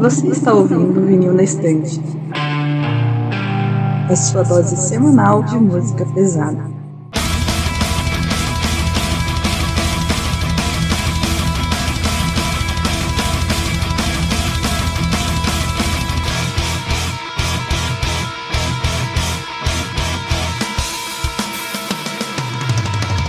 Você está ouvindo o Vinil na Estante. A sua dose semanal de música pesada.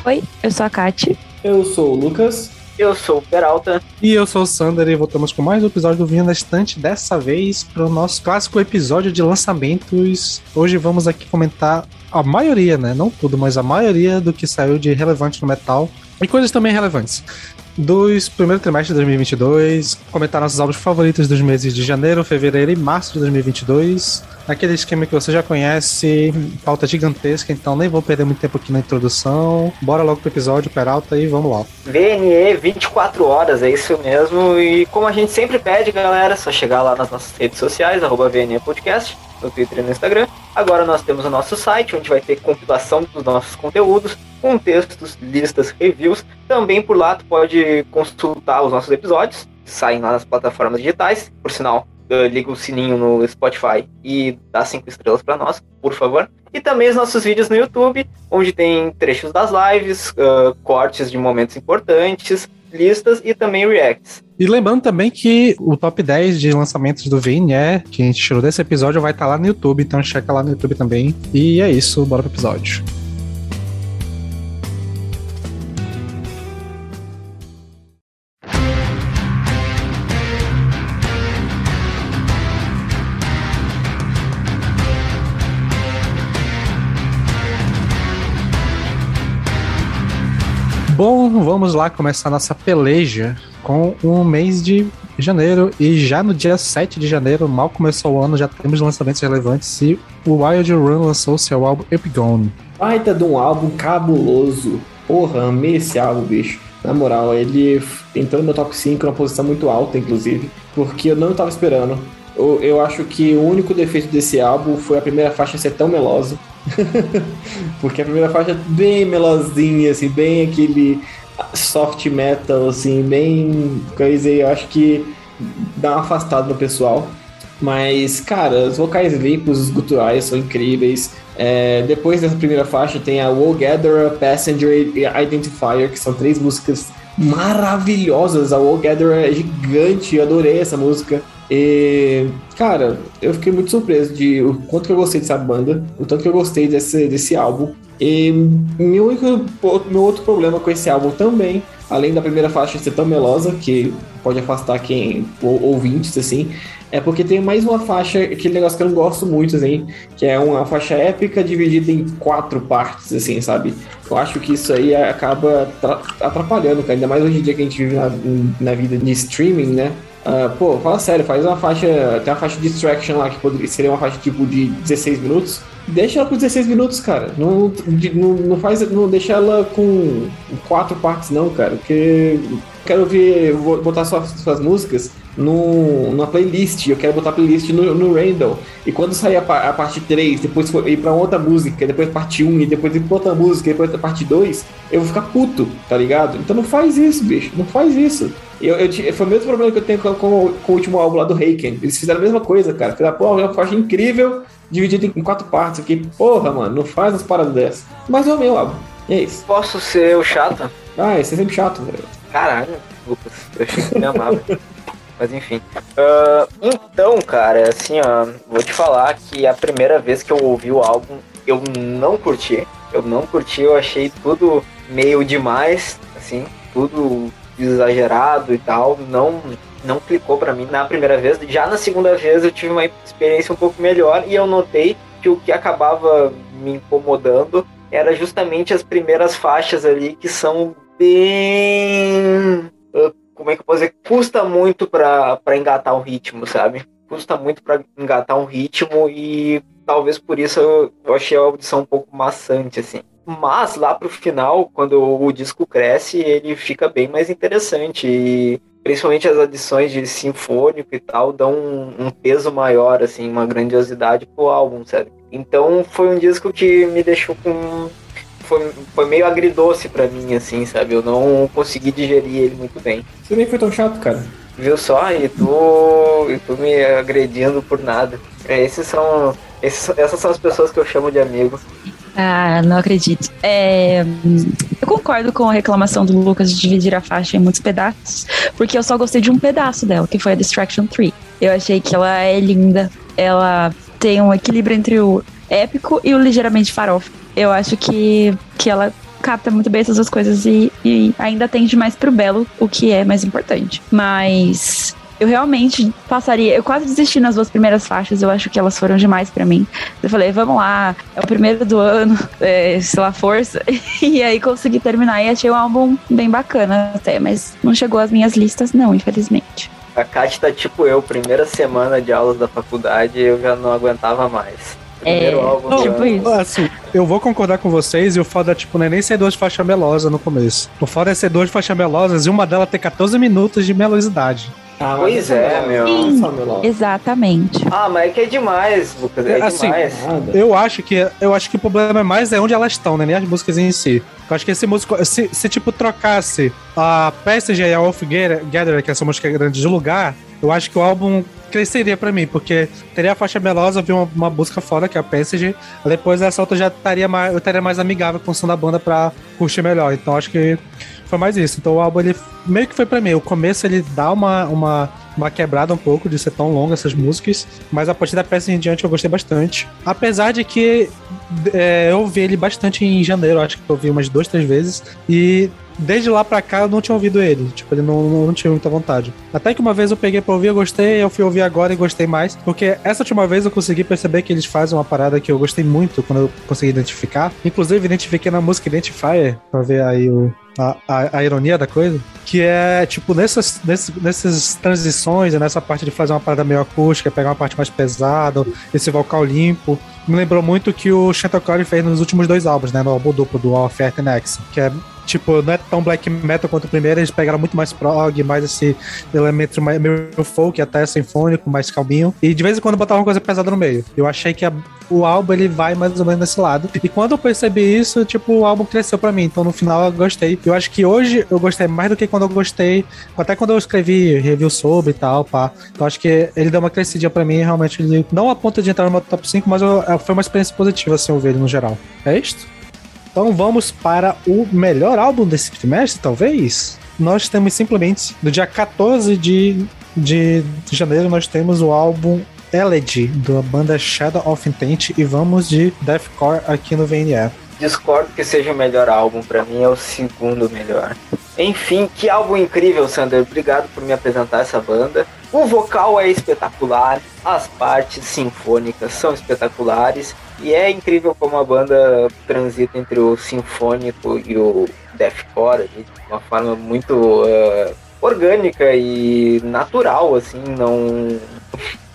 Oi, eu sou a Kati. Eu sou o Lucas. Eu sou o Peralta. E eu sou o Sander e voltamos com mais um episódio do Vinho na Estante, dessa vez para o nosso clássico episódio de lançamentos. Hoje vamos aqui comentar a maioria, né? Não tudo, mas a maioria do que saiu de relevante no metal e coisas também relevantes dos primeiros trimestres de 2022, comentar nossos álbuns favoritos dos meses de janeiro, fevereiro e março de 2022. Aquele esquema que você já conhece, pauta gigantesca, então nem vou perder muito tempo aqui na introdução. Bora logo pro episódio, Peralta, e vamos lá. VNE 24 horas, é isso mesmo. E como a gente sempre pede, galera, é só chegar lá nas nossas redes sociais, arroba VNE Podcast, no Twitter e no Instagram. Agora nós temos o nosso site, onde vai ter compilação dos nossos conteúdos, com textos, listas, reviews. Também por lá tu pode consultar os nossos episódios, que saem lá nas plataformas digitais. Por sinal, liga o sininho no Spotify e dá cinco estrelas para nós, por favor. E também os nossos vídeos no YouTube, onde tem trechos das lives, uh, cortes de momentos importantes, listas e também reacts. E lembrando também que o top 10 de lançamentos do VNE, que a gente tirou desse episódio, vai estar tá lá no YouTube, então checa lá no YouTube também. E é isso, bora pro episódio. Bom, vamos lá começar nossa peleja com o mês de janeiro. E já no dia 7 de janeiro, mal começou o ano, já temos lançamentos relevantes. E o Wild Run lançou seu álbum Epigone. Baita de um álbum cabuloso. Porra, amei esse álbum, bicho. Na moral, ele entrou no meu top 5, uma posição muito alta, inclusive, porque eu não estava esperando. Eu, eu acho que o único defeito desse álbum foi a primeira faixa ser tão melosa. Porque a primeira faixa é bem melosinha, assim, bem aquele soft metal, assim, bem coisa eu acho que dá uma afastada no pessoal. Mas, cara, os vocais limpos, os guturais são incríveis. É, depois dessa primeira faixa tem a Wool Gatherer, Passenger e Identifier, que são três músicas maravilhosas. A Wool Gatherer é gigante, eu adorei essa música. E, cara, eu fiquei muito surpreso de o quanto que eu gostei dessa banda, o tanto que eu gostei desse, desse álbum. E meu, único, meu outro problema com esse álbum também, além da primeira faixa ser tão melosa, que pode afastar quem ou, ouvintes, assim, é porque tem mais uma faixa, aquele negócio que eu não gosto muito, assim, que é uma faixa épica dividida em quatro partes, assim, sabe? Eu acho que isso aí acaba atrapalhando, cara, ainda mais hoje em dia que a gente vive na, na vida de streaming, né? Uh, pô, fala sério, faz uma faixa. Tem uma faixa de distraction lá que poderia, seria uma faixa tipo de 16 minutos. Deixa ela com 16 minutos, cara. Não, não, não faz. Não deixa ela com quatro partes, não, cara. Porque quero ver. Vou botar suas, suas músicas no, numa playlist. Eu quero botar playlist no, no Randall. E quando sair a, a parte 3, depois for, ir pra outra música, depois parte 1, e depois ir pra outra música, depois a parte 2, eu vou ficar puto, tá ligado? Então não faz isso, bicho. Não faz isso. Eu, eu, foi o mesmo problema que eu tenho com, com, com o último álbum lá do Reiken. Eles fizeram a mesma coisa, cara. Fizeram, pô, é uma faixa incrível, dividida em quatro partes aqui. Porra, mano, não faz as paradas dessas. Mas é o meu álbum. E é isso. Posso ser o chato? Ah, esse é sempre chato, velho. Caralho, Lucas. Eu achei que me amava. Mas enfim. Uh, então, cara, assim, ó, vou te falar que a primeira vez que eu ouvi o álbum, eu não curti. Eu não curti, eu achei tudo meio demais, assim, tudo exagerado e tal, não não clicou para mim na primeira vez. Já na segunda vez eu tive uma experiência um pouco melhor e eu notei que o que acabava me incomodando era justamente as primeiras faixas ali que são bem ah, como é que eu posso dizer? Custa muito para engatar um ritmo, sabe? Custa muito para engatar um ritmo e talvez por isso eu, eu achei a audição um pouco maçante, assim. Mas lá pro final, quando o disco cresce, ele fica bem mais interessante. E principalmente as adições de sinfônico e tal dão um, um peso maior, assim, uma grandiosidade pro álbum, sabe? Então foi um disco que me deixou com. Foi, foi meio agridoce para mim, assim, sabe? Eu não consegui digerir ele muito bem. Você nem foi tão chato, cara. Viu só? E tu, e tu me agredindo por nada. É, esses são. Esses, essas são as pessoas que eu chamo de amigos. Ah, não acredito. É, eu concordo com a reclamação do Lucas de dividir a faixa em muitos pedaços, porque eu só gostei de um pedaço dela, que foi a Distraction 3. Eu achei que ela é linda, ela tem um equilíbrio entre o épico e o ligeiramente farofa. Eu acho que, que ela capta muito bem essas duas coisas e, e ainda tende mais pro belo, o que é mais importante. Mas eu realmente passaria. Eu quase desisti nas duas primeiras faixas, eu acho que elas foram demais para mim. Eu falei, vamos lá, é o primeiro do ano, é, sei lá, força. E aí consegui terminar e achei o álbum bem bacana até, mas não chegou às minhas listas, não, infelizmente. A Kat tá tipo eu, primeira semana de aulas da faculdade, eu já não aguentava mais. Primeiro É, álbum tipo isso. Assim, eu vou concordar com vocês e o foda, tipo, não é nem ser duas faixas melosas no começo. O foda é ser duas faixas melosas e uma delas ter 14 minutos de melosidade. Ah, Pois é, não meu. é só melódica. Exatamente. Ah, mas é que é demais, Lucas. É Assim, demais. Eu acho que eu acho que o problema é mais é onde elas estão, né? Nem as músicas em si. Eu acho que esse músico, se, se tipo trocasse a Passage e a Wolf Gatherer, que é essa música grande de lugar, eu acho que o álbum cresceria pra mim, porque teria a faixa melosa, vi uma, uma música foda, que é a Passage, depois essa outra já estaria mais, eu estaria mais amigável com o som da banda pra curtir melhor. Então acho que foi mais isso. Então o álbum ele meio que foi pra mim. O começo ele dá uma, uma, uma quebrada um pouco de ser tão longa essas músicas, mas a partir da peça em diante eu gostei bastante. Apesar de que é, eu ouvi ele bastante em janeiro, acho que eu ouvi umas duas, três vezes, e desde lá pra cá eu não tinha ouvido ele. Tipo, ele não, não tinha muita vontade. Até que uma vez eu peguei pra ouvir, eu gostei, eu fui ouvir agora e gostei mais. Porque essa última vez eu consegui perceber que eles fazem uma parada que eu gostei muito quando eu consegui identificar. Inclusive, identifiquei na música Identifier, pra ver aí o, a, a, a ironia da coisa. Que é, tipo, nessas, nessas, nessas transições, nessa parte de fazer uma parada meio acústica, pegar uma parte mais pesada, esse vocal limpo. Me lembrou muito que o Chantal Corey fez nos últimos dois álbuns, né? No álbum duplo do All and X, que é tipo, não é tão black metal quanto o primeiro, eles pegaram muito mais prog, mais esse elemento meio folk, até sinfônico, mais calminho. E de vez em quando botavam uma coisa pesada no meio. Eu achei que a- o álbum ele vai mais ou menos nesse lado. E quando eu percebi isso, tipo, o álbum cresceu pra mim. Então no final eu gostei. Eu acho que hoje eu gostei mais do que quando eu gostei, até quando eu escrevi review sobre e tal, pá. Então acho que ele deu uma crescidinha pra mim, realmente ele não a ponto de entrar no meu top 5, mas eu- foi uma experiência positiva assim eu ver ele no geral. É isto? Então vamos para o melhor álbum desse trimestre, talvez? Nós temos simplesmente, no dia 14 de, de janeiro, nós temos o álbum Elegy, da banda Shadow of Intent, e vamos de Deathcore aqui no VNE. Discordo que seja o melhor álbum, pra mim é o segundo melhor. Enfim, que álbum incrível, Sander. Obrigado por me apresentar essa banda. O vocal é espetacular, as partes sinfônicas são espetaculares e é incrível como a banda transita entre o sinfônico e o deathcore de uma forma muito eh, orgânica e natural, assim, não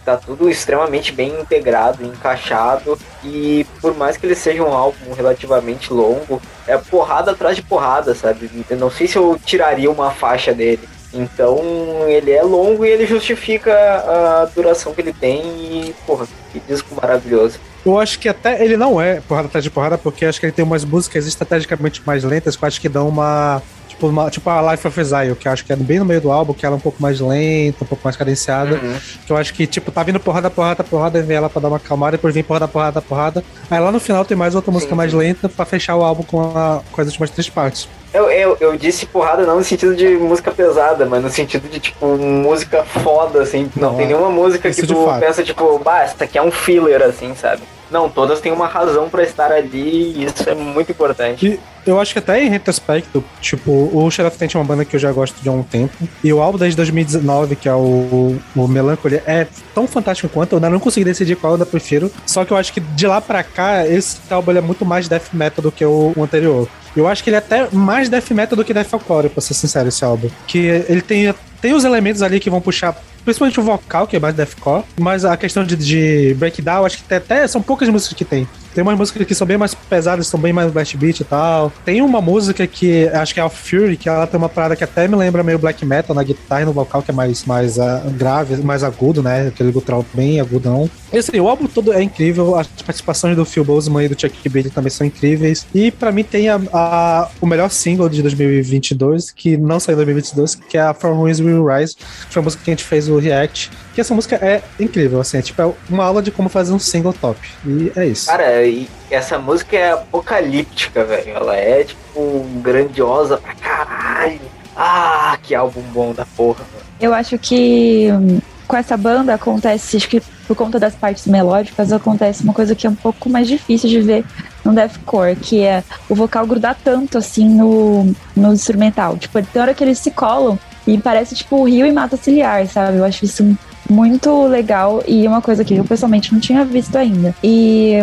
tá tudo extremamente bem integrado, encaixado e por mais que ele seja um álbum relativamente longo, é porrada atrás de porrada, sabe? Eu não sei se eu tiraria uma faixa dele. Então ele é longo e ele justifica a duração que ele tem e, porra, que disco maravilhoso. Eu acho que até ele não é porrada atrás de porrada, porque acho que ele tem umas músicas estrategicamente mais lentas que eu acho que dão uma. Tipo, uma, tipo a Life of Exile, que eu acho que é bem no meio do álbum, que ela é um pouco mais lenta, um pouco mais cadenciada. Uhum. Que eu acho que, tipo, tá vindo porrada, porrada, porrada, e vem ela pra dar uma acalmada, depois vem porrada, porrada, porrada. Aí lá no final tem mais outra música Sim, mais lenta pra fechar o álbum com, a, com as últimas três partes. Eu, eu, eu disse porrada não no sentido de música pesada, mas no sentido de, tipo, música foda, assim. Não, Não, tem nenhuma música que tu pensa, tipo, bah, essa aqui é um filler, assim, sabe? Não, todas têm uma razão pra estar ali e isso é muito importante. Eu acho que até em retrospecto, tipo, o Sheriff Tent é uma banda que eu já gosto de há um tempo. E o álbum desde 2019, que é o, o Melancholy, é tão fantástico quanto. Eu ainda não consegui decidir qual eu ainda prefiro. Só que eu acho que de lá pra cá, esse álbum é muito mais death metal do que o, o anterior. Eu acho que ele é até mais death metal do que deathcore, pra ser sincero, esse álbum. Que ele tem, tem os elementos ali que vão puxar principalmente o vocal, que é mais deathcore, mas a questão de, de breakdown, acho que até são poucas músicas que tem. Tem umas músicas que são bem mais pesadas, são bem mais blast beat e tal. Tem uma música que acho que é a Fury, que ela tem uma parada que até me lembra meio black metal na guitarra e no vocal, que é mais, mais uh, grave, mais agudo, né? Aquele gutural bem agudão. E assim, o álbum todo é incrível, as participações do Phil Boseman e do Chuck Berry também são incríveis. E para mim tem a, a, o melhor single de 2022, que não saiu em 2022, que é a From Ruins Will Rise, que foi a música que a gente fez o react. Que essa música é incrível, assim, é tipo é uma aula de como fazer um single top. E é isso. Cara, e essa música é apocalíptica, velho. Ela é, tipo, grandiosa pra caralho. Ah, que álbum bom da porra, mano. Eu acho que hum, com essa banda acontece, acho que por conta das partes melódicas, acontece uma coisa que é um pouco mais difícil de ver no deathcore, que é o vocal grudar tanto assim no, no instrumental. Tipo, tem hora que eles se colam e parece tipo rio e mata ciliar, sabe? Eu acho isso muito legal e uma coisa que eu pessoalmente não tinha visto ainda. E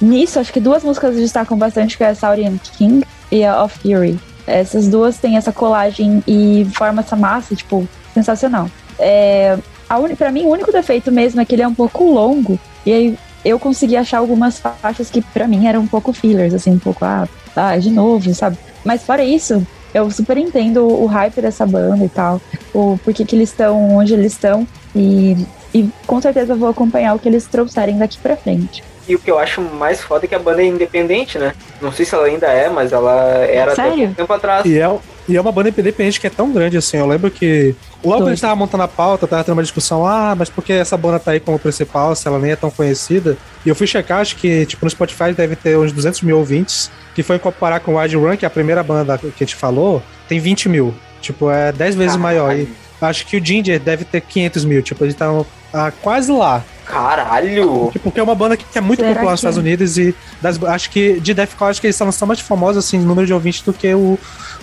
nisso, acho que duas músicas destacam bastante, que é a Saurian King e a Of Fury. Essas duas têm essa colagem e forma essa massa, tipo, sensacional. É, a un... Pra mim, o único defeito mesmo é que ele é um pouco longo. E aí eu consegui achar algumas faixas que para mim eram um pouco fillers, assim, um pouco, ah, ah, de novo, sabe? Mas fora isso, eu super entendo o hype dessa banda e tal, o porquê que eles estão onde eles estão e, e com certeza vou acompanhar o que eles trouxerem daqui para frente. E o que eu acho mais foda é que a banda é independente, né? Não sei se ela ainda é, mas ela era Sério? até um tempo atrás. E é, e é uma banda independente que é tão grande assim. Eu lembro que logo que a gente tava montando a pauta, tava tendo uma discussão, ah, mas por que essa banda tá aí como principal, se ela nem é tão conhecida? E eu fui checar, acho que, tipo, no Spotify deve ter uns 200 mil ouvintes, que foi comparar com o Wide Run, que é a primeira banda que a gente falou, tem 20 mil. Tipo, é 10 vezes Caralho. maior. E acho que o Ginger deve ter 500 mil. Tipo, eles estão ah, quase lá. Caralho! Tipo, porque é uma banda que, é muito Será popular nos que Estados é? Unidos e das, acho que de Deathcore acho que eles são, são mais famosos assim, em número de ouvintes do que o.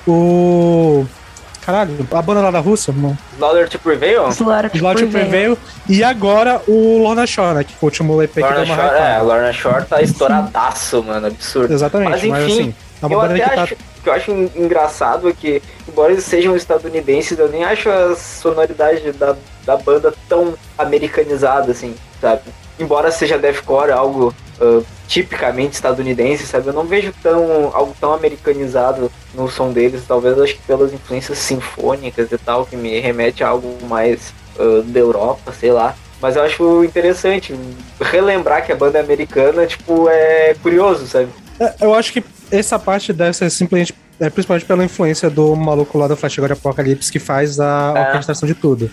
o caralho, a banda lá da Rússia, mano. Slaughter to Prevail? Slaughter to to Prevail. E agora o Lorna Shore, né? Que foi o último EP que Lorna deu uma Shore, é. Lorna Shore tá estouradaço, mano, absurdo. Exatamente, Mas mas, enfim, assim, é uma eu banda até que tá. acho, o que eu acho en- engraçado é que, embora eles sejam estadunidenses, eu nem acho a sonoridade da, da banda tão americanizada, assim, sabe? Embora seja deathcore algo ah, tipicamente estadunidense, sabe? Eu não vejo tão, algo tão americanizado no som deles, talvez acho que pelas influências sinfônicas e tal, que me remete a algo mais ah, da Europa, sei lá. Mas eu acho interessante relembrar que a banda é americana, tipo, é curioso, sabe? É, eu acho que essa parte deve ser simplesmente. É, principalmente pela influência do maluco lá do Flash God Apocalipse que faz a É. orquestração de tudo.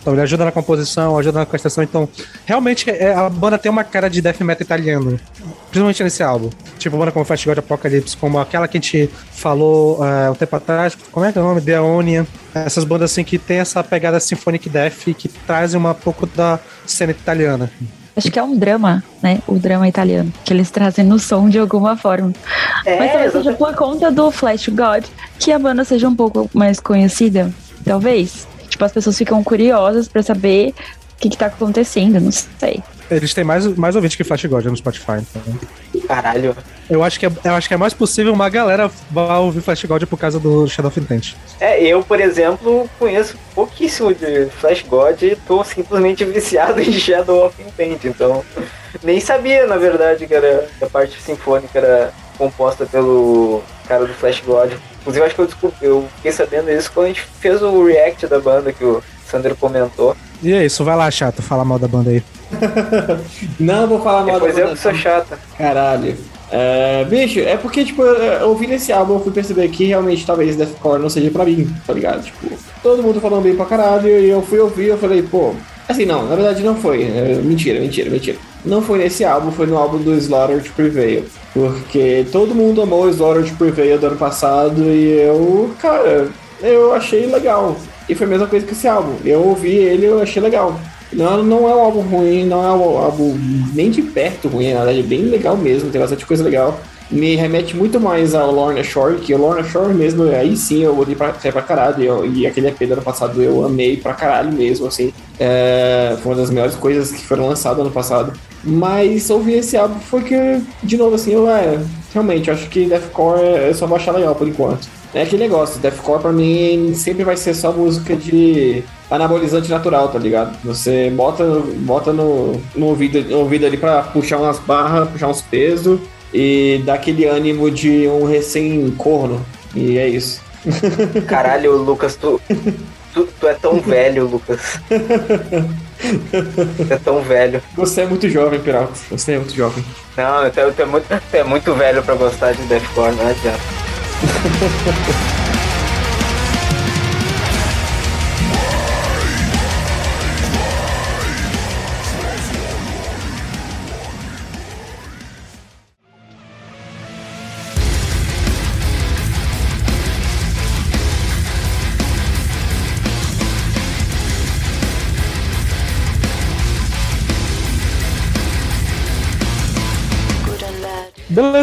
Então ele ajuda na composição, ajuda na orquestração. Então, realmente é, a banda tem uma cara de death metal italiano. Principalmente nesse álbum. Tipo, banda como Flash God Apocalipse, como aquela que a gente falou é, um tempo atrás. Como é que é o nome? The Onion. Essas bandas assim que tem essa pegada symphonic death que trazem uma pouco da cena italiana. Acho que é um drama, né? O drama italiano, que eles trazem no som de alguma forma. É, Mas talvez seja por conta do Flash God que a banda seja um pouco mais conhecida. Talvez. Tipo, as pessoas ficam curiosas pra saber que, que tá acontecendo, não sei. Eles têm mais, mais ouvintes que Flash God no Spotify. Então. Caralho. Eu acho, que é, eu acho que é mais possível uma galera vá ouvir Flash God por causa do Shadow of Intent. É, eu, por exemplo, conheço pouquíssimo de Flash God e tô simplesmente viciado em Shadow of Intent, então nem sabia, na verdade, que, era, que a parte sinfônica era composta pelo cara do Flash God. Inclusive, acho que eu desculpe, eu fiquei sabendo isso quando a gente fez o react da banda que o Sandro comentou. E é isso, vai lá, chato, fala mal da banda aí. Não vou falar mal Depois da eu banda, que sou chata. Caralho. É, bicho, é porque, tipo, eu- eu ouvindo esse álbum, eu fui perceber que realmente talvez Deathcore não seja pra mim, tá ligado? Tipo, todo mundo falando bem pra caralho, e eu fui ouvir, eu falei, pô. Assim, não, na verdade não foi. é, mentira, mentira, mentira. Não foi nesse álbum, foi no álbum do Slaughter to Prevail. Porque todo mundo amou o Slaughter to Prevail do ano passado, e eu, cara, eu achei legal. E foi a mesma coisa que esse álbum. Eu ouvi ele eu achei legal. Não, não é um álbum ruim, não é um álbum nem de perto ruim, na verdade, é bem legal mesmo, tem bastante coisa legal. Me remete muito mais ao Lorna Shore, que o Lorna Shore mesmo, aí sim eu odeio pra, pra caralho, e, eu- e aquele EP do ano passado eu amei pra caralho mesmo, assim. É, foi uma das melhores coisas que foram lançadas ano passado. Mas ouvir esse álbum foi que, de novo, assim, eu, é, realmente, eu acho que Deathcore é só achar legal por enquanto. É aquele negócio, Deathcore pra mim sempre vai ser só música de anabolizante natural, tá ligado? Você bota, bota no, no, ouvido, no ouvido ali pra puxar umas barras, puxar uns pesos e dar aquele ânimo de um recém-corno. E é isso. Caralho, Lucas, tu, tu, tu é tão velho, Lucas. Tu é tão velho. Você é muito jovem, Pirata. Você é muito jovem. Não, tu é, tu é muito, tu é muito velho pra gostar de Deathcore, não adianta. ha ha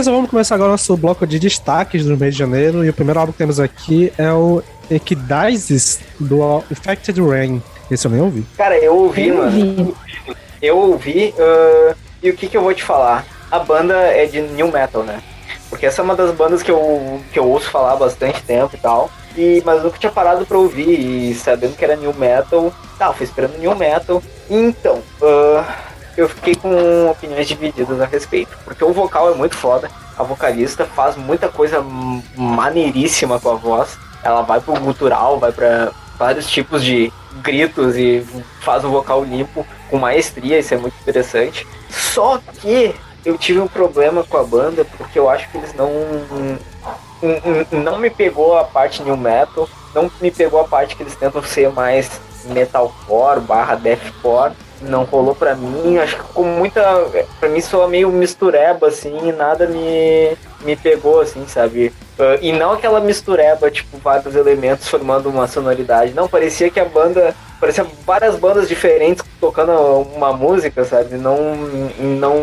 Beleza, vamos começar agora nosso bloco de destaques do mês de janeiro. E o primeiro álbum que temos aqui é o Equidizes do Affected Rain. Esse eu nem ouvi. Cara, eu ouvi, mano. Eu ouvi. Uh, e o que, que eu vou te falar? A banda é de new metal, né? Porque essa é uma das bandas que eu, que eu ouço falar há bastante tempo e tal. E, mas eu nunca tinha parado pra ouvir. E sabendo que era new metal. Tá, fui esperando new metal. Então, uh, eu fiquei com opiniões divididas a respeito. Porque o vocal é muito foda. A vocalista faz muita coisa maneiríssima com a voz. Ela vai pro gutural, vai para vários tipos de gritos e faz o vocal limpo com maestria, isso é muito interessante. Só que eu tive um problema com a banda porque eu acho que eles não não me pegou a parte new metal, não me pegou a parte que eles tentam ser mais metalcore barra deathcore não rolou pra mim. Acho que com muita. Pra mim soa meio mistureba, assim, e nada me, me pegou, assim, sabe? Uh, e não aquela mistureba, tipo, vários elementos formando uma sonoridade. Não, parecia que a banda. Parecia várias bandas diferentes tocando uma música, sabe? Não, não,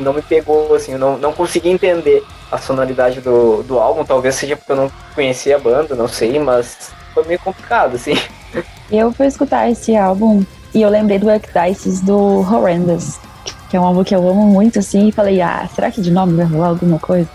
não me pegou, assim, não, não consegui entender a sonoridade do, do álbum. Talvez seja porque eu não conhecia a banda, não sei, mas foi meio complicado, assim. Eu fui escutar esse álbum e eu lembrei do Ecdices do Horrendous, que é um álbum que eu amo muito, assim, e falei, ah, será que de nome vai rolar alguma coisa?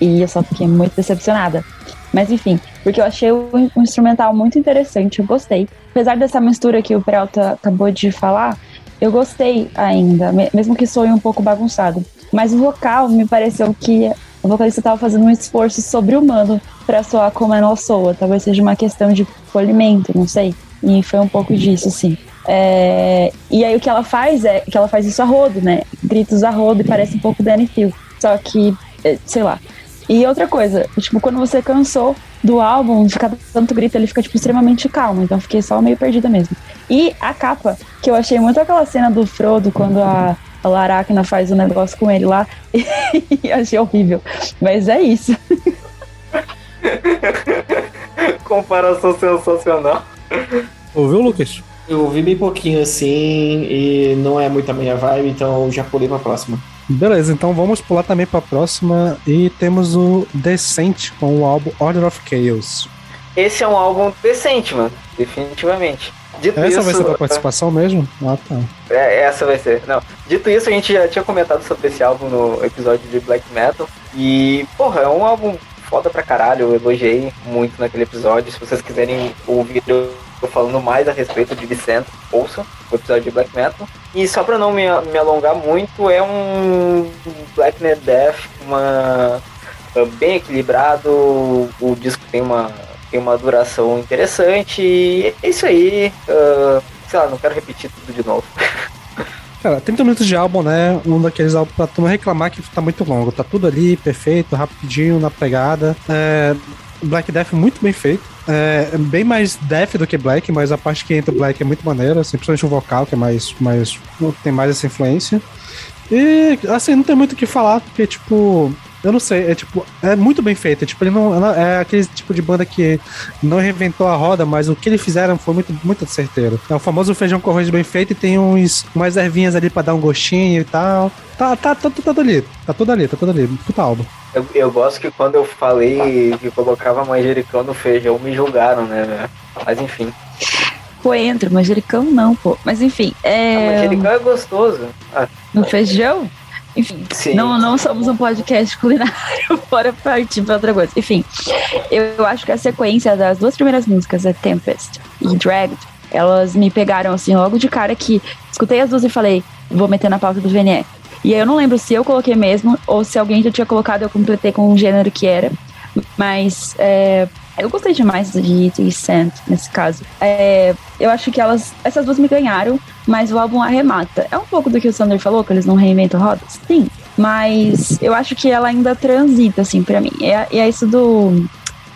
E eu só fiquei muito decepcionada. Mas enfim, porque eu achei o instrumental muito interessante, eu gostei. Apesar dessa mistura que o Peralta acabou de falar, eu gostei ainda, mesmo que soe um pouco bagunçado. Mas o vocal me pareceu que o vocalista estava fazendo um esforço sobre-humano para soar como ela soa. Talvez seja uma questão de polimento, não sei. E foi um pouco disso, sim. É, e aí o que ela faz é que ela faz isso a rodo, né? Gritos a rodo e parece um pouco Danny Phil. Só que, é, sei lá. E outra coisa, tipo, quando você cansou do álbum, ficar tanto grito, ele fica, tipo, extremamente calmo. Então fiquei só meio perdida mesmo. E a capa, que eu achei muito aquela cena do Frodo quando a, a Laracna faz o um negócio com ele lá. e achei horrível. Mas é isso. Comparação sensacional. Ouviu, Lucas? Eu ouvi bem pouquinho assim e não é muito a minha vibe, então já pulei pra próxima. Beleza, então vamos pular também pra próxima e temos o Decente com o álbum Order of Chaos. Esse é um álbum decente, mano, definitivamente. Dito essa isso, vai ser a participação mesmo? Ah, tá. É, essa vai ser. Não. Dito isso, a gente já tinha comentado sobre esse álbum no episódio de Black Metal. E, porra, é um álbum foda pra caralho. Eu elogiei muito naquele episódio. Se vocês quiserem ouvir, eu tô falando mais a respeito de Vicente, ouça o episódio de Black Metal. E só pra não me, me alongar muito, é um Black Metal Death, uma é bem equilibrado, o disco tem uma, tem uma duração interessante, e é isso aí. Uh, sei lá, não quero repetir tudo de novo. Cara, 30 minutos de álbum, né? Um daqueles álbuns pra tu não reclamar que tá muito longo. Tá tudo ali, perfeito, rapidinho, na pegada. É, Black Death muito bem feito. É, bem mais Death do que Black, mas a parte que entra Black é muito maneira, assim, principalmente o vocal, que é mais, mais. tem mais essa influência. E, assim, não tem muito o que falar, porque, tipo, eu não sei, é tipo, é muito bem feito. Tipo, ele não. É aquele tipo de banda que não reinventou a roda, mas o que eles fizeram foi muito, muito certeiro. É o famoso feijão com arroz bem feito e tem uns umas ervinhas ali pra dar um gostinho e tal. Tá, tá, tá, tá, tudo ali. Tá tudo ali, tá tudo ali. Puta álbum. Eu, eu gosto que quando eu falei que colocava manjericão no feijão, me julgaram, né? Mas enfim. Coentro, manjericão não, pô. Mas enfim, é. Ah, manjericão é gostoso. Ah, no feijão? Enfim, Sim. não, não somos um podcast culinário, bora partir pra outra coisa. Enfim, eu, eu acho que a sequência das duas primeiras músicas, é Tempest e Dragged, elas me pegaram assim logo de cara que escutei as duas e falei, vou meter na pauta do VNE. E aí eu não lembro se eu coloquei mesmo ou se alguém já tinha colocado, eu completei com o gênero que era. Mas é, eu gostei demais de The Sand nesse caso. É, eu acho que elas, essas duas me ganharam, mas o álbum arremata. É um pouco do que o Sander falou, que eles não reinventam rodas? Sim. Mas eu acho que ela ainda transita, assim, pra mim. E é, e é isso do,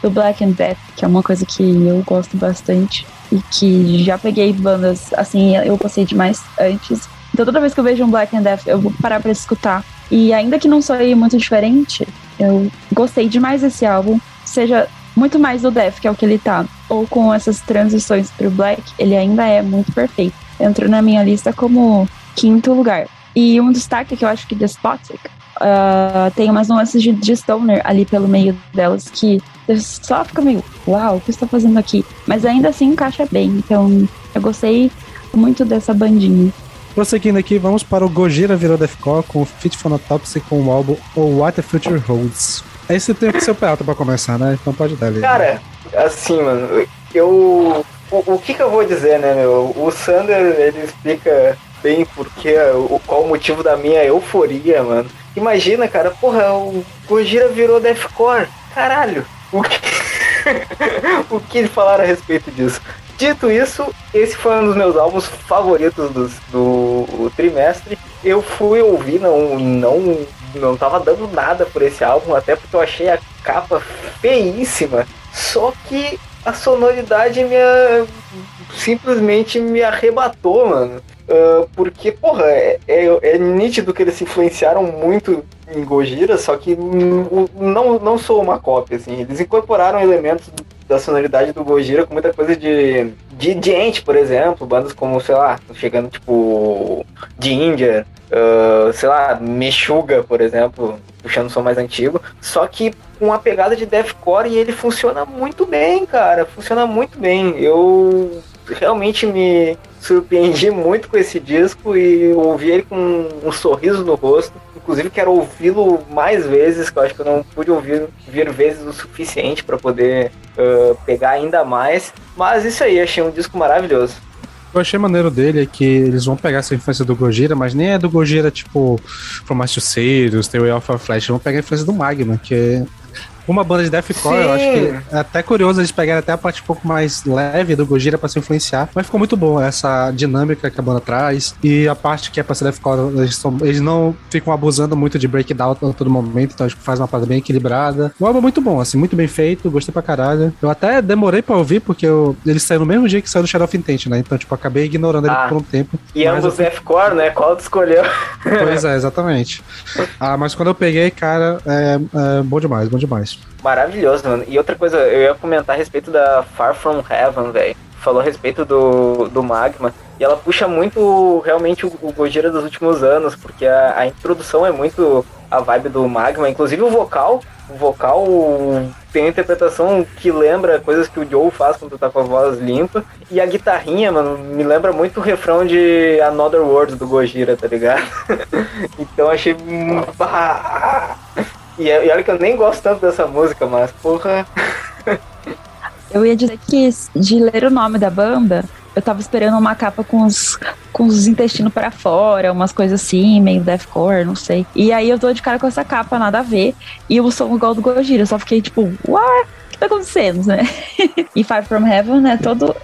do Black and Death, que é uma coisa que eu gosto bastante. E que já peguei bandas, assim, eu gostei demais antes. Então toda vez que eu vejo um Black and Death, eu vou parar pra escutar. E ainda que não soe muito diferente, eu gostei demais desse álbum. Seja muito mais do Death, que é o que ele tá, ou com essas transições pro Black, ele ainda é muito perfeito. Entrou na minha lista como quinto lugar. E um destaque que eu acho que Despotic uh, tem umas nuances de, de Stoner ali pelo meio delas que só fica meio, uau, o que está fazendo aqui? Mas ainda assim encaixa bem. Então eu gostei muito dessa bandinha. Prosseguindo aqui, vamos para o Gojira virou Deathcore com o Fit Phonotopsy com o álbum O What the Future Holds. Esse tem que ser o Peralta pra começar, né? Então pode dar ali. Cara, assim, mano, eu. O, o que que eu vou dizer, né, meu? O Sander, ele explica bem porque, o, qual o motivo da minha euforia, mano. Imagina, cara, porra, o Gojira virou Deathcore. Caralho. O que, o que falaram a respeito disso? Dito isso, esse foi um dos meus álbuns favoritos do, do trimestre. Eu fui ouvir, não, não, não tava dando nada por esse álbum, até porque eu achei a capa feíssima. Só que a sonoridade me simplesmente me arrebatou, mano. Uh, porque, porra, é, é, é, nítido que eles se influenciaram muito em Gojira, só que não, não sou uma cópia, assim. Eles incorporaram elementos da sonoridade do Gojira com muita coisa de, de gente, por exemplo, bandas como, sei lá, chegando tipo Ginger, uh, sei lá, Meshuga, por exemplo, puxando o som mais antigo, só que com uma pegada de deathcore e ele funciona muito bem, cara, funciona muito bem. Eu realmente me surpreendi muito com esse disco e ouvi ele com um sorriso no rosto. Inclusive quero ouvi-lo mais vezes, que eu acho que eu não pude ouvir vir vezes o suficiente para poder uh, pegar ainda mais. Mas isso aí, achei um disco maravilhoso. Eu achei maneiro dele é que eles vão pegar essa influência do Gojira, mas nem é do Gojira tipo From Massachusetts, The Way of Flash, vão pegar a influência do Magma, que é uma banda de deathcore, eu acho que é até curioso eles pegarem até a parte um pouco mais leve do Gojira pra se influenciar, mas ficou muito bom essa dinâmica que a banda traz e a parte que é pra ser deathcore, eles, são, eles não ficam abusando muito de breakdown a todo momento, então acho que faz uma parada bem equilibrada. O álbum é muito bom, assim, muito bem feito, gostei pra caralho. Eu até demorei pra ouvir porque eu, ele saiu no mesmo dia que saiu do Shadow of Intent, né? Então, tipo, acabei ignorando ele Ah. por um tempo. E ambos eu- deathcore, né? Qual tu escolheu? Pois é, exatamente. Ah, mas quando eu peguei, cara, é, é bom demais, bom demais. Maravilhoso, mano. E outra coisa, eu ia comentar a respeito da Far From Heaven, velho. Falou a respeito do, do Magma. E ela puxa muito, realmente, o, o Gojira dos últimos anos, porque a, a introdução é muito a vibe do Magma. Inclusive o vocal, o vocal tem uma interpretação que lembra coisas que o Joe faz quando tá com a voz limpa. E a guitarrinha, mano, me lembra muito o refrão de Another World do Gojira, tá ligado? então achei... E, e olha que eu nem gosto tanto dessa música, mas porra. Eu ia dizer que de ler o nome da banda, eu tava esperando uma capa com os, com os intestinos para fora, umas coisas assim, meio deathcore, não sei. E aí eu tô de cara com essa capa, nada a ver. E o som igual do Gojira, eu só fiquei tipo, uau, o que tá acontecendo, né? e Far From Heaven é todo,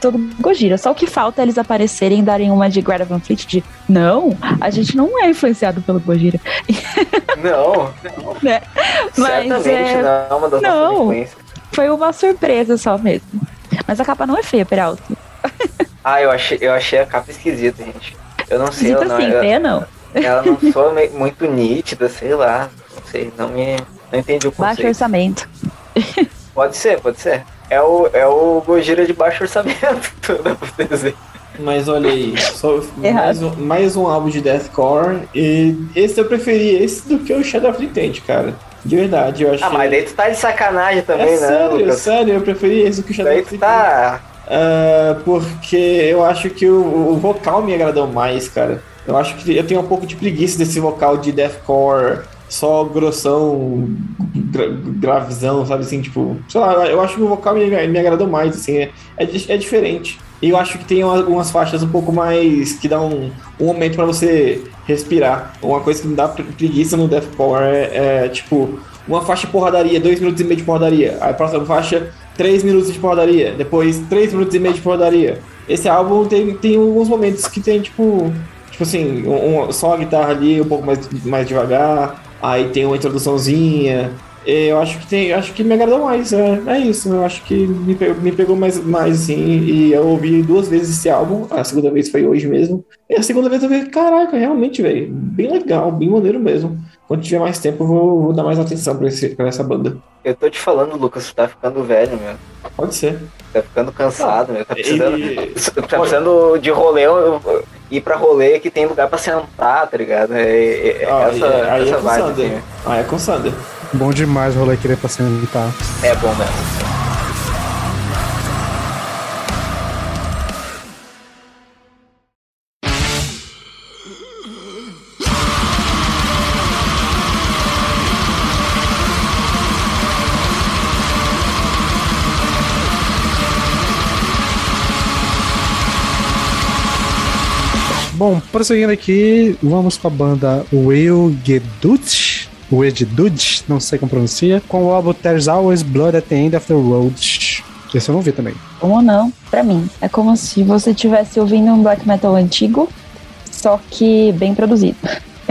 todo Gojira. Só o que falta é eles aparecerem e darem uma de Greta Van Fleet de não, a gente não é influenciado pelo Gojira. Não, Né? Mas certamente é, não é uma das não. nossas influências. foi uma surpresa só mesmo. Mas a capa não é feia, Peralta. Ah, eu achei, eu achei a capa esquisita, gente. Eu não sei, Esquisita ela não, assim, eu- feia não. ela não me- muito nítida, sei lá. Não sei, não me. Não entendi o Baixo conceito. orçamento. Pode ser, pode ser. É o, é o Gojira de baixo orçamento, dá pra dizer. Mas olha aí, só mais um, mais um álbum de deathcore e esse eu preferi esse do que o Shadow of the Tent, cara. De verdade, eu achei. Ah, mas daí tu tá de sacanagem também, é né, sério, Lucas? sério, eu preferi esse do que o Shadow Daí of the tu tá. Ah, porque eu acho que o, o vocal me agradou mais, cara. Eu acho que eu tenho um pouco de preguiça desse vocal de deathcore só grossão, gra gravizão, sabe assim, tipo, sei lá, eu acho que o vocal me, me agradou mais, assim, é, é, é diferente. E eu acho que tem algumas faixas um pouco mais que dá um, um momento para você respirar. Uma coisa que me dá preguiça no deathcore é, é tipo uma faixa porradaria, dois minutos e meio de porradaria. Aí a próxima faixa, três minutos de porradaria. Depois, três minutos e meio de porradaria. Esse álbum tem, tem alguns momentos que tem, tipo, tipo assim, um, um, só a guitarra ali um pouco mais, mais devagar. Aí tem uma introduçãozinha. Eu acho que tem, acho que me agradou mais, é, é isso. Eu acho que me pegou, me pegou mais, mais assim. E eu ouvi duas vezes esse álbum. A segunda vez foi hoje mesmo. E a segunda vez eu vi, caraca, realmente, velho, bem legal, bem maneiro mesmo. Quando tiver mais tempo, eu vou, vou dar mais atenção pra, esse, pra essa banda. Eu tô te falando, Lucas, tu tá ficando velho, meu. Pode ser. Tá ficando cansado, meu. Tá precisando, e... tá precisando de rolê, ir pra rolê que tem lugar pra sentar, tá ligado? É, é, ah, essa, é, aí essa é vibe, assim. Ah, é com Sander. Bom demais o rolê querer pra sentar. É bom mesmo. Bom, prosseguindo aqui, vamos com a banda Will Gedut. Weddude, não sei como pronuncia, com o álbum There's Always Blood at the End of the Road. Esse eu não vi também. Como não? Pra mim, é como se você estivesse ouvindo um black metal antigo, só que bem produzido.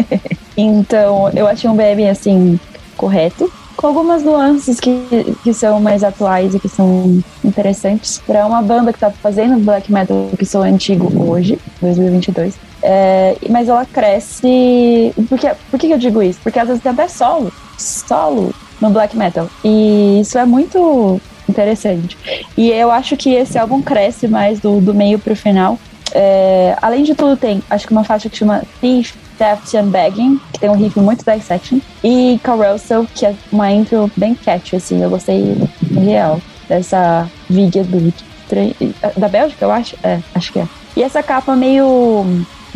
então, eu achei um BM assim, correto, com algumas nuances que, que são mais atuais e que são interessantes para uma banda que está fazendo black metal que sou antigo hoje, 2022. É, mas ela cresce. Por, que, por que eu digo isso? Porque às vezes tem até solo, solo no black metal. E isso é muito interessante. E eu acho que esse álbum cresce mais do, do meio pro final. É, além de tudo, tem acho que uma faixa que chama Thief Theft and Begging, que tem um riff muito dissection, e Carousel, que é uma intro bem catchy, assim, eu gostei real dessa Vigia do da Bélgica, eu acho? É, acho que é. E essa capa meio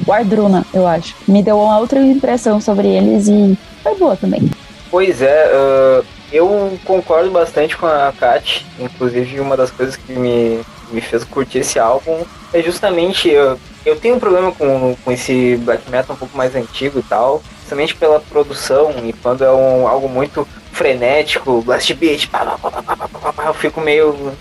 Guardruna, eu acho. Me deu uma outra impressão sobre eles e foi boa também. Pois é, uh, eu concordo bastante com a Kat. Inclusive, uma das coisas que me, me fez curtir esse álbum é justamente. Uh, eu tenho um problema com, com esse black metal um pouco mais antigo e tal, principalmente pela produção e quando é um, algo muito frenético, blast beat, pá, pá, pá, eu fico meio.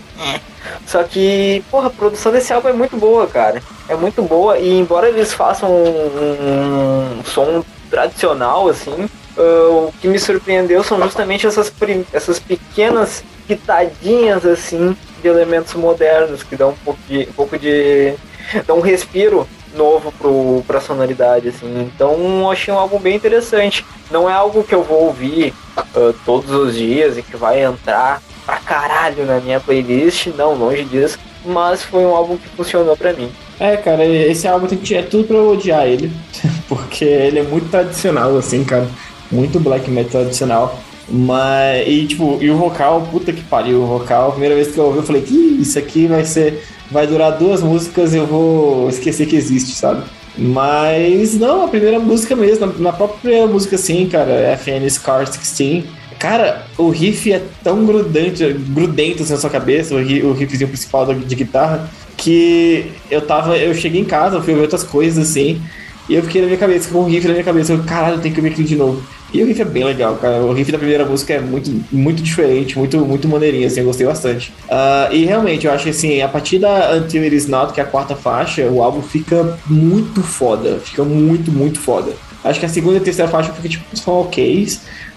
Só que, porra, a produção desse álbum é muito boa, cara. É muito boa e embora eles façam um, um som tradicional, assim, uh, o que me surpreendeu são justamente essas, essas pequenas pitadinhas, assim, de elementos modernos que dão um pouco de, um pouco de um respiro novo pro, pra sonoridade, assim. Então achei um álbum bem interessante. Não é algo que eu vou ouvir uh, todos os dias e que vai entrar pra caralho na minha playlist, não, longe disso. Mas foi um álbum que funcionou pra mim. É, cara, esse álbum tem que é tudo pra eu odiar ele. Porque ele é muito tradicional, assim, cara. Muito black metal tradicional. Mas, e tipo, e o vocal, puta que pariu, o vocal, a primeira vez que eu ouvi, eu falei, que isso aqui vai ser vai durar duas músicas eu vou esquecer que existe, sabe? Mas não, a primeira música mesmo, na própria música assim, cara, FN Scar 16. Cara, o riff é tão grudante, grudento assim, na sua cabeça, o, riff, o riffzinho principal de guitarra, que eu tava. Eu cheguei em casa, fui ver outras coisas assim, e eu fiquei na minha cabeça, com o riff na minha cabeça, eu, caralho, eu tenho que ouvir aquilo de novo. E o riff é bem legal, cara. O riff da primeira música é muito, muito diferente, muito, muito maneirinho, assim, eu gostei bastante. Uh, e realmente, eu acho que assim, a partir da Until It Is Not, que é a quarta faixa, o álbum fica muito foda. Fica muito, muito foda. Acho que a segunda e terceira faixa fica tipo só ok,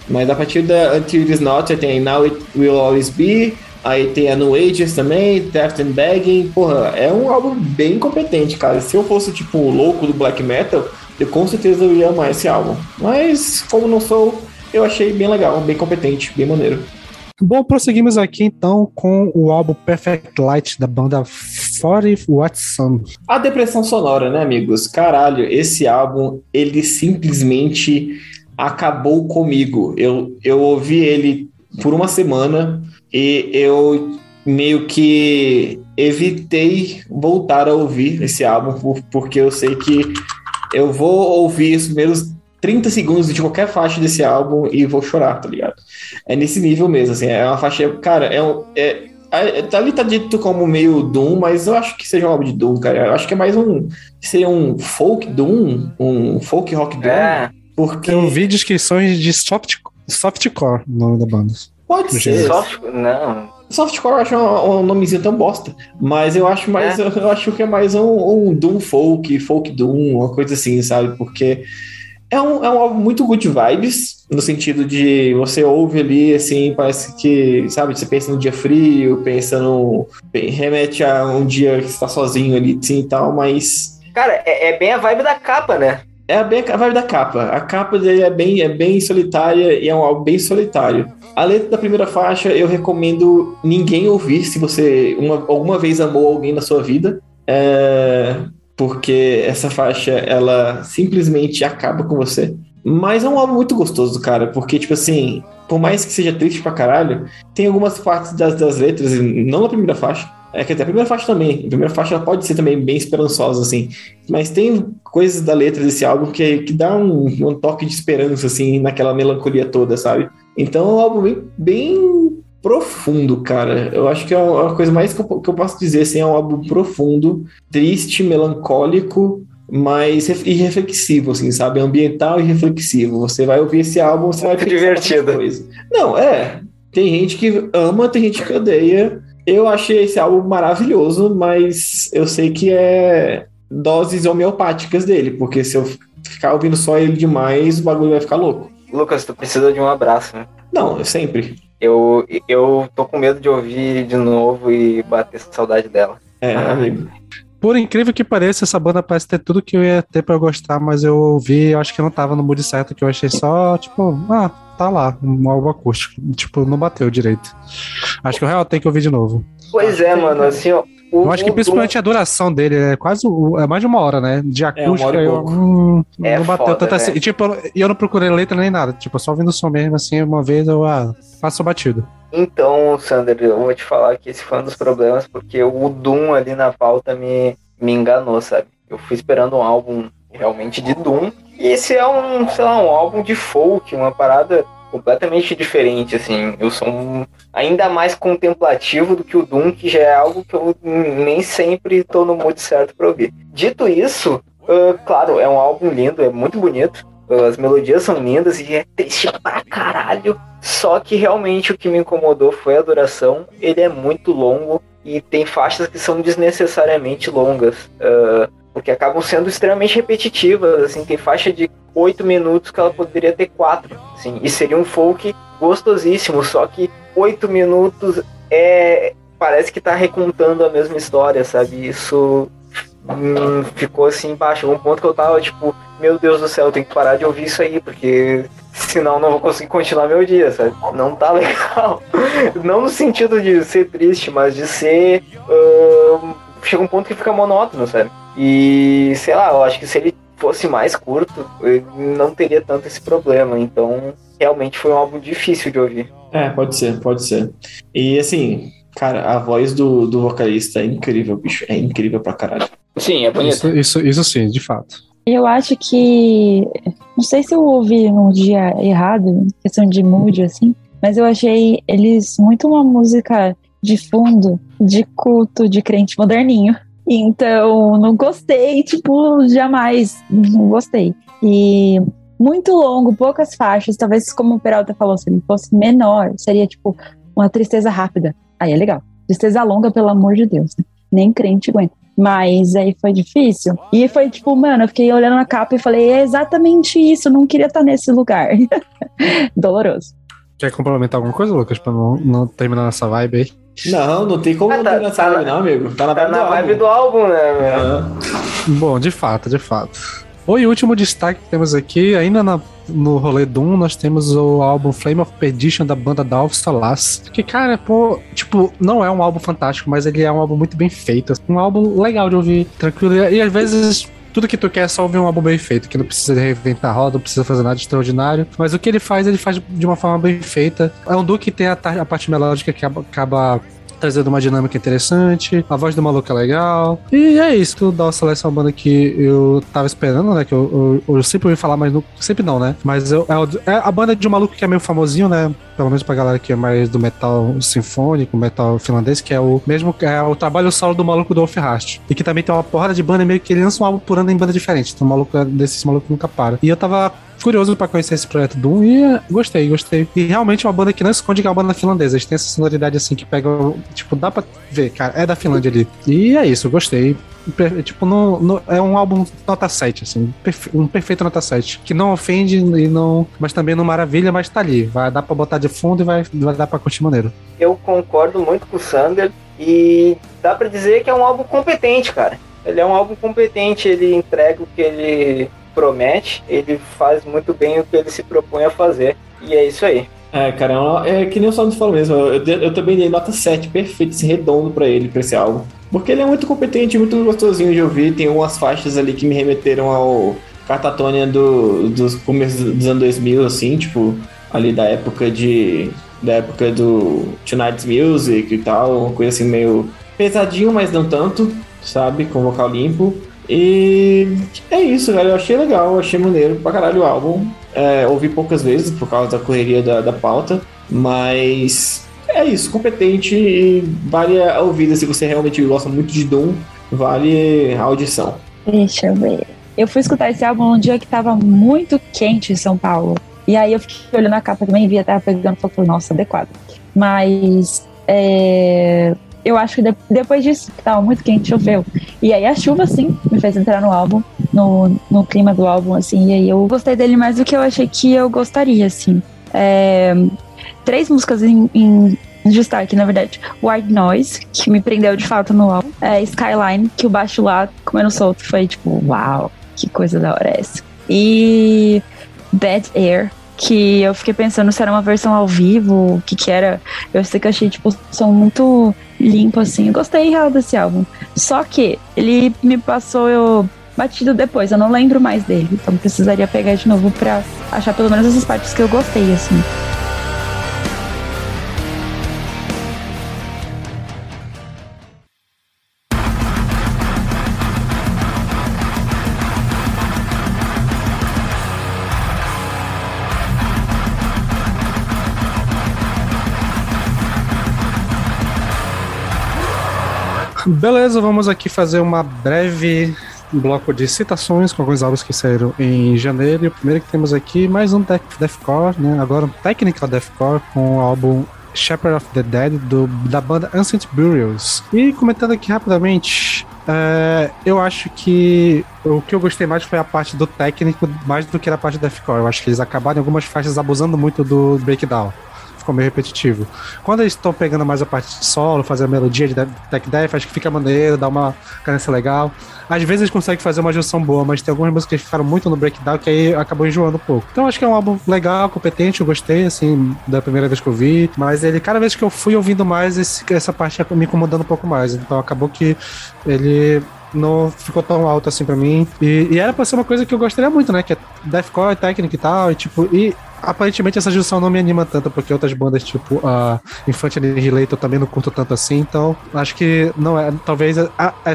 mas a partir da Until It Is Not, tem Now It Will Always Be, aí tem a New Ages também, Theft and Begging. Porra, é um álbum bem competente, cara. Se eu fosse tipo o louco do black metal, eu com certeza eu ia amar esse álbum. Mas, como não sou, eu achei bem legal, bem competente, bem maneiro. Bom, prosseguimos aqui então com o álbum Perfect Light da banda 40 Watson. A depressão sonora, né, amigos? Caralho, esse álbum, ele simplesmente acabou comigo. Eu, eu ouvi ele por uma semana e eu meio que evitei voltar a ouvir esse álbum porque eu sei que eu vou ouvir os primeiros 30 segundos de qualquer faixa desse álbum e vou chorar, tá ligado? É nesse nível mesmo, assim, é uma faixa, cara, é, um, é, é tá ali tá dito como meio Doom, mas eu acho que seja um álbum de Doom, cara. Eu acho que é mais um. Seria um folk Doom, um folk rock Doom. É, Porque. Eu vi descrições de soft, softcore no nome da banda. Pode ser. soft, não. Softcore eu acho um, um nomezinho tão bosta. Mas eu acho mais. Eu, eu acho que é mais um, um Doom folk, folk Doom, uma coisa assim, sabe? Porque. É um, é um álbum muito good vibes, no sentido de você ouve ali, assim, parece que, sabe, você pensa num dia frio, pensa no. remete a um dia que você tá sozinho ali, assim e tal, mas. Cara, é, é bem a vibe da capa, né? É bem a vibe da capa. A capa dele é bem, é bem solitária e é um álbum bem solitário. A letra da primeira faixa eu recomendo ninguém ouvir se você uma, alguma vez amou alguém na sua vida. É, porque essa faixa ela simplesmente acaba com você. Mas é um álbum muito gostoso, cara, porque, tipo assim, por mais que seja triste pra caralho, tem algumas partes das, das letras, não na primeira faixa. É que até a primeira faixa também. A primeira faixa ela pode ser também bem esperançosa, assim. Mas tem coisas da letra desse álbum que, que dá um, um toque de esperança, assim, naquela melancolia toda, sabe? Então é um álbum bem, bem profundo, cara. Eu acho que é a coisa mais que eu, que eu posso dizer, assim, é um álbum profundo, triste, melancólico, mas e reflexivo, assim, sabe? Ambiental e reflexivo. Você vai ouvir esse álbum, você vai Muito divertido. coisa. Não, é. Tem gente que ama, tem gente que odeia. Eu achei esse álbum maravilhoso, mas eu sei que é doses homeopáticas dele, porque se eu ficar ouvindo só ele demais, o bagulho vai ficar louco. Lucas, tu precisa de um abraço, né? Não, eu sempre. Eu, eu tô com medo de ouvir de novo e bater saudade dela. É, Ah. amigo. Por incrível que pareça, essa banda parece ter tudo que eu ia ter pra eu gostar, mas eu ouvi, eu acho que não tava no mood certo, que eu achei só, tipo, ah, tá lá, um álbum acústico. Tipo, não bateu direito. Acho que o real tem que ouvir de novo. Pois é, mano, assim, ó. O, Eu acho que principalmente a duração dele é quase é mais de uma hora, né? De uma acústica, hora e eu, hum, É não bateu foda, tanto assim. né? E tipo, eu- eu não procurei letra nem nada. Tipo, só ouvindo o som mesmo, assim, uma vez eu ah, passo batido. Então, Sander, eu vou te falar que esse foi um dos problemas, porque o Doom ali na pauta me, me enganou, sabe? Eu fui esperando um álbum realmente de Doom, e esse é um, sei lá, um álbum de folk, uma parada completamente diferente, assim. Eu sou um, ainda mais contemplativo do que o Doom, que já é algo que eu nem sempre tô no mood certo pra ouvir. Dito isso, ah, claro, é um álbum lindo, é muito bonito, as melodias são lindas e é triste pra caralho. Só que realmente o que me incomodou foi a duração. Ele é muito longo e tem faixas que são desnecessariamente longas. ah, porque acabam sendo extremamente repetitivas. Assim, tem faixa de 8 minutos que ela poderia ter 4. Assim, e seria um folk gostosíssimo. Só que 8 minutos é. Parece que tá recontando a mesma história, sabe? Isso hum, ficou assim embaixo. Um ponto que eu tava tipo, meu Deus do céu, eu tenho que parar de ouvir isso aí, porque senão não vou conseguir continuar meu dia, sabe? Não tá legal. Não no sentido de ser triste, mas de ser. ahn, chega um ponto que fica monótono, sabe? E sei lá, eu acho que se ele fosse mais curto, eu não teria tanto esse problema. Então, realmente foi um álbum difícil de ouvir. É, pode ser, pode ser. E assim, cara, a voz do, do vocalista é incrível, bicho. É incrível pra caralho. Sim, é Isso, isso, isso sim, de fato. Eu acho que. Não sei se eu ouvi num dia errado, questão de mood, assim, mas eu achei eles muito uma música de fundo, de culto, de crente moderninho. Então, não gostei, tipo, jamais. Não gostei. E muito longo, poucas faixas. Talvez, como o Peralta falou, se ele fosse menor, seria tipo uma tristeza rápida. Aí é legal. Tristeza longa, pelo amor de Deus. né? Nem crente aguenta. Mas aí foi difícil. E foi tipo, mano, eu fiquei olhando a capa e falei, é exatamente isso, não queria estar nesse lugar. Doloroso. Quer complementar alguma coisa, Lucas, pra não, não terminar nessa vibe aí? Não, não tem como Ah, não tá- ter nessa tá vibe, na- não, amigo. Tá na Tá vibe na do vibe álbum. do álbum, né, meu? É. Bom, de fato, de fato. O e último destaque que temos aqui, ainda na- no rolê Doom, nós temos o álbum Flame of Perdition da banda Dalv Solas. Que, cara, pô, tipo, não é um álbum fantástico, mas ele é um álbum muito bem feito. Um álbum legal de ouvir, tranquilo. E, e às vezes. Tudo que tu quer é só ouvir um álbum bem feito, que não precisa reinventar a roda, não precisa fazer nada de extraordinário. Mas o que ele faz, ele faz de uma forma bem feita. É um Duke que tem a, a parte melódica que acaba trazendo uma dinâmica interessante, a voz do maluco é legal. E é isso, tudo dá uma seleção banda que eu tava esperando, né? Que eu, eu, eu sempre ouvi falar, mas não, sempre não, né? Mas eu, é, é, a banda de um maluco que é meio famosinho, né? Pelo menos pra galera que é mais do metal sinfônico, metal finlandês, que é o mesmo é o trabalho solo do maluco do Rast. E que também tem uma porrada de banda meio que ele lança um álbum por ano em banda diferente. Então o maluco é desses malucos nunca para. E eu tava curioso para conhecer esse projeto Doom e uh, gostei, gostei. E realmente é uma banda que não esconde que é uma banda finlandesa. Eles têm essa sonoridade assim que pega, tipo, dá pra ver, cara, é da Finlândia ali. E é isso, gostei. Tipo, no, no, é um álbum nota 7, assim, um perfeito nota 7. Que não ofende e não. Mas também não maravilha, mas tá ali. Vai dar pra botar de fundo e vai, vai dar pra curtir maneiro. Eu concordo muito com o Sander e dá pra dizer que é um álbum competente, cara. Ele é um álbum competente, ele entrega o que ele promete, ele faz muito bem o que ele se propõe a fazer. E é isso aí. É, cara, é, é que nem o Sandro falou mesmo. Eu, eu, eu, também dei nota 7, perfeito, esse redondo pra ele, pra esse álbum. Porque ele é muito competente, muito gostosinho de ouvir. Tem algumas faixas ali que me remeteram ao Catatônia do, dos começos dos anos 2000, assim, tipo, ali da época de. da época do Tonight's Music e tal, uma coisa assim meio pesadinho, mas não tanto, sabe? Com vocal limpo. E é isso, galera. Eu achei legal, achei maneiro pra caralho o álbum. É, ouvi poucas vezes por causa da correria da, da pauta, mas é isso, competente e vale a ouvida se você realmente gosta muito de Doom, vale a audição. Deixa eu ver. Eu fui escutar esse álbum um dia que tava muito quente em São Paulo. E aí eu fiquei olhando a capa também, via, tava pegando e falei, nossa, adequado. Mas é, eu acho que de, depois disso, que tava muito quente, choveu. E aí a chuva, sim, me fez entrar no álbum, no, no clima do álbum, assim. E aí eu gostei dele mais do que eu achei que eu gostaria, assim. É, três músicas em, em destaque, na verdade. White Noise, que me prendeu de fato no álbum. É, Skyline, que o baixo lá, comendo solto, foi tipo, uau, que coisa da hora é essa. E Bad Air, que eu fiquei pensando se era uma versão ao vivo, o que que era. Eu sei que achei, tipo, som muito limpo, assim. Eu gostei real desse álbum. Só que ele me passou eu, batido depois, eu não lembro mais dele. Então precisaria pegar de novo pra achar pelo menos essas partes que eu gostei, assim. Beleza, vamos aqui fazer uma breve bloco de citações com alguns álbuns que saíram em janeiro. E o primeiro que temos aqui, mais um Deathcore, né? Agora um Technical Deathcore com o álbum Shepherd of the Dead do, da banda Ancient Burials. E comentando aqui rapidamente, é, eu acho que o que eu gostei mais foi a parte do técnico, mais do que a parte do deathcore. Eu acho que eles acabaram em algumas faixas abusando muito do breakdown ficou meio repetitivo. Quando eles estão pegando mais a parte de solo, fazer a melodia de Tech Death, acho que fica maneiro, dá uma cadência legal. Às vezes eles conseguem fazer uma junção boa, mas tem algumas músicas que ficaram muito no breakdown que aí acabou enjoando um pouco. Então acho que é um álbum legal, competente, eu gostei, assim, da primeira vez que eu vi, mas ele, cada vez que eu fui ouvindo mais, esse, essa parte me incomodando um pouco mais. Então acabou que ele não ficou tão alto assim pra mim. E, e, era pra ser uma coisa que eu gostaria muito, né? Que é deathcore, técnica e tal. E tipo, e aparentemente essa junção não me anima tanto, porque outras bandas, tipo a Infante Annihilator, eu também não curto tanto assim. Então, acho que não é. Talvez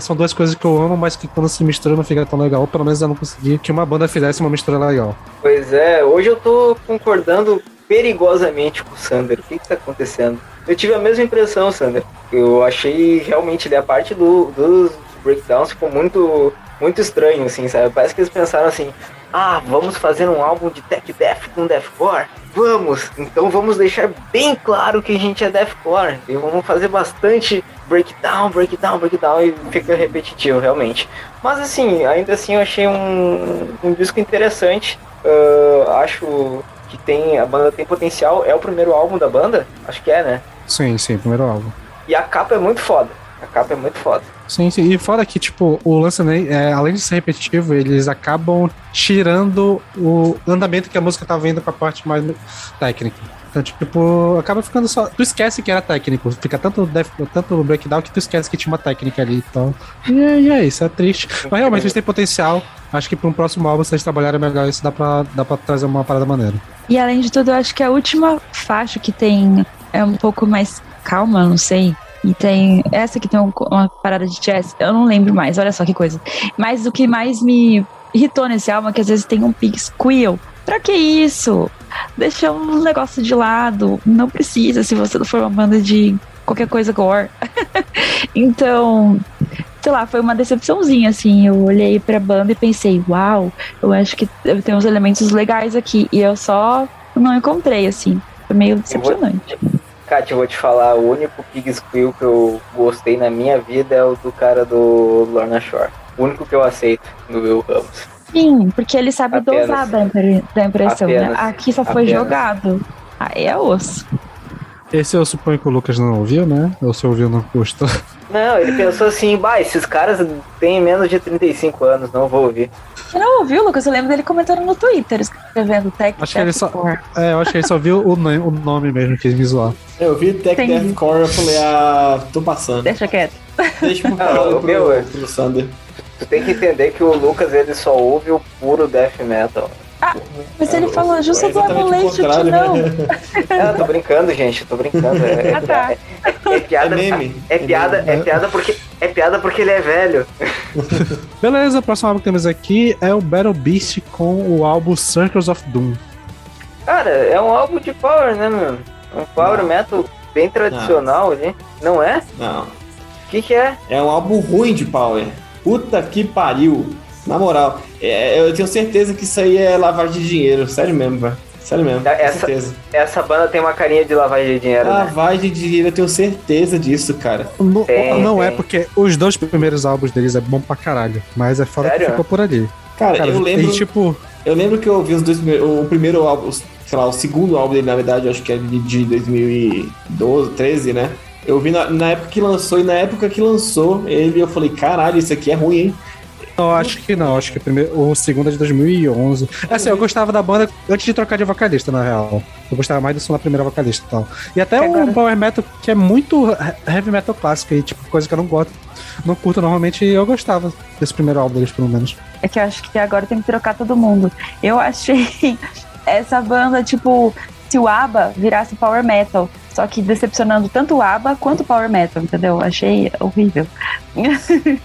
são duas coisas que eu amo, mas que quando se misturam não fica tão legal. Pelo menos eu não consegui que uma banda fizesse uma mistura legal. Pois é, hoje eu tô concordando perigosamente com o Sander. O que que tá acontecendo? Eu tive a mesma impressão, Sander. Eu achei realmente a parte do, dos breakdowns ficou muito, muito estranho, assim, sabe? Parece que eles pensaram assim, ah, vamos fazer um álbum de tech death com deathcore? Vamos! Então vamos deixar bem claro que a gente é deathcore. E vamos fazer bastante breakdown, breakdown, breakdown e fica repetitivo, realmente. Mas assim, ainda assim eu achei um, um disco interessante. Uh, acho que tem a banda tem potencial. É o primeiro álbum da banda? Acho que é, né? Sim, sim, primeiro álbum. E a capa é muito foda. A capa é muito foda. Sim, sim. E fora que, tipo, o lance, né, é, além de ser repetitivo, eles acabam tirando o andamento que a música tá vendo pra parte mais técnica. Então, tipo, acaba ficando só. Tu esquece que era técnico. Fica tanto, def... tanto breakdown que tu esquece que tinha uma técnica ali. Então. E é, e é isso, é triste. Mas realmente eles têm potencial. Acho que para um próximo álbum, se eles trabalharem melhor isso, dá pra, dá pra trazer uma parada maneira. E além de tudo, eu acho que a última faixa que tem é um pouco mais calma, não sei E tem essa que tem um- uma parada de jazz, eu não lembro mais, olha só que coisa. Mas o que mais me irritou nesse álbum é que às vezes tem um pig squeal. Pra que isso? Deixa um negócio de lado. Não precisa se você não for uma banda de qualquer coisa gore. então, sei lá, foi uma decepçãozinha, assim. Eu olhei pra banda e pensei, uau, eu acho que tem uns elementos legais aqui. E eu só não encontrei, assim. Foi meio decepcionante. Kátia, eu vou te falar, o único Pig Squeal que eu gostei na minha vida é o do cara do Lorna Shore. O único que eu aceito do Will Ramos. Sim, porque ele sabe Apenas. dosar da, impre- da impressão, né? Apenas. Aqui só foi Apenas. jogado. Aí é osso. Esse eu suponho que o Lucas não ouviu, né? Ou se ouviu, não gostou. Não, ele pensou assim, bah, esses caras têm menos de 35 anos, não vou ouvir. Você não ouviu, Lucas? Eu lembro dele comentando no Twitter, escrevendo Tech Acho que ele só- Deathcore. É, eu acho que ele só viu o, nome- o nome mesmo, quis me zoar. Eu vi Tech Entendi. Deathcore, eu falei, ah, tô passando. Deixa quieto. Deixa pro, Ah, pro, meu, é. pro, pro Sander. Tu tem que entender que o Lucas ele só ouve o puro death metal. Mas ele falou justo É do o Annihilation contrário, não. né? Ah, tô brincando, gente, tô brincando. É, é, Ah, tá. é- é piada. É meme. É piada, é piada porque é piada porque ele é velho. Beleza, o próximo álbum que temos aqui é o Battle Beast com o álbum Circles of Doom. Cara, é um álbum de power, né, mano? Um power Não. metal bem tradicional ali. Não é? Não. O que que é? É um álbum ruim de Power. Puta que pariu. Na moral, é, eu tenho certeza que isso aí é lavagem de dinheiro. Sério mesmo, velho. Sério mesmo, com Essa- certeza. Essa banda tem uma carinha de lavagem de dinheiro, né? Lavagem de dinheiro, eu tenho certeza disso, cara. Não, Tem, não é tem. porque os dois primeiros álbuns deles é bom pra caralho, mas é foda que Sério? ficou por ali. Cara, Cara, eu lembro, tipo, eu lembro que eu ouvi os dois primeiros, o primeiro álbum, sei lá, o segundo álbum dele, na verdade, acho que é de, de 2012, 13, né? Eu vi na, na época que lançou, e na época que lançou ele, eu falei, caralho, isso aqui é ruim, hein? Não, acho que não, acho que o, primeiro, o segundo é de 2011. Assim, eu gostava da banda antes de trocar de vocalista, na real. Eu gostava mais do som da primeira vocalista e tal. E até um agora- power metal que é muito he- heavy metal clássico, e tipo, coisa que eu não gosto. Não curto normalmente, e eu gostava desse primeiro álbum deles, pelo menos. É que eu acho que agora tem que trocar todo mundo. Eu achei essa banda, tipo, se o ABBA virasse power metal. Só que decepcionando tanto o ABBA quanto o power metal, entendeu? Achei horrível.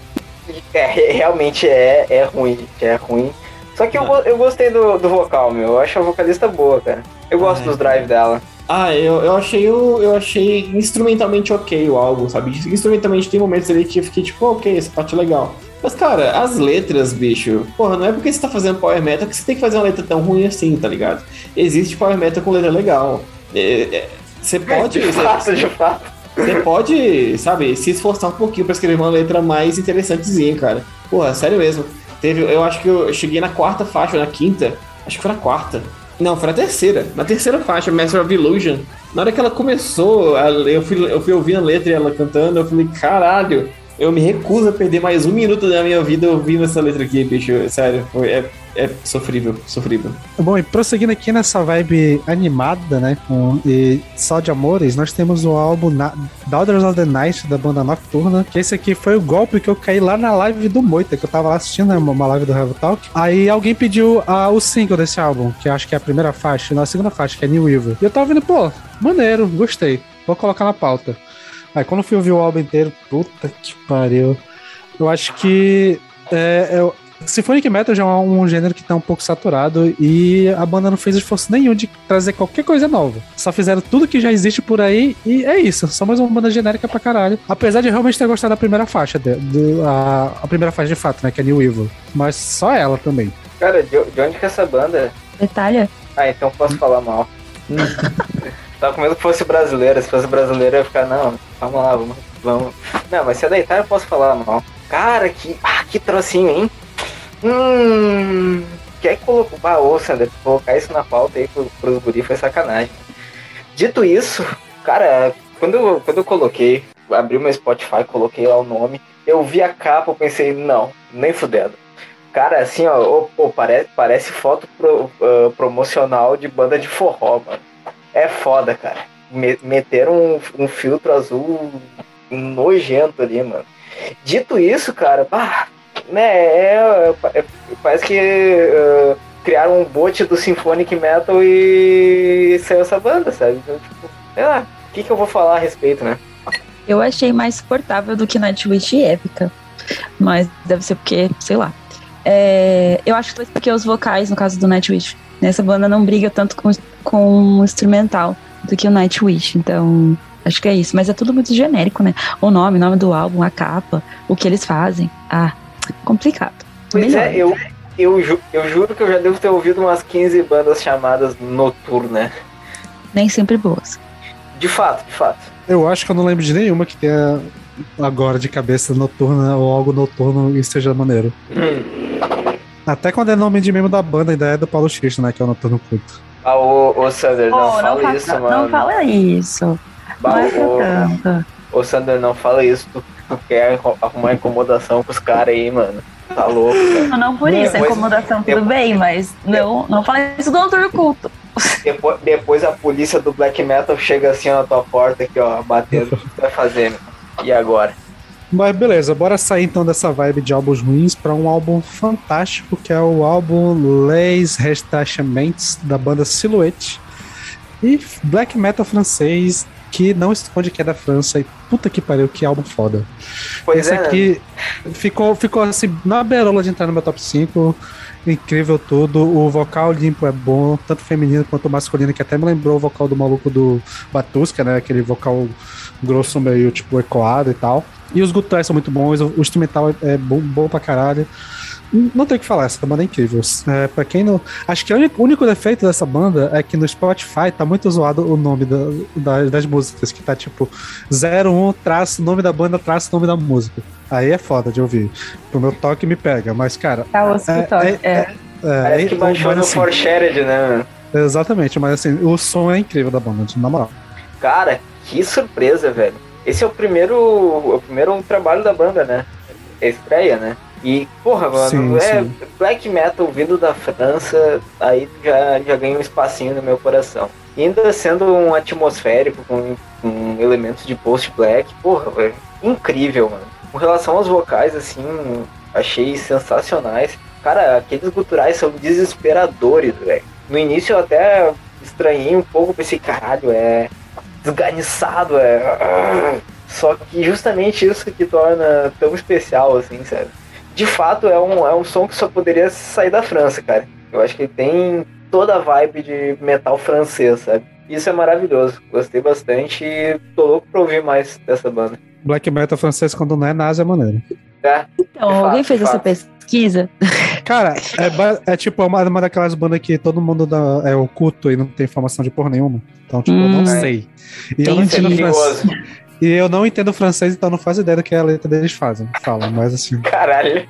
É, re- realmente é, é ruim, é ruim. Só que eu, go- eu gostei do, do vocal, meu. Eu acho a vocalista boa, cara. Eu gosto Ai, dos drive dela. Ah, eu, eu achei o, eu achei instrumentalmente ok o álbum, sabe? Instrumentalmente tem momentos ali que eu fiquei tipo, ok, essa parte é legal. Mas, cara, as letras, bicho, porra, não é porque você tá fazendo power metal que você tem que fazer uma letra tão ruim assim, tá ligado? Existe power metal com letra legal. É, é, Você pode. De fato, de fato. Você pode, sabe, se esforçar um pouquinho pra escrever uma letra mais interessantezinha, cara. Porra, sério mesmo. Teve, eu acho que eu cheguei na quarta faixa, na quinta. Acho que foi na quarta. Não, foi na terceira. Na terceira faixa, Master of Illusion. Na hora que ela começou, eu fui, eu fui ouvindo a letra e ela cantando, eu falei, caralho, eu me recuso a perder mais um minuto da minha vida ouvindo essa letra aqui, bicho. Sério, foi, é, é sofrível, sofrível. Bom, e prosseguindo aqui nessa vibe animada, né, com, e só de amores, nós temos o álbum Na Daughters of the Night, da banda Nocturna, que esse aqui foi o golpe que eu caí lá na live do Moita, que eu tava lá assistindo, né, uma live do Revo Talk. Aí alguém pediu ah, o single desse álbum, que acho que é a primeira faixa, não, a segunda faixa, que é New Evil. E eu tava vendo, pô, maneiro, gostei, vou colocar na pauta. Aí quando eu fui ouvir o álbum inteiro, puta que pariu. Eu acho que é, eu, Symphonic Metal já é um gênero que tá um pouco saturado e a banda não fez esforço nenhum de trazer qualquer coisa nova. Só fizeram tudo que já existe por aí e é isso. Só mais uma banda genérica pra caralho. Apesar de realmente ter gostado da primeira faixa, de, do- a, a primeira faixa de fato, né? Que é New Evil. Mas só ela também. Cara, de, de onde que é essa banda? Detalhe. Ah, então posso falar mal. Tava com medo que fosse brasileira. Se fosse brasileira, eu ia ficar, não, vamos lá, vamos. vamos. Não, mas se é da Itália, eu posso falar mal. Cara, que. Ah, que trocinho, hein? Hum. Quer que colocou. Ah, ô, Sander, colocar isso na pauta aí pro, pros guri foi sacanagem. Dito isso, cara, quando eu, quando eu coloquei, abri meu Spotify, coloquei lá o nome, eu vi a capa, eu pensei, não, nem fudendo. Cara, assim, ó, parece, parece foto pro- ah, promocional de banda de forró, mano. É foda, cara. Me- meteram um, um filtro azul nojento ali, mano. Dito isso, cara, pá, né, é, é- parece que ah, criaram um bot do Symphonic Metal e saiu essa banda, sabe? Então, tipo, sei lá, o que, que eu vou falar a respeito, né? Eu achei mais suportável do que Nightwish e Épica. Mas deve ser porque, sei lá. É, eu acho que foi porque os vocais, no caso do Nightwish, nessa banda não briga tanto com, com o instrumental do que o Nightwish. Então, acho que é isso. Mas é tudo muito genérico, né? O nome, o nome do álbum, a capa, o que eles fazem. Ah, complicado. Pois Melhor. é, eu, eu, ju- eu juro que eu já devo ter ouvido umas 15 bandas chamadas Noturna. Nem sempre boas. De fato, de fato. Eu acho que eu não lembro de nenhuma que tenha agora de cabeça noturna ou algo noturno e seja maneiro. Hum. Até quando é nome de membro da banda, ainda é do Paulo X, né? Que é o Noturno Culto. Ah, ô, ô Sander, não Oh, fala fa- isso, não mano. fala isso. Bah, não ô, tanto. ô, Sander, não fala isso. Tu, tu quer arru- arrumar incomodação com os caras aí, mano. Tá louco, cara. Não, não por isso, a Depois- incomodação tudo depois- bem, mas não, não fala isso do autor culto. Depois, depois a polícia do black metal chega assim ó, na tua porta aqui, ó, batendo. O que tu vai fazer, meu? E agora? Mas beleza, bora sair então dessa vibe de álbuns ruins pra um álbum fantástico que é o álbum Les Retachements da banda Silhouette. E black metal francês que não esconde que é da França e puta que pariu, que álbum foda. Pois Esse é, aqui ficou, ficou assim, na beirola de entrar no meu top 5. Incrível tudo. O vocal limpo é bom, tanto feminino quanto masculino, que até me lembrou o vocal do maluco do Batusca, né? Aquele vocal grosso, meio tipo ecoado e tal. E os guturais são muito bons, o, instrumental é, é bom, bom pra caralho. Não tem o que falar, essa banda é incrível. É, pra quem não. Acho que o único, defeito dessa banda é que no Spotify tá muito zoado o nome da, da- das músicas, que tá tipo 01 traço nome da banda traço nome da música. Aí é foda de ouvir. Pro meu toque me pega, mas cara. Tá o escritório. é- É, É, Parece que é- baixou no assim, Forshared, né, mano? Exatamente, mas assim, o som é incrível da banda, na moral. Cara, que surpresa, velho. Esse é o primeiro, o primeiro trabalho da banda, né? É estreia, né? E, porra, mano, Sim, é sim. black metal vindo da França, aí já, já ganha um espacinho no meu coração. E ainda sendo um atmosférico, com, com elementos de post-black, porra, velho, incrível, mano. Com relação aos vocais, assim, achei sensacionais. Cara, aqueles guturais são desesperadores, velho. No início eu até estranhei um pouco, pensei, caralho, é desganiçado, é. Só que justamente isso que torna tão especial, assim, sabe? De fato, é um, é um som que só poderia sair da França, cara. Eu acho que ele tem toda a vibe de metal francês, sabe? Isso é maravilhoso. Gostei bastante e tô louco pra ouvir mais dessa banda. Black metal francês, quando não é nazi, é maneiro. É, Então, fato, alguém fez essa pesquisa? Cara, é, é tipo uma, uma daquelas bandas que todo mundo dá, é oculto e não tem informação de porra nenhuma. Então, tipo, eu não Hum. sei. E eu, não entendo francês. E eu não entendo francês, então não faço ideia do que a letra deles fazem. Falam, mas assim. Caralho.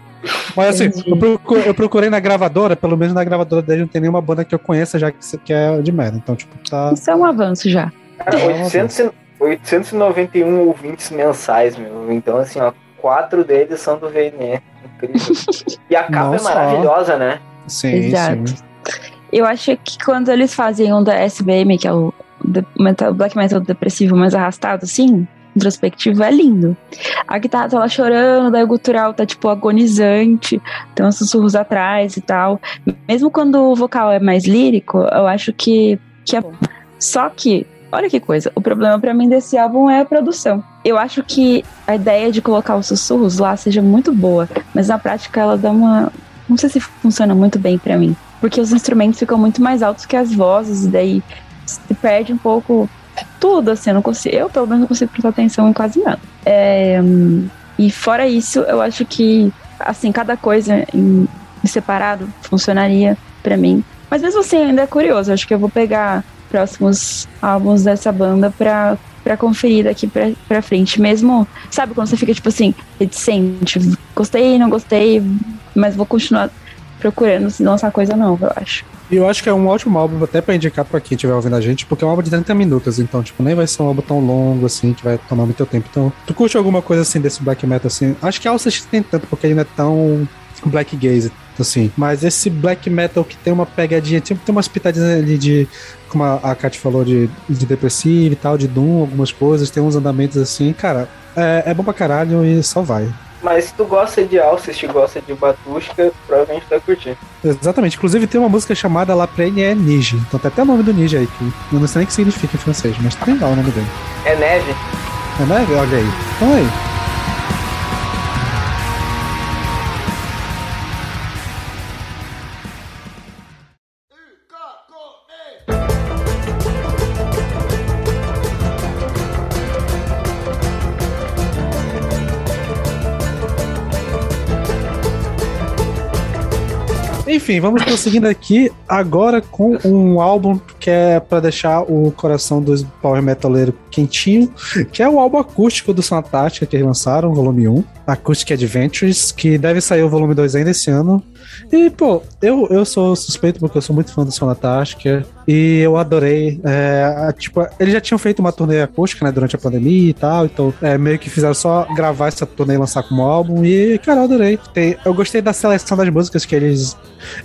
Mas assim, eu, eu procurei na gravadora, pelo menos na gravadora deles não tem nenhuma banda que eu conheça já que, é de merda. Então, tipo, tá. Isso é um avanço já. Cara, 800, e- 891 ouvintes mensais, meu. Então, assim, ó, quatro deles são do VNE. Incrível. E a capa é só. maravilhosa, né? Sim, Exato. sim. Eu acho que quando eles fazem um da SBM, que é o metal- black metal depressivo mais arrastado, assim, introspectivo, é lindo. A guitarra tá lá chorando, daí o gutural tá, tipo, agonizante, tem uns sussurros atrás e tal. Mesmo quando o vocal é mais lírico, eu acho que, que é bom. Só que, olha que coisa, o problema pra mim desse álbum é a produção. Eu acho que a ideia de colocar os sussurros lá seja muito boa, mas na prática ela dá uma. Não sei se funciona muito bem pra mim. Porque os instrumentos ficam muito mais altos que as vozes, e daí se perde um pouco tudo, assim, eu não consigo. Eu, pelo menos, não consigo prestar atenção em quase nada. É, e fora isso, eu acho que, assim, cada coisa em, em separado funcionaria pra mim. Mas mesmo assim, ainda é curioso. Eu acho que eu vou pegar próximos álbuns dessa banda pra, pra conferir daqui pra, pra frente. Mesmo, sabe, quando você fica, tipo assim, reticente. Gostei, não gostei, mas vou continuar procurando lançar coisa nova, eu acho. E eu acho que é um ótimo álbum até pra indicar pra quem estiver ouvindo a gente, porque é um álbum de 30 minutos, então, tipo, nem vai ser um álbum tão longo assim, que vai tomar muito tempo. Então, tu curte alguma coisa assim desse black metal assim? Acho que a Alcest tem tanto, porque ele não é tão black gaze, assim. Mas esse black metal que tem uma pegadinha, tipo, tem umas pitadinhas ali de, como a, a Kat falou, de, de depressivo e tal, de Doom, algumas coisas, tem uns andamentos assim, cara, é, é bom pra caralho e só vai. Mas se tu gosta de Alcest e gosta de Batushka, provavelmente tu vai curtir. Exatamente. Inclusive tem uma música chamada La Prene é Nige. Então tem até o nome do Nige aí, que eu não sei nem o que significa em francês, mas tem lá o nome dele. É neve. É, né? Olha aí. Então aí. Enfim, vamos prosseguindo aqui agora com um álbum que é para deixar o coração dos power metaleiro quentinho, que é o álbum acústico do Sonatática que eles lançaram, volume 1, Acoustic Adventures, que deve sair o volume 2 ainda esse ano. E, pô, eu, eu sou suspeito porque eu sou muito fã do Sonatática e eu adorei. É, tipo, eles já tinham feito uma turnê acústica, né, durante a pandemia e tal, então é, meio que fizeram só gravar essa turnê e lançar como álbum e, cara, eu adorei. Tem, eu gostei da seleção das músicas que eles,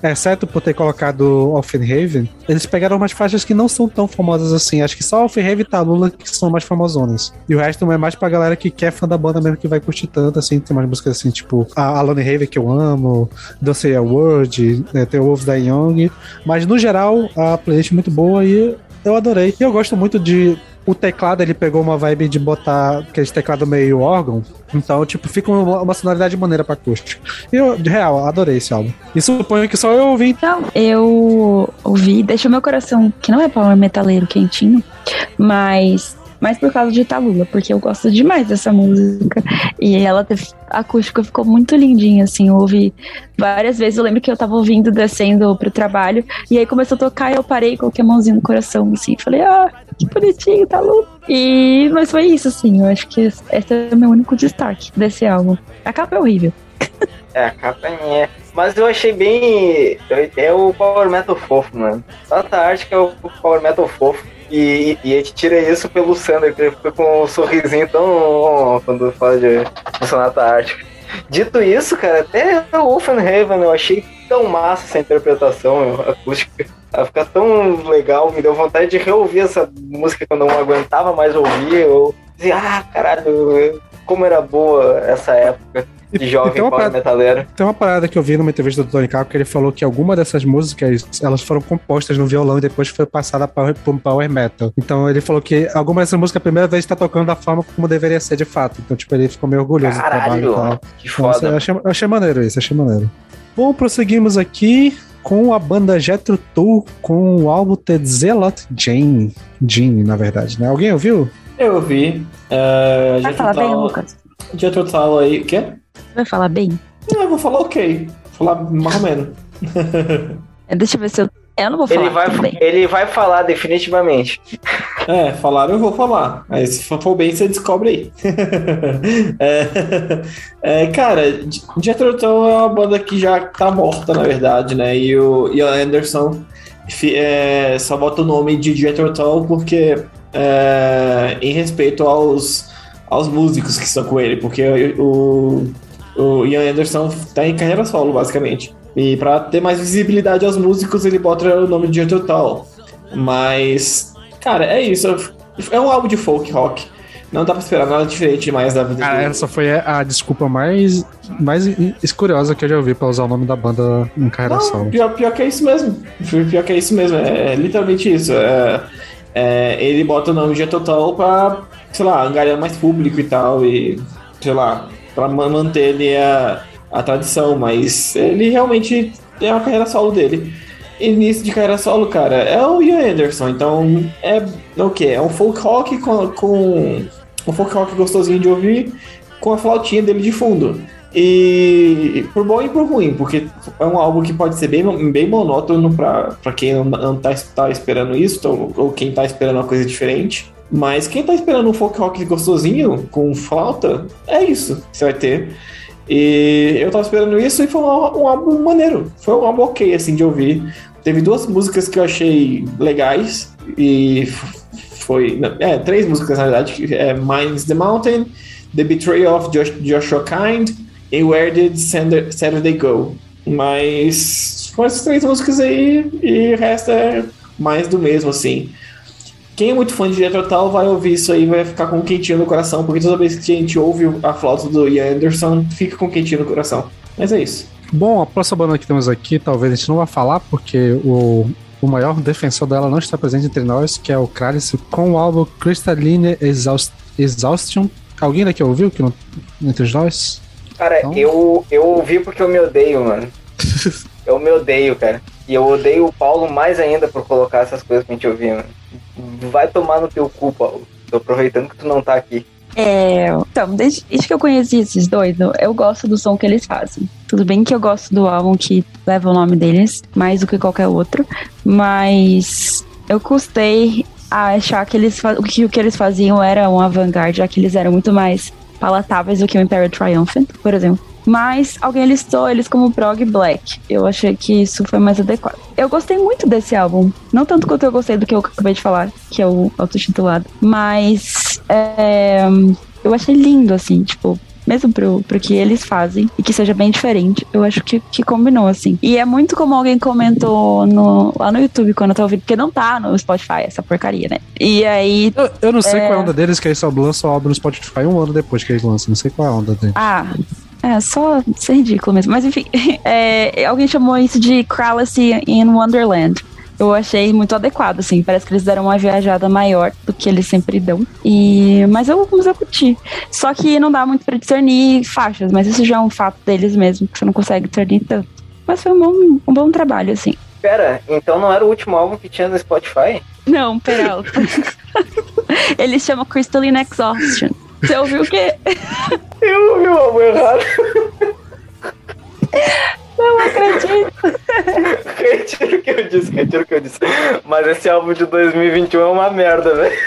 exceto por ter colocado Offenhaven, eles pegaram umas faixas que não são tão famosas assim. Acho que só Offenhaven e Talula que são mais famosonas. E o resto é mais pra galera que quer fã da banda mesmo, que vai curtir tanto, assim. Tem umas músicas assim, tipo a Alone Haven, que eu amo, Don't a Word, né, tem o Wolves da Young. Mas, no geral, a playlist é muito boa e eu adorei. E eu gosto muito de o teclado ele pegou uma vibe de botar aquele teclado meio órgão. Então, tipo, fica uma, uma sonoridade maneira pra acústica. E eu, de real, adorei esse álbum. E suponho que só eu ouvi. Então, eu ouvi, deixou meu coração, que não é power metaleiro quentinho, mas mas por causa de Talula, porque eu gosto demais dessa música. E ela teve, a acústica ficou muito lindinha, assim, eu ouvi várias vezes. Eu lembro que eu tava ouvindo descendo pro trabalho, e aí começou a tocar e eu parei, coloquei a mãozinha no coração, assim, falei, ah, que bonitinho, Talula. E, mas foi isso, assim, eu acho que esse é o meu único destaque desse álbum. A capa é horrível. É, a capa é. Mas eu achei bem. É o Power Metal fofo, mano. Tanta arte que é o Power Metal fofo. E, e a gente tira isso pelo Sander, que ele fica com um sorrisinho tão. quando fala de Sonata Ártica. Dito isso, cara, até o Wolfenhaven eu achei tão massa essa interpretação acústica. Ela fica tão legal, me deu vontade de reouvir essa música quando eu não aguentava mais ouvir. Eu dizia, ah, caralho, como era boa essa época de jovem power parada, metaleiro. Tem uma parada que eu vi numa entrevista do Tony Capo que ele falou que alguma dessas músicas elas foram compostas no violão e depois foi passada para o power metal. Então ele falou que alguma dessas músicas a primeira vez está tocando da forma como deveria ser de fato. Então, tipo, ele ficou meio orgulhoso Caralho, do trabalho e tal. Que foda. Então, eu, achei, eu achei maneiro isso, achei maneiro. Bom, prosseguimos aqui com a banda Jetro Tull com o álbum The Zealot Jane. Jane, na verdade, né? Alguém ouviu? Eu ouvi. Uh, Vai falar bem, Lucas. Jetro Tull aí, o quê? Vai falar bem? Não, eu vou falar ok. Vou falar mais ou menos. É, Deixa eu ver se eu. Eu não vou falar. Ele vai, bem. ele vai falar definitivamente. É, falaram, eu vou falar. Aí se for bem, você descobre aí. é, é, cara, Jethro Tull é uma banda que já tá morta, na verdade, né? E o Ian Anderson é, só bota o nome de Jethro Tull porque é, em respeito aos, aos músicos que estão com ele, porque o, o Ian Anderson tá em carreira solo, basicamente. E pra ter mais visibilidade aos músicos, ele bota o nome de Jethro Tull. Mas, cara, é isso. É um álbum de folk rock. Não dá pra esperar nada diferente demais da vida Cara, dele. essa foi a desculpa mais, mais curiosa que eu já ouvi pra usar o nome da banda em carreira Não, solo. pior, pior que é isso mesmo. Pior que é isso mesmo. É, é literalmente isso. É, é, ele bota o nome de Total pra, sei lá, angariar mais público e tal. E, sei lá, pra ma- manter ele a, a tradição. Mas ele realmente é a carreira solo dele. Início de carreira solo, cara, é o Ian Anderson. Então, é o quê? É um folk rock com, com um folk rock gostosinho de ouvir com a flautinha dele de fundo. E por bom e por ruim, porque é um álbum que pode ser bem, bem monótono pra quem não, não tá, tá esperando isso, ou, ou quem tá esperando uma coisa diferente. Mas quem tá esperando um folk rock gostosinho, com flauta, é isso que você vai ter. E eu tava esperando isso e foi um, um álbum maneiro. Foi um álbum ok, assim, de ouvir. Teve duas músicas que eu achei legais e foi... É, três músicas, na verdade. que É Mines the Mountain, The Betrayal of Josh, Joshua Kind e Where Did Saturday Go? Mas foram essas três músicas aí e o resto é mais do mesmo, assim. Quem é muito fã de Jethro Tull vai ouvir isso aí e vai ficar com um quentinho no coração, porque toda vez que a gente ouve a flauta do Ian Anderson, fica com um quentinho no coração. Mas é isso. Bom, a próxima banda que temos aqui, talvez a gente não vá falar, porque o, o maior defensor dela não está presente entre nós, que é o Kralis, com o álbum Crystalline Exhaust, Exhaustion. Alguém daqui ouviu que não, entre nós? Cara, Então- eu, eu ouvi porque eu me odeio, mano. Eu me odeio, cara. E eu odeio o Paulo mais ainda por colocar essas coisas pra gente ouvir, mano. Vai tomar no teu cu, Paulo. Tô aproveitando que tu não tá aqui. É, então, desde, desde que eu conheci esses dois, eu, gosto do som que eles fazem. Tudo bem que eu gosto do álbum que leva o nome deles, mais do que qualquer outro, mas eu custei a achar que, eles, que o que eles faziam era um avant-garde, já que eles eram muito mais palatáveis do que o Imperial Triumphant, por exemplo. Mas alguém listou eles como prog black. Eu achei que isso foi mais adequado. Eu gostei muito desse álbum. Não tanto quanto eu gostei do que eu acabei de falar, que é o autotitulado. Mas é, eu achei lindo, assim, tipo, mesmo pro, pro que eles fazem e que seja bem diferente, eu acho que, que combinou, assim. E é muito como alguém comentou no, lá no YouTube quando eu tava ouvindo, porque não tá no Spotify essa porcaria, né? E aí. Eu, eu não sei É. qual é a onda deles, que eles só lançam o álbum no Spotify um ano depois que eles lançam. Não sei qual é a onda deles. Ah. É, só ser ridículo mesmo. Mas enfim, é, alguém chamou isso de Kralacy in Wonderland. Eu achei muito adequado, assim. Parece que eles deram uma viajada maior do que eles sempre dão. E, mas eu, mas eu curti. Só que não dá muito pra discernir faixas, mas isso já é um fato deles mesmo, que você não consegue discernir tanto. Mas foi um bom, um bom trabalho, assim. Pera, então não era o último álbum que tinha no Spotify? Não, Peralta. Ele chama Crystalline Exhaustion. Você ouviu o quê? Eu ouvi o álbum errado. Não acredito. retiro o que eu disse, retiro o que eu disse. Mas esse álbum de 2021 é uma merda, velho.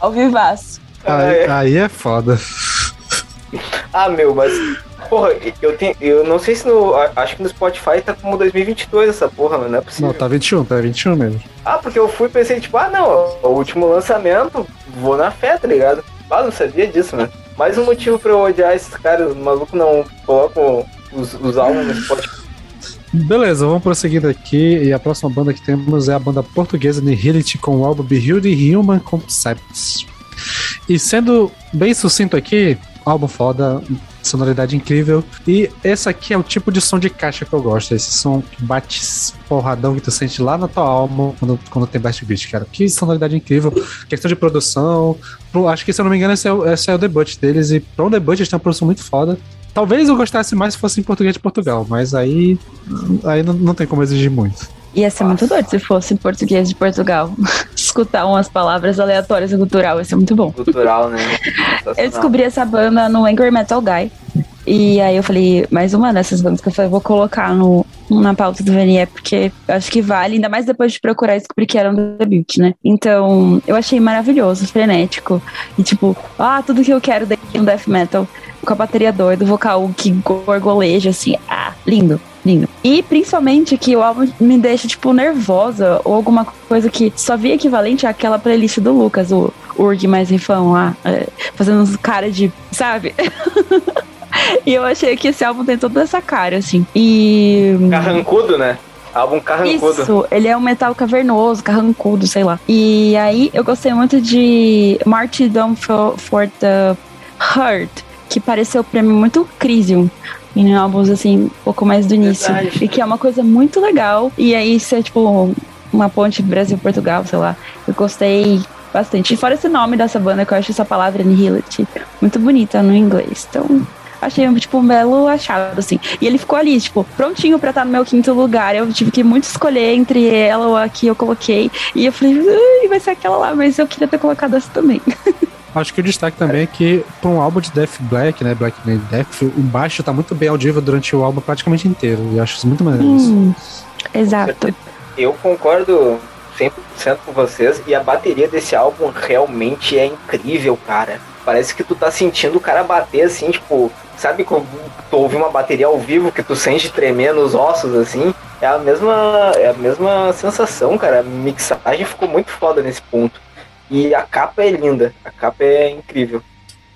Ao vivaço. Aí, aí é foda. Ah, meu, mas. Porra, eu tenho. Eu não sei se no. Acho que no Spotify tá como 2022 essa porra, mano. Não é possível. Não, tá 21, tá 21 mesmo. Ah, porque eu fui e pensei, tipo, ah, não, é o último lançamento, vou na fé, tá ligado? Ah, não sabia disso, mano. Mais um motivo pra eu odiar esses caras. Os malucos não colocam os, os álbuns no Spotify. Beleza, vamos prosseguindo aqui. E a próxima banda que temos é a banda portuguesa Nihility com o álbum Behind Human Concepts. E sendo bem sucinto aqui, álbum foda, sonoridade incrível. E esse aqui é o tipo de som de caixa que eu gosto. Esse som que bate porradão que tu sente lá na tua alma quando, quando tem blast beat, cara. Que sonoridade incrível. Questão de produção. Pro- acho que, se eu não me engano, esse é, o- esse é o debut deles. E pra um debut, eles têm uma produção muito foda. Talvez eu gostasse mais se fosse em português de Portugal, mas aí, aí não, não tem como exigir muito. Ia ser muito doido se fosse português de Portugal. Escutar umas palavras aleatórias e cultural, ia ser muito bom. Cultural, né? Eu descobri essa banda no Angry Metal Guy. E aí eu falei, mais uma dessas bandas que eu falei, vou colocar no, na pauta do VNE, porque acho que vale, ainda mais depois de procurar e descobrir que era um debut, né? Então, eu achei maravilhoso, frenético. E tipo, ah, tudo que eu quero dentro do death metal. Com a bateria doida, o vocal que gorgoleja, assim, ah, lindo. Lindo. E principalmente que o álbum me deixa, tipo, nervosa ou alguma coisa que só via equivalente àquela playlist do Lucas, o Urg mais rifão lá, é, fazendo uns cara de. Sabe? e eu achei que esse álbum tem toda essa cara, assim. E. Carrancudo, né? Álbum carrancudo. Isso, ele é um metal cavernoso, carrancudo, sei lá. E aí eu gostei muito de Martyrdom for, for the Hurt, que pareceu pra mim muito Crisium. Em álbuns assim, um pouco mais do início. Verdade. E que é uma coisa muito legal. E aí ser tipo uma ponte Brasil-Portugal, sei lá. Eu gostei bastante. E fora esse nome dessa banda, que eu acho essa palavra Nihility muito bonita no inglês. Então, achei tipo um belo achado, assim. E ele ficou ali, tipo, prontinho pra estar no meu quinto lugar. Eu tive que muito escolher entre ela ou a que eu coloquei. E eu falei, "Ai, vai ser aquela lá, mas eu queria ter colocado essa também. Acho que o destaque também é que, para um álbum de Death Black, né? Black Made Death, o baixo tá muito bem audível durante o álbum praticamente inteiro. E acho isso muito maneiro. isso. Hum, exato. Eu concordo 100% com vocês e a bateria desse álbum realmente é incrível, cara. Parece que tu tá sentindo o cara bater assim, tipo, sabe quando tu ouve uma bateria ao vivo que tu sente tremer nos ossos assim? É a mesma, é a mesma sensação, cara. A mixagem ficou muito foda nesse ponto. E a capa é linda, a capa é incrível.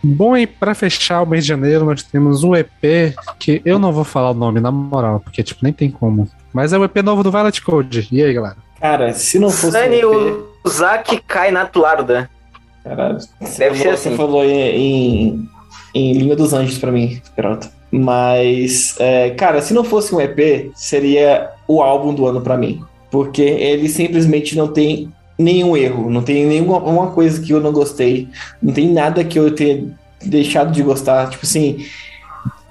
Bom, e pra fechar o mês de janeiro, nós temos um EP que eu não vou falar o nome, na moral, porque, tipo, nem tem como. Mas é o EP novo do Violet Code. E aí, galera? Cara, se não fosse um EP, o Zack cai na tularda. Caralho. Você Deve ser falou- assim. Você falou em, em, em Língua dos Anjos pra mim, Peralta. Mas, é, cara, se não fosse um EP, seria o álbum do ano pra mim. Porque ele simplesmente não tem nenhum erro, não tem nenhuma uma coisa que eu não gostei, não tem nada que eu tenha deixado de gostar. Tipo assim,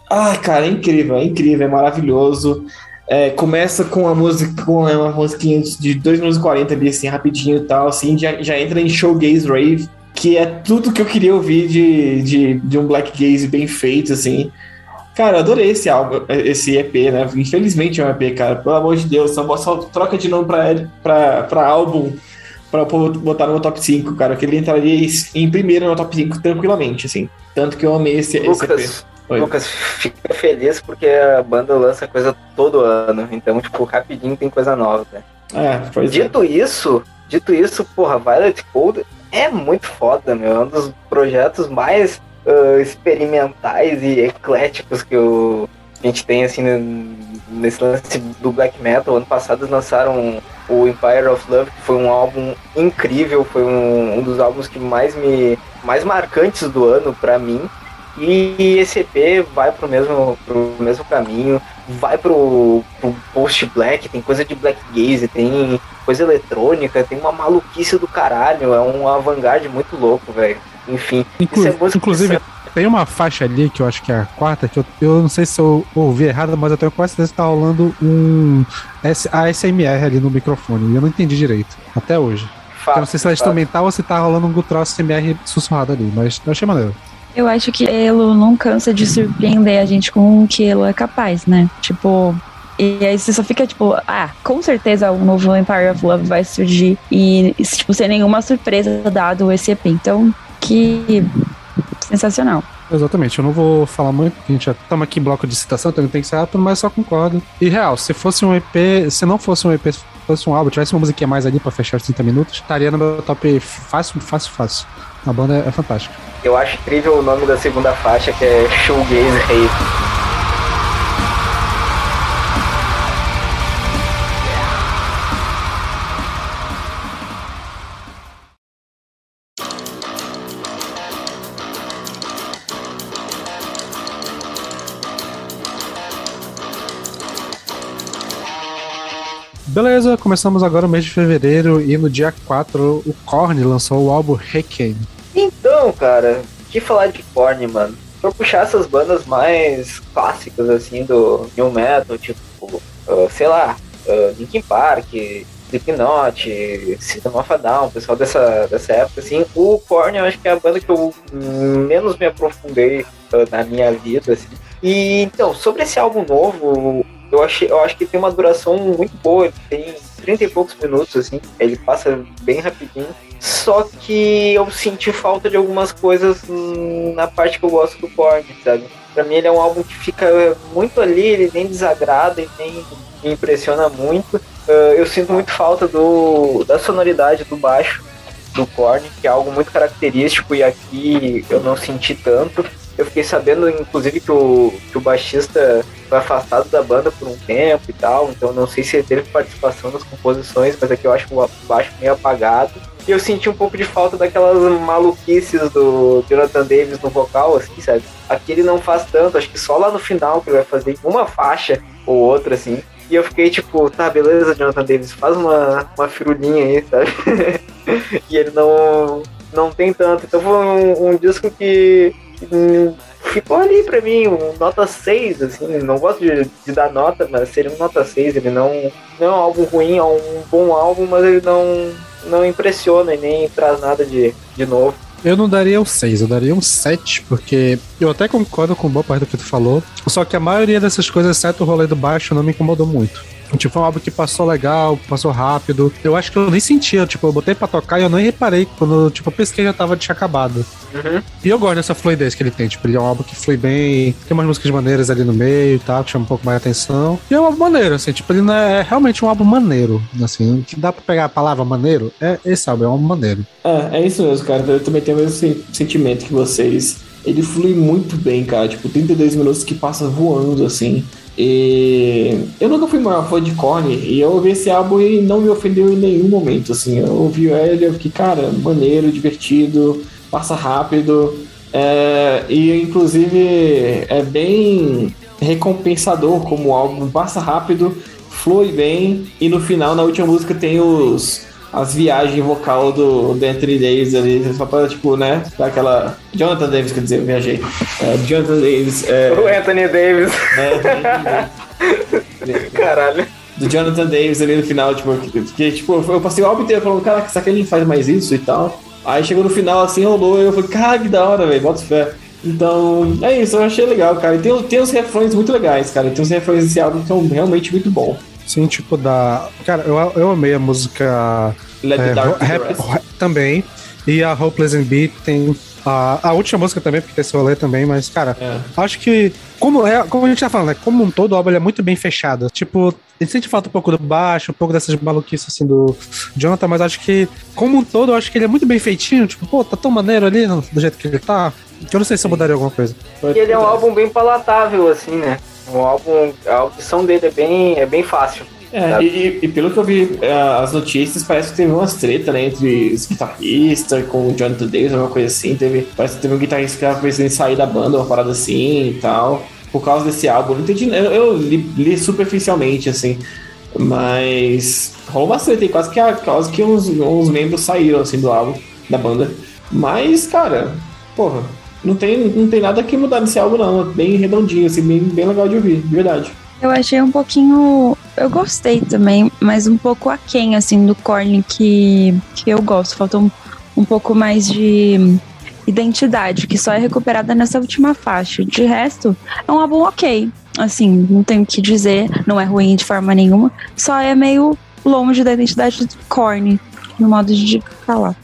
ai, cara, é incrível, é incrível, é maravilhoso. É, começa com a música, com uma musiquinha de 2 minutos e 40 ali, assim, rapidinho e tal, assim, já, já entra em showgaze rave, que é tudo que eu queria ouvir de, de, de um black gaze bem feito, assim. Cara, eu adorei esse álbum, esse EP, né? Infelizmente é um EP, cara. Pelo amor de Deus, só, só troca de nome pra, pra, pra álbum pra botar no meu top 5, cara. Que ele entraria em primeiro no top 5 tranquilamente, assim. Tanto que eu amei esse, Lucas, esse EP. Oi. Lucas, fica feliz porque a banda lança coisa todo ano. Então, tipo, rapidinho tem coisa nova, né? É, pois dito é. isso, dito isso, porra, Violet Cold é muito foda, meu. É um dos projetos mais uh, experimentais e ecléticos que o, a gente tem, assim, nesse lance do black metal. Ano passado eles lançaram o Empire of Love, que foi um álbum incrível, foi um, um dos álbuns que mais me mais marcantes do ano para mim. E esse EP vai pro mesmo, pro mesmo caminho, vai pro, pro post black, tem coisa de black gaze, tem coisa eletrônica, tem uma maluquice do caralho, é um avant-garde muito louco, velho. Enfim, Inclu é inclusive tem uma faixa ali que eu acho que é a quarta, que eu, eu não sei se eu ouvi errado, mas eu tenho quase certeza que tá rolando um ASMR ali no microfone, e eu não entendi direito, até hoje. Fato, eu não sei se é instrumental ou se tá rolando um troço ASMR sussurrado ali, mas eu achei maneiro. Eu acho que Elo não cansa de surpreender a gente com o que Elo é capaz, né? Tipo, e aí você só fica tipo, ah, com certeza o novo Empire of Love vai surgir e, tipo, sem nenhuma surpresa dado esse EP. Então, que sensacional. Exatamente, eu não vou falar muito, porque a gente já estamos aqui em bloco de citação, então tem que ser rápido, mas só concordo. E real, se fosse um EP, se não fosse um EP, se fosse um álbum, tivesse uma musiquinha mais ali pra fechar os 30 minutos, estaria no meu top fácil, fácil, fácil. A banda é, é fantástica. Eu acho incrível o nome da segunda faixa, que é Showgaze Rave. Beleza, começamos agora o mês de fevereiro e no dia 4 o Korn lançou o álbum Requiem. Então, cara, que falar de Korn, mano? Pra puxar essas bandas mais clássicas, assim, do New Metal, tipo, uh, sei lá, uh, Linkin Park, Slipknot, System of a Down, pessoal dessa, dessa época, assim, o Korn eu acho que é a banda que eu menos me aprofundei uh, na minha vida, assim. E, então, sobre esse álbum novo, eu, achei, eu acho que tem uma duração muito boa, ele tem 30 e poucos minutos, assim, ele passa bem rapidinho. Só que eu senti falta de algumas coisas na parte que eu gosto do Korn, sabe? Pra mim ele é um álbum que fica muito ali, ele nem desagrada e nem me impressiona muito. Uh, eu sinto muito falta do, da sonoridade do baixo do Korn, que é algo muito característico e aqui eu não senti tanto. Eu fiquei sabendo, inclusive, que o, que o baixista foi afastado da banda por um tempo e tal, então não sei se ele teve participação nas composições, mas aqui eu acho o baixo meio apagado. E eu senti um pouco de falta daquelas maluquices do Jonathan Davis no vocal, assim, sabe? Aqui ele não faz tanto, acho que só lá no final que ele vai fazer uma faixa ou outra, assim. E eu fiquei tipo, tá, beleza, Jonathan Davis, faz uma, uma firulinha aí, sabe? e ele não, não tem tanto. Então foi um, um disco que ficou ali pra mim, um nota 6, assim, não gosto de, de, dar nota, mas seria um nota 6, ele não, não é um álbum ruim, é um bom álbum, mas ele não, não impressiona e nem traz nada de, de novo. Eu não daria um 6, eu daria um 7, porque eu até concordo com boa parte do que tu falou, só que a maioria dessas coisas, exceto o rolê do baixo, não me incomodou muito. Tipo, foi um álbum que passou legal, passou rápido. Eu acho que eu nem sentia, tipo, eu botei pra tocar e eu nem reparei quando, tipo, eu pesquei já tava de acabado. Uhum. E eu gosto dessa fluidez que ele tem, tipo, ele é um álbum que flui bem, tem umas músicas maneiras ali no meio e tal, que chama um pouco mais atenção. E é um álbum maneiro, assim, tipo, ele não é, é realmente um álbum maneiro, assim, que dá pra pegar a palavra maneiro, é esse álbum, é um álbum maneiro. É, é isso mesmo, cara, eu também tenho o mesmo sentimento que vocês. Ele flui muito bem, cara, tipo, 32 minutos que passa voando, assim. E eu nunca fui maior fã de Korn e eu ouvi esse álbum e não me ofendeu em nenhum momento, assim. Eu ouvi ele e fiquei, cara, maneiro, divertido, passa rápido. É, e inclusive é bem recompensador como álbum passa rápido, flui bem e no final, na última música, tem os, as viagens vocal do, do Anthony Davis ali, só pra, tipo, né, dar aquela. Jonathan Davis, quer dizer, eu viajei. É, Jonathan Davis. É, O Anthony Davis. né, Caralho. do Jonathan Davis ali no final, tipo, que, que, tipo, eu passei o álbum inteiro falando, caraca, será que ele faz mais isso e tal? Aí chegou no final assim, rolou, e eu falei, cara, que da hora, velho, bota fé. Então, é isso, eu achei legal, cara. E tem, tem uns refrões muito legais, cara. Tem uns refrões desse álbum que são realmente muito bons. Sim, tipo da. Cara, eu, eu amei a música. Let the é, Dark rap- também. E a Hopeless and Beat tem. A, a última música também, porque tem esse rolê também, mas, cara, É. acho que. Como, é, como a gente tá falando, né? Como um todo, a obra é muito bem fechada. Tipo, ele sente falta um pouco do baixo, um pouco dessas maluquices assim do Jonathan, mas acho que, como um todo, eu acho que ele é muito bem feitinho. Tipo, pô, tá tão maneiro ali do jeito que ele tá. Que eu não sei se eu mudaria alguma coisa. E ele é um álbum bem palatável, assim, né? Um álbum. A audição dele é bem, é bem fácil. É, e, e- e pelo que eu vi é, as notícias, parece que teve umas treta né, entre os guitarristas com o Jonathan Davis, alguma coisa assim. Teve, parece que teve um guitarrista que tava pensando em sair da banda, uma parada assim e tal, por causa desse álbum. Não entendi, eu, eu li, li superficialmente, assim, mas rolou bastante, aí, quase que, a- quase que uns, uns membros saíram assim do álbum, da banda. Mas, cara, porra, não tem, não tem nada que mudar nesse álbum, não. É bem redondinho, assim, bem, bem legal de ouvir, de verdade. Eu achei um pouquinho. Eu gostei também, mas um pouco aquém, assim, do Korn que, que eu gosto. Falta um, um pouco mais de identidade, que só é recuperada nessa última faixa. De resto, é um álbum ok. Assim, não tenho o que dizer, não é ruim de forma nenhuma. Só é meio longe da identidade do Korn, no modo de falar.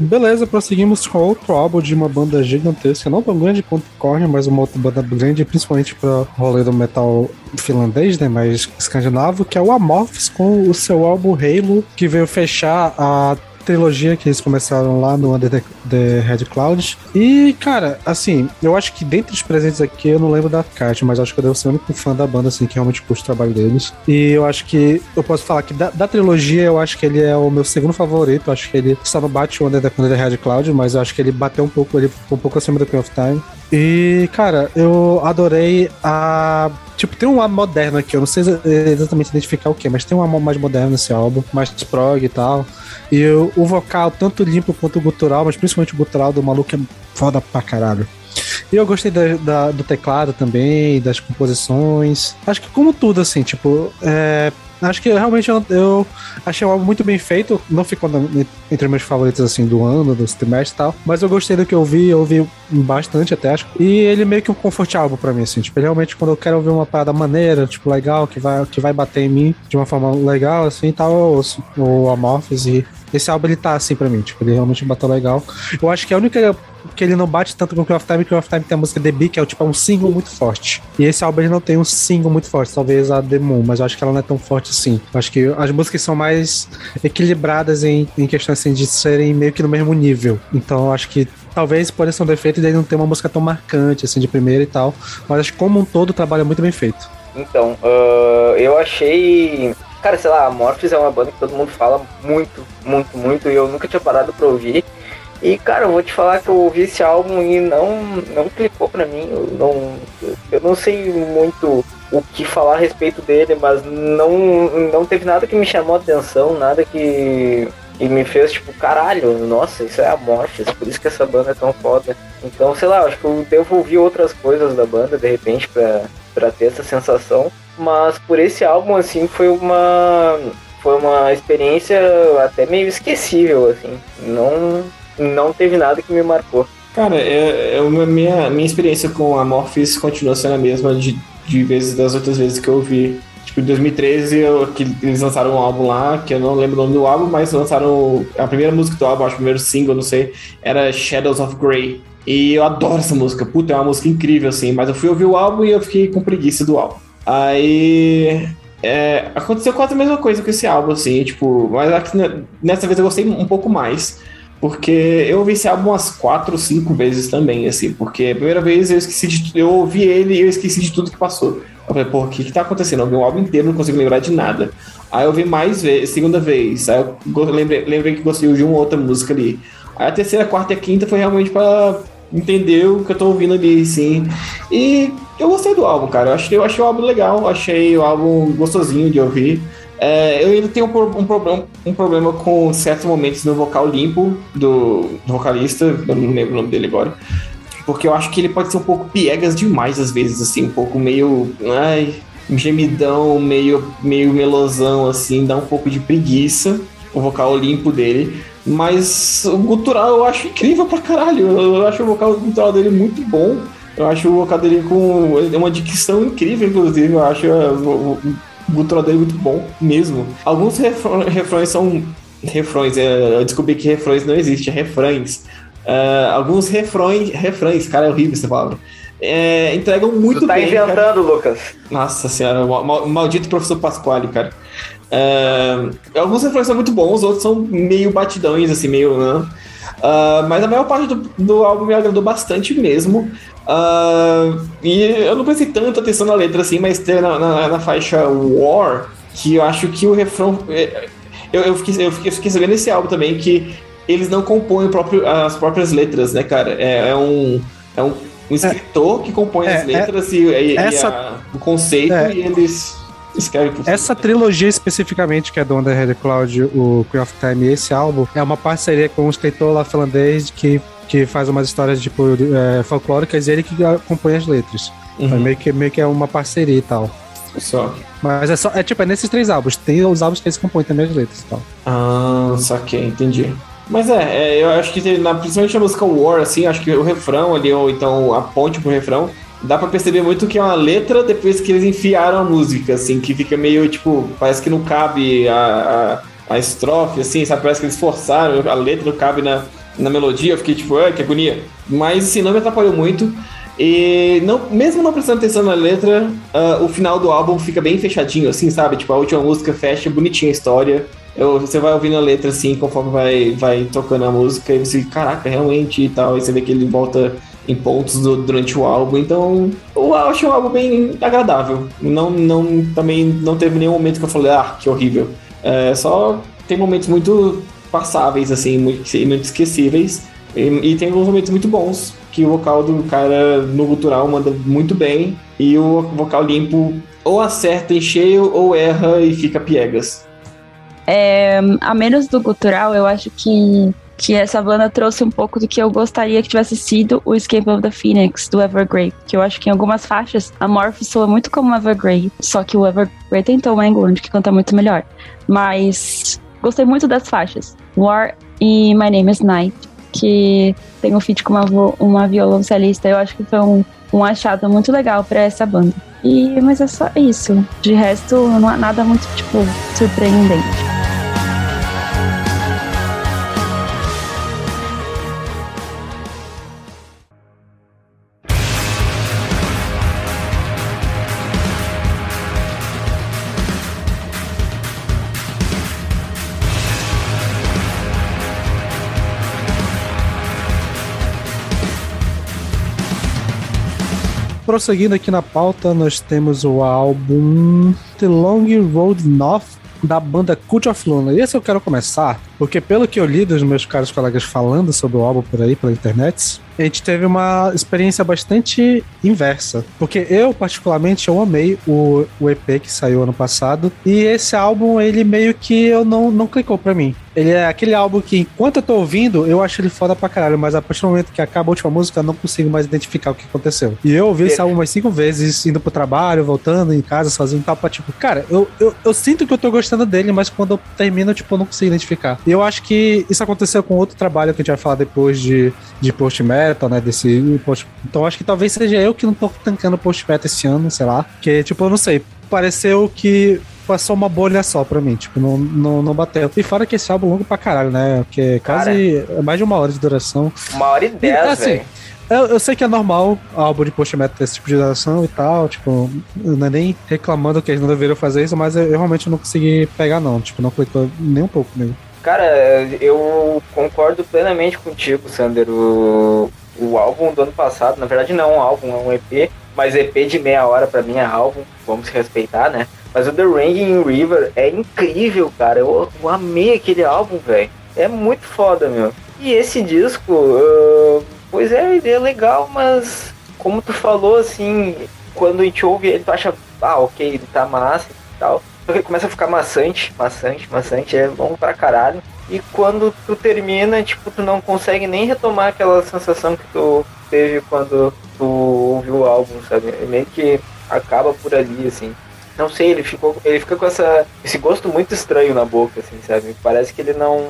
Beleza, prosseguimos com outro álbum de uma banda gigantesca, não tão grande quanto Korn, mas uma outra banda grande, principalmente para rolê do metal finlandês, né, mais escandinavo, que é o Amorphis com o seu álbum Halo, que veio fechar a trilogia que eles começaram lá no Under the, the Red Cloud. E, cara, assim, eu acho que dentre os presentes aqui, eu não lembro da Kat, mas acho que eu devo ser o único fã da banda, assim, que realmente curte o trabalho deles. E eu acho que, eu posso falar que da, da trilogia, eu acho que ele é o meu segundo favorito, eu acho que ele só não bate o Under the, Under the Red Cloud, mas eu acho que ele bateu um pouco, ele ficou um pouco acima do Queen of Time. E, cara, eu adorei a. Tipo, tem um moderno aqui, eu não sei exa- exatamente identificar o que, mas tem um mais moderno nesse álbum, mais prog e tal. E o, o vocal, tanto limpo quanto gutural, mas principalmente o gutural do maluco é foda pra caralho. E eu gostei da- da- do teclado também, das composições. Acho que como tudo, assim, tipo, é, Acho que realmente eu, eu achei o álbum muito bem feito. Não ficou na- entre meus favoritos assim do ano, dos trimestres e tal. Mas eu gostei do que eu vi, eu ouvi bastante até, acho. E ele é meio que um comfort álbum pra mim, assim. Tipo, realmente quando eu quero ouvir uma parada maneira, tipo, legal, que vai, que vai bater em mim de uma forma legal, assim e tal, eu ouço o Amorphis. E esse álbum ele tá assim pra mim, tipo, ele realmente bateu legal. Eu acho que a única que ele não bate tanto com o of Time, que o of Time tem a música The Bee, que é tipo, é um single muito forte. E esse álbum ele não tem um single muito forte, talvez a The Moon, mas eu acho que ela não é tão forte assim. Eu acho que as músicas são mais equilibradas em, em questão assim, de serem meio que no mesmo nível. Então eu acho que talvez pode ser um defeito dele não ter uma música tão marcante, assim, de primeira e tal. Mas acho que como um todo o trabalho é muito bem feito. Então, ah, eu achei. Cara, sei lá, a é uma banda que todo mundo fala muito, muito, muito, e eu nunca tinha parado pra ouvir. E, cara, eu vou te falar que eu ouvi esse álbum e não, não clicou pra mim. Eu não, eu não sei muito o que falar a respeito dele, mas não, não teve nada que me chamou atenção, nada que, que me fez, tipo, caralho, nossa, isso é a Morphs, por isso que essa banda é tão foda. Então, sei lá, acho que eu devo ouvir outras coisas da banda, de repente, pra, pra ter essa sensação. Mas por esse álbum, assim, foi uma. Foi uma experiência até meio esquecível, assim. Não, não teve nada que me marcou. Cara, é, é uma, minha, minha experiência com a Morphis continua sendo a mesma de, de vezes das outras vezes que eu ouvi. Tipo, em 2013, eu, que eles lançaram um álbum lá, que eu não lembro o nome do álbum, mas lançaram a primeira música do álbum, acho o primeiro single, não sei, era Shadows of Grey. E eu adoro essa música, puta, é uma música incrível, assim, mas eu fui ouvir o álbum e eu fiquei com preguiça do álbum. Aí. é, aconteceu quase a mesma coisa com esse álbum, assim, tipo, mas ne- nessa vez eu gostei um pouco mais. Porque eu ouvi esse álbum umas quatro, cinco vezes também, assim, porque a primeira vez eu esqueci de eu ouvi ele e eu esqueci de tudo que passou. Eu falei, pô, o que que tá acontecendo? Eu ouvi o álbum inteiro, não consigo lembrar de nada. Aí eu ouvi mais vezes, segunda vez, aí eu lembrei, lembrei que gostei de uma outra música ali. Aí a terceira, quarta e a quinta foi realmente pra entender o que eu tô ouvindo ali, sim. E eu gostei do álbum, cara. Eu achei, eu achei o álbum legal, achei o álbum gostosinho de ouvir. É, eu ainda tenho um, um, problema, um problema com certos momentos no vocal limpo do, do vocalista, eu não lembro o nome dele agora. Porque eu acho que ele pode ser um pouco piegas demais às vezes, assim, um pouco meio. Ai, gemidão, meio, meio melosão, assim, dá um pouco de preguiça o vocal limpo dele. Mas o gutural eu acho incrível pra caralho. Eu acho o vocal gutural dele muito bom. Eu acho o vocal dele com uma dicção incrível, inclusive. Eu acho o, gutural dele muito bom mesmo. Alguns refrões são. Refrões, é, eu descobri que refrões não existe, é refrões. Uh, alguns refrões. Refrões, cara, é horrível essa palavra. É, entregam muito tu tá bem. Tá inventando, cara. Lucas. Nossa senhora, maldito professor Pasquale, cara. Uh, alguns refrões são muito bons, outros são meio batidões, assim, meio. Uh, mas a maior parte do, do, álbum me agradou bastante mesmo. Uh, e eu não prestei tanta atenção na letra assim, mas tem na, na, na, faixa War, que eu acho que o refrão. É, eu, eu, fiquei, eu, fiquei, eu fiquei sabendo nesse álbum também que eles não compõem próprio, as próprias letras, né, cara? É, é um. É um, um escritor é, que compõe as é, letras e, e, essa, e a, o conceito é. e eles essa trilogia especificamente, que é do Under the Cloud, o Queen of Time e esse álbum, é uma parceria com um escritor lá finlandês que, que faz umas histórias tipo, é, folclóricas e ele que acompanha as letras. Uhum. Então, meio, que, meio que é uma parceria e tal. Só. Mas é só, é tipo, é nesses três álbuns. Tem os álbuns que eles compõem também as letras e tal. Ah, saquei, entendi. Mas é, é, eu acho que na, principalmente a música War, assim, acho que o refrão ali, ou então a ponte pro refrão, dá para perceber muito que é uma letra depois que eles enfiaram a música, assim, que fica meio tipo, parece que não cabe a, a, a estrofe, assim, sabe? Parece que eles forçaram, a letra não cabe na, na melodia, eu fiquei tipo, ai, que agonia. Mas assim, não me atrapalhou muito. E não, mesmo não prestando atenção na letra, uh, o final do álbum fica bem fechadinho, assim, sabe? Tipo, a última música fecha bonitinha a história. Eu, você vai ouvindo a letra assim, conforme vai, vai tocando a música, e você, caraca, realmente e tal. E você vê que ele volta em pontos do, durante o álbum. Então, eu acho um álbum bem agradável. Não, não, também não teve nenhum momento que eu falei, ah, que horrível. É, só tem momentos muito passáveis, assim, muito, muito esquecíveis. E, e, tem alguns momentos muito bons, que o vocal do cara no gutural manda muito bem, e o vocal limpo ou acerta em cheio ou erra e fica piegas. É, a menos do gutural, eu acho que que essa banda trouxe um pouco do que eu gostaria que tivesse sido o Escape of the Phoenix, do Evergrey. Que eu acho que em algumas faixas a Morph soa muito como Evergrey, só que o Evergrey tentou o Englund, que canta muito melhor. Mas gostei muito das faixas. War e My Name is Night, que tem um feat com uma, uma violoncelista. Eu acho que foi um, um achado muito legal para essa banda. E, mas é só isso. De resto, não há nada muito, tipo, surpreendente. Prosseguindo aqui na pauta, nós temos o álbum The Long Road North da banda Cult of Luna. E esse eu quero começar, porque pelo que eu li dos meus caros colegas falando sobre o álbum por aí, pela internet, a gente teve uma experiência bastante inversa. Porque eu, particularmente, eu amei o, o EP que saiu ano passado. E esse álbum, ele meio que eu não, não clicou pra mim. Ele é aquele álbum que, enquanto eu tô ouvindo, eu acho ele foda pra caralho, mas a partir do momento que acaba a última música, eu não consigo mais identificar o que aconteceu. E eu ouvi esse álbum umas cinco vezes, indo pro trabalho, voltando, em casa, sozinho e tal, pra tipo, cara, eu, eu, eu sinto que eu tô gostando dele, mas quando eu termino, tipo, eu não consigo identificar. E eu acho que isso aconteceu com outro trabalho que a gente vai falar depois de, de post-metal, né, desse post... Então acho que talvez seja eu que não tô tancando post-metal esse ano, sei lá, que, tipo, eu não sei, pareceu que passou uma bolha só pra mim, tipo, não, não, não bateu. E fora que esse álbum é longo pra caralho, né? Que é quase Cara, mais de uma hora de duração. Uma hora e dez, assim, eu, eu, sei que é normal álbum de post ter esse tipo de duração e tal, tipo, não é nem reclamando que eles não deveriam fazer isso, mas eu, eu realmente não consegui pegar, não. Tipo, não clicou nem um pouco mesmo. Cara, eu concordo plenamente contigo, Sander. O, álbum do ano passado, na verdade não é um álbum, é um EP, mas EP de meia hora para mim é álbum, vamos respeitar, né? Mas o The Ranging River é incrível, cara. Eu, eu amei aquele álbum, velho. É muito foda, meu. E esse disco, uh, pois é, é legal, mas como tu falou, assim, quando a gente ouve ele, tu acha, ah, ok, ele tá massa e tal. só que começa a ficar maçante, maçante, maçante, é longo pra caralho. E quando tu termina, tipo, tu não consegue nem retomar aquela sensação que tu teve quando tu ouviu o álbum, sabe? É meio que acaba por ali, assim. Não sei, ele ficou. Ele fica com essa, esse gosto muito estranho na boca, assim, sabe? Parece que ele não.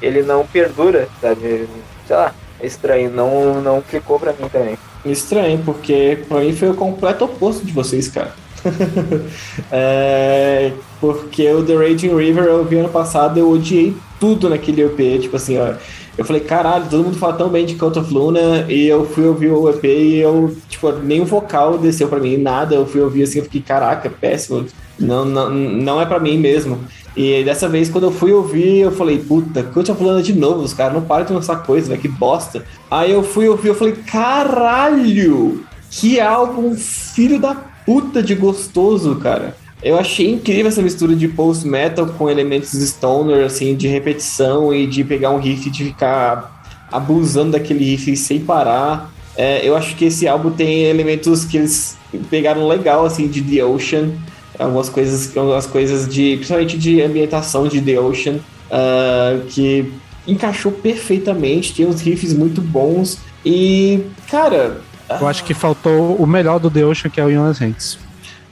Ele não perdura, sabe? Sei lá, é estranho, não, não ficou pra mim também. Estranho, porque pra mim foi o completo oposto de vocês, cara. é, porque o The Raging River eu vi ano passado, eu odiei tudo naquele EP, tipo assim, ó. Eu falei, caralho, todo mundo fala tão bem de Cult of Luna, e eu fui ouvir o EP e eu, tipo, nem o vocal desceu pra mim, nada. Eu fui ouvir assim, eu fiquei, caraca, péssimo. Não, não, não é pra mim mesmo. E dessa vez, quando eu fui ouvir, eu falei, puta, Cult of Luna de novo, os caras não param de lançar coisa, né? Que bosta. Aí eu fui ouvir, eu falei, caralho, que álbum filho da puta de gostoso, cara. Eu achei incrível essa mistura de post metal com elementos stoner, assim, de repetição e de pegar um riff e de ficar abusando daquele riff sem parar. É, eu acho que esse álbum tem elementos que eles pegaram legal, assim, de The Ocean, algumas coisas, algumas coisas de, principalmente de ambientação de The Ocean, uh, que encaixou perfeitamente, tem uns riffs muito bons e, cara... Eu acho que faltou o melhor do The Ocean, que é o Jonas Hanks.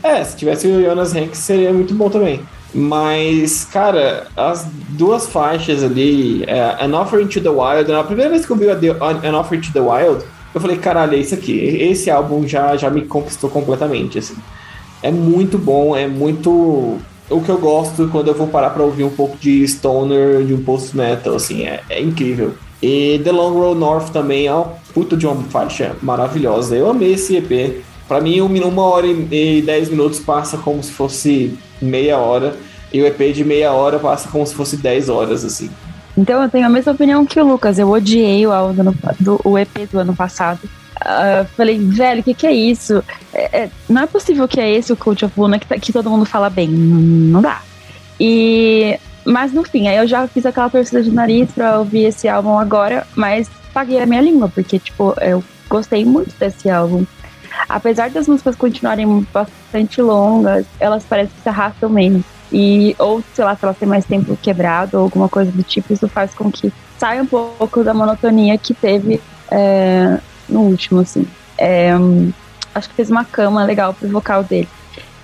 É, se tivesse o Jonas Hanks seria muito bom também. Mas, cara, as duas faixas ali, é, An Offering to the Wild, na primeira vez que eu vi An Offering to the Wild, eu falei, caralho, é isso aqui. Esse álbum já, já me conquistou completamente, assim. É muito bom, é muito o que eu gosto quando eu vou parar pra ouvir um pouco de stoner, de um post-metal, assim, é, é incrível. E The Long Road North também é uma puta de uma faixa maravilhosa. Eu amei esse EP. Pra mim, uma hora e dez minutos passa como se fosse meia hora. E o EP de meia hora passa como se fosse dez horas, assim. Então eu tenho a mesma opinião que o Lucas. Eu odiei o, álbum do, o EP do ano passado. Uh, falei, velho, o que, que é isso? É, é, não é possível que é esse o Cult of Luna que, tá, que todo mundo fala bem. Não dá. E. Mas no fim, aí eu já fiz aquela torcida de nariz pra ouvir esse álbum agora, mas paguei a minha língua, porque, tipo, eu gostei muito desse álbum apesar das músicas continuarem bastante longas, elas parecem que se arrastam menos. E, ou, sei lá, se elas têm mais tempo quebrado ou alguma coisa do tipo, isso faz com que saia um pouco da monotonia que teve é, no último, assim. É, acho que fez uma cama legal pro vocal dele.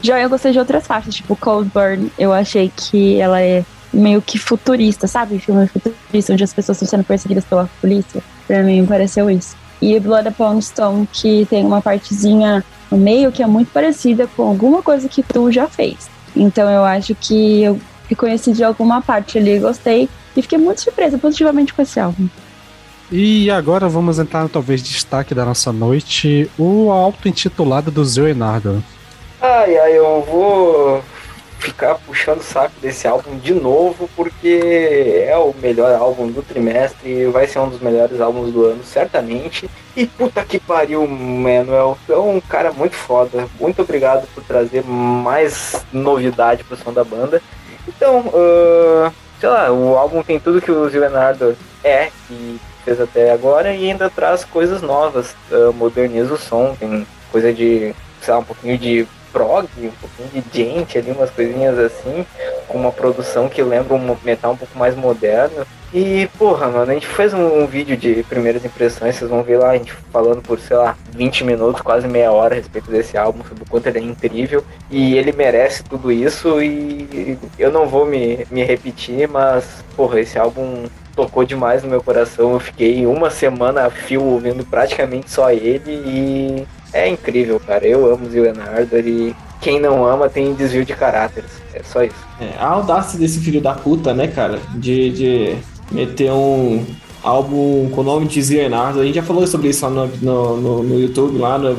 Já eu gostei de outras faixas, tipo Cold Burn, eu achei que ela é meio que futurista, sabe? Filme futurista, onde as pessoas estão sendo perseguidas pela polícia. Pra mim pareceu isso e Blood Upon Stone, que tem uma partezinha no meio que é muito parecida com alguma coisa que tu já fez. Então eu acho que eu reconheci de alguma parte ali, gostei e fiquei muito surpresa positivamente com esse álbum. E agora vamos entrar no talvez destaque da nossa noite, o auto-intitulado do Zé Enardo. Ai, ai, eu vou ficar puxando o saco desse álbum de novo, porque é o melhor álbum do trimestre e vai ser um dos melhores álbuns do ano, certamente. E puta que pariu, Manuel. É um cara muito foda. Muito obrigado por trazer mais novidade pro som da banda. Então, uh, sei lá, o álbum tem tudo que o Leonardo é e fez até agora e ainda traz coisas novas. Uh, moderniza o som, tem coisa de, sei lá, um pouquinho de prog, um pouquinho de gente ali, umas coisinhas assim, com uma produção que lembra um metal um pouco mais moderno. E, porra, mano, a gente fez um, um, vídeo de primeiras impressões, vocês vão ver lá a gente falando por, sei lá, 20 minutos, quase meia hora a respeito desse álbum, sobre o quanto ele é incrível. E ele merece tudo isso e eu não vou me, me repetir, mas, porra, esse álbum tocou demais no meu coração. Eu fiquei uma semana a fio ouvindo praticamente só ele e é incrível, cara. Eu amo o Leonardo e quem não ama tem desvio de caráter. É só isso. É, a audácia desse filho da puta, né, cara? De, de meter um álbum com o nome de Leonardo. A gente já falou sobre isso lá no, no, no, no YouTube, lá no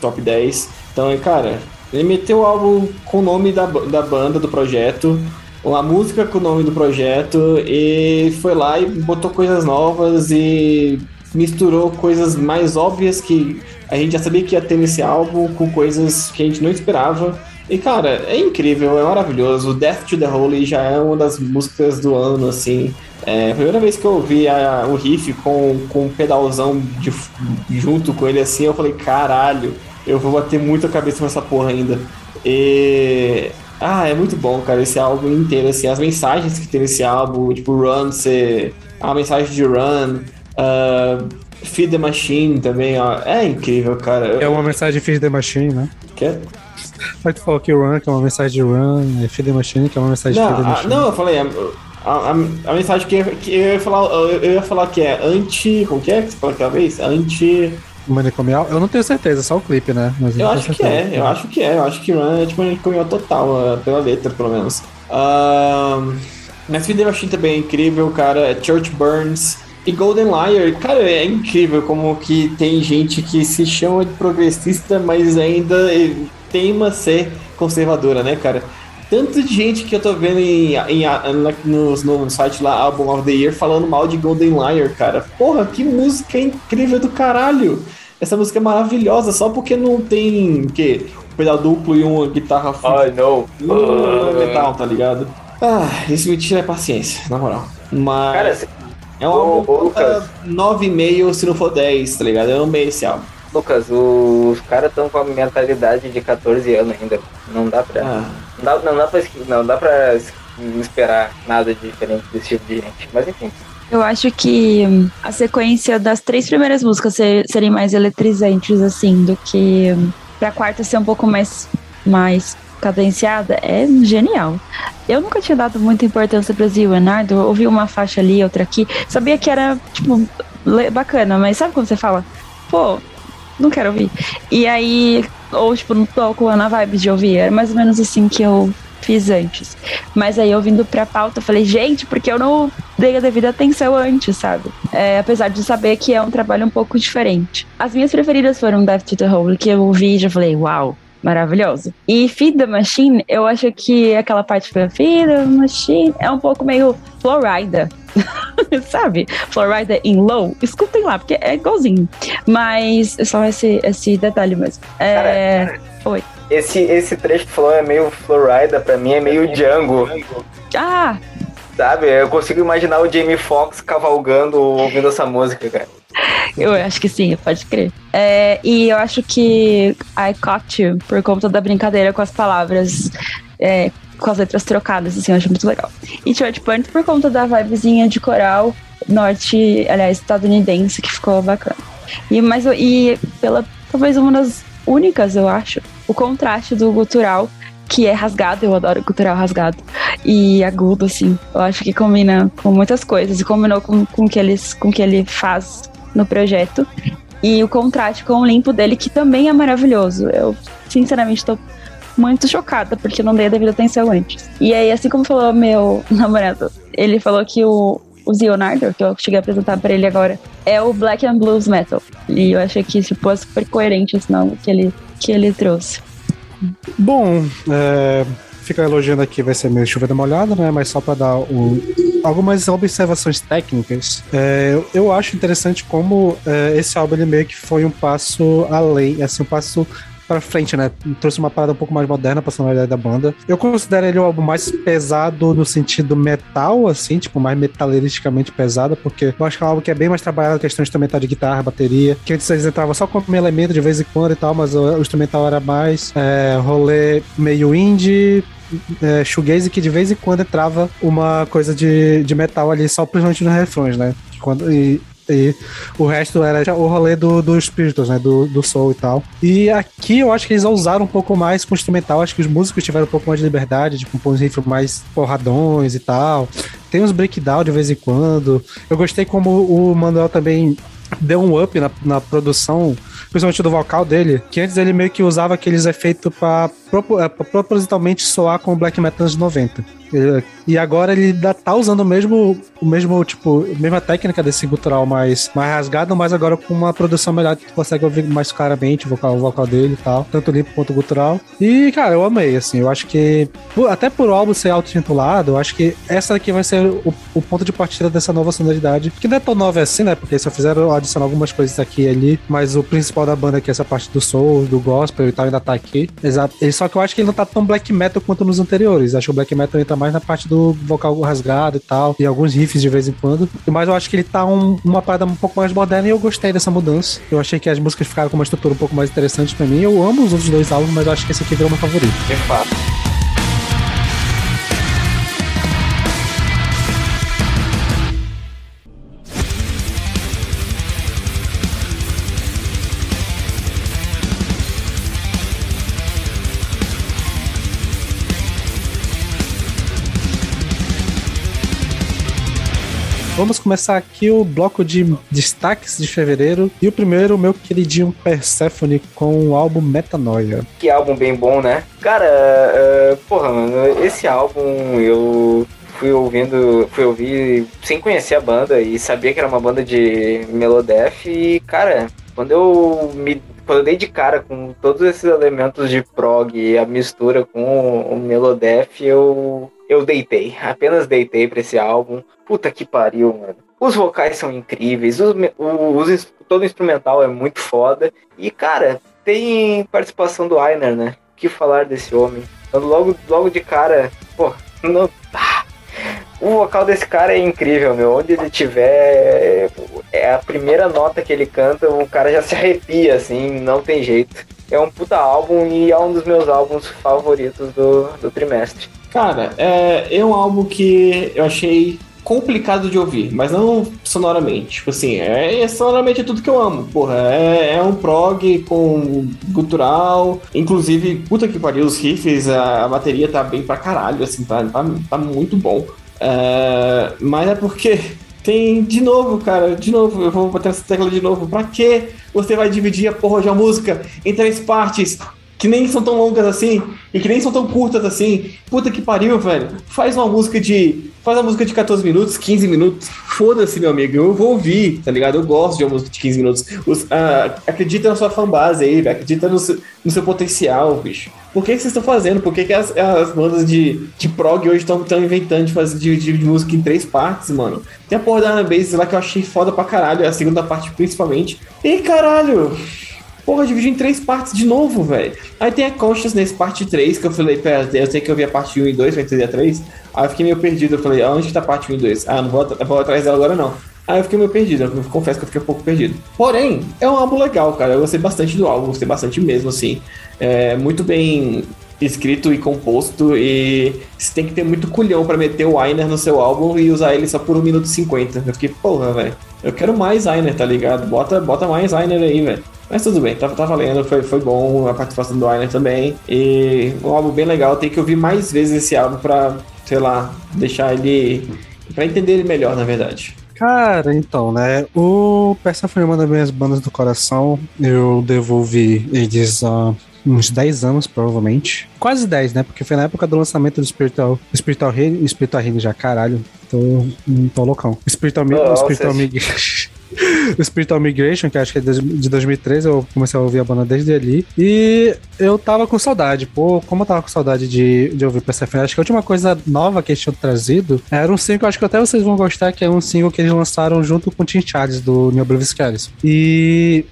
Top 10. Então, cara, ele meteu o álbum com o nome da, da banda, do projeto, uma música com o nome do projeto e foi lá e botou coisas novas e misturou coisas mais óbvias que a gente já sabia que ia ter nesse álbum com coisas que a gente não esperava. E cara, é incrível, é maravilhoso. Death to the Holy já é uma das músicas do ano, assim. É a primeira vez que eu ouvi a, o riff com, com um pedalzão de, junto com ele assim, eu falei, caralho, eu vou bater muito a cabeça nessa porra ainda. E Ah, é muito bom, cara, esse álbum inteiro, assim, as mensagens que tem nesse álbum, tipo, Run ser a mensagem de Run, uh, Feed the Machine também, ó, é incrível, cara. É uma mensagem de Feed the Machine, né? Que? Mas tu falou que Run, que é uma mensagem de Run, e Feed the Machine, que é uma mensagem não, de Feed the a, Machine. não, eu falei, a, a, a mensagem que, que eu, ia falar, eu ia falar que é anti, como que é que você falou aquela vez? Anti... Manicomial? Eu não tenho certeza, só o clipe, né? Mas Eu acho que é, eu acho que é, eu acho que Run é tipo manicomial total, uh, pela letra, pelo menos. Um, mas Feed the Machine também é incrível, cara, Church Burns... E Golden Liar, cara, é incrível como que tem gente que se chama de progressista, mas ainda teima ser conservadora, né, cara? Tanto de gente que eu tô vendo em, em, no, no site lá, Album of the Year, falando mal de Golden Liar, cara. Porra, que música incrível do caralho! Essa música é maravilhosa, só porque não tem, o quê? Um pedal duplo e uma guitarra Ai, não. uh, metal, tá ligado? Ah, isso me tira a paciência, na moral. Mas... Cara, É um Ô, álbum ô, Lucas. 9,5 se não for 10, tá ligado? Eu amei esse álbum. Lucas, os caras estão com a mentalidade de 14 anos ainda. Não dá pra. Ah, Não dá, não dá pra, não dá pra es- esperar nada diferente desse tipo de gente. Mas enfim. Eu acho que hum, a sequência das três primeiras músicas ser- serem mais eletrizantes, assim, do que hum, pra quarta ser um pouco mais, mais cadenciada, é genial. Eu nunca tinha dado muita importância pra Zio Enardo, eu ouvi uma faixa ali, outra aqui, sabia que era, tipo, bacana, mas sabe quando você fala, pô, não quero ouvir. E aí, ou tipo, não tô com na vibe de ouvir, era mais ou menos assim que eu fiz antes. Mas aí, ouvindo pra pauta, eu falei, gente, porque eu não dei a devida atenção antes, sabe? É, apesar de saber que é um trabalho um pouco diferente. As minhas preferidas foram Death to the Hole, que eu ouvi e já falei, uau, maravilhoso. E Feed the Machine, eu acho que aquela parte que Feed the Machine é um pouco meio Florida. sabe? Florida in Low. Escutem lá, porque é igualzinho. Mas é só esse, esse detalhe mesmo. É... Esse, esse trecho que falou é meio Florida, pra mim é meio Django. Ah, Sabe? Eu consigo imaginar o Jamie Foxx cavalgando ouvindo essa música, cara. Eu acho que sim, pode crer. É, e eu acho que I Caught You, por conta da brincadeira com as palavras, é, com as letras trocadas, assim, eu acho muito legal. E Church Point por conta da vibezinha de coral norte, aliás, estadunidense, que ficou bacana. E, mas, e pela, talvez uma das únicas, eu acho, o contraste do gutural, que é rasgado, eu adoro gutural rasgado, e agudo, assim. Eu acho que combina com muitas coisas, e combinou com, com, que eles, com que ele faz no projeto. E o contraste com o limpo dele, que também é maravilhoso. Eu, sinceramente, tô muito chocada, porque não dei a devida atenção antes. E aí, assim como falou meu namorado, ele falou que o, o Leonardo, que eu cheguei a apresentar pra ele agora, é o Black and Blues Metal. E eu achei que tipo, é super coerente esse nome que ele, que ele trouxe. Bom, é, ficar elogiando aqui vai ser meio chovendo molhada, né? Mas só para dar o- algumas observações técnicas, é, eu, eu acho interessante como é, esse álbum ele meio que foi um passo além, assim, um passo pra frente, né? Trouxe uma parada um pouco mais moderna pra sonoridade da banda. Eu considero ele o álbum mais pesado no sentido metal, assim, tipo, mais metaleristicamente pesado, porque eu acho que é um álbum que é bem mais trabalhado questão instrumental de guitarra, bateria, que antes eles entravam só como elemento de vez em quando e tal, mas o, o instrumental era mais é, rolê meio indie, é, shoegaze que de vez em quando entrava uma coisa de, de metal ali, só principalmente nos refrões, né? Quando, e, e o resto era o rolê do, dos espíritos, né? Do, do soul e tal. E aqui eu acho que eles ousaram um pouco mais com o instrumental. Acho que os músicos tiveram um pouco mais de liberdade de compor uns riffs mais porradões e tal. Tem uns breakdown de vez em quando. Eu gostei como o Manuel também deu um up na, na produção, principalmente do vocal dele, que antes ele meio que usava aqueles efeitos eh, pra propositalmente soar com o black metal dos 90. E agora ele ainda tá usando o mesmo, o mesmo tipo, mesma técnica desse gutural mais, mais rasgado, mas agora com uma produção melhor que tu consegue ouvir mais claramente o vocal, o vocal dele e tal, tanto limpo quanto gutural. E, cara, eu amei, assim, eu acho que, até por o álbum ser auto-intitulado, eu acho que essa daqui vai ser o, o ponto de partida dessa nova sonoridade, que não é tão nova assim, né, porque só fizeram adicionar algumas coisas aqui e ali, mas o principal da banda aqui, essa parte do soul, do gospel e tal, ainda tá aqui. Exato. Só que eu acho que ele não tá tão black metal quanto nos anteriores. Acho que o black metal entra mais na parte do vocal rasgado e tal, e alguns riffs de vez em quando. Mas eu acho que ele tá um- uma parada um pouco mais moderna e eu gostei dessa mudança. Eu achei que as músicas ficaram com uma estrutura um pouco mais interessante pra mim. Eu amo os outros dois álbuns, mas eu acho que esse aqui virou meu favorito. De fato. Vamos começar aqui o bloco de destaques de fevereiro. E o primeiro, meu queridinho Persephone com o álbum Metanoia. Que álbum bem bom, né? Cara, uh, porra, mano, esse álbum eu fui ouvindo, fui ouvir sem conhecer a banda e sabia que era uma banda de Melodef e, cara, quando eu me quando eu dei de cara com todos esses elementos de prog e a mistura com o Melodef, eu eu deitei, apenas deitei pra esse álbum. Puta que pariu, mano. Os vocais são incríveis, os, os, todo o instrumental é muito foda. E, cara, tem participação do Ainer, né? O que falar desse homem? Logo, logo de cara, pô, não, ah, o vocal desse cara é incrível, meu. Onde ele tiver, é a primeira nota que ele canta, o cara já se arrepia, assim, não tem jeito. É um puta álbum e é um dos meus álbuns favoritos do, do trimestre. Cara, é, é um álbum que eu achei complicado de ouvir, mas não sonoramente. Tipo assim, é, é sonoramente é tudo que eu amo. Porra, é, é um prog com cultural. Inclusive, puta que pariu, os riffs, a, a bateria tá bem pra caralho, assim, tá, tá, tá muito bom. É, mas é porque tem, de novo, cara, de novo, eu vou bater essa tecla de novo. Pra que você vai dividir a porra de uma música em três partes? que nem são tão longas assim e que nem são tão curtas assim. Puta que pariu, velho. Faz uma música de. Faz uma música de 14 minutos, 15 minutos. Foda-se, meu amigo. Eu vou ouvir, tá ligado? Eu gosto de uma música de 15 minutos. Os, uh, acredita na sua fanbase aí. Acredita no seu, no seu potencial, bicho. Por que, que vocês estão fazendo? Por que, que as, as bandas de, de prog hoje estão inventando de fazer de, de, de, música em três partes, mano? Tem a porra da Ana Bass lá que eu achei foda pra caralho, a segunda parte principalmente. E caralho! Porra, dividi em três partes de novo, velho. Aí tem a Consciousness parte 3, que eu falei, pera, eu sei que eu vi a parte 1 e 2, vai entender a 3. Aí eu fiquei meio perdido, eu falei, aonde tá a parte 1 e 2? Ah, não vou, vou atrás dela agora não. Aí eu fiquei meio perdido, eu confesso que eu fiquei um pouco perdido. Porém, é um álbum legal, cara. Eu gostei bastante do álbum, gostei bastante mesmo, assim. É muito bem escrito e composto e você tem que ter muito culhão para meter o Ainer no seu álbum e usar ele só por 1 minuto e 50. Eu fiquei, porra, velho. Eu quero mais Ainer, tá ligado? Bota, bota mais Ainer aí, velho. Mas tudo bem, tá, tá valendo, foi, foi bom a participação do Ainer também. E um álbum bem legal, tem que ouvir mais vezes esse álbum pra, sei lá, deixar ele. pra entender ele melhor, na verdade. Cara, então, né? O Persephone é uma das minhas bandas do coração. Eu devolvi eles há uns 10 anos, provavelmente. Quase 10, né? Porque foi na época do lançamento do Spiritual, Spiritual Healing, Spiritual já, caralho. Tô, tô loucão. Spiritual, oh, Spiritual Migration. o Spiritual Migration, que acho que é de 2013, eu comecei a ouvir a banda desde ali. E eu tava com saudade. Pô, como eu tava com saudade de, de ouvir Persephone, acho que a última coisa nova que eles tinham trazido era um single, acho que até vocês vão gostar, que é um single que eles lançaram junto com o Tim Charles, do New Oblivious E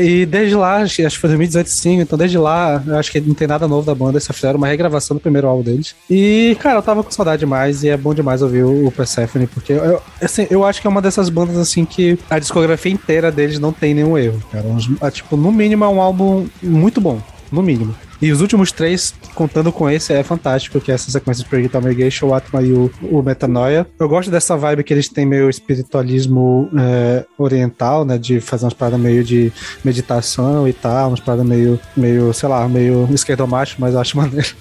e desde lá, acho que foi 2018 sim, então desde lá, acho que não tem nada novo da banda, só fizeram uma regravação do primeiro álbum deles. E, cara, eu tava com saudade demais e é bom demais ouvir o, Persephone, porque eu, assim, eu acho que é uma dessas bandas, assim, que a discografia inteira deles não tem nenhum erro, cara. É, tipo, no mínimo é um álbum muito bom, no mínimo. E os últimos três, contando com esse, é fantástico, que é essa sequência de Purgatory Omegation, o Atma e o, o Metanoia. Eu gosto dessa vibe que eles têm meio espiritualismo é, oriental, né? De fazer umas paradas meio de meditação e tal, umas paradas meio, meio sei lá, meio esquerdomacho, mas eu acho maneiro.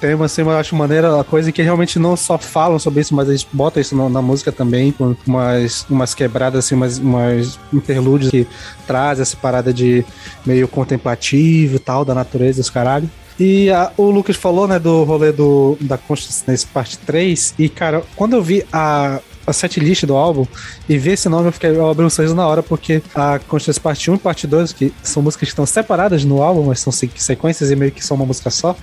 Tem uma, assim, eu acho maneira a coisa que realmente não só falam sobre isso, mas eles botam isso na, na música também, com umas, umas quebradas, assim, umas, umas interlúdios que traz essa parada de meio contemplativo e tal, da natureza, os caralho. E a, o Lucas falou, né, do rolê do, da Consciousness parte 3. E, cara, quando eu vi a, a setlist do álbum e ver esse nome, eu fiquei eu abri um sorriso na hora, porque a Conscious Parte 1 e Parte 2, que são músicas que estão separadas no álbum, mas são sequências e meio que são uma música só.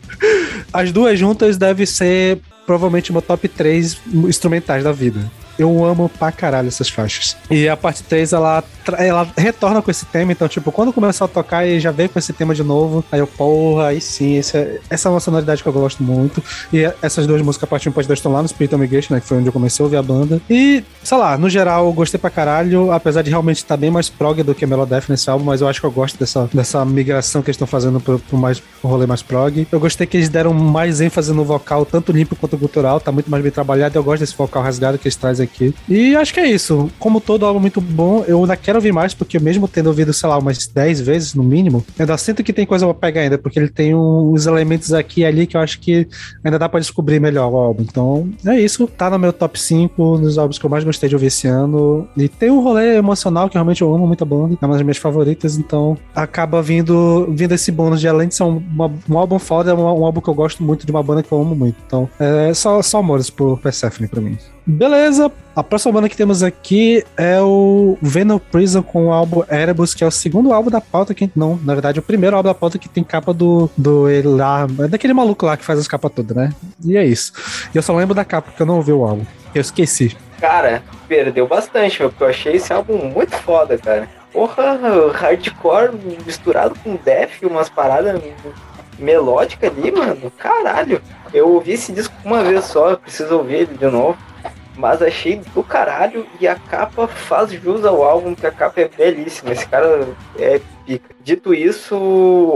As duas juntas devem ser provavelmente meu top 3 instrumentais da vida. Eu amo pra caralho essas faixas. E a parte 3, ela, ela retorna com esse tema. Então, tipo, quando começou a tocar e já veio com esse tema de novo, aí eu, porra, aí sim, esse é, essa é uma sonoridade que eu gosto muito. E essas duas músicas, a parte 1 e parte 2, estão lá no Spirit Migration, né? Que foi onde eu comecei a ouvir a banda. E, sei lá, no geral, eu gostei pra caralho, apesar de realmente estar bem mais prog do que Melodef nesse álbum, mas eu acho que eu gosto dessa, dessa migração que eles estão fazendo pro, pro, mais, pro rolê mais prog. Eu gostei que eles deram mais ênfase no vocal, tanto limpo quanto cultural, tá muito mais bem trabalhado. Eu gosto desse vocal rasgado que eles trazem aqui. E acho que é isso. Como todo álbum muito bom, eu ainda quero ouvir mais, porque mesmo tendo ouvido, sei lá, umas 10 vezes no mínimo, ainda sinto que tem coisa pra pegar ainda, porque ele tem uns elementos aqui e ali que eu acho que ainda dá pra descobrir melhor o álbum. Então, é isso. Tá no meu top 5 dos álbuns que eu mais gostei de ouvir esse ano. E tem um rolê emocional que realmente eu amo muito a banda, é uma das minhas favoritas, então acaba vindo, vindo esse bônus de além de ser um, uma, um álbum foda, é um, um, álbum que eu gosto muito de uma banda que eu amo muito. Então, é só, só amores por Persephone pra mim. Beleza, a próxima banda que temos aqui é o Venom Prison com o álbum Erebus, que é o segundo álbum da pauta que não, na verdade, o primeiro álbum da pauta que tem capa do do ele lá, é daquele maluco lá que faz as capas todas, né? E é isso. E eu só lembro da capa porque eu não ouvi o álbum. Eu esqueci. Cara, perdeu bastante, porque eu achei esse álbum muito foda, cara. Porra, hardcore misturado com death, umas paradas melódicas ali, mano. Caralho. Eu ouvi esse disco uma vez só, preciso ouvir ele de novo. Mas achei do caralho e a capa faz jus ao álbum, que a capa é belíssima. Esse cara é pica. Dito isso,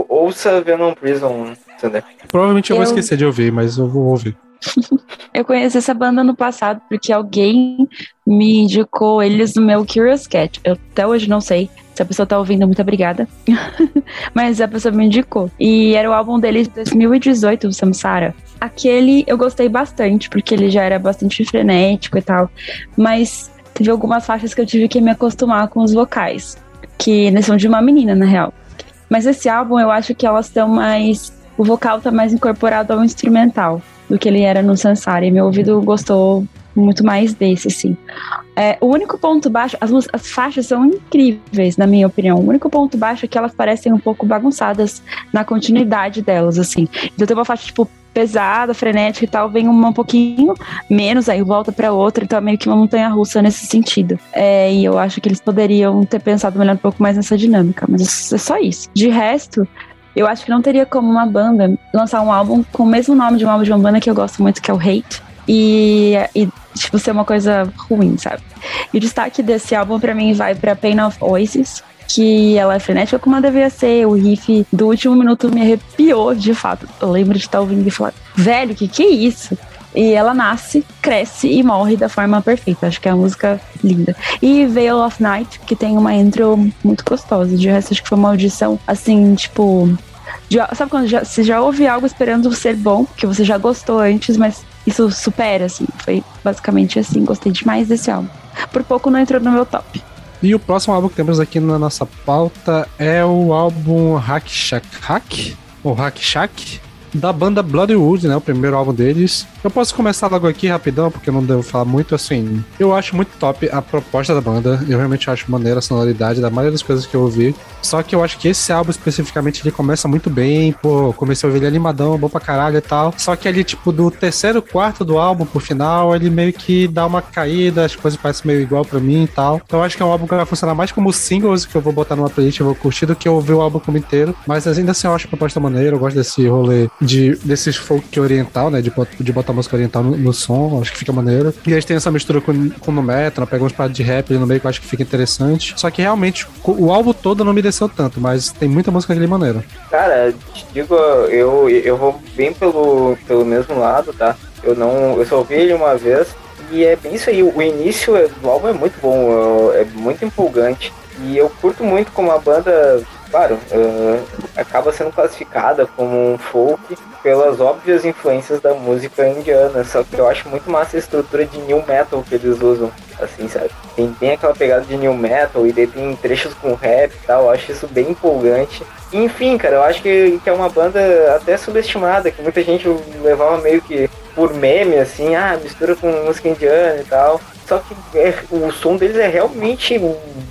ouça Venom Prison, Sander. Provavelmente eu, eu vou esquecer de ouvir, mas eu vou ouvir. eu conheci essa banda no passado porque alguém me indicou eles no meu Curious Cat. Eu até hoje não sei se a pessoa tá ouvindo, muito obrigada. Mas a pessoa me indicou. E era o álbum deles de 2018, o Samsara. Aquele eu gostei bastante, porque ele já era bastante frenético e tal. Mas teve algumas faixas que eu tive que me acostumar com os vocais. Que são de uma menina, na real. Mas esse álbum eu acho que elas estão mais. O vocal tá mais incorporado ao instrumental do que ele era no Sansara. E meu ouvido gostou muito mais desse, assim. É, o único ponto baixo, as, as faixas são incríveis, na minha opinião. O único ponto baixo é que elas parecem um pouco bagunçadas na continuidade delas, assim. Então tem uma faixa, tipo, pesada, frenética e tal, vem uma um pouquinho menos, aí volta para outra, então é meio que uma montanha russa nesse sentido. É, e eu acho que eles poderiam ter pensado melhor um pouco mais nessa dinâmica, mas é só isso. De resto, eu acho que não teria como uma banda lançar um álbum com o mesmo nome de um álbum de uma banda que eu gosto muito, que é o Hate. E, e tipo, ser uma coisa ruim, sabe? E o destaque desse álbum para mim vai para Pain of Oasis, que ela é frenética como devia ser. O riff do último minuto me arrepiou, de fato. Eu lembro de estar ouvindo e falar, velho, que que é isso? E ela nasce, cresce e morre da forma perfeita. Acho que é uma música linda. E Veil of Night, que tem uma intro muito gostosa. De resto, acho que foi uma audição, assim, tipo. De, sabe quando já, você já ouve algo esperando ser bom, que você já gostou antes, mas isso supera, assim. Foi basicamente assim. Gostei demais desse álbum. Por pouco não entrou no meu top. E o próximo álbum que temos aqui na nossa pauta é o álbum Hack Shack Hack? Ou Hack Shack? Da banda Bloodwood, né? O primeiro álbum deles. Eu posso começar logo aqui rapidão, porque eu não devo falar muito assim. Eu acho muito top a proposta da banda. Eu realmente acho maneira a sonoridade da maioria das coisas que eu ouvi. Só que eu acho que esse álbum especificamente ele começa muito bem. Pô, comecei a ouvir ele animadão, bom pra caralho e tal. Só que ali, tipo, do terceiro quarto do álbum pro final, ele meio que dá uma caída, as coisas parecem meio igual pra mim e tal. Então eu acho que é um álbum que vai funcionar mais como singles que eu vou botar numa playlist, eu vou curtir do que ouvir o álbum como inteiro. Mas ainda assim eu acho a proposta maneira, eu gosto desse rolê de, desses folk oriental, né? De, de botar música oriental no, no, som, acho que fica maneiro. E eles têm essa mistura com, com no metal, pega uns paradas de rap ali no meio que eu acho que fica interessante. Só que realmente o álbum todo não me desceu tanto, mas tem muita música ali maneira. Cara, te digo, eu, eu vou bem pelo, pelo mesmo lado, tá? Eu não. Eu só ouvi ele uma vez. E é bem isso aí, o início do álbum é muito bom, é muito empolgante. E eu curto muito como a banda claro, uh, acaba sendo classificada como um folk pelas óbvias influências da música indiana, só que eu acho muito massa a estrutura de new metal que eles usam, assim, sabe? Tem, tem aquela pegada de new metal e daí tem trechos com rap e tal, eu acho isso bem empolgante. Enfim, cara, eu acho que, que é uma banda até subestimada, que muita gente levava meio que por meme, assim, ah, mistura com música indiana e tal. Só que é, o som deles é realmente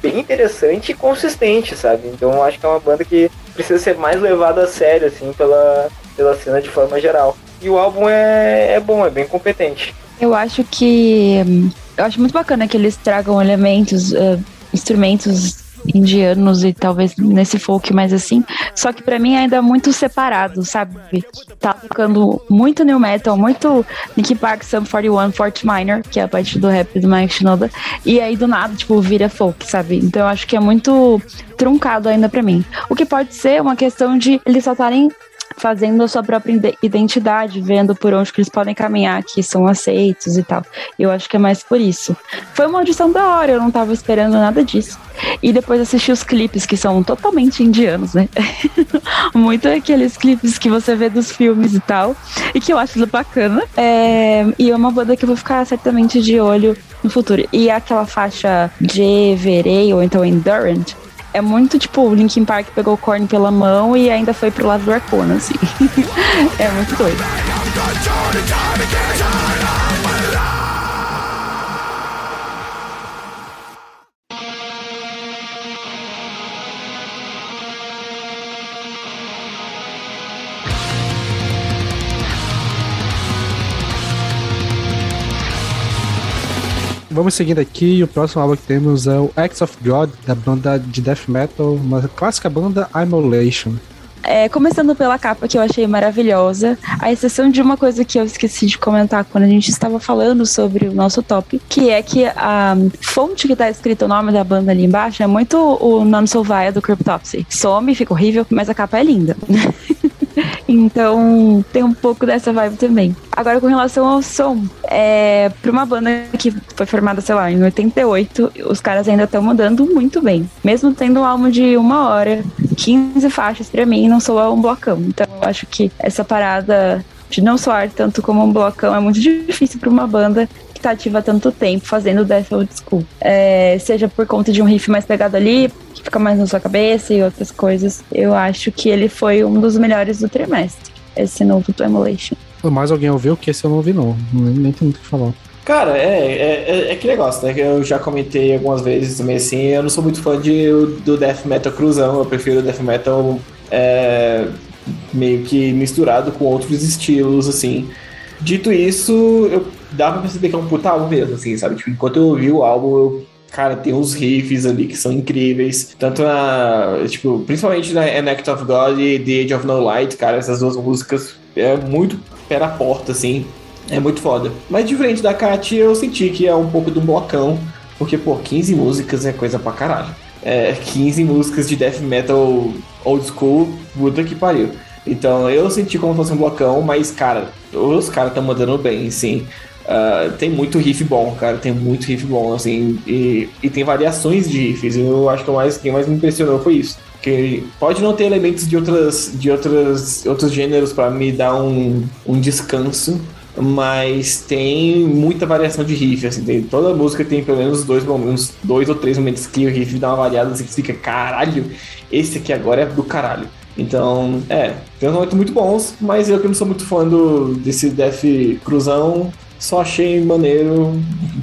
bem interessante e consistente, sabe? Então acho que é uma banda que precisa ser mais levada a sério, assim, pela, pela cena de forma geral. E o álbum é, é bom, é bem competente. Eu acho que. Eu acho muito bacana que eles tragam elementos, uh, instrumentos indianos e talvez nesse folk mais assim. Só que para mim ainda é muito separado, sabe? Tá tocando muito new metal, muito Nicky Park, Sum 41, Fort Minor, que é a parte do rap do Mike Shinoda. E aí do nada, tipo, vira folk, sabe? Então eu acho que é muito truncado ainda para mim. O que pode ser uma questão de eles só estarem fazendo a sua própria identidade, vendo por onde que eles podem caminhar, que são aceitos e tal. Eu acho que é mais por isso. Foi uma audição da hora, eu não tava esperando nada disso. E depois assisti os clipes, que são totalmente indianos, né? Muito aqueles clipes que você vê dos filmes e tal, e que eu acho bacana. É... E é uma banda que eu vou ficar certamente de olho no futuro. E aquela faixa de Verei, ou então Endurant, é muito tipo, o Linkin Park pegou o Korn pela mão e ainda foi pro lado do Arcona, assim. é muito doido. Vamos seguindo aqui, o próximo álbum que temos é o Acts of God, da banda de death metal, uma clássica banda Immolation. É, começando pela capa que eu achei maravilhosa, a exceção de uma coisa que eu esqueci de comentar quando a gente estava falando sobre o nosso top, que é que a fonte que tá escrito o nome da banda ali embaixo é muito o Non do Cryptopsy. Some, fica horrível, mas a capa é linda. Então tem um pouco dessa vibe também. Agora, com relação ao som, é, para uma banda que foi formada, sei lá, em 88, os caras ainda estão mudando muito bem. Mesmo tendo um álbum de uma hora, 15 faixas, para mim não soa um blocão. Então eu acho que essa parada de não soar tanto como um blocão é muito difícil para uma banda que tá ativa há tanto tempo fazendo Death Old School. É, seja por conta de um riff mais pegado ali, fica mais na sua cabeça e outras coisas. Eu acho que ele foi um dos melhores do trimestre, esse novo do Emulation. Mais alguém ouviu que esse eu não ouvi, não. Nem tem muito o que falar. Cara, é, é, é, é que negócio, né? Que eu já comentei algumas vezes também assim. Eu não sou muito fã de, do death metal cruzão. Eu prefiro o death metal é, meio que misturado com outros estilos, assim. Dito isso, eu dá pra perceber que é um puta álbum mesmo, assim, sabe? Tipo, enquanto eu ouvi o álbum, eu cara, tem uns riffs ali que são incríveis. Tanto na. Tipo, principalmente na An Act of God e The Age of No Light, cara, essas duas músicas é muito pé na porta, assim. É muito foda. Mas diferente da Kat, eu senti que é um pouco um blocão. Porque, pô, 15 músicas é coisa pra caralho. É, 15 músicas de death metal old school, puta que pariu. Então eu senti como se fosse um blocão, mas, cara, os caras estão mandando bem, sim. Uh, tem muito riff bom, cara. Tem muito riff bom, assim. E, e tem variações de riffs. Eu acho que o mais, quem mais me impressionou foi isso. Que pode não ter elementos de, outras, de outras, outros gêneros para me dar um, um descanso, mas tem muita variação de riff. Assim, tem, toda música tem pelo menos dois momentos, dois ou três momentos que o riff dá uma variada assim, que fica caralho, esse aqui agora é do caralho. Então, é, tem uns momentos muito bons, mas eu que não sou muito fã do, desse Death Cruzão, só achei maneiro.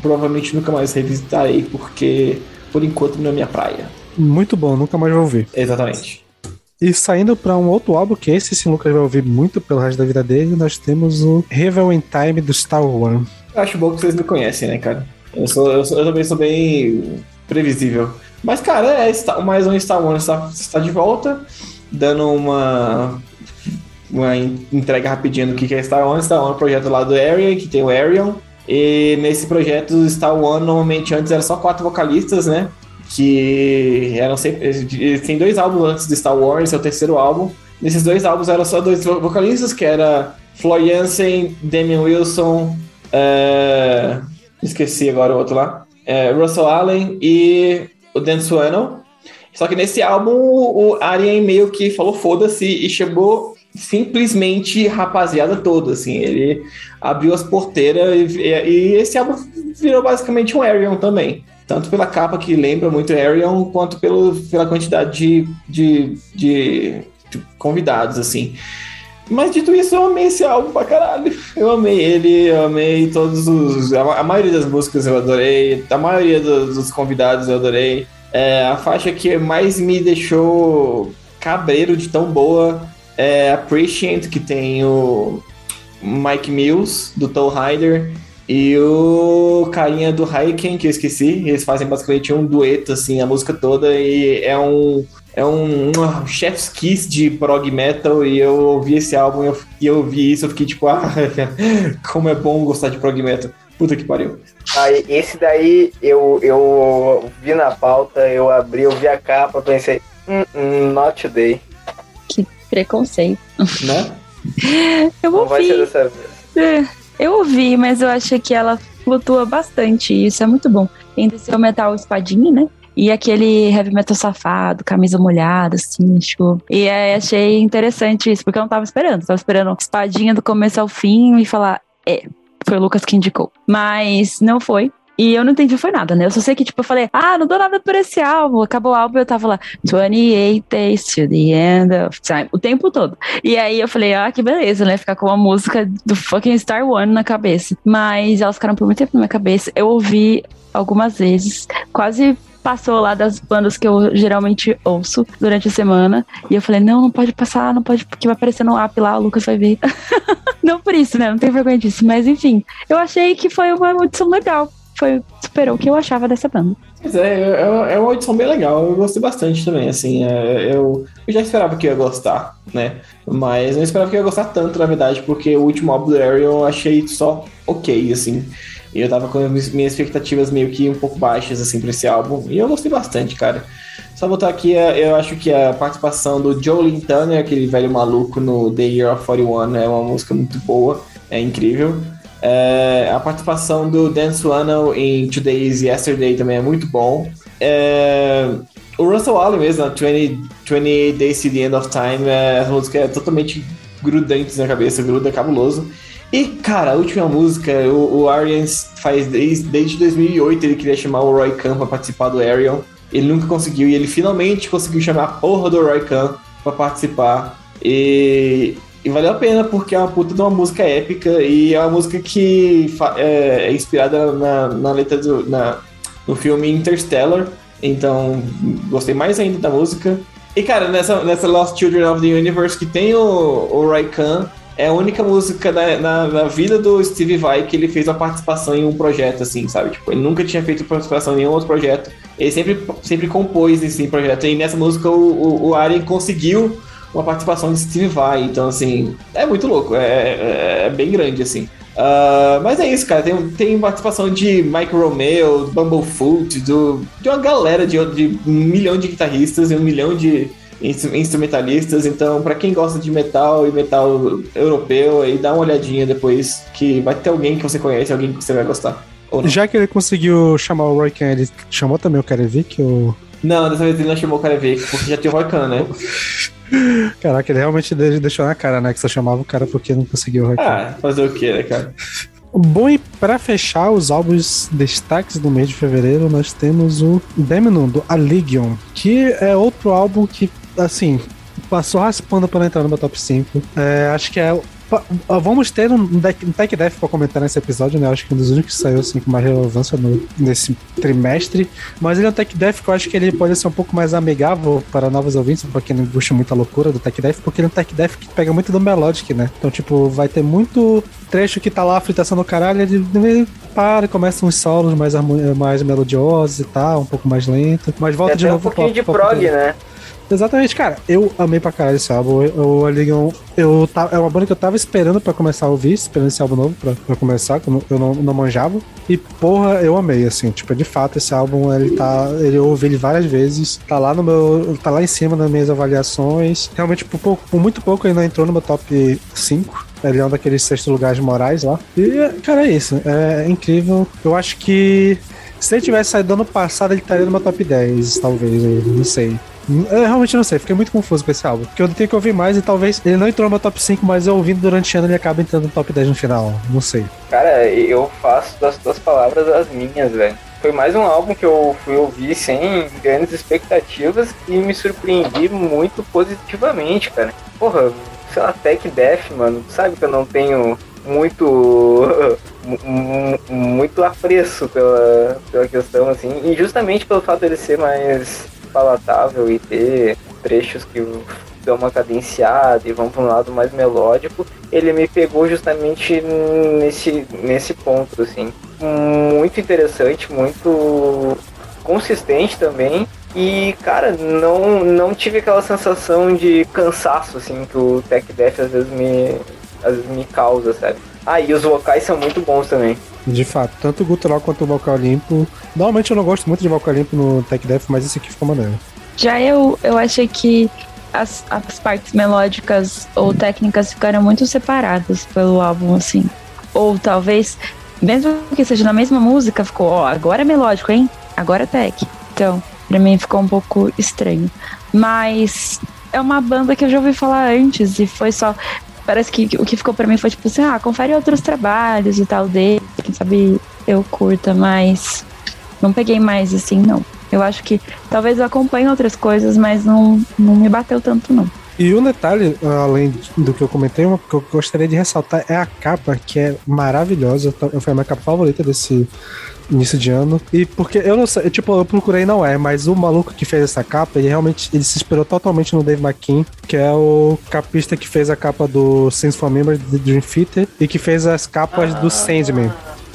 Provavelmente nunca mais revisitarei, porque por enquanto não é minha praia. Muito bom, nunca mais vou ouvir. Exatamente. E saindo para um outro álbum, que esse sim Lucas vai ouvir muito pelo resto da vida dele, nós temos o Revel in Time do Star Wars. Eu acho bom que vocês me conhecem, né, cara? Eu, sou, eu, sou, eu também sou bem previsível. Mas, cara, é mais um Star Wars está, está de volta, dando uma uma entrega rapidinho do que é Star One. Star One é um projeto lá do Arian, que tem o Arion. E nesse projeto Star One, normalmente antes era só quatro vocalistas, né? Que eram sempre. Tem dois álbuns antes do Star Wars, é o terceiro álbum. Nesses dois álbuns eram só dois vocalistas, que era Floyd Jansen, Damian Wilson, é... esqueci agora o outro lá, é, Russell Allen e o Dan Swano. Só que nesse álbum o Arian meio que falou foda-se e chamou simplesmente rapaziada toda, assim, ele abriu as porteiras e, e, esse álbum virou basicamente um Arion também, tanto pela capa que lembra muito Arion, quanto pelo, pela quantidade de, de, de, de convidados, assim. Mas dito isso, eu amei esse álbum pra caralho. Eu amei ele, eu amei todos os. A, a maioria das músicas eu adorei, a maioria dos, dos convidados eu adorei. É, a faixa que mais me deixou cabreiro de tão boa é Appreciate, que tem o Mike Mills, do Toe Rider, e o carinha do Haiken, que eu esqueci. Eles fazem basicamente um dueto, assim, a música toda, e é um. É um, um chef's kiss de prog metal e eu ouvi esse álbum e eu, eu vi isso, eu fiquei tipo, ah, como é bom gostar de prog metal. Puta que pariu. Ah, esse daí eu, eu vi na pauta, eu abri, eu vi a capa, pensei, mm, mm, not today preconceito. né? Eu Não vai ser ouvi, dessa vez. é, eu ouvi, mas eu achei que ela flutua bastante, e isso é muito bom. Entre ser o metal espadinha, né? E aquele heavy metal safado, camisa molhada, assim, tipo. E aí achei interessante isso, porque eu não tava esperando. Tava esperando espadinha do começo ao fim e falar, é, foi o Lucas que indicou. Mas não foi. E eu não entendi foi nada, né? Eu só sei que, tipo, eu falei, ah, não dou nada por esse álbum. Acabou o álbum eu tava lá, 28 days to the end of time. O tempo todo. E aí eu falei, ah, que beleza, né? Ficar com uma música do fucking Star One na cabeça. Mas elas ficaram por muito tempo na minha cabeça. Eu ouvi algumas vezes, quase passou lá das bandas que eu geralmente ouço durante a semana. E eu falei, não, não pode passar, não pode, porque vai aparecer no app lá, o Lucas vai ver. não por isso, né? Não tenho vergonha disso. Mas enfim, eu achei que foi uma audição legal. Foi, superou o que eu achava dessa banda. Pois é, é, é uma edição bem legal, eu gostei bastante também, assim, é, eu, eu já esperava que ia gostar, né, mas não esperava que ia gostar tanto, na verdade, porque o último álbum do Ariel eu achei só ok, assim, e eu tava com as minhas expectativas meio que um pouco baixas, assim, pra esse álbum, e eu gostei bastante, cara. Só botar aqui, é, eu acho que a participação do Joe Lintana, aquele velho maluco no The Year of 41, é uma música muito boa, é incrível. É, a participação do Dan Swano em Today's Yesterday também é muito bom. É, o Russell Allen mesmo, 20, 20 Days to the End of Time, é, essa música é totalmente grudante na cabeça, gruda, cabuloso. E, cara, a última música, o, o Arians faz desde, desde 2008, ele queria chamar o Roy Khan pra participar do Ariel. Ele nunca conseguiu, e ele finalmente conseguiu chamar a porra do Roy Khan pra participar. E, e valeu a pena, porque é uma puta de uma música épica e é uma música que é, é, inspirada na, na letra do. Na, no filme Interstellar. Então, gostei mais ainda da música. E, cara, nessa, nessa Lost Children of the Universe que tem o, o Roy Khan, é a única música da, na, na, vida do Steve Vai que ele fez uma participação em um projeto, assim, sabe? Tipo, ele nunca tinha feito participação em nenhum outro projeto. Ele sempre, sempre compôs nesse projeto. E nessa música o, o, o conseguiu uma participação de Steve Vai. Então, assim, é muito louco. É, é, é bem grande, assim. Uh, mas é isso, cara. Tem, tem participação de Mike Romeo, Bumblefoot, do, de uma galera de, de um milhão de guitarristas e um milhão de instrumentalistas. Então, para quem gosta de metal e metal europeu, aí dá uma olhadinha depois que vai ter alguém que você conhece, alguém que você vai gostar. Já que ele conseguiu chamar o Roy ele chamou também o Karevik? Ou... Não, dessa vez ele não chamou o Karevik, porque já tinha o Roy Khan, né? Caraca, ele realmente deixou na cara, né? Que só chamava o cara porque não conseguiu o Roy Khan. Ah, fazer o quê, né, cara? Bom, e pra fechar os álbuns destaques do mês de fevereiro, nós temos o Demon do Allegion, que é outro álbum que, assim, passou raspando pra entrar no meu top 5. É, acho que é Vamos ter um, um Tech Death pra comentar nesse episódio, né? Acho que é um dos únicos que saiu assim, com mais relevância no, nesse trimestre. Mas ele é um Tech Death que eu acho que ele pode ser um pouco mais amigável para novos ouvintes, pra quem não gosta muito da loucura do Tech Death, porque ele é um Tech Death que pega muito do Melodic, né? Então, tipo, vai ter muito trecho que tá lá, a fritação no caralho, ele, ele para, começa uns solos mais, mais melodiosos e tal, um pouco mais lento, mas volta é de novo um pouquinho de prog, né? Exatamente, cara. Eu amei pra caralho esse álbum. Alligan, eu, eu, é uma banda que eu tava esperando pra começar a ouvir, esperando esse álbum novo pra, pra começar, que eu não, não manjava. E, porra, eu amei, assim. Tipo, de fato, esse álbum, ele tá. Ele, eu ouvi ele várias vezes. Tá lá no meu. Tá lá em cima nas minhas avaliações. Realmente, por, pouco, por muito pouco, ele não entrou no meu top 5. Ele é um daqueles sextos lugares morais lá. E, cara, é isso. É incrível. Eu acho que. Se ele tivesse saído ano passado, ele estaria no meu top 10, talvez. Eu não sei. Eu realmente não sei, fiquei muito confuso com esse álbum. Porque eu tenho que ouvir mais e talvez ele não entrou no meu top 5, mas eu ouvindo durante o ano ele acaba entrando no top 10 no final. Não sei. Cara, eu faço das tuas palavras as minhas, velho. Foi mais um álbum que eu fui ouvir sem grandes expectativas e me surpreendi muito positivamente, cara. Porra, sei lá, Tech Death, mano. Sabe que eu não tenho muito muito apreço pela, pela questão, assim, e justamente pelo fato dele ser mais palatável e ter trechos que dão uma cadenciada e vão para um lado mais melódico, ele me pegou justamente nesse, nesse ponto, assim. Muito interessante, muito consistente também. E, cara, não, não tive aquela sensação de cansaço, assim, que o Tech Death às vezes me, às vezes me causa, sabe? Ah, e os vocais são muito bons também. De fato, tanto o gutural quanto o vocal limpo. Normalmente eu não gosto muito de vocal limpo no Tech Death, mas esse aqui ficou maneiro. Já eu, eu achei que as, as partes melódicas ou técnicas ficaram muito separadas pelo álbum, assim. Ou talvez, mesmo que seja na mesma música, ficou, ó, agora é melódico, hein? Agora é tech. Então, pra mim ficou um pouco estranho. Mas é uma banda que eu já ouvi falar antes e foi só. Parece que o que ficou pra mim foi tipo assim, ah, confere outros trabalhos e tal dele. Quem sabe eu curta, mas não peguei mais assim, não. Eu acho que talvez eu acompanhe outras coisas, mas não, não me bateu tanto, não. E um detalhe, além do que eu comentei, uma que eu gostaria de ressaltar é a capa, que é maravilhosa. Foi a minha capa favorita desse início de ano. E porque eu não sei, tipo, eu procurei não é, mas o maluco que fez essa capa, ele realmente ele se inspirou totalmente no Dave McKean, que é o capista que fez a capa do Saints for Members de Dream Theater e que fez as capas do Sandman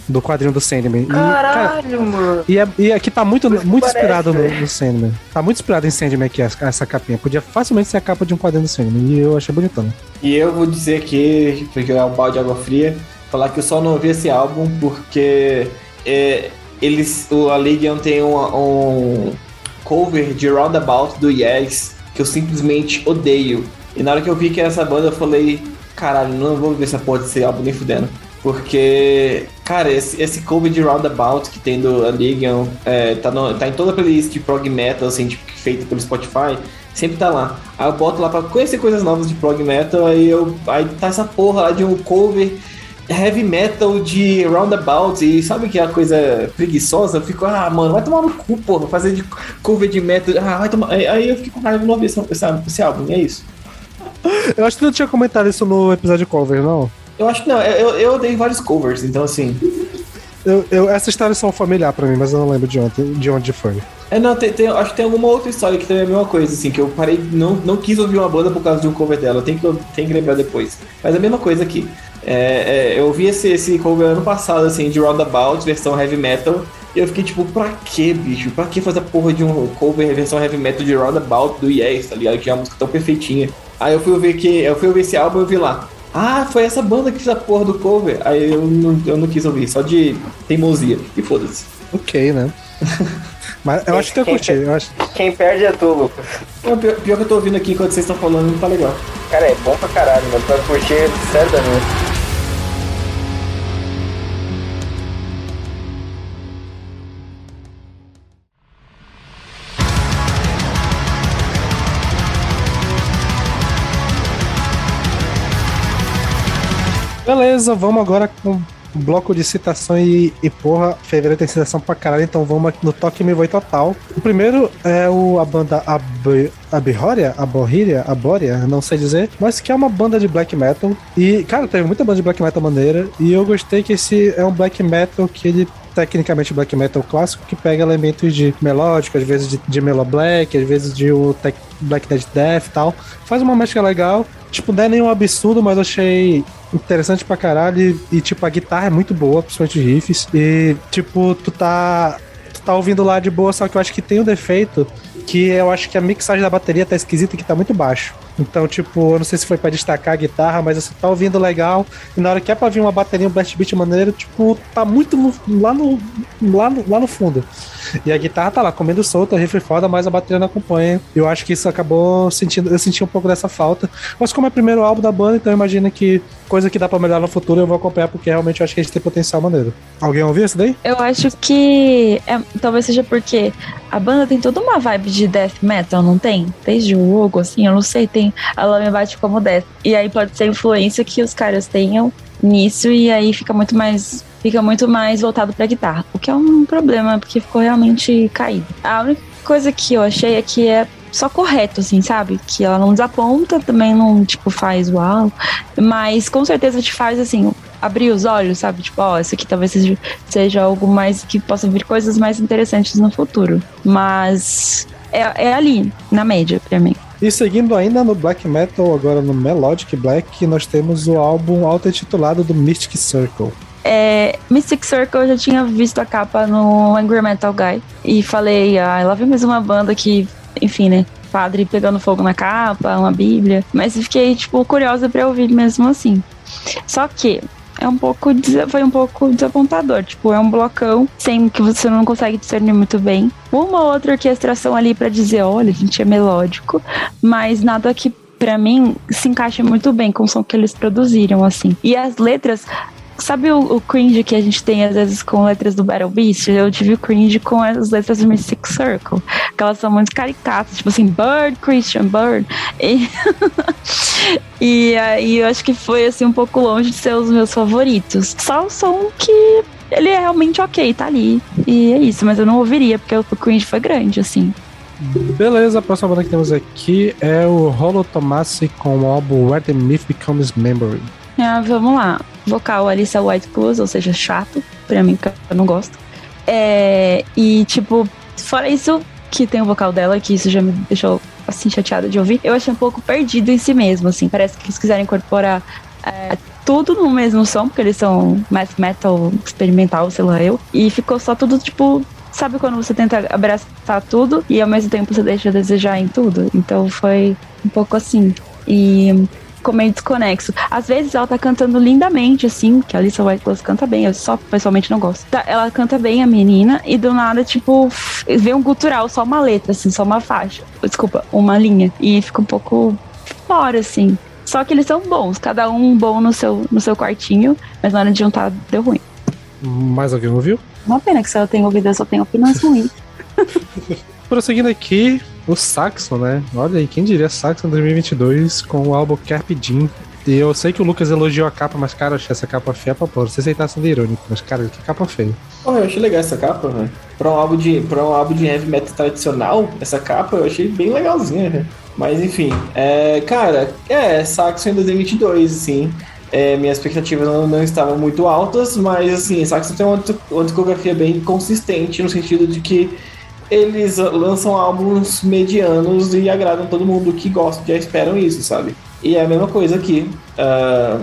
do quadrinho do Sandman. E, Caralho, cara, mano. E, é, e aqui tá muito, muito parece, inspirado no, no Sandman. Tá muito inspirado em Sandman aqui, essa, essa capinha. Podia facilmente ser a capa de um quadrinho do Sandman. E eu achei bonitão. E eu vou dizer aqui, porque é um balde de água fria, falar que eu só não ouvi esse álbum porque é, eles, a Legion tem um, um cover de Roundabout do Yes que eu simplesmente odeio. E na hora que eu vi que era essa banda, eu falei, caralho, não vou ver essa porra desse álbum nem fudendo. Porque, cara, esse, esse cover de Roundabout que tem do Legion é, tá, no- tá em toda a playlist de prog metal, assim, tipo, feita pelo Spotify, sempre tá lá. Aí eu boto lá pra conhecer coisas novas de prog metal, aí, eu, aí tá essa porra lá de um cover heavy metal de Roundabout, e sabe que é a coisa preguiçosa? Eu fico, ah, mano, vai tomar no cu, porra, fazer de cover de metal, ah, vai tomar. Aí eu fico com raiva de não ouvir esse, esse, álbum, é isso. Eu acho que não tinha comentado isso no episódio cover, não. Eu acho que não, eu, eu dei vários covers, então assim. Eu, eu, essa história são familiar pra mim, mas eu não lembro de onde, de onde foi. É, não, tem, tem- acho que tem alguma outra história que também é a mesma coisa, assim, que eu parei, não, não quis ouvir uma banda por causa de um cover dela, tem que, tem que lembrar depois. Mas é a mesma coisa aqui. É, é, eu ouvi esse, esse cover ano passado, assim, de Roundabout, versão heavy metal, e eu fiquei tipo, pra que, bicho? Pra que fazer a porra de um cover versão heavy metal de Roundabout do Yes, tá ligado? Que é uma música tão perfeitinha. Aí eu fui ouvir que eu fui ouvir esse álbum e eu vi lá. Ah, foi essa banda que fez a porra do cover. Aí eu não, eu não quis ouvir, só de teimosia. E foda-se. Ok, né? mas eu acho que eu curti. Eu acho... Quem perde é tu, Lucas. Pior, pior que eu tô ouvindo aqui enquanto vocês estão falando, não tá legal. Cara, é bom pra caralho, mano. Vai curtir certamente. Beleza, vamos agora com bloco de citação e, e porra, fevereiro tem citação pra caralho, então vamos no Toque Me Voe Total. O primeiro é o, a banda Ab Abhorria, Aborria, Aboria, não sei dizer, mas que é uma banda de black metal. E, cara, teve muita banda de black metal maneira, e eu gostei que esse é um black metal que ele tecnicamente black metal clássico que pega elementos de melódico, às vezes de, de melo black, às vezes de o black death death e tal. Faz uma mescla legal. Tipo, não é nenhum absurdo, mas eu achei interessante pra caralho. E, e, tipo, a guitarra é muito boa, principalmente riffs. E, tipo, tu tá. Tu tá ouvindo lá de boa, só que eu acho que tem um defeito que eu acho que a mixagem da bateria tá esquisita e que tá muito baixo. Então, tipo, eu não sei se foi pra destacar a guitarra, mas você tá ouvindo legal. E na hora que é pra vir uma bateria, um blast beat maneiro, tipo, tá muito no- lá, no, lá, no, lá no fundo. E a guitarra tá lá, comendo solta, riff foda, mas a bateria não acompanha. Eu acho que isso acabou sentindo. Eu senti um pouco dessa falta. Mas como é o primeiro álbum da banda, então imagina que coisa que dá pra melhorar no futuro eu vou acompanhar, porque realmente eu acho que a gente tem potencial maneiro. Alguém ouviu isso daí? Eu acho que é, talvez seja porque a banda tem toda uma vibe de death metal, não tem? Desde o logo, assim, eu não sei, tem. Ela me bate como death. E aí pode ser a influência que os caras tenham nisso, e aí fica muito mais. Fica muito mais voltado pra guitarra. O que é um problema, porque ficou realmente caído. A única coisa que eu achei é que é só correto, assim, sabe? Que ela não desaponta, também não, tipo, faz uau. Mas com certeza te faz, assim, abrir os olhos, sabe? Tipo, ó, isso aqui talvez seja, seja algo mais que possa vir coisas mais interessantes no futuro. Mas é, é ali, na média, pra mim. E seguindo ainda no black metal, agora no Melodic Black, nós temos o álbum auto-intitulado do Mystic Circle. É, Mystic Circle eu já tinha visto a capa no Angry Metal Guy e falei, ah, lá vem mais uma banda que, enfim, né? Padre pegando fogo na capa, uma bíblia. Mas fiquei, tipo, curiosa pra ouvir mesmo assim. Só que é um pouco foi um pouco desapontador. Tipo, é um blocão sem que você não consegue discernir muito bem. Uma ou outra orquestração ali pra dizer, olha, a gente é melódico, mas nada que pra mim se encaixa muito bem com o som que eles produziram assim. E as letras Sabe o, o cringe que a gente tem às vezes com letras do Battle Beast? Eu tive o cringe com as letras do Mystic Circle. Que elas são muito caricatas, tipo assim, Bird, Christian, Bird. E, e aí eu acho que foi assim um pouco longe de ser os meus favoritos. Só o som que ele é realmente ok, tá ali. E é isso, mas eu não ouviria, porque o cringe foi grande, assim. Beleza, a próxima banda que temos aqui é o Rolo Tomassi com o álbum Where the Myth Becomes Memory. Ah, vamos lá. Vocal Alissa White Plus, ou seja, chato, pra mim, que eu não gosto. É, e, tipo, fora isso, que tem o vocal dela, que isso já me deixou, assim, chateada de ouvir, eu achei um pouco perdido em si mesmo, assim. Parece que eles quiseram incorporar é, tudo no mesmo som, porque eles são math metal experimental, sei lá eu. E ficou só tudo, tipo, sabe quando você tenta abraçar tudo e ao mesmo tempo você deixa a desejar em tudo? Então foi um pouco assim. E ficou meio desconexo. Às vezes ela tá cantando lindamente, assim, que a Alissa White Plus canta bem, eu só pessoalmente não gosto. Tá, ela canta bem, a menina, e do nada, tipo, vê um gutural, só uma letra, assim, só uma faixa. Desculpa, uma linha. E fica um pouco fora, assim. Só que eles são bons, cada um bom no seu, no seu quartinho, mas na hora de juntar deu ruim. Mais alguém ouviu? Uma pena que se eu tenho ouvido, eu só tenho opiniões ruins. Prosseguindo aqui, o Saxon, né? Olha aí, quem diria Saxon 2022 com o álbum Carpe Diem. E eu sei que o Lucas elogiou a capa, mas, cara, eu achei essa capa feia pra pôr. Não sei se sendo irônico, mas, cara, que capa feia. Eu achei legal essa capa, velho. Pra um álbum de, pra um álbum de heavy metal tradicional, essa capa eu achei bem legalzinha, né? Mas enfim, é, cara, é, Saxon em 2022, assim. É, minhas expectativas não, não estavam muito altas, mas assim, Saxon tem uma, uma discografia bem consistente, no sentido de que eles lançam álbuns medianos e agradam todo mundo que gosta, já esperam isso, sabe? E é a mesma coisa aqui. Uh,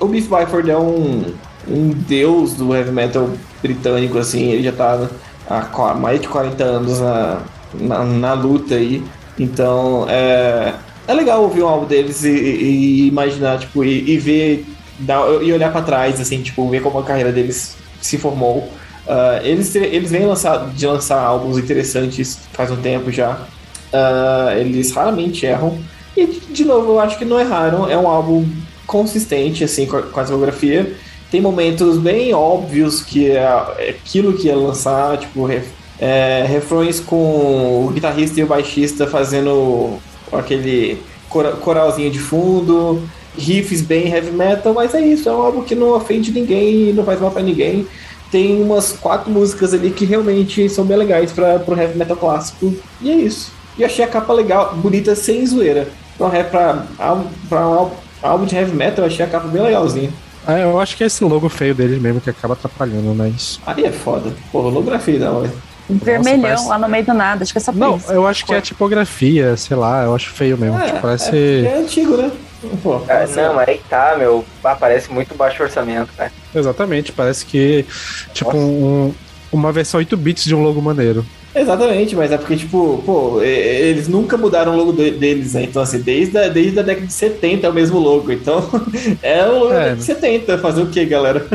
o Beef Byford é um, um deus do heavy metal britânico, assim, ele já tá há mais de 40 anos na, na, na luta aí. Então, é, é legal ouvir um álbum deles e, e imaginar, tipo, e, e ver dar, e olhar para trás, assim, tipo, ver como a carreira deles se formou. Uh, eles, eles vêm lançar, de lançar álbuns interessantes faz um tempo já. Uh, eles raramente erram. E, de novo, eu acho que não erraram. É um álbum consistente, assim, com a, com a discografia. Tem momentos bem óbvios que é aquilo que ia lançar, tipo, ref, é, refrões com o guitarrista e o baixista fazendo aquele cor, coralzinho de fundo, riffs bem heavy metal, mas é isso, é um álbum que não ofende ninguém e não faz mal para ninguém. Tem umas quatro músicas ali que realmente são bem legais para pro heavy metal clássico, e é isso. E achei a capa legal, bonita, sem zoeira. Então, é pra, pra um álbum de heavy metal, eu achei a capa bem legalzinha. É, eu acho que é esse logo feio deles mesmo que acaba atrapalhando, mas. Aí é foda. Pô, holografia da hora. Um vermelhão parece... lá no meio do nada, acho que é só Não, eu acho que é a tipografia, sei lá, eu acho feio mesmo. É, tipo, parece. É, é antigo, né? Pô, é, não, aí tá, meu. Parece muito baixo orçamento, cara. Exatamente, parece que, tipo, um, uma versão 8 bits de um logo maneiro. Exatamente, mas é porque, tipo, pô, eles nunca mudaram o logo deles, né? Então, assim, desde a, desde a década de 70 é o mesmo logo. Então, é o logo é. da década de 70. Fazer o que, galera?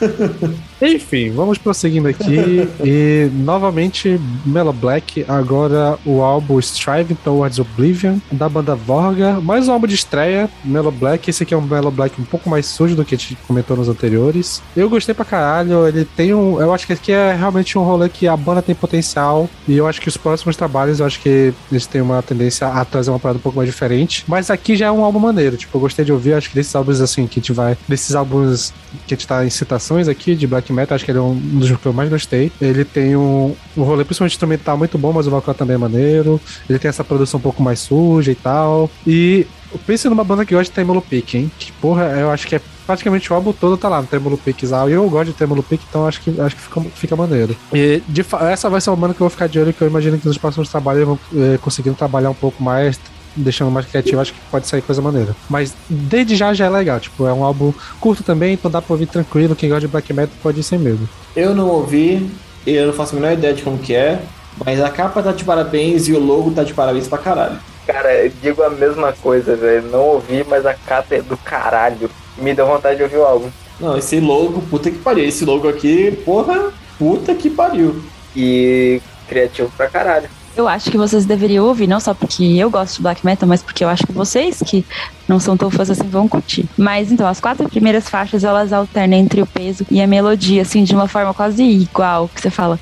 Enfim, vamos prosseguindo aqui. e novamente, Melo Black, agora o álbum Striving Towards Oblivion, da banda Vorga. Mais um álbum de estreia, Melo Black. Esse aqui é um Melo Black um pouco mais sujo do que a gente comentou nos anteriores. Eu gostei pra caralho. Ele tem um. Eu acho que aqui é realmente um rolê que a banda tem potencial. E eu acho que os próximos trabalhos, eu acho que eles têm uma tendência a trazer uma parada um pouco mais diferente. Mas aqui já é um álbum maneiro. Tipo, eu gostei de ouvir. Acho que desses álbuns assim que a gente vai. Desses álbuns que a gente tá em citações aqui de Metal, acho que ele é um dos que eu mais gostei. Ele tem um, um rolê, principalmente instrumental, muito bom, mas o vocal também é maneiro. Ele tem essa produção um pouco mais suja e tal. E pense numa banda que gosta de Tremolo Pick, hein? Que porra, eu acho que é praticamente o álbum todo tá lá no Tremolo Pick E eu gosto de Tremolo Pick, então acho que, acho que fica, fica maneiro. E de, essa vai ser uma banda que eu vou ficar de olho, que eu imagino que nos próximos trabalhos eles vão é, conseguindo trabalhar um pouco mais, deixando mais criativo, acho que pode sair coisa maneira. Mas desde já já é legal, tipo, é um álbum curto também, então dá pra ouvir tranquilo. Quem gosta de black metal pode ir sem medo. Eu não ouvi, eu não faço a menor ideia de como que é, mas a capa tá de parabéns e o logo tá de parabéns pra caralho. Cara, eu digo a mesma coisa, velho. Não ouvi, mas a capa é do caralho. Me deu vontade de ouvir o álbum. Não, esse logo, puta que pariu. Esse logo aqui, porra, puta que pariu. E criativo pra caralho. Eu acho que vocês deveriam ouvir, não só porque eu gosto de black metal, mas porque eu acho que vocês que não são tão fãs assim vão curtir. Mas então, as quatro primeiras faixas elas alternam entre o peso e a melodia, assim, de uma forma quase igual, que você fala,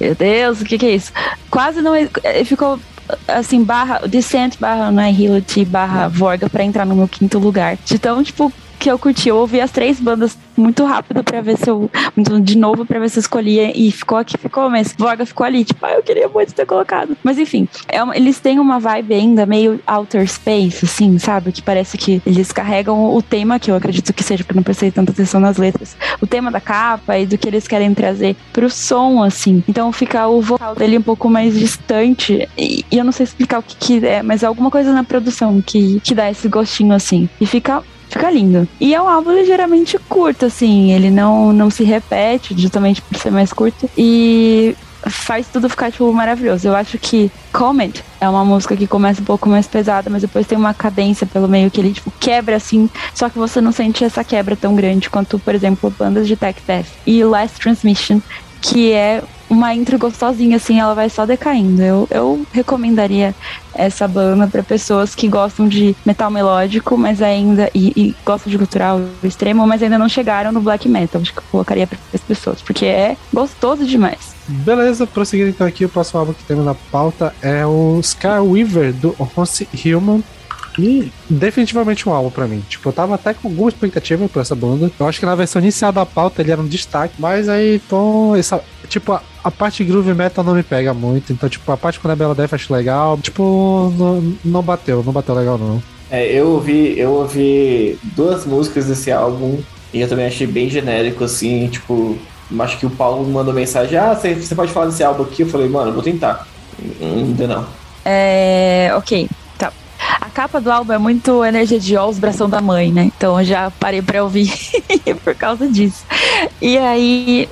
meu Deus, o que, que é isso? Quase não. Ficou assim, barra Descent, barra Annihility, barra Vorga pra entrar no meu quinto lugar. De tão, tipo, que eu curti. Eu ouvi as três bandas muito rápido para ver se eu. De novo, para ver se eu escolhia. E ficou aqui, ficou, mas Vorga ficou ali. Tipo, ah, eu queria muito ter colocado. Mas enfim, é uma, eles têm uma vibe ainda meio outer space, assim, sabe? Que parece que eles carregam o tema, que eu acredito que seja, porque não prestei tanta atenção nas letras. O tema da capa e do que eles querem trazer pro som, assim. Então fica o vocal dele um pouco mais distante. E, e eu não sei explicar o que, que é, mas é alguma coisa na produção que, que dá esse gostinho, assim. E fica fica lindo. E é um álbum ligeiramente curto, assim, ele não, não se repete, justamente por ser mais curto. E faz tudo ficar, tipo, maravilhoso. Eu acho que Comment é uma música que começa um pouco mais pesada, mas depois tem uma cadência pelo meio que ele, tipo, quebra, assim, só que você não sente essa quebra tão grande quanto, por exemplo, bandas de Tech Death. E Last Transmission, que é uma intro gostosinha, assim, ela vai só decaindo. Eu, eu recomendaria essa banda para pessoas que gostam de metal melódico, mas ainda. E, e, gostam de cultural extremo, mas ainda não chegaram no black metal. Acho que eu colocaria para as pessoas, porque é gostoso demais. Beleza, prosseguindo então aqui, o próximo álbum que temos na pauta é o Skyweaver do Ronce Human. E definitivamente um álbum para mim. Tipo, eu tava até com alguma expectativa por essa banda. Eu acho que na versão inicial da pauta ele era um destaque, mas aí, então, essa, tipo, a, a parte groove metal não me pega muito. Então, tipo, a parte quando é Bela Death acho legal. Tipo, não, não bateu, não bateu legal não. É, eu ouvi, eu ouvi duas músicas desse álbum e eu também achei bem genérico, assim, tipo, acho que o Paulo mandou mensagem, ah, você, você pode falar desse álbum aqui? Eu falei, mano, vou tentar. Ainda não. É. Ok. A capa do álbum é muito energia de os bração da mãe, né? Então já parei pra ouvir por causa disso. E aí,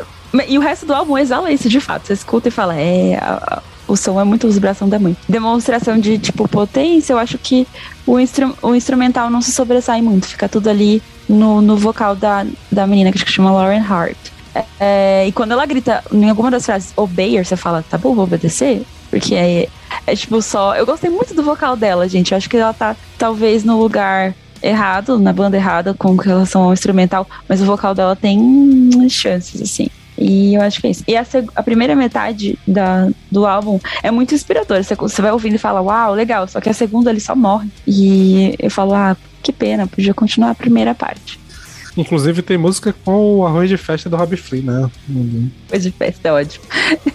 e o resto do álbum exala isso de fato. Você escuta e fala, é. A, o som é muito vibração da mãe. Demonstração de, tipo, potência, eu acho que o, instru o instrumental não se sobressai muito. Fica tudo ali no, no vocal da, da menina que chama Lauren Hart. É, e quando ela grita em alguma das frases, obeyer, você fala, tá bom, vou obedecer? Porque é, é tipo só. Eu gostei muito do vocal dela, gente. Eu acho que ela tá talvez no lugar errado, na banda errada com relação ao instrumental, mas o vocal dela tem chances, assim. E eu acho que é isso. E a, a primeira metade da, do álbum é muito inspiradora. Você, vai ouvindo e fala, uau, legal. Só que a segunda ele só morre. E eu falo, ah, que pena, podia continuar a primeira parte. Inclusive tem música com o arroz de festa do Rob Flea, né? Arroz de festa é ótimo.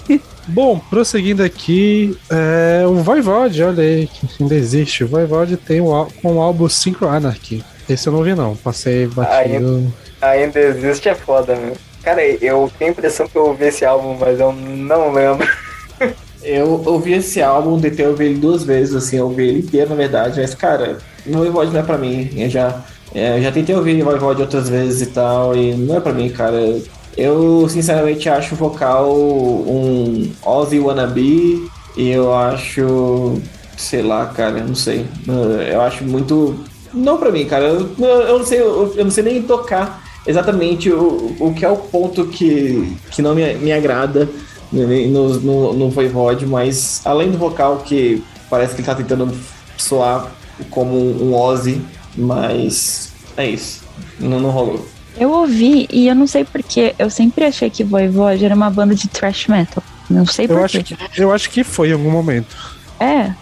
Bom, prosseguindo aqui, é, o Voivode, olha aí, que ainda existe. O Voivode tem o, um álbum Synchro Anarchy. Esse eu não vi não, passei batido. Ainda, ainda existe, é foda, meu. Cara, eu tenho a impressão que eu ouvi esse álbum, mas eu não lembro. eu ouvi esse álbum, tentei ouvir ele duas vezes, assim, eu ouvi ele inteiro, na verdade, mas, cara, o Voivode não é pra mim. Eu já, é, já tentei ouvir Voivode outras vezes e tal, e não é pra mim, cara. Eu, sinceramente, acho o vocal um Ozzy wannabe, e eu acho, sei lá, cara, não sei. Eu acho muito... Não pra mim, cara. Eu, eu não sei, eu, eu não sei nem tocar exatamente o, o que é o ponto que, que não me, me agrada no, no, no Voivode, mas além do vocal que parece que ele tá tentando soar como um Ozzy, mas é isso. Não, não rolou. Eu ouvi e eu não sei porquê. Eu sempre achei que Voivode era uma banda de thrash metal. Não sei porquê. Eu acho que, eu acho que foi em algum momento. É.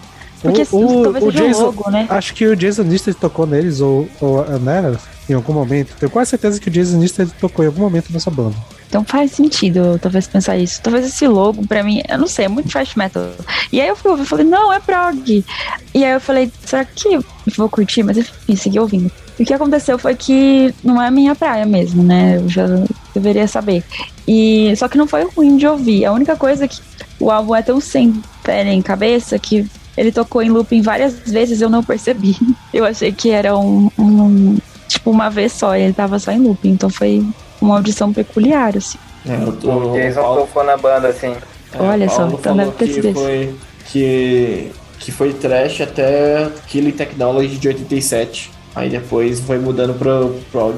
Porque o, o, talvez o Jason, logo, né? Acho que o Jason Nista tocou neles, ou, ou né? em algum momento. Tenho quase certeza que o Jason Nista tocou em algum momento nessa banda. Então faz sentido, talvez, pensar isso. Talvez esse logo, pra mim, eu não sei, é muito thrash metal. E aí eu fui ouvir, falei, não, é prog. E aí eu falei, será que vou curtir? Mas enfim, segui ouvindo. O que aconteceu foi que não é a minha praia mesmo, né? Eu já deveria saber. E só que não foi ruim de ouvir. A única coisa é que o álbum é tão sem pé em cabeça que ele tocou em looping várias vezes eu não percebi. Eu achei que era um, um tipo, uma vez só, ele tava só em looping, então foi uma audição peculiar, assim. É, o, o, Jason Paulo, tocou na banda, assim. É, Olha só, então deve ter sido foi, que, que foi trash até Killing Technology de 87. Aí depois foi mudando pro prog.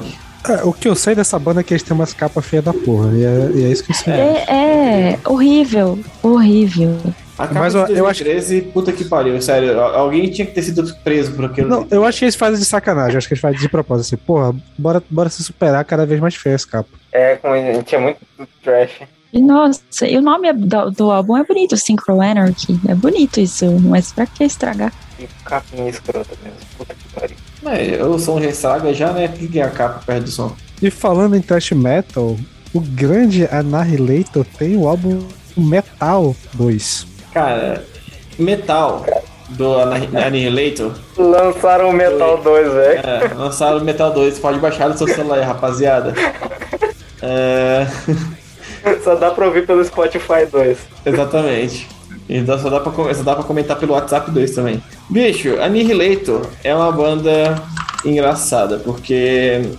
É, o que eu sei dessa banda é que eles têm umas capas feias da porra. E é, e é isso que eu sei. É, é horrível, horrível. A capa Mas de eu- eu acho- 2013, puta que pariu, sério. al- Alguém tinha que ter sido preso por aquilo. Não, eu acho que eles fazem de sacanagem. Acho que eles fazem de propósito. Assim, porra, bora, bora se superar cada vez mais feia essa capa. É, com, tinha muito trash. E nossa, e o nome é- do, do álbum é bonito, Synchro Anarchy. É bonito isso, mas pra que estragar? E capinha escrota mesmo. Puta que pariu. É, o som já estraga já, né? Que é a capa perto do som? E falando em thrash metal, o grande Annihilator tem o álbum Metal 2. Cara, Metal do Anni- Annihilator. Lançaram o Metal 2, velho. É, lançaram o Metal 2. Pode baixar no seu celular rapaziada. É, Só dá pra ouvir pelo Spotify 2. exatamente. Então só dá, pra, só dá pra comentar pelo WhatsApp 2 também. Bicho, Annihilator é uma banda engraçada, porque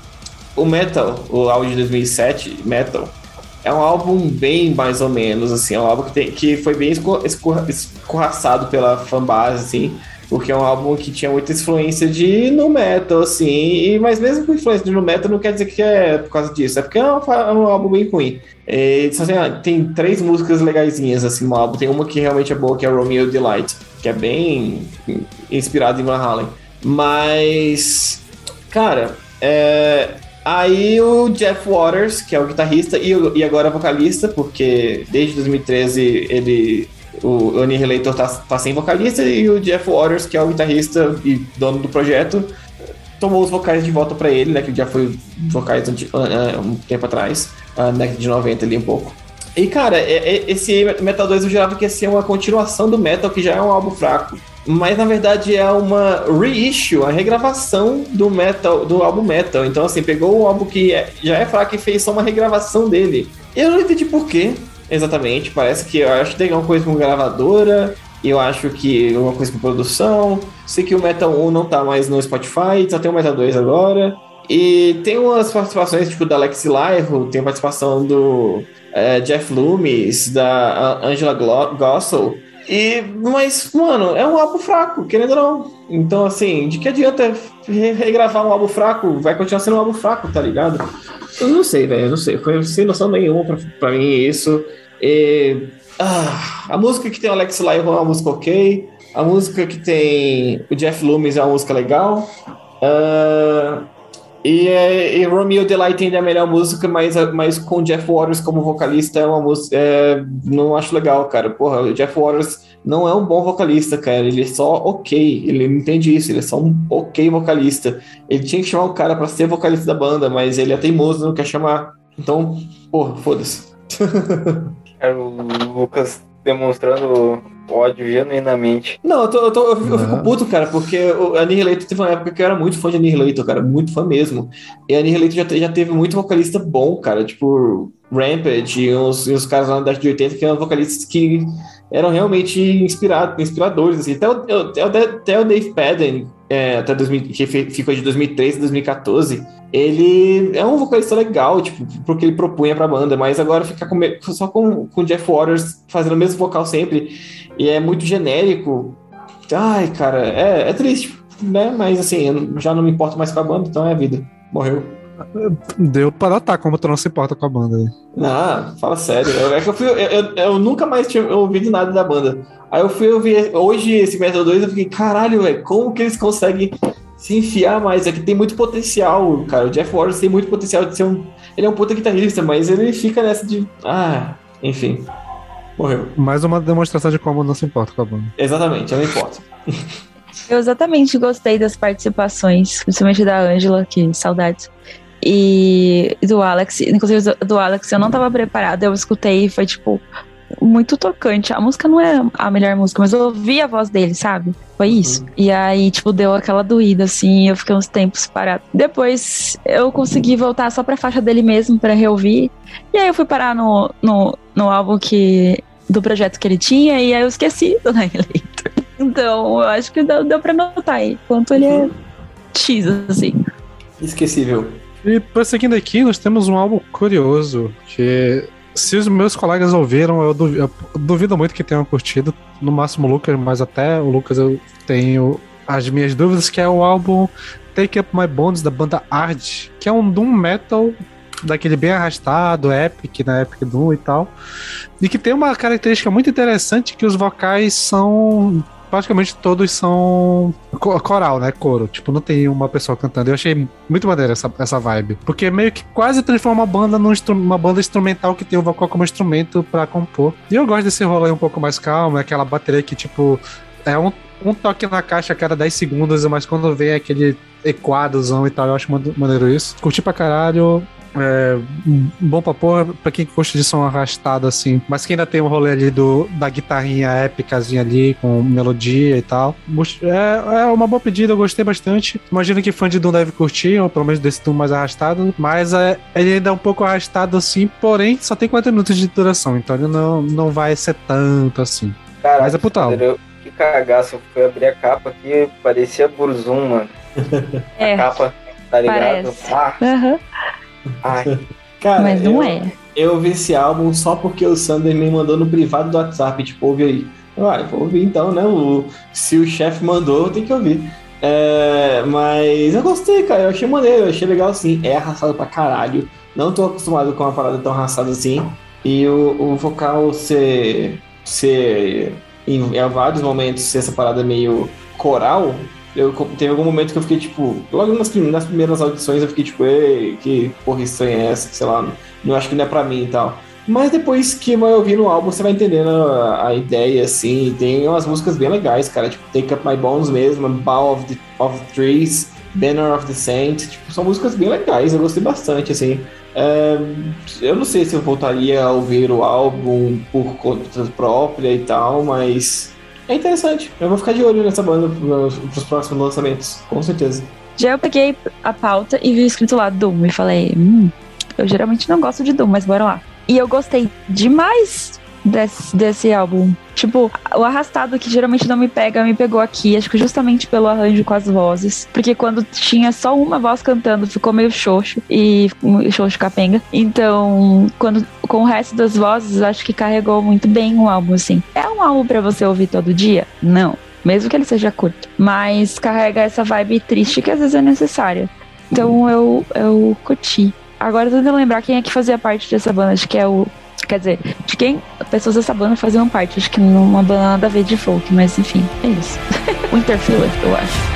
o Metal, o álbum de 2007, Metal, é um álbum bem mais ou menos, assim, é um álbum que, tem, que foi bem esco- escorra- escorraçado pela fanbase, assim, porque é um álbum que tinha muita influência de no metal, assim, e, mas mesmo com influência de no metal não quer dizer que é por causa disso, é porque é um, é um álbum bem ruim. É, tem, tem três músicas legaisinhas assim no álbum, tem uma que realmente é boa, que é Romeo Delight, que é bem inspirado em Van Halen. Mas, cara, é, aí o Jeff Waters, que é o guitarrista e, e agora vocalista, porque desde 2013 ele o Annihilator tá, tá sem vocalista e o Jeff Waters, que é o guitarrista e dono do projeto, tomou os vocais de volta pra ele, né? Que já foi vocais um tempo atrás, na década de 90 ali um pouco. E cara, é- é- esse Metal 2 eu jurava que ia ser uma continuação do Metal, que já é um álbum fraco. Mas na verdade é uma reissue, uma regravação do Metal, do álbum Metal. Então, assim, pegou um álbum que é- já é fraco e fez só uma regravação dele. Eu não entendi por quê, exatamente. Parece que eu acho que tem alguma coisa com gravadora. Eu acho que uma coisa com produção. Sei que o Metal 1 não tá mais no Spotify, só tem o Metal 2 agora. E tem umas participações, tipo, da Alex Lyro, tem a participação do eh, Jeff Loomis, da A- Angela Gossel. E, mas, mano, é um álbum fraco, querendo ou não. Então, assim, de que adianta re- regravar um álbum fraco? Vai continuar sendo um álbum fraco, tá ligado? Eu não sei, velho, não sei. Foi sem noção nenhuma pra, pra mim isso. E, ah, a música que tem o Alex Lyro é uma música ok. A música que tem o Jeff Loomis é uma música legal. Ah, e, é, e Romeo Delight ainda é a melhor música, mas, mas com o Jeff Waters como vocalista é uma música. é, não acho legal, cara. Porra, o Jeff Waters não é um bom vocalista, cara. Ele é só ok. Ele não entende isso. Ele é só um ok vocalista. Ele tinha que chamar um cara pra ser vocalista da banda, mas ele é teimoso, não quer chamar. Então, porra, foda-se. Era o Lucas demonstrando ódio genuinamente. Não, eu, tô, eu, tô- eu fico- eu fico puto, cara, porque o Annihilator teve uma época que eu era muito fã de Annihilator, cara, muito fã mesmo. E Annihilator já, já teve muito vocalista bom, cara, tipo Rampage e os, e os caras lá na década de 80 que eram vocalistas que eram realmente inspirado, inspiradores, assim. Até o, até até o Dave Padden, é, até 2000, que ficou de 2013 a 2014, ele é um vocalista legal, tipo, porque ele propunha pra banda, mas agora ficar com, só com, o Jeff Waters fazendo o mesmo vocal sempre e é muito genérico. Ai, cara, é, é triste, né? Mas assim, já não me importo mais com a banda, então é a vida. Morreu. Deu pra notar como tu não se importa com a banda. aí. Ah, fala sério. Eu, é que eu, fui, eu, eu- eu nunca mais tinha ouvido nada da banda. Aí eu fui ouvir hoje esse Metal 2 eu fiquei, caralho, velho, como que eles conseguem se enfiar mais? É que tem muito potencial, cara. O Jeff Waters tem muito potencial de ser um. Ele é um puta guitarrista, mas ele fica nessa de. Ah, enfim. Morreu. Mais uma demonstração de como não se importa com a banda. Exatamente, eu não importo. Eu exatamente gostei das participações, principalmente da Angela, que saudades. E do Alex, inclusive do- Alex, eu não tava preparada, eu escutei e foi tipo muito tocante. A música não é a melhor música, mas eu ouvi a voz dele, sabe? Foi isso. E aí, tipo, deu aquela doída, assim, eu fiquei uns tempos parado. Depois eu consegui voltar só pra faixa dele mesmo, pra reouvir. E aí eu fui parar no, no, no álbum que, do projeto que ele tinha, e aí eu esqueci do Annihilator. Então, eu acho que deu, deu pra notar aí quanto ele é X, assim. Esquecível. E prosseguindo aqui, nós temos um álbum curioso que. Se os meus colegas ouviram, eu duvido, eu duvido muito que tenham curtido. No máximo o Lucas, mas até o Lucas eu tenho as minhas dúvidas, que é o álbum Take Up My Bones da banda Ard, que é um doom metal daquele bem arrastado, epic, na né, Epic Doom e tal. E que tem uma característica muito interessante que os vocais são praticamente todos são coral, né? Coro. Tipo, não tem uma pessoa cantando. Eu achei muito maneira essa, essa vibe. Porque meio que quase transforma a banda numa banda instrumental que tem o vocal como instrumento para compor. E eu gosto desse rolê um pouco mais calmo, aquela bateria que, tipo, é um, um toque na caixa a cada 10 segundos, mas quando vem aquele equadozão e tal, eu acho maneiro isso. Curti pra caralho. É, bom pra porra, pra quem gosta de som arrastado assim, mas que ainda tem um rolê ali do, da guitarrinha épicazinha ali, com melodia e tal. É, é uma boa pedida, eu gostei bastante. Imagino que fã de Doom deve curtir, ou pelo menos desse Doom mais arrastado, mas é, ele ainda é um pouco arrastado assim, porém só tem 40 minutos de duração, então ele não, não vai ser tanto assim. Caraca, mas é putal. Que cagaço, eu fui abrir a capa aqui, parecia Burzum, mano. É. A capa, tá ligado? Parece. Ah. Uhum. Ai. Cara, Mas não eu, é. Eu vi esse álbum só porque o Sander me mandou no privado do WhatsApp, tipo, ouve aí. Ah, vou ouvir então, né? O, se o chefe mandou, tem que ouvir. É, mas eu gostei, cara. Eu achei maneiro, eu achei legal assim. É arrastado pra caralho. Não tô acostumado com uma parada tão arrastada assim. E o, o vocal ser. ser. Em, em vários momentos ser essa parada meio coral, eu, algum momento que eu fiquei, tipo, logo nas, nas primeiras audições eu fiquei, tipo, ei, que porra estranha é essa? Sei lá, não acho que não é pra mim e tal. Mas depois que vai ouvir no álbum, você vai entendendo a, a, ideia, assim. Tem umas músicas bem legais, cara. Tipo, Take Up My Bones mesmo, Bow of the, of Trees, Banner of the Saint. Tipo, são músicas bem legais, eu gostei bastante, assim. É, eu não sei se eu voltaria a ouvir o álbum por conta própria e tal, mas é interessante. Eu vou ficar de olho nessa banda pros próximos lançamentos, com certeza. Já eu peguei a pauta e vi escrito lá Doom e falei, hum, eu geralmente não gosto de Doom, mas bora lá. E eu gostei demais desse, desse álbum. Tipo, o arrastado que geralmente não me pega, me pegou aqui, acho que justamente pelo arranjo com as vozes. Porque quando tinha só uma voz cantando, ficou meio xoxo e xoxo capenga. Então, quando com o resto das vozes, acho que carregou muito bem o álbum, assim. É um álbum para você ouvir todo dia? Não. Mesmo que ele seja curto. Mas carrega essa vibe triste que às vezes é necessária. Então eu, eu curti. Agora tentando lembrar quem é que fazia parte dessa banda, acho que é o Quer dizer, de quem pessoas dessa banda faziam parte. Acho que numa banda nada a ver de folk, mas enfim, é isso. Winterfiller, eu acho.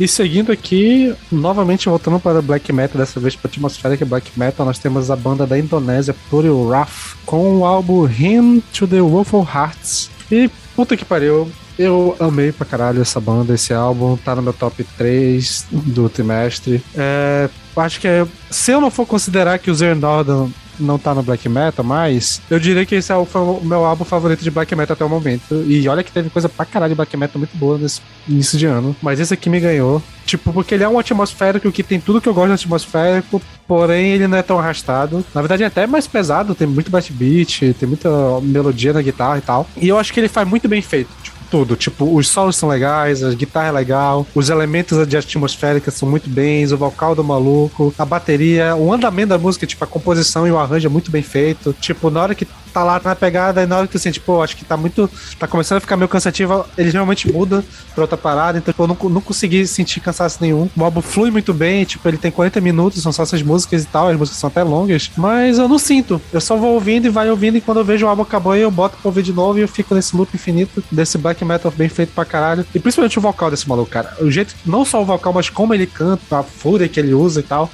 E seguindo aqui, novamente voltando para Black Metal, dessa vez para atmosfera que é Black Metal, nós temos a banda da Indonésia, Plurial Wrath, com o álbum Hymn to the Woeful Hearts. E puta que pariu, eu amei pra caralho essa banda, esse álbum, tá no meu top 3 do trimestre. É, acho que é, se eu não for considerar que o Zero não tá no black metal, mas eu diria que esse é o, meu álbum favorito de black metal até o momento. E olha que teve coisa pra caralho de black metal muito boa nesse início de ano. Mas esse aqui me ganhou. Tipo, porque ele é um atmosférico que tem tudo que eu gosto de atmosférico, porém ele não é tão arrastado. Na verdade, é até mais pesado, tem muito bass beat, tem muita melodia na guitarra e tal. E eu acho que ele faz muito bem feito. Tipo, tudo. Tipo, os solos são legais, a guitarra é legal, os elementos de atmosférica são muito bens, o vocal do maluco, a bateria, o andamento da música, tipo, a composição e o arranjo é muito bem feito. Tipo, na hora que tá lá na pegada e na hora que sente, pô, acho que tá muito. tá começando a ficar meio cansativo, ele realmente muda pra outra parada, então tipo, eu não, não consegui sentir cansaço nenhum. O álbum flui muito bem, tipo, ele tem 40 minutos, são só essas músicas e tal, as músicas são até longas, mas eu não sinto. Eu só vou ouvindo e vai ouvindo, e quando eu vejo o álbum acabou, eu boto pra ouvir de novo e eu fico nesse loop infinito desse black metal bem feito pra caralho. E principalmente o vocal desse maluco, cara. O jeito, não só o vocal, mas como ele canta, a fúria que ele usa e tal.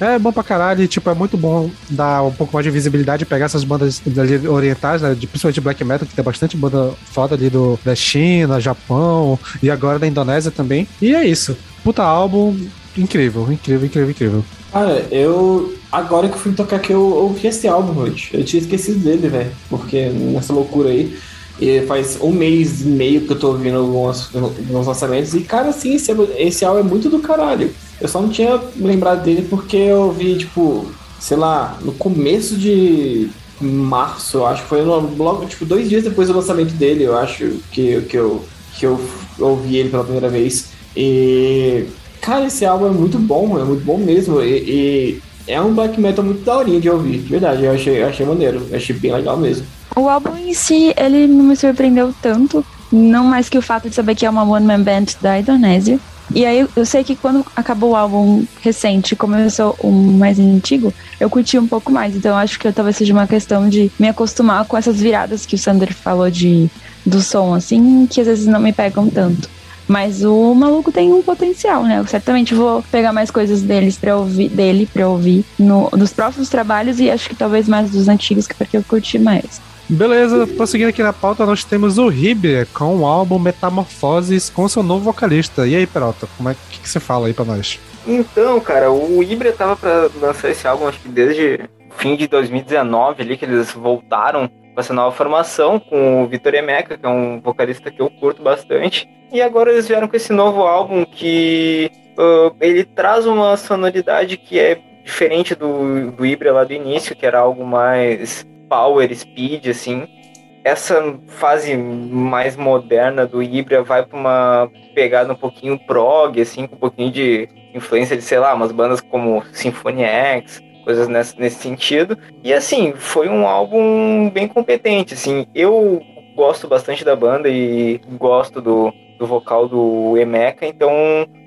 É bom pra caralho, e, tipo, é muito bom dar um pouco mais de visibilidade, pegar essas bandas orientais, né, de, principalmente black metal, que tem bastante banda foda ali do, da China, Japão, e agora da Indonésia também. E é isso. Puta álbum, incrível, incrível, incrível, incrível. Cara, eu. Agora que eu fui tocar que eu ouvi esse álbum hoje. Eu tinha esquecido dele, velho. Porque nessa loucura aí. E faz um mês e meio que eu tô ouvindo alguns, alguns lançamentos. E, cara, assim, esse, esse álbum é muito do caralho. Eu só não tinha lembrado dele porque eu vi, tipo, sei lá, no começo de março, eu acho. Foi logo, tipo, dois dias depois do lançamento dele, eu acho, que, que, eu, que eu ouvi ele pela primeira vez. E. Cara, esse álbum é muito bom, é muito bom mesmo. E, e é um black metal muito daorinha de ouvir, de verdade. Eu achei, achei maneiro, achei bem legal mesmo. O álbum em si, ele não me surpreendeu tanto, não mais que o fato de saber que é uma one-man band da Indonésia. E aí eu sei que quando acabou o álbum recente, começou o mais antigo, eu curti um pouco mais. Então acho que talvez seja uma questão de me acostumar com essas viradas que o Sander falou de do som, assim, que às vezes não me pegam tanto. Mas o maluco tem um potencial, né? Eu certamente vou pegar mais coisas deles para ouvir, dele para ouvir no, nos próximos trabalhos e acho que talvez mais dos antigos, que é porque eu curti mais. Beleza, prosseguindo aqui na pauta, nós temos o Riber com o álbum Metamorfoses com seu novo vocalista. E aí, Peralta, como é que, que você fala aí pra nós? Então, cara, o Ibra tava pra lançar esse álbum, acho que desde fim de 2019 ali, que eles voltaram com essa nova formação, com o Vitor Emeca, que é um vocalista que eu curto bastante. E agora eles vieram com esse novo álbum que uh, ele traz uma sonoridade que é diferente do, do Ibra lá do início, que era algo mais power, speed, assim. Essa fase mais moderna do Ibra vai para uma pegada um pouquinho prog, assim, com um pouquinho de influência de, sei lá, umas bandas como Symphony X, coisas nesse, nesse sentido. E assim, foi um álbum bem competente, assim. Eu gosto bastante da banda e gosto do, do vocal do Emeka, então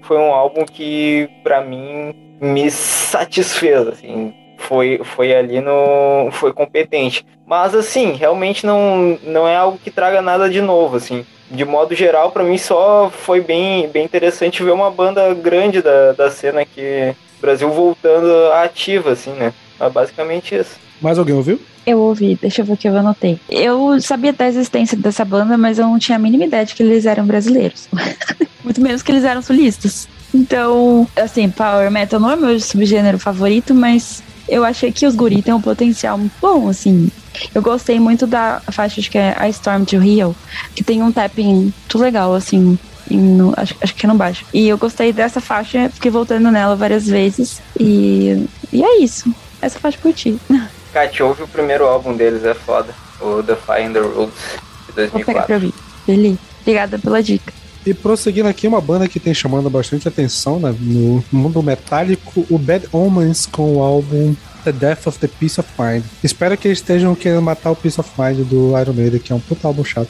foi um álbum que para mim me satisfez, assim foi, foi ali no. foi competente. Mas assim, realmente não, não é algo que traga nada de novo, assim. De modo geral, para mim só foi bem, bem interessante ver uma banda grande da, da cena aqui, Brasil voltando ativa, assim, né? Mas basicamente isso. Mais alguém ouviu? Eu ouvi, deixa eu ver o que eu anotei. Eu sabia da existência dessa banda, mas eu não tinha a mínima ideia de que eles eram brasileiros. Muito menos que eles eram solistas. Então, assim, Power Metal não é meu subgênero favorito, mas eu achei que os guri têm um potencial muito bom, assim. Eu gostei muito da faixa, acho que é a Storm to Rio, que tem um tapping muito legal, assim. No, acho, acho que é no baixo. E eu gostei dessa faixa, fiquei voltando nela várias vezes. E, e é isso. Essa faixa por ti. Kat, ouve o primeiro álbum deles, é foda. O The Fire the Roots, de 2004. Vou pegar pra ouvir. Beleza. Obrigada pela dica. E prosseguindo aqui, uma banda que tem chamando bastante atenção né, no mundo metálico, o Bad Omens com o álbum The Death of the Peace of Mind. Espero que eles estejam querendo matar o Peace of Mind do Iron Maiden, que é um puta álbum chato.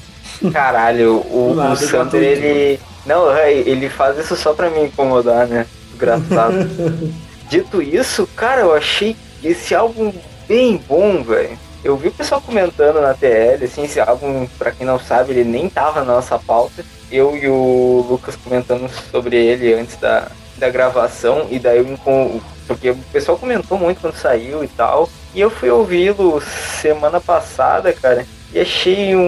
Caralho, o, o Sander, ele. Não, ele faz isso só pra me incomodar, né? Engraçado. Dito isso, cara, eu achei esse álbum bem bom, velho. Eu vi o pessoal comentando na TL, assim, esse álbum, pra quem não sabe, ele nem tava na nossa pauta eu e o Lucas comentando sobre ele antes da, da gravação, e daí eu, porque o pessoal comentou muito quando saiu e tal, e eu fui ouvi-lo semana passada, cara, e achei um,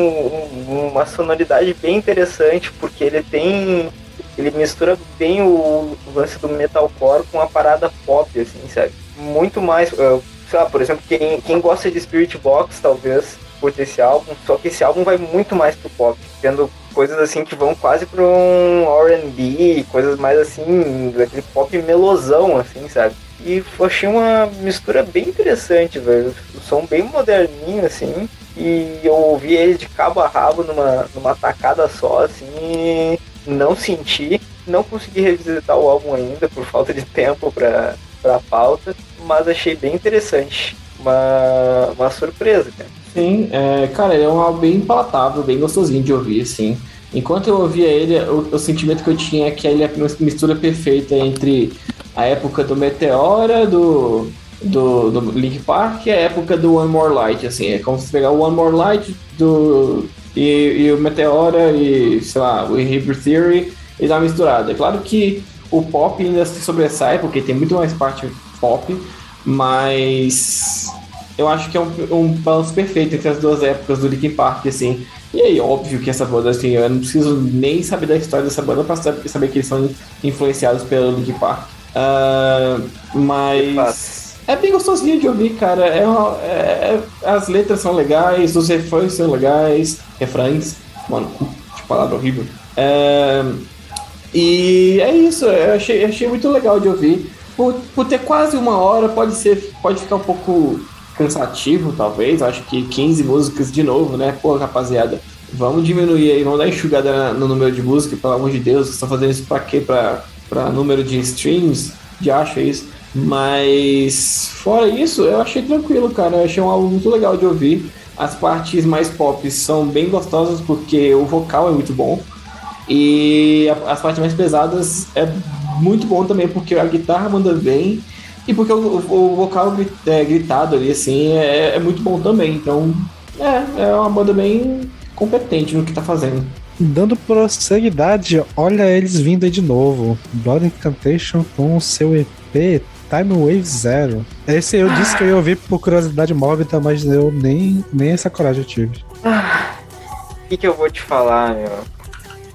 um, uma sonoridade bem interessante, porque ele tem. Ele mistura bem o, o lance do metalcore com a parada pop, assim, sabe? Muito mais. Uh, sei lá, por exemplo, quem, quem gosta de Spirit Box, talvez, curta esse álbum, só que esse álbum vai muito mais pro pop, tendo coisas assim que vão quase para um R&B, coisas mais assim, daquele pop melosão, assim, sabe? E achei uma mistura bem interessante, velho. O som bem moderninho, assim. E eu ouvi ele de cabo a rabo numa, numa tacada só, assim, não senti. Não consegui revisitar o álbum ainda por falta de tempo pra, pra pauta, mas achei bem interessante. Uma, uma surpresa, cara. Sim, é, cara, ele é um álbum bem palatável, bem gostosinho de ouvir, assim. Enquanto eu ouvia ele, o, o, sentimento que eu tinha é que ele é uma mistura perfeita entre a época do Meteora, do, do, do Link Park e a época do One More Light, assim. É como se pegar o One More Light do, e, e o Meteora e, sei lá, o Hebrew Theory e dar uma misturada. É claro que o pop ainda se sobressai, porque tem muito mais parte pop, mas eu acho que é um, um balanço perfeito entre as duas épocas do Linkin Park, assim. E aí, óbvio que essa banda, assim, eu não preciso nem saber da história dessa banda pra saber que eles são influenciados pelo Linkin Park. Uh, mas é bem gostosinho de ouvir, cara. É, uma, é, as letras são legais, os refrões são legais. Refrões, mano, que palavra horrível. É, e é isso, eu achei, achei muito legal de ouvir. Por, por ter quase uma hora, pode ser, pode ficar um pouco cansativo, talvez. Acho que 15 músicas de novo, né? Pô, rapaziada, vamos diminuir aí, vamos dar enxugada no número de música, pelo amor de Deus. Vocês estão fazendo isso pra quê? Pra, pra número de streams? De acho isso. Mas fora isso, eu achei tranquilo, cara. Eu achei um álbum muito legal de ouvir. As partes mais pop são bem gostosas porque o vocal é muito bom. E as partes mais pesadas é muito bom também porque a guitarra manda bem e porque o, o vocal é, gritado ali, assim, é, é, muito bom também. Então, é, é uma banda bem competente no que tá fazendo. Dando prosseguidade, olha eles vindo aí de novo. Blood Incantation com o seu EP Time Wave Zero. Esse eu disse que eu ia ouvir por curiosidade mórbida, mas eu nem, nem essa coragem eu tive. Ah, o que, que eu vou te falar, meu?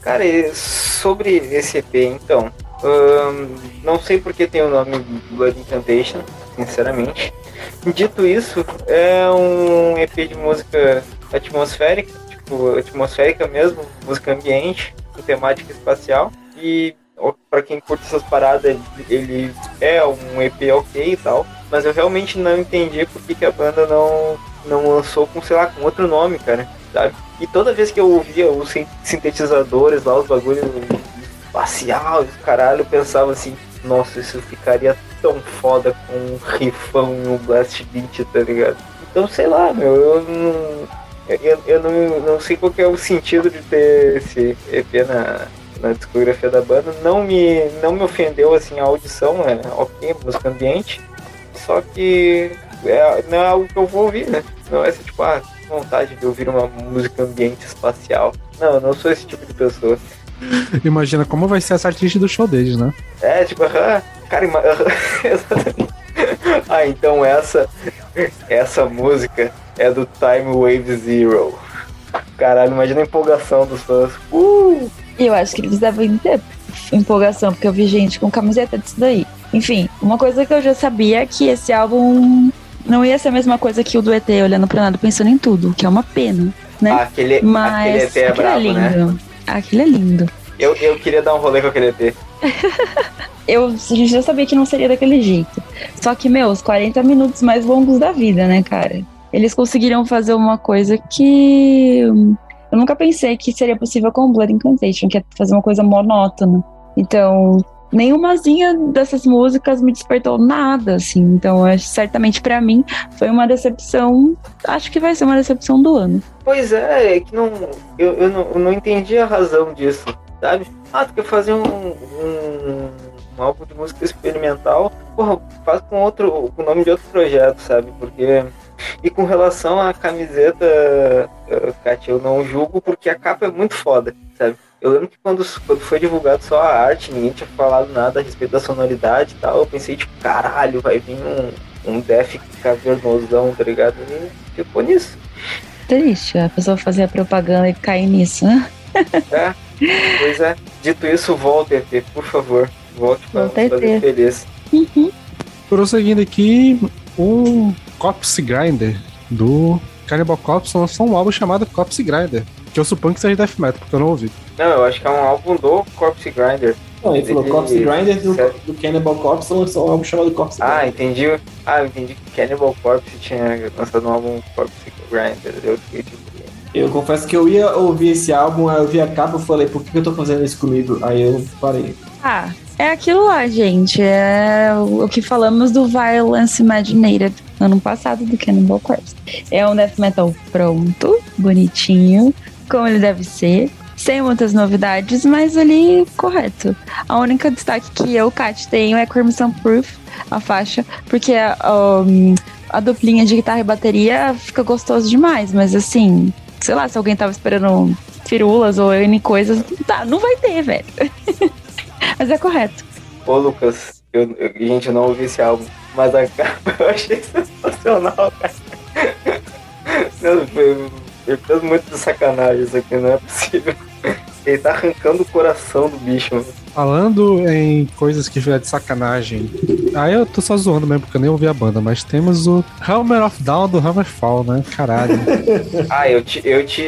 Cara, sobre esse EP, então, não sei porque tem o nome Blood Incantation, sinceramente. Dito isso, é um EP de música atmosférica, tipo, atmosférica mesmo, música ambiente, com temática espacial. E para quem curte essas paradas, ele é um EP ok e tal. Mas eu realmente não entendi por que, que a banda não, não lançou com, sei lá, com outro nome, cara, sabe? E toda vez que eu ouvia os sintetizadores lá, os bagulhos espacial, caralho, eu pensava assim, nossa, isso ficaria tão foda com um rifão e um blast beat, tá ligado? Então, sei lá, meu, eu não. Eu, eu não, não sei qual é o sentido de ter esse EP na, na discografia da banda. Não me, não me ofendeu assim a audição, é ok, música ambiente. Só que é, não é algo que eu vou ouvir, né? Não é tipo, ah, vontade de ouvir uma música ambiente espacial. Não, eu não sou esse tipo de pessoa. Imagina como vai ser essa artista do show deles, né? É, tipo, uh, cara, ima... ah, então essa essa música é do Time Wave Zero. Caralho, imagina a empolgação dos fãs. Uh! Eu acho que eles devem ter empolgação, porque eu vi gente com camiseta disso daí. Enfim, uma coisa que eu já sabia é que esse álbum não ia ser a mesma coisa que o do ET, olhando pra nada, pensando em tudo, que é uma pena, né? Ah, aquele, Mas, aquele ET é brabo, é lindo. né? Aquilo é lindo. Eu, eu queria dar um rolê com aquele ET. eu, a gente já sabia que não seria daquele jeito. Só que, meu, os 40 minutos mais longos da vida, né, cara? Eles conseguiram fazer uma coisa que eu nunca pensei que seria possível com Blood Incantation, que é fazer uma coisa monótona. Então, nenhumazinha dessas músicas me despertou nada, assim. Então, certamente para mim foi uma decepção. Acho que vai ser uma decepção do ano. Pois é, é que não, eu, eu, não, eu não entendi a razão disso, sabe? Ah, tu quer fazer um, um, um álbum de música experimental? Porra, faz com outro, com o nome de outro projeto, sabe? Porque e com relação à camiseta, uh, Kátia, eu não julgo porque a capa é muito foda, sabe? Eu lembro que quando, foi divulgado só a arte, ninguém tinha falado nada a respeito da sonoridade e tal. Eu pensei, tipo, caralho, vai vir um, um def cavernosão, tá ligado? E ficou nisso. Triste a pessoa fazer a propaganda e cair nisso, né? É, pois é. Dito isso, volta, ET, por favor. Volte para nos fazer feliz. Uhum. Prosseguindo aqui, o Corpse Grinder do Cannibal Corpse lançou um álbum chamado Corpse Grinder. Que eu suponho que seja death metal, porque eu não ouvi. Não, eu acho que é um álbum do Corpse Grinder. Não, ele falou Corpse Grinder do, do Cannibal Corpse lançou um álbum chamado Corpse Grinder. Ah, entendi. Ah, eu entendi que Cannibal Corpse tinha lançado um álbum Corpse Grinder. Eu fiquei tipo. Eu confesso que eu ia ouvir esse álbum, aí eu vi a capa e falei, por que eu tô fazendo isso comigo? Aí eu parei. Ah, é aquilo lá, gente. É o que falamos do Violence Imaginated ano passado do Cannibal Corpse. É um death metal pronto, bonitinho, como ele deve ser, sem muitas novidades, mas ali correto. A única destaque que eu, Kat, tenho é Crimson Proof, a faixa, porque um, a duplinha de guitarra e bateria fica gostoso demais, mas assim, sei lá, se alguém tava esperando firulas ou N coisas, tá, não vai ter, velho. mas é correto. Ô, Lucas, eu, eu, gente, eu não ouvi esse álbum, mas a capa eu achei sensacional, cara. Foi, ele fez muito de sacanagem isso aqui, não é possível. Ele tá arrancando o coração do bicho. Mano. Falando em coisas que é de sacanagem. Aí eu tô só zoando mesmo, porque eu nem ouvi a banda, mas temos o Hammer of Down do Hammerfall, né? Caralho. ah, eu te. Eu te.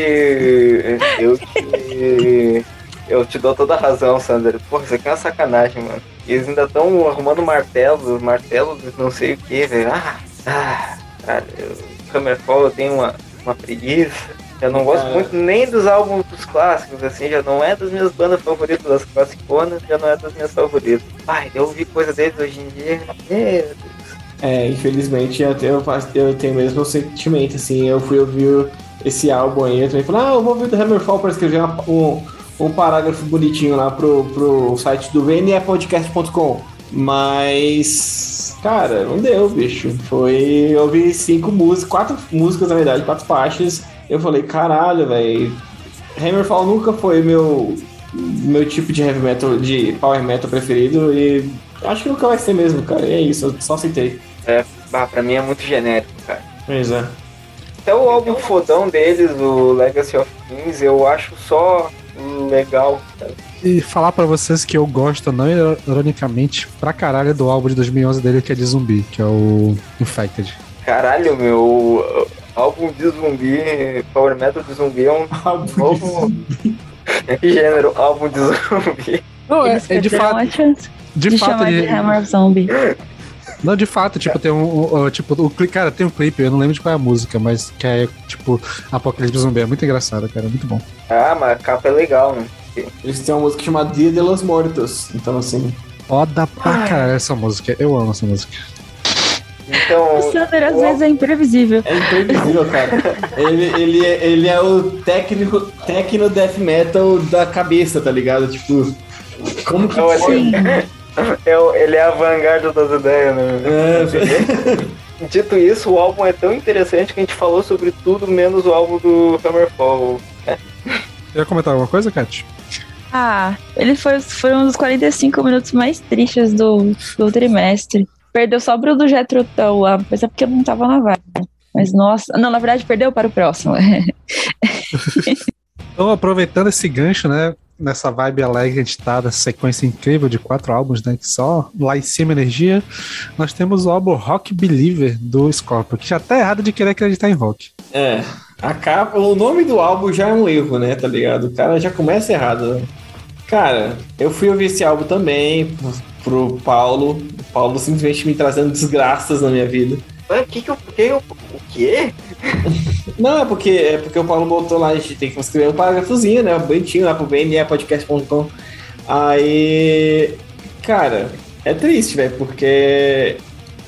Eu te. Eu te dou toda a razão, Sander. Porra, isso aqui é uma sacanagem, mano. Eles ainda estão arrumando martelos, martelos, não sei o que, velho. Ah, ah. cara, eu, Hammerfall eu tenho uma, uma preguiça. Eu não gosto Cara. muito nem dos álbuns dos clássicos, assim, já não é das minhas bandas favoritas, das classiconas, já não é das minhas favoritas. Ai, eu ouvi coisa deles hoje em dia. Meu Deus. É, infelizmente eu, tenho- eu, tenho o mesmo sentimento, assim, eu fui ouvir esse álbum aí, eu também falei, ah, eu vou ouvir do Hammerfall para escrever uma- um, um parágrafo bonitinho lá pro, pro site do vnepodcast.com. Mas, cara, não deu, bicho. Foi. Eu ouvi cinco músicas, quatro músicas, na verdade, quatro faixas. Eu falei, caralho, velho. Hammerfall nunca foi meu, meu tipo de heavy metal, de power metal preferido e acho que nunca vai ser mesmo, cara. E é isso, eu só aceitei. É, bah, pra mim é muito genérico, cara. Pois é. Até o álbum fodão deles, o Legacy of Kings, eu acho só legal. sabe? E falar pra vocês que eu gosto, não ironicamente, pra caralho do álbum de 2011 dele, que é de zumbi, que é o Infected. Caralho, meu álbum de zumbi, Power Metal de zumbi é um novo gênero, álbum de zumbi. Não, é, é de fato. De, de, fato, de Hammer of Zombie. Não, de fato, tipo, tem um. um, um, tipo, o cara, tem um clipe, eu não lembro de qual é a música, mas que é, tipo, Apocalipse Zumbi. É muito engraçado, cara, é muito bom. Ah, mas a capa é legal, né? Eles têm uma música chamada Dia de los Mortos. Então, assim. Foda pra caralho essa música. Eu amo essa música. Então, O Sander às o vezes é imprevisível. É imprevisível, cara. ele, ele, é, ele é o técnico, techno death metal da cabeça, tá ligado? Tipo. Como que Olha, pode? Sim. é o- ele é a vanguarda das ideias, né? É, Dito isso, o álbum é tão interessante que a gente falou sobre tudo menos o álbum do Hammerfall. Quer comentar alguma coisa, Kat? Ah, ele foi, foi um dos 45 minutos mais tristes do, do trimestre. Perdeu só pro do Tull lá, mas é porque eu não tava na vibe. né? Mas nossa, não, na verdade perdeu para o próximo. Então, aproveitando esse gancho, né? Nessa vibe alegre que a gente tá, dessa sequência incrível de quatro álbuns, né? Que só lá em cima energia, nós temos o álbum Rock Believer do Scorpio, que já tá errado de querer acreditar em rock. é. A capa, o nome do álbum já é um erro, né? Tá ligado? O cara já começa errado. Né? Cara, eu fui ouvir esse álbum também pro, Paulo. O Paulo simplesmente me trazendo desgraças na minha vida. O que que eu... Que eu o quê? Não, é porque, é porque o Paulo botou lá, a gente tem que escrever um parágrafozinho, né? Bonitinho lá pro vnepodcast.com. Aí, cara, é triste, velho, porque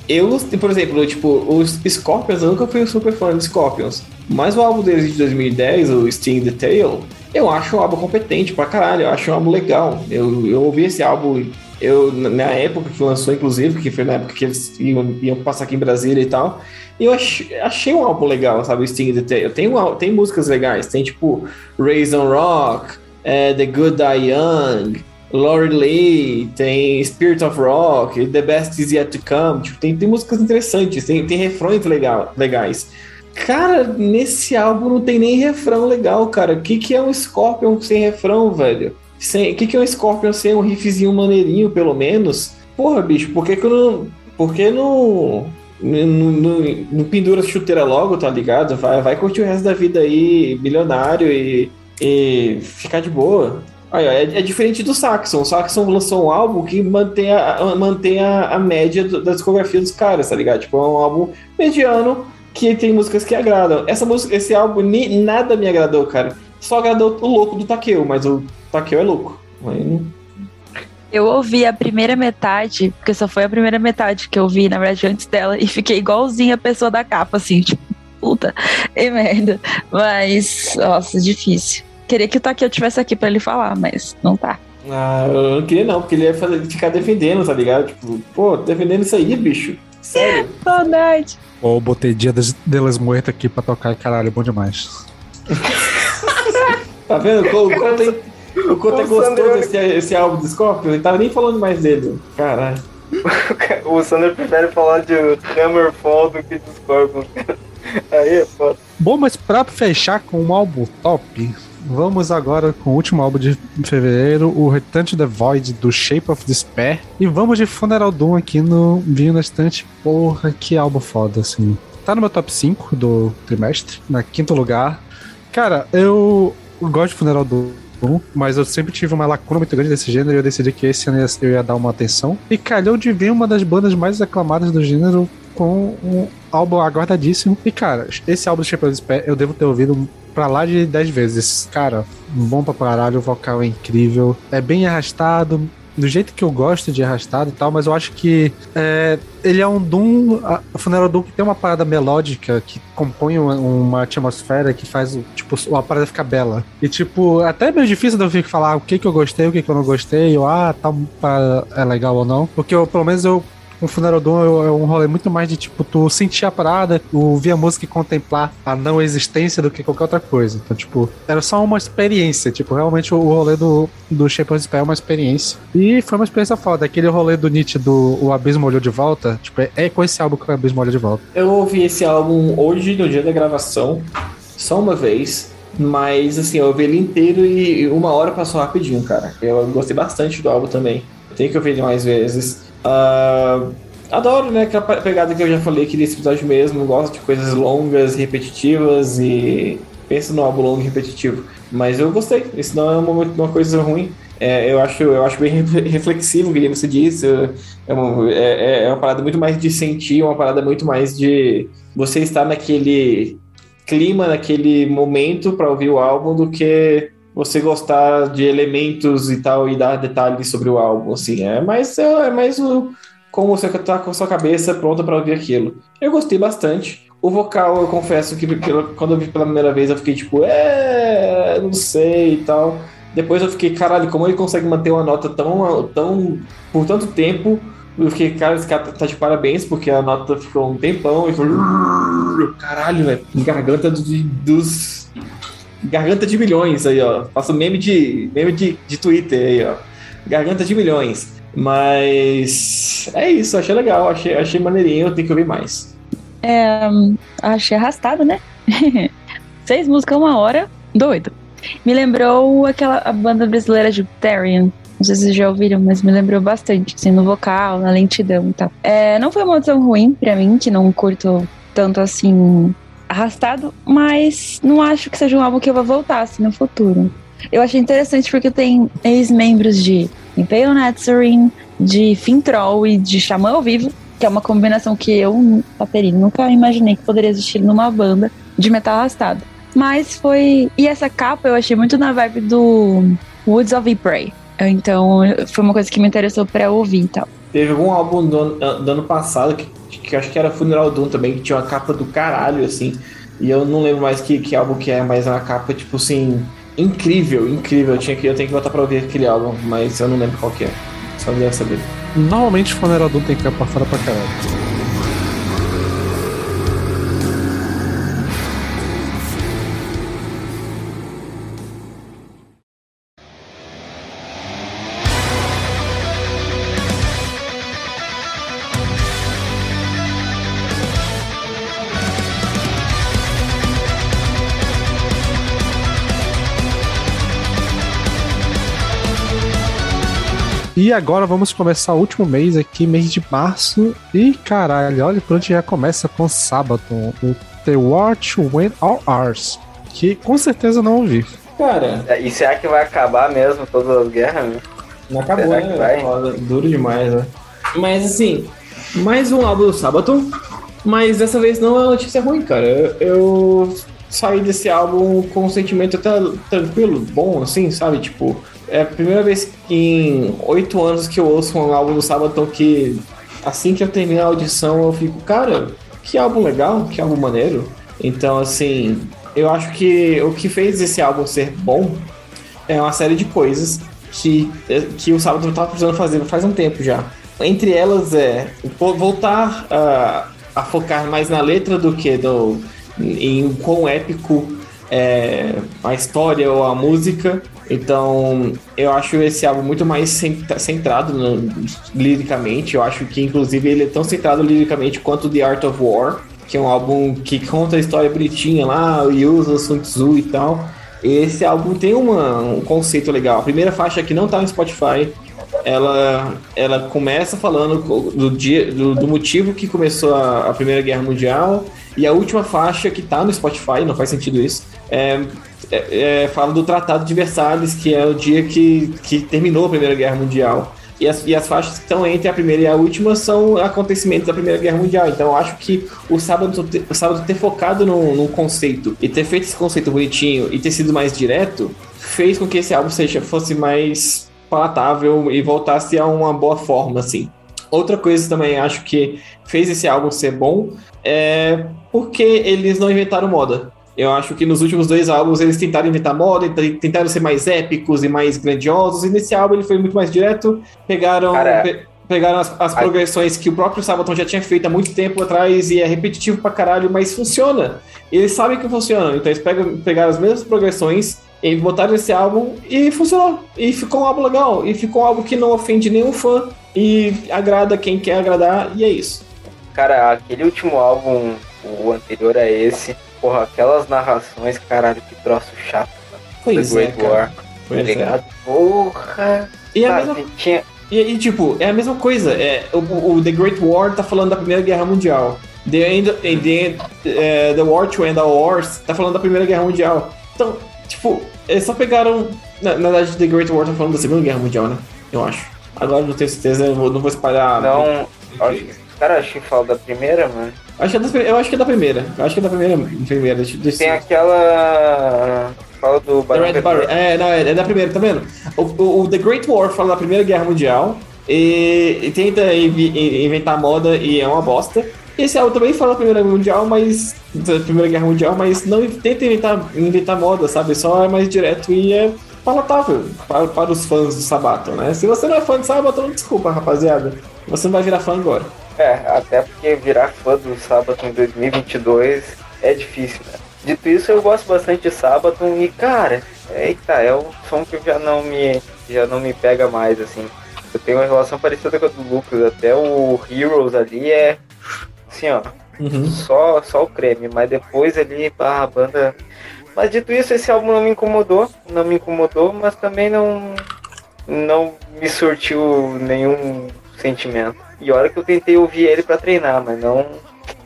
eu, por exemplo, tipo, os Scorpions, eu nunca fui um super fã de Scorpions. Mas o álbum deles de 2010, o Sting the Tail, eu acho um álbum competente pra caralho, eu acho um álbum legal. Eu, eu ouvi esse álbum, eu, na época que lançou, inclusive, que foi na época que eles iam, iam passar aqui em Brasília e tal. Eu ach, achei um álbum legal, sabe? O Sting the Tail. Tem, tem músicas legais, tem tipo Raise on Rock, eh, The Good Die Young, Lori Lee, tem Spirit of Rock, The Best Is Yet to Come. Tipo, tem, tem músicas interessantes, tem, tem refrões legal, legais. Cara, nesse álbum não tem nem refrão legal, cara. O que, que é um Scorpion sem refrão, velho? Sem, o que, que é um Scorpion sem um riffzinho maneirinho, pelo menos? Porra, bicho, por que, que não. Por que não. Não, não, não pendura chuteira logo, tá ligado? Vai, vai curtir o resto da vida aí, milionário e, e ficar de boa. É, é diferente do Saxon. O Saxon lançou um álbum que mantém a, a- mantém a, a média do- da discografia dos caras, tá ligado? Tipo, é um álbum mediano que tem músicas que agradam. Essa música, esse álbum ni, nada me agradou, cara. Só agradou o louco do Takeo, mas o Takeo é louco. Aí Eu ouvi a primeira metade, porque só foi a primeira metade que eu vi, na verdade, antes dela, e fiquei igualzinha a pessoa da capa, assim, tipo, puta, e merda. Mas, nossa, difícil. Queria que o Takeo tivesse aqui pra ele falar, mas não tá. Ah, eu não queria não, porque ele ia fazer, ficar defendendo, tá ligado? Tipo, pô, defendendo isso aí, bicho. Sério. Saudade. Ou botei Dia das Delas Muertas aqui pra tocar, caralho, bom demais. Tá vendo? O Couto é- o Couto O gostou Sandro- desse esse álbum do Scorpion? Ele tava nem falando mais dele. Caralho. O Sander prefere falar de Hammerfall do que de Scorpion. Aí é foda. Bom, mas pra fechar com um álbum top, vamos agora com o último álbum de fevereiro, o Return to the Void do Shape of Despair. E vamos de Funeral Doom aqui no Vinho na Estante. Porra, que álbum foda, assim. Tá no meu top 5 do trimestre, na quinto lugar. Cara, eu gosto de Funeral Doom. Mas eu sempre tive uma lacuna muito grande desse gênero e eu decidi que esse ano eu ia dar uma atenção. E calhou de ver uma das bandas mais aclamadas do gênero com um álbum aguardadíssimo. E, cara, esse álbum do Shepherd's Pie eu devo ter ouvido pra lá de 10 vezes. Cara, bom pra caralho, o vocal é incrível. É bem arrastado, do jeito que eu gosto de arrastado e tal, mas eu acho que é, ele é um Doom, a Funeral Doom que tem uma parada melódica que compõe uma, uma, atmosfera que faz, tipo, a parada ficar bela. E, tipo, até é meio difícil de eu falar o que que eu gostei, o que que eu não gostei, ou ah, tal, tá, é legal ou não, porque eu, pelo menos eu um Funeral Doom é um rolê muito mais de tipo, tu sentir a parada, ouvir a música e contemplar a não existência do que qualquer outra coisa. Então, tipo, era só uma experiência. Tipo, realmente o rolê do, do Shape of Spell é uma experiência. E foi uma experiência foda. Aquele rolê do Nietzsche do O Abismo Olhou de Volta, tipo, é, é com esse álbum que o Abismo Olhou de Volta. Eu ouvi esse álbum hoje, no dia da gravação, só uma vez. Mas, assim, eu ouvi ele inteiro e uma hora passou rapidinho, cara. Eu gostei bastante do álbum também. Tenho que ouvir ele mais vezes. Uh, adoro, né? Aquela pegada que eu já falei aqui nesse episódio mesmo. Gosto de coisas longas, repetitivas e penso no álbum longo e repetitivo. Mas eu gostei. Isso não é uma, uma coisa ruim. É, eu, acho, eu acho bem reflexivo, que você disse. É uma, é, é uma parada muito mais de sentir, uma parada muito mais de você estar naquele clima, naquele momento para ouvir o álbum do que você gostar de elementos e tal e dar detalhes sobre o álbum, assim. É mais, é, é mais o, como você tá com a sua cabeça pronta para ouvir aquilo. Eu gostei bastante. O vocal, eu confesso que quando eu vi pela primeira vez, eu fiquei tipo, é, não sei e tal. Depois eu fiquei, caralho, como ele consegue manter uma nota tão, tão por tanto tempo? Eu fiquei, cara, esse cara tá de parabéns, porque a nota ficou um tempão e foi. Caralho, velho. Garganta dos Garganta de milhões aí, ó. Faço meme de meme de, de Twitter aí, ó. Garganta de milhões. Mas é isso, achei legal, achei, achei maneirinho, tem que ouvir mais. É, achei arrastado, né? Seis músicas, uma hora, doido. Me lembrou aquela banda brasileira de Therian. Não sei se vocês já ouviram, mas me lembrou bastante, assim, no vocal, na lentidão e tal. É, não foi uma opção ruim pra mim, que não curto tanto assim arrastado, mas não acho que seja um álbum que eu vou voltar assim no futuro. Eu achei interessante porque tem ex-membros de Impale Nazarene, de Fintroll e de Xamã ao vivo, que é uma combinação que eu, Paterino, nunca imaginei que poderia existir numa banda de metal arrastado. Mas foi. E essa capa eu achei muito na vibe do Woods of Prey. Então foi uma coisa que me interessou pra ouvir e tal. Teve algum álbum do, do ano passado que que acho que era Funeral Doom também, que tinha uma capa do caralho, assim. E eu não lembro mais que, que álbum que é, mas é uma capa, tipo assim, incrível, incrível. Eu, tinha que, eu tenho que voltar pra ouvir aquele álbum, mas eu não lembro qual que é. Só deve saber. Normalmente Funeral Doom tem capa fora pra caralho. E agora vamos começar o último mês aqui, mês de março. E caralho, olha por onde já começa com Sabaton, o The Watch When All Ours, que com certeza não ouvi. Cara. É, e será que vai acabar mesmo todas as guerras? Né? Não acabou, será né? Vai? Duro demais, né? Mas assim, mais um álbum do Sabaton, mas dessa vez não é uma notícia ruim, cara. Eu, eu saí desse álbum com um sentimento até tranquilo, bom, assim, sabe? Tipo, é a primeira vez em oito anos que eu ouço um álbum do Sabaton que assim que eu termino a audição eu fico, cara, que álbum legal, que álbum maneiro. Então, assim, eu acho que o que fez esse álbum ser bom é uma série de coisas que, que o Sabaton estava precisando fazer faz um tempo já. Entre elas é voltar a, a focar mais na letra do que no, em quão épico é a história ou a música então, eu acho esse álbum muito mais centrado no, liricamente. Eu acho que, inclusive, ele é tão centrado liricamente quanto The Art of War, que é um álbum que conta a história bonitinha lá, o Yuzo, Sun Tzu e tal. Esse álbum tem uma, um conceito legal. A primeira faixa que não tá no Spotify, ela, ela começa falando do, dia, do, do motivo que começou a, a, Primeira Guerra Mundial, e a última faixa que tá no Spotify, não faz sentido isso, é é, é, fala do Tratado de Versalhes, que é o dia que, que terminou a Primeira Guerra Mundial. E as, e as faixas que estão entre a primeira e a última são acontecimentos da Primeira Guerra Mundial. Então eu acho que o sábado, o sábado ter focado no, no conceito e ter feito esse conceito bonitinho e ter sido mais direto fez com que esse álbum seja, fosse mais palatável e voltasse a uma boa forma, assim. Outra coisa também acho que fez esse álbum ser bom é porque eles não inventaram moda. Eu acho que nos últimos dois álbuns eles tentaram inventar moda, tentaram ser mais épicos e mais grandiosos, e nesse álbum ele foi muito mais direto. Pegaram, pe- pegaram as, as progressões que o próprio Sabaton já tinha feito há muito tempo atrás e é repetitivo pra caralho, mas funciona. Eles sabem que funciona, então eles pegam, pegaram as mesmas progressões e botaram nesse álbum e funcionou. E ficou um álbum legal, e ficou um álbum que não ofende nenhum fã e agrada quem quer agradar, e é isso. Cara, aquele último álbum, o anterior a esse, porra, aquelas narrações, caralho, que troço chato, mano. Pois The é, Great cara. War, tá Pois é. ligado? Porra! E é a mesma tinha, E, e, tipo, é a mesma coisa. É, o, o The Great War tá falando da Primeira Guerra Mundial. The, end, the, end- é, the War to End All Wars tá falando da Primeira Guerra Mundial. Então, tipo, eles só pegaram. Na, na verdade, The Great War tá falando da Segunda Guerra Mundial, né? Eu acho. Agora não tenho certeza, eu não vou espalhar. não, acho que, cara, acho que fala da primeira, mano. Acho que é da, eu acho que é da primeira. Eu acho que é da primeira. primeira deixa, deixa, Tem aquela. Fala do Barão Red É, não, é, é da primeira, tá vendo? O, o- o The Great War fala da Primeira Guerra Mundial e, e tenta invi- inventar moda e é uma bosta. Esse álbum também fala da Primeira Mundial, mas. Da Primeira Guerra Mundial, mas não tenta inventar, inventar moda, sabe? Só é mais direto e é palatável para, para os fãs do Sabaton, né? Se você não é fã de Sabaton, desculpa, rapaziada. Você não vai virar fã agora. É, até porque virar fã do Sabaton em 2022 é difícil, né? Dito isso, eu gosto bastante de Sabaton e, cara, eita, é um som que já não me, já não me pega mais, assim. Eu tenho uma relação parecida com a do Lucas, até o Heroes ali é, assim, ó, Uhum. só, só o creme, mas depois ali, pá, a banda... Mas dito isso, esse álbum não me incomodou, não me incomodou, mas também não, não me surtiu nenhum sentimento. E olha que eu tentei ouvir ele pra treinar, mas não,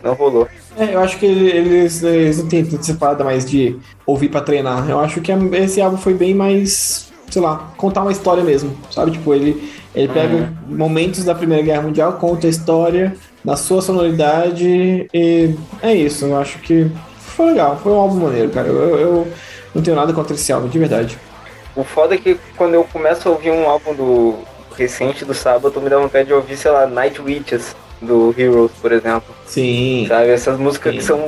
não rolou. É, eu acho que eles, eles não têm essa parada mais de ouvir pra treinar. Eu acho que esse álbum foi bem mais, sei lá, contar uma história mesmo, sabe? Tipo, ele, ele pega momentos da Primeira Guerra Mundial, conta a história na sua sonoridade e é isso. Eu acho que foi legal, foi um álbum maneiro, cara. Eu, eu- eu não tenho nada contra esse álbum, de verdade. O foda é que quando eu começo a ouvir um álbum do recente do sábado, me dá vontade de ouvir, sei lá, Night Witches do Heroes, por exemplo. Sim. Sabe? Essas músicas Sim. que são.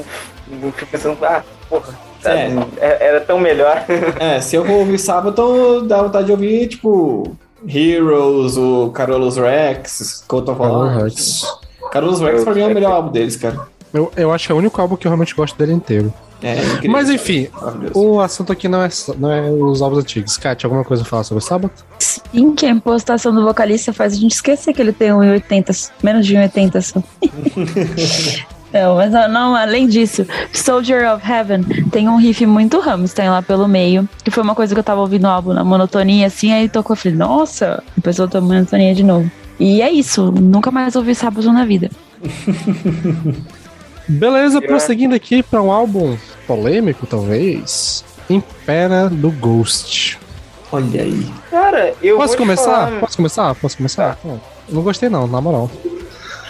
Eu fico pensando, ah, porra, sabe? É. É- Era tão melhor. É, se eu vou ouvir Sabaton, dá vontade de ouvir, tipo, Heroes, o Carolus Rex, Cult of Carolus Arms. Rex. Pra mim é o melhor álbum deles, cara. Eu, eu acho que é o único álbum que eu realmente gosto dele inteiro. É incrível. Mas enfim, Maravilhoso. o assunto aqui não é, não é os álbuns antigos. Kat, alguma coisa a falar sobre o sábado? Sim, que a impostação do vocalista faz a gente esquecer que ele tem 1,80, menos de 1,80 só. Não, mas ah, não, além disso, Soldier of Heaven tem um riff muito Rammstein lá pelo meio, que foi uma coisa que eu tava ouvindo no álbum na monotonia, assim, aí tocou, eu falei, nossa, depois eu tô monotonia de novo. E é isso, nunca mais ouvi sábado na vida. Beleza, Eu- prosseguindo aqui para um álbum polêmico, talvez. Impera do Ghost. Olha aí. Cara, eu Posso começar? falar, Posso começar? Posso começar? Não, não gostei não, na moral.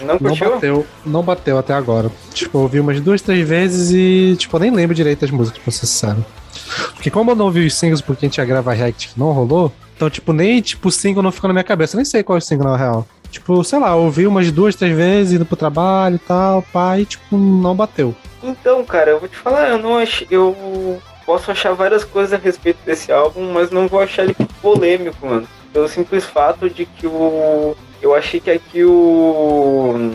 Não Não bateu, não bateu até agora. Tipo, eu ouvi umas duas, três vezes e, tipo, eu nem lembro direito das músicas, pra ser sincero. Porque como eu não ouvi os singles porque a gente ia gravar react que não rolou, então, tipo, nem, tipo, o single não ficou na minha cabeça. Eu nem sei qual é o single na real. Tipo, sei lá, ouvi umas duas, três vezes indo pro trabalho e tal, pai, tipo, não bateu. Então, cara, eu vou te falar, eu não acho. Eu posso achar várias coisas a respeito desse álbum, mas não vou achar ele polêmico, mano. Pelo simples fato de que o. Eu achei que aqui o.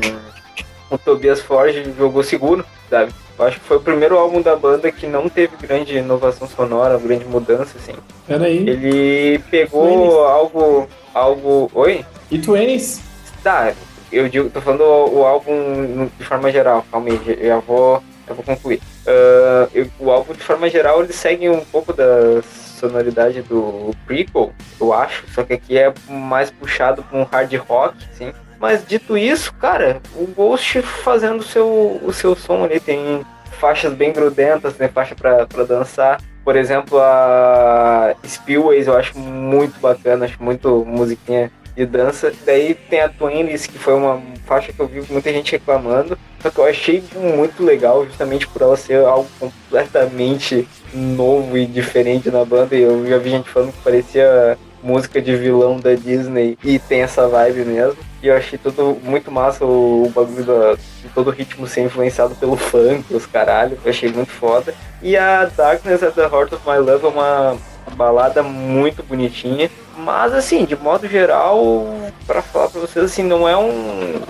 O Tobias Forge jogou seguro, sabe? Eu acho que foi o primeiro álbum da banda que não teve grande inovação sonora, grande mudança, assim. Pera aí. Ele pegou algo. algo. Oi? E Twenties? Tá, eu digo, tô falando o, o álbum de forma geral, calma aí, já- vou, já vou concluir. Ah, eu- o álbum de forma geral ele segue um pouco da sonoridade do prequel, eu acho, só que aqui é mais puxado pra um hard rock, sim. Mas dito isso, cara, o Ghost fazendo o seu, o seu som ali, tem faixas bem grudentas, tem faixa pra, dançar. Por exemplo, a Spillways eu acho muito bacana, acho muito musiquinha de dança. Daí tem a Twins, que foi uma faixa que eu vi muita gente reclamando, só que eu achei muito legal, justamente por ela ser algo completamente novo e diferente na banda. E eu já vi gente falando que parecia música de vilão da Disney e tem essa vibe mesmo. E eu achei tudo muito massa o, o bagulho da, todo o ritmo ser influenciado pelo funk, os caralho. Eu achei muito foda. E a Darkness at the Heart of My Love é uma balada muito bonitinha. Mas assim, de modo geral, para falar pra vocês, assim, não é um.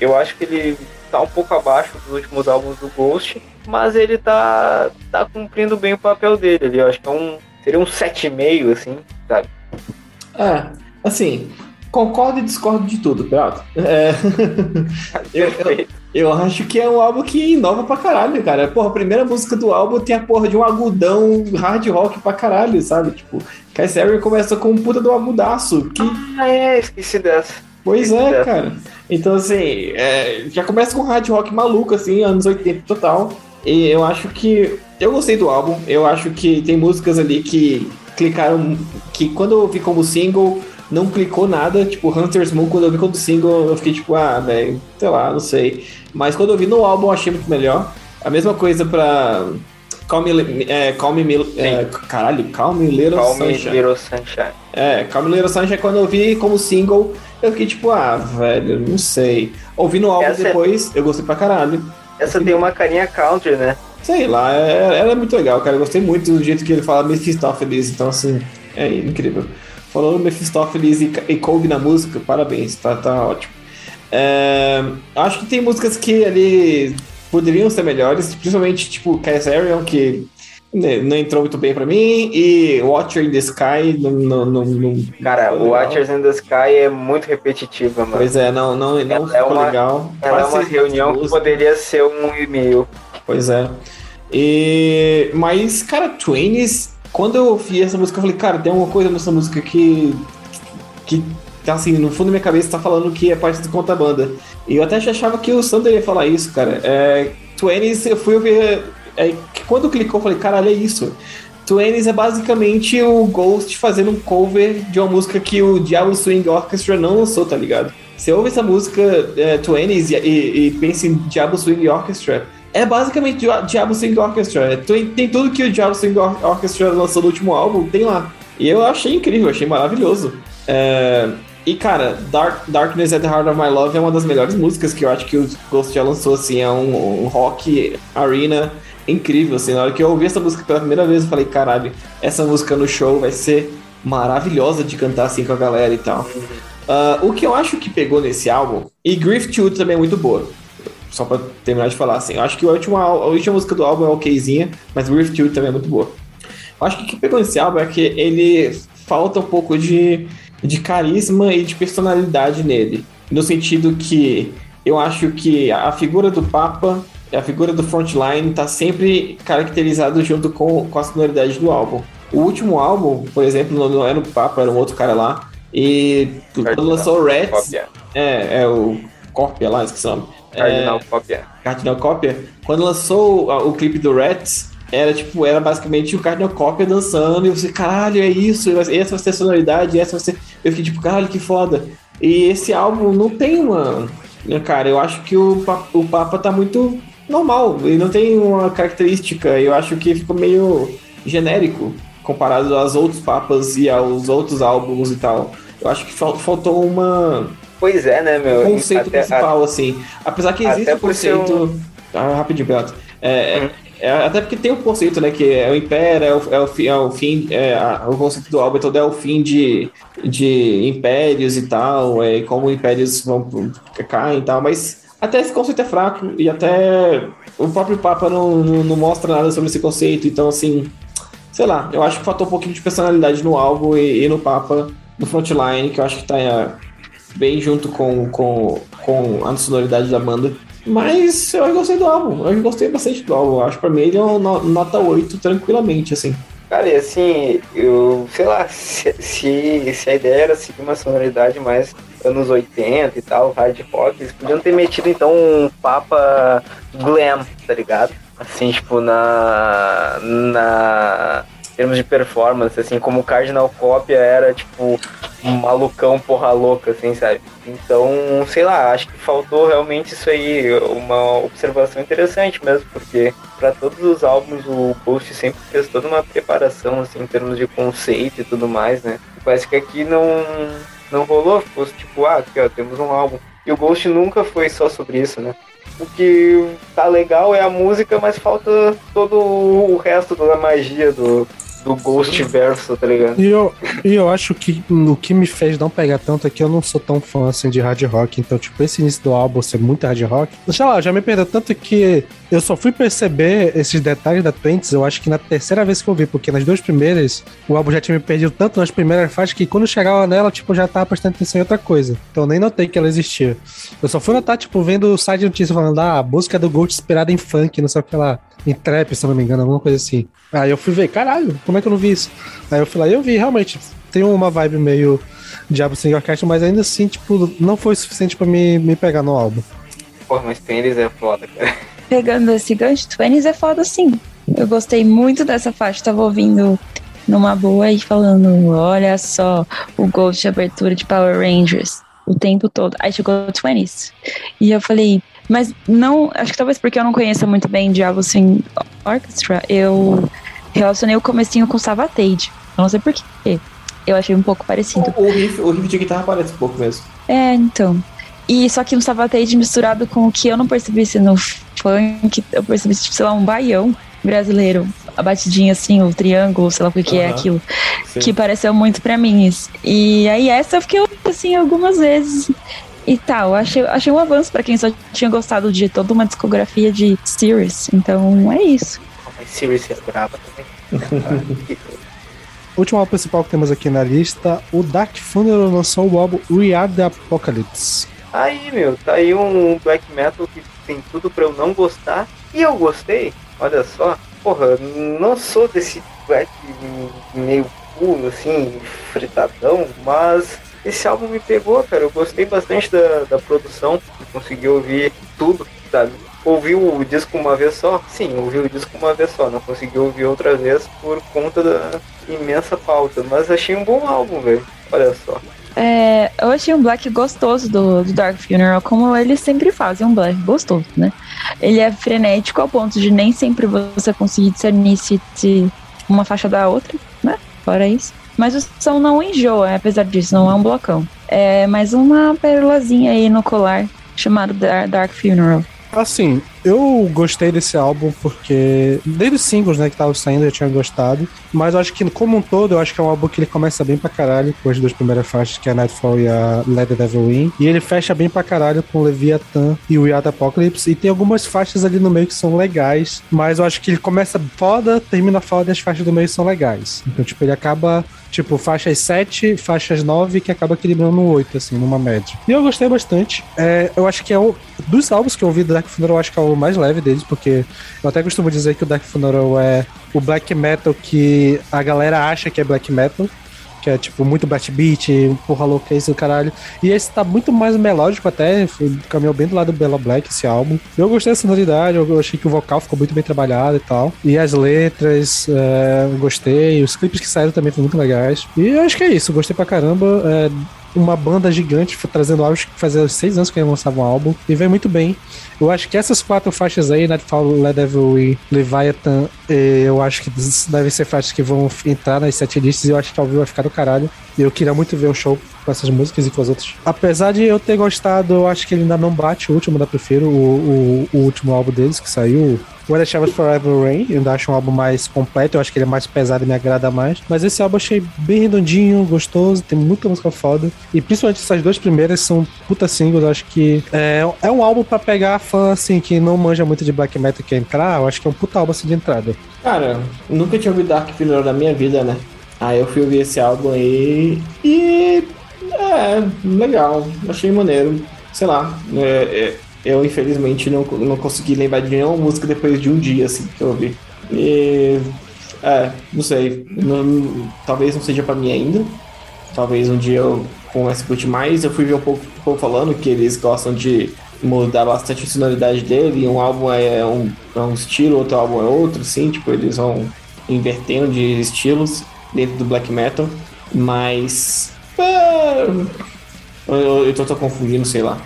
Eu acho que ele tá um pouco abaixo dos últimos álbuns do Ghost, mas ele tá, tá cumprindo bem o papel dele. Eu acho que é um. Seria um 7,5, assim, sabe? É, assim, concordo e discordo de tudo, Peralta. É... eu, eu, eu, acho que é um álbum que inova pra caralho, cara. Porra, a primeira música do álbum tem a porra de um agudão hard rock pra caralho, sabe? Tipo, Cass começa com um puta do agudaço. Que... Ah, é, esqueci dessa. Pois esqueci é, dessa. cara. Então, assim, é, já começa com hard rock maluco, assim, anos 80 total. E eu acho que. Eu gostei do álbum. Eu acho que tem músicas ali que clicaram. Que quando eu ouvi como single, não clicou nada. Tipo, Hunter's Moon, quando eu vi como single, eu fiquei tipo, ah, velho, sei lá, não sei. Mas quando eu vi no álbum, eu achei muito melhor. A mesma coisa pra. Calm Me, é, Calm Me, é, caralho, Calm Me Little Calm Sunshine. Little Sunshine. É, Calm Me Little Sunshine, quando eu vi como single, eu fiquei tipo, ah, velho, não sei. Ouvi no álbum Essa é- depois, eu gostei pra caralho. Essa tem uma carinha country, né? Sei lá, é- ela é muito legal, cara. Eu gostei muito do jeito que ele fala Mephistófeles, então assim, é incrível. Falando Mephistófeles e, e coube na música, parabéns, tá, tá ótimo. É, acho que tem músicas que ele poderiam ser melhores, principalmente tipo Kaiserion, que né, não entrou muito bem pra mim, e Watcher in the Sky não. não, não, não Cara, o. Watchers in the Sky é muito repetitiva, mano. Pois é, não, não, não Ela é ficou uma- legal. Ela é uma reunião que poderia ser um e-mail. Pois é. E... Mas, cara, Twains, quando eu ouvi essa música, eu falei, cara, tem alguma coisa nessa música que. que tá assim, no fundo da minha cabeça tá falando que é parte do conta banda. E eu até achava que o Sander ia falar isso, cara. É, eu fui ouvir. É, quando clicou, eu falei, caralho, é isso. Twains é basicamente o Ghost fazendo um cover de uma música que o Diablo Swing Orchestra não lançou, tá ligado? Você ouve essa música é, e, e, e pensa em Diablo Swing Orchestra, é basicamente Dia- Diablo Swing Orchestra. É, tem, tem tudo que o Diablo Swing Or- Orchestra lançou no último álbum, tem lá. E eu achei incrível, achei maravilhoso. É, e cara, Dark, Darkness at the Heart of My Love é uma das melhores músicas que eu acho que o Ghost já lançou, assim, é um, um rock arena incrível, assim, na hora que eu ouvi essa música pela primeira vez, eu falei, caralho, essa música no show vai ser maravilhosa de cantar assim com a galera e tal. Ah, o que eu acho que pegou nesse álbum, e Grief 2 também é muito boa, só pra terminar de falar assim, eu acho que a última, a última música do álbum é okzinha, mas Grief 2 também é muito boa. Eu acho que o que pegou nesse álbum é que ele falta um pouco de, de carisma e de personalidade nele. No sentido que eu acho que a figura do Papa, a figura do Frontline, tá sempre caracterizado junto com, com a sonoridade do álbum. O último álbum, por exemplo, não, era o Papa, era um outro cara lá. E quando lançou o Rats, é, é o Corpia lá, esqueci o nome. Cardinal Cópia. Cardinal Cópia, quando lançou o, o clipe do Rats, era tipo, era basicamente o Cardinal Cópia dançando, e você, caralho, é isso, essa vai ser a sonoridade, essa vai ser. Eu fiquei tipo, caralho, que foda. E esse álbum não tem uma. né, Cara, eu acho que o, o Papa tá muito normal, ele não tem uma característica, eu acho que ficou meio genérico comparado aos outros Papas e aos outros álbuns e tal. Eu acho que fal- faltou uma, Pois é, né, meu? um conceito Até- principal, assim. Apesar que existe o ser conceito. Ah, rapidinho, Beato. É, Uhum. é- até porque tem um conceito, né? Que é o Império, é o, é o, fi- é o fim. é, a- o conceito do álbum todo é o fim de, de impérios e tal, é, como impérios vão caem e tal, mas até esse conceito é fraco e até o próprio Papa não, não, não mostra nada sobre esse conceito, então assim. Sei lá, eu acho que faltou um pouquinho de personalidade no álbum e, e no Papa, no Frontline, que eu acho que tá é, bem junto com, com, com a sonoridade da banda. Mas eu gostei do álbum, eu gostei bastante do álbum. Acho que pra mim ele é uma no- nota 8 tranquilamente, assim. Cara, e assim, eu sei lá, se, se, se a ideia era seguir uma sonoridade mais anos 80 e tal, hard rock, eles podiam ter metido então um papa glam, tá ligado? Assim, tipo, na. na. Termos de performance, assim, como o Cardinal Copia era, tipo, um malucão porra louca, assim, sabe? Então, sei lá, acho que faltou realmente isso aí, uma observação interessante mesmo, porque para todos os álbuns o Ghost sempre fez toda uma preparação, assim, em termos de conceito e tudo mais, né? Parece que aqui não, não rolou, fosse tipo, ah, aqui ó, temos um álbum. E o Ghost nunca foi só sobre isso, né? O que tá legal é a música, mas falta todo o resto da magia do, do Ghost verso, tá ligado? E eu, e eu acho que o que me fez não pegar tanto é que eu não sou tão fã assim de hard rock. Então, tipo, esse início do álbum ser muito hard rock. Sei lá, já me perdeu tanto que eu só fui perceber esses detalhes da Twenties, eu acho que na terceira vez que eu vi, porque nas duas primeiras, o álbum já tinha me perdido tanto nas primeiras faixas que quando chegava nela, tipo, já tava prestando atenção em outra coisa. Então eu nem notei que ela existia. Eu só fui notar, tipo, vendo o site de notícias falando, ah, a música do Gold inspirada em funk, não sei o que lá. Em trap, se não me engano, alguma coisa assim. Aí eu fui ver, caralho, como é que eu não vi isso? Aí eu fui lá e eu vi, realmente, tem uma vibe meio Diabo Sem Orquestra, mas ainda assim, tipo, não foi o suficiente pra me, me pegar no álbum. Porra, mas Tênis é foda, cara. Pegando esse gancho, Twenties é foda sim. Eu gostei muito dessa faixa, tava ouvindo numa boa e falando, olha só, o Ghost de abertura de Power Rangers o tempo todo. Aí chegou o Twenties. E eu falei, mas não, acho que talvez porque eu não conheço muito bem Diablo Swing Orchestra, eu relacionei o comecinho com Savatage. Eu não sei porquê. Eu achei um pouco parecido. O, o, riff, o riff de guitarra parece um pouco mesmo. É, então. E só que um Savatage misturado com o que eu não percebi no funk, eu percebi, tipo, sei lá, um baião brasileiro, a batidinha assim, o triângulo, sei lá o que, que é aquilo, Sim. que pareceu muito para mim. E aí essa eu fiquei assim algumas vezes e tal. Achei, achei um avanço para quem só tinha gostado de toda uma discografia de Sirius. Então é isso. Mas Sirius é brava também. Último álbum principal que temos aqui na lista, o Dark Funeral lançou o álbum We Are the Apocalypse. Aí, meu, tá aí um black metal que tem tudo para eu não gostar. E eu gostei, olha só. Porra, não sou desse black meio puro, assim, fritadão, mas esse álbum me pegou, cara. Eu gostei bastante da, da produção, consegui ouvir tudo, sabe? Ouvi o disco uma vez só? Sim, ouvi o disco uma vez só. Não consegui ouvir outra vez por conta da imensa pauta. Mas achei um bom álbum, velho. Olha só. É, eu achei um black gostoso do, do, Dark Funeral, como eles sempre fazem um black gostoso, né? Ele é frenético ao ponto de nem sempre você conseguir discernir se, uma faixa da outra, né? Fora isso. Mas o som não enjoa, apesar disso, não é um blocão. É mais uma perolazinha aí no colar chamado Dark Funeral. Assim, eu gostei desse álbum porque desde os singles, né, que estavam saindo eu tinha gostado, mas eu acho que como um todo, eu acho que é um álbum que ele começa bem pra caralho com as duas primeiras faixas, que é a Nightfall e a Let the Devil In, e ele fecha bem pra caralho com Leviathan e o Yard Apocalypse, e tem algumas faixas ali no meio que são legais, mas eu acho que ele começa foda, termina foda e as faixas do meio são legais. Então, tipo, ele acaba Tipo, faixas 7, faixas 9, que acaba equilibrando no 8, assim, numa média. E eu gostei bastante. É, eu acho que é o. Dos álbuns que eu ouvi do Dark Funeral, eu acho que é o mais leve deles, porque eu até costumo dizer que o Dark Funeral é o black metal que a galera acha que é black metal que é tipo muito beat, porra louca isso do caralho. E esse tá muito mais melódico até, caminhou bem do lado do Bella Black esse álbum. Eu gostei da sonoridade, eu achei que o vocal ficou muito bem trabalhado e tal. E as letras, é, gostei, os clipes que saíram também foram muito legais. E eu acho que é isso, gostei pra caramba. É, uma banda gigante trazendo álbuns que fazia seis anos que ele lançava um álbum e vem muito bem. Eu acho que essas quatro faixas aí, Nightfall, Led Devil e Leviathan, eh, eu acho que devem ser faixas que vão entrar nas sete listas e eu acho que ao vivo vai ficar do caralho. Eu queria muito ver um show com essas músicas e com as outras. Apesar de eu ter gostado, eu acho que ele ainda não bate o último da Prefiro, o, o, o último álbum deles que saiu, When I Shall Forever Rain, eu ainda acho um álbum mais completo, eu acho que ele é mais pesado e me agrada mais. Mas esse álbum eu achei bem redondinho, gostoso, tem muita música foda. E principalmente essas duas primeiras são puta singles, eu acho que é, é um álbum para pegar fã assim que não manja muito de black metal e quer entrar, eu acho que é um puta álbum assim de entrada. Cara, nunca tinha ouvido Dark Funeral na minha vida, né? Aí eu fui ouvir esse álbum aí e. É, legal, achei maneiro. Sei lá, é, é, eu infelizmente não, não consegui lembrar de nenhuma música depois de um dia assim que eu ouvi. E. É, não sei. Não, talvez não seja pra mim ainda. Talvez um dia eu comece a curtir mais. Eu fui ver um pouco, um pouco falando que eles gostam de mudar bastante a sonoridade dele. Um álbum é um, é um estilo, outro álbum é outro, sim. Tipo, eles vão invertendo de estilos dentro do black metal, mas. é, eu, eu tô, tô confundindo, sei lá.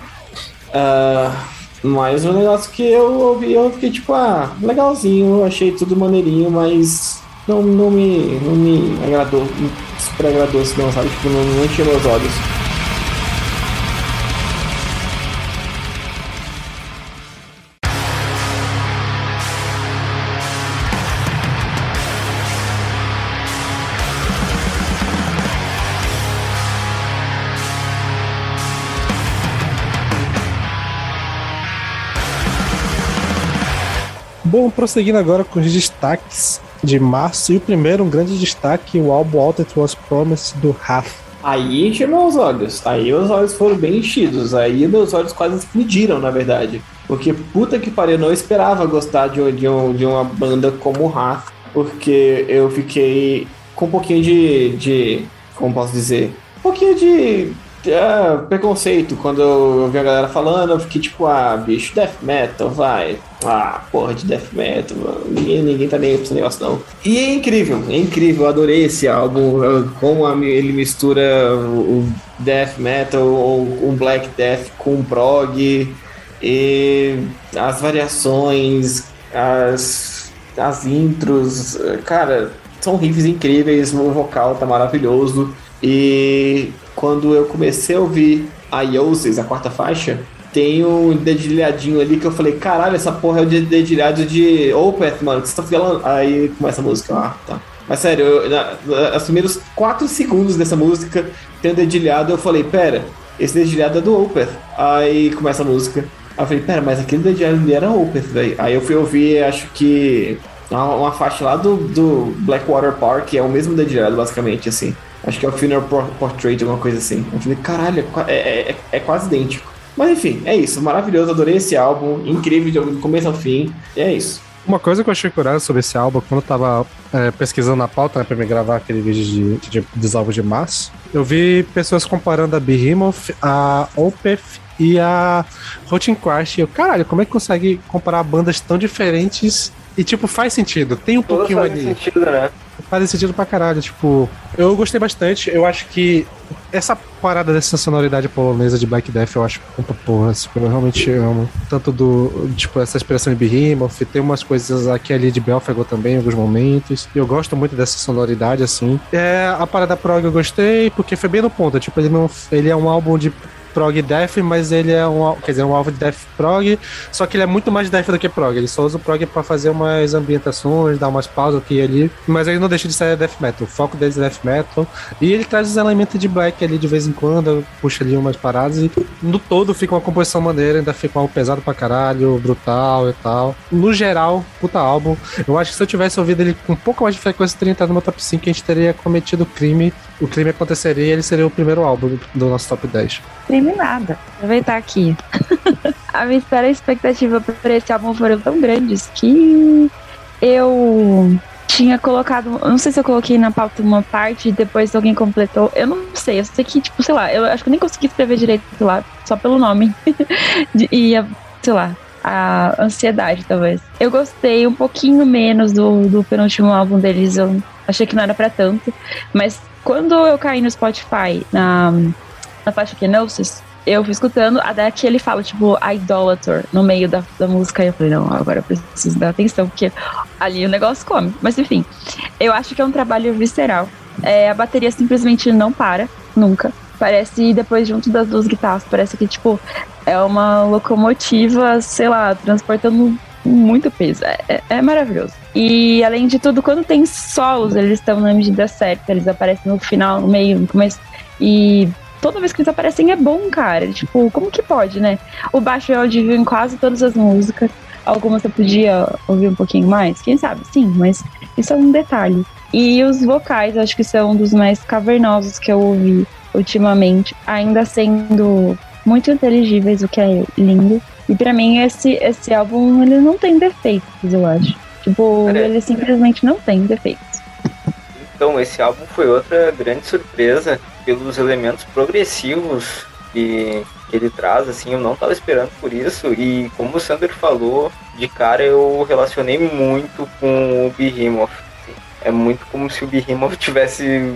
Ah, mas o negócio que eu ouvi, eu fiquei tipo, ah, legalzinho, achei tudo maneirinho, mas não, não, me, não me agradou, super agradou, se não, sabe? Tipo, não, não encheu meus olhos. Prosseguindo agora com os destaques de março. E o primeiro, um grande destaque, o álbum That Was Promised do Raf. Aí encheu meus olhos. Aí os olhos foram bem enchidos. Aí meus olhos quase explodiram, na verdade. Porque puta que pariu, eu não esperava gostar de, de, um- de uma banda como o Raf. Porque eu fiquei com um pouquinho de. de como posso dizer? Um pouquinho de. Ah, preconceito quando eu ouvi a galera falando, eu fiquei tipo, ah, bicho, death metal, vai. Ah, porra de death metal, ninguém, ninguém tá nem aí pra esse negócio não. E é incrível, é incrível, eu adorei esse álbum, como ele mistura o o death metal, ou o black death com prog, e as variações, as, as intros, cara, são riffs incríveis, o vocal tá maravilhoso, e quando eu comecei a ouvir a Ioses, a quarta faixa, tem um dedilhadinho ali que eu falei, caralho, essa porra é o de- dedilhado de Opeth, mano, que você tá falando? Aí começa a música, ah, tá. Mas sério, eu, na, na, os primeiros 4 segundos dessa música tem um dedilhado, eu falei, pera, esse dedilhado é do Opeth. Aí começa a música. Aí eu falei, pera, mas aquele dedilhado ali era Opeth, velho. Aí eu fui ouvir, acho que uma, uma faixa lá do, do Blackwater Park, é o mesmo dedilhado, basicamente, assim. Acho que é o Funeral Por- Portrait, alguma coisa assim. Eu falei, caralho, é qua- é, é, é quase idêntico. Mas enfim, é isso. Maravilhoso, adorei esse álbum. Incrível do começo ao fim. E é isso. Uma coisa que eu achei curiosa sobre esse álbum, quando eu tava é, pesquisando na pauta, né, pra me gravar aquele vídeo de, de, dos álbuns de março, eu vi pessoas comparando a Behemoth, a Opeth e a Rotten Crash. E eu, caralho, como é que consegue comparar bandas tão diferentes e, tipo, faz sentido? Tem um Todas pouquinho fazem ali. sentido, né? Faz sentido pra caralho. Tipo, eu gostei bastante. Eu acho que essa parada dessa sonoridade polonesa de Black Death eu acho puta porra. assim, eu realmente amo. Tanto do, tipo, essa expressão de Behemoth. Tem umas coisas aqui ali de Belfagor também em alguns momentos. E eu gosto muito dessa sonoridade, assim. É, a parada prog eu gostei, porque foi bem no ponto. Tipo, ele não. Ele é um álbum de prog death, mas ele é um, quer dizer, um álbum de death prog, só que ele é muito mais death do que prog. Ele só usa o prog pra fazer umas ambientações, dar umas pausas aqui e ali, mas ele não deixa de ser death metal. O foco dele é death metal e ele traz os elementos de black ali de vez em quando, puxa ali umas paradas e no todo fica uma composição maneira, ainda fica álbum pesado pra caralho, brutal e tal. No geral, puta álbum. Eu acho que se eu tivesse ouvido ele com um pouco mais de frequência, teria entrado no meu top 5, a gente teria cometido crime. O crime aconteceria e ele seria o primeiro álbum do nosso top 10. Crime nada. Aproveitar aqui. a minha espera e expectativa por esse álbum foram tão grandes que eu tinha colocado. Não sei se eu coloquei na pauta uma parte e depois alguém completou. Eu não sei. Eu sei que, tipo, sei lá, eu acho que nem consegui escrever direito lá, só pelo nome. E, sei lá, a ansiedade, talvez. Eu gostei um pouquinho menos do, do penúltimo álbum deles. Eu achei que não era pra tanto. Mas quando eu caí no Spotify, na, na faixa Kenosis, eu fui escutando, até que ele fala, tipo, Idolator no meio da, da música. E eu falei, não, agora eu preciso dar atenção, porque ali o negócio come. Mas enfim, eu acho que é um trabalho visceral. É, a bateria simplesmente não para, nunca. Parece, depois junto das duas guitarras, parece que, tipo, é uma locomotiva, sei lá, transportando muito peso. É, é- é maravilhoso. E além de tudo, quando tem solos, eles estão na medida certa, eles aparecem no final, no meio, no começo. E toda vez que eles aparecem é bom, cara. Tipo, como que pode, né? O baixo é audível em quase todas as músicas. Algumas eu podia ouvir um pouquinho mais, quem sabe? Sim, mas isso é um detalhe. E os vocais, acho que são um dos mais cavernosos que eu ouvi ultimamente, ainda sendo muito inteligíveis, o que é lindo. E pra mim esse esse álbum ele não tem defeitos, eu acho. Tipo, Cara, ele simplesmente não tem defeitos. Então, esse álbum foi outra grande surpresa pelos elementos progressivos que, que ele traz, assim, eu não estava esperando por isso, e como o Sander falou, de cara eu relacionei muito com o Behemoth. assim. é muito como se o Behemoth tivesse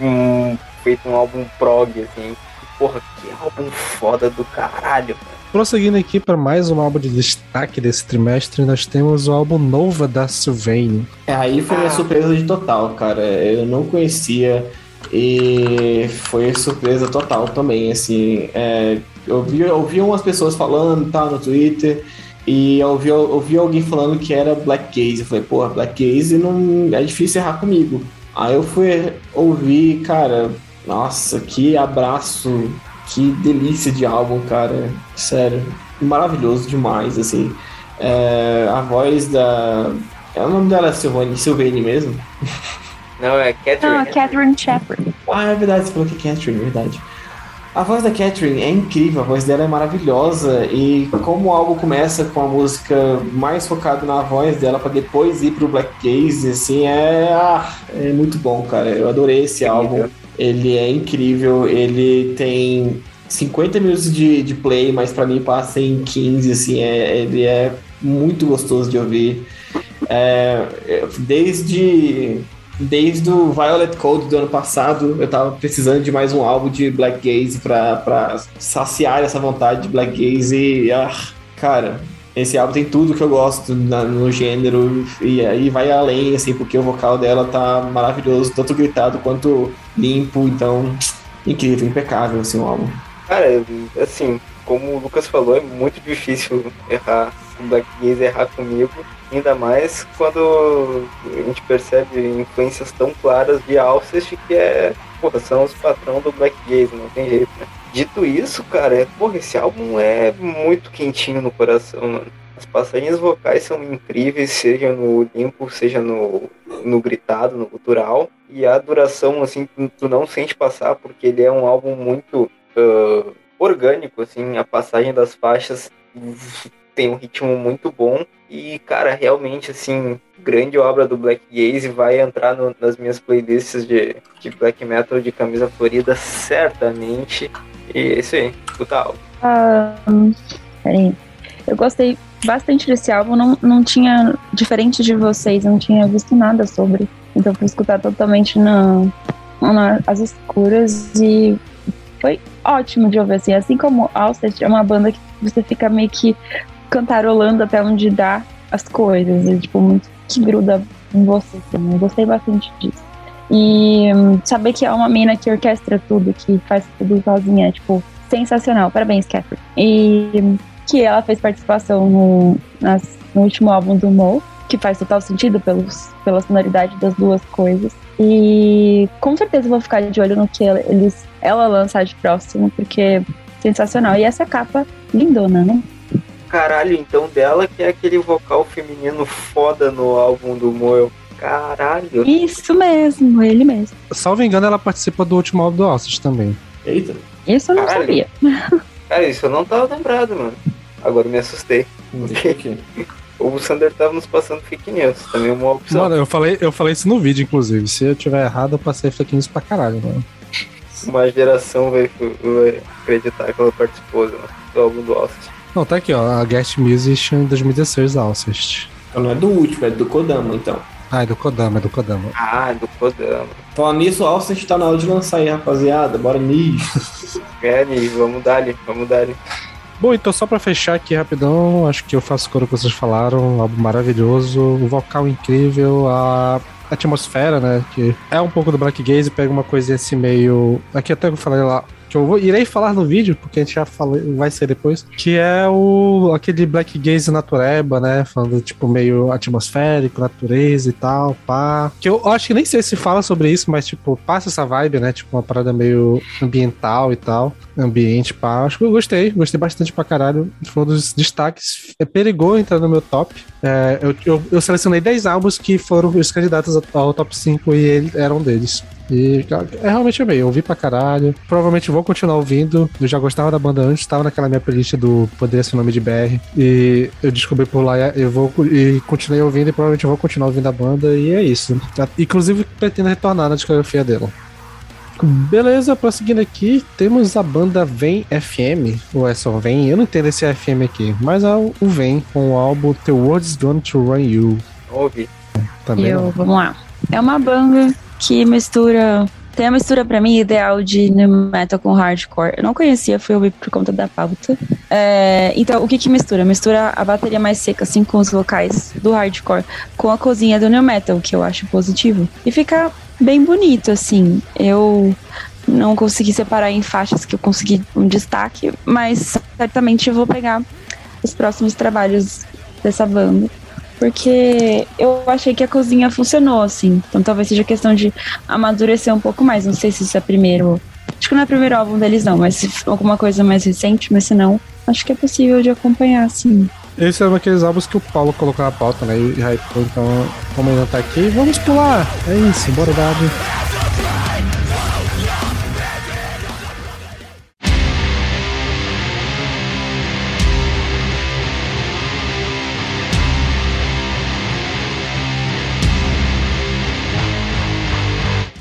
um, feito um álbum prog, assim. Porra, que álbum foda do caralho. Prosseguindo aqui para mais um álbum de destaque desse trimestre, nós temos o álbum Nova da Sylvain. É, aí foi minha surpresa de total, cara. Eu não conhecia e foi surpresa total também, assim. É, eu, vi, eu vi umas pessoas falando tá, no Twitter e eu ouvi, eu alguém falando que era Black Gaze. Eu falei, porra, Black Gaze não é difícil errar comigo. Aí eu fui ouvir, cara, nossa, que abraço, que delícia de álbum, cara. Sério, maravilhoso demais, assim. É, a voz da. É o nome dela, Silvane, Silvane mesmo? Não, é Catherine. Ah, Catherine Shepard. Ah, é verdade, você falou que é Catherine, é verdade. A voz da Catherine é incrível, a voz dela é maravilhosa e como o álbum começa com a música mais focada na voz dela para depois ir pro Black Gaze, assim, é, ah, é muito bom, cara. Eu adorei esse álbum. Ele é incrível, ele tem 50 minutos de, de play, mas para mim passa em 15, assim, é, ele é muito gostoso de ouvir. É, é, desde desde o Violet Code do ano passado, eu tava precisando de mais um álbum de Black Gaze pra, pra saciar essa vontade de Black Gaze e, ah, cara, esse álbum tem tudo que eu gosto na- no gênero e aí vai além, assim, porque o vocal dela tá maravilhoso, tanto gritado quanto limpo, então, incrível, impecável, assim, o álbum. Cara, assim, como o Lucas falou, é muito difícil errar o Black Gaze errar comigo, ainda mais quando a gente percebe influências tão claras de Alcest que é, porra, são os patrão do Black Gaze, não tem jeito, né? Dito isso, cara, é, porra, esse álbum é muito quentinho no coração, mano. As passagens vocais são incríveis, seja no limpo, seja no, no gritado, no cultural. E a duração, assim, tu não sente passar, porque ele é um álbum muito ah, orgânico, assim, a passagem das faixas tem um ritmo muito bom e, cara, realmente, assim, grande obra do Black Gaze vai entrar no- nas minhas playlists de, de black metal de camisa florida, certamente. E é isso aí, escuta álbum. Ah, peraí. Eu gostei bastante desse álbum. Não, não tinha, diferente de vocês, não tinha visto nada sobre. Então fui escutar totalmente na, na- as escuras e foi ótimo de ouvir. Assim, assim como Alcest é uma banda que você fica meio que cantarolando até onde dá as coisas. E, tipo, muito que gruda em você. Assim. Eu gostei bastante disso. E hum, saber que é uma mina que orquestra tudo, que faz tudo sozinha, é, tipo, sensacional. Parabéns, Catherine. E hum, que ela fez participação no, nas- no último álbum do Mo, que faz total sentido pelos, pela sonoridade das duas coisas. E com certeza vou ficar de olho no que eles, ela lançar de próximo, porque sensacional. E essa capa lindona, né? Caralho, então dela que é aquele vocal feminino foda no álbum do Moel. Caralho. Isso mesmo, ele mesmo. Salvo engano, ela participa do último álbum do Alcest também. Eita, Isso eu não Caralho. sabia. Cara, isso eu não tava lembrado, mano. Agora eu me assustei. deixa aqui. O Sander tava nos passando fake news, também é uma opção. Mano, eu falei, eu falei isso no vídeo, inclusive. Se eu tiver errado, eu passei fake news pra caralho, mano. Uma geração vai, vai acreditar que ela participou do, do álbum do Alcest. Não, tá aqui, ó. A Guest Musician 2016 da Alcest. Então não é do último, é do Kodama, então. Ah, é do Kodama, é do Kodama. Ah, do Kodama. Falando nisso, o Alcest tá na hora de lançar aí, rapaziada. Bora nisso. É, Ni, vamos dar ali, vamos dar ali. Bom, então só pra fechar aqui rapidão, acho que eu faço coro que vocês falaram, um álbum maravilhoso, o vocal incrível, a atmosfera, né, que é um pouco do Black Gaze, pega uma coisinha assim meio... Aqui até eu falei lá, que eu vou, irei falar no vídeo, porque a gente já falou, vai ser depois, que é o aquele Black Gaze natureba, né, falando tipo meio atmosférico, natureza e tal, pá. Que eu acho que nem sei se fala sobre isso, mas tipo, passa essa vibe, né, tipo uma parada meio ambiental e tal, ambiente, pá. Acho que eu gostei, gostei bastante pra caralho. Foi um dos destaques. É perigou entrar no meu top. É, eu, eu, eu selecionei 10 álbuns que foram os candidatos ao, ao top 5 e ele era um deles. E é realmente amei, eu ouvi pra caralho. Provavelmente vou continuar ouvindo. Eu já gostava da banda antes, tava naquela minha playlist do Poderia Ser Nome de BR. E eu descobri por lá, eu vou e continuei ouvindo e provavelmente vou continuar ouvindo a banda. E é isso. Inclusive, pretendo retornar na discografia dela. Beleza, prosseguindo aqui, temos a banda Vem FM, ou é só Vem, eu não entendo esse FM aqui, mas é o Vem com o álbum The World's Gone to Run You. Ouvir. Também eu, não. vamos lá. é uma banda que mistura. Tem a mistura pra mim ideal de new metal com hardcore. Eu não conhecia, fui ouvir por conta da pauta. É, então, o que que mistura? Mistura a bateria mais seca, assim, com os vocais do hardcore, com a cozinha do new metal, que eu acho positivo. E fica bem bonito, assim. Eu não consegui separar em faixas que eu consegui um destaque, mas certamente eu vou pegar os próximos trabalhos dessa banda. Porque eu achei que a cozinha funcionou, assim. Então talvez seja questão de amadurecer um pouco mais. Não sei se isso é primeiro. Acho que não é o primeiro álbum deles, não, mas alguma coisa mais recente, mas se não, acho que é possível de acompanhar, assim. Esse é um daqueles álbuns que o Paulo colocou na pauta, né? E hypou, então, como ele não tá aqui, vamos pular! É isso, bora dar.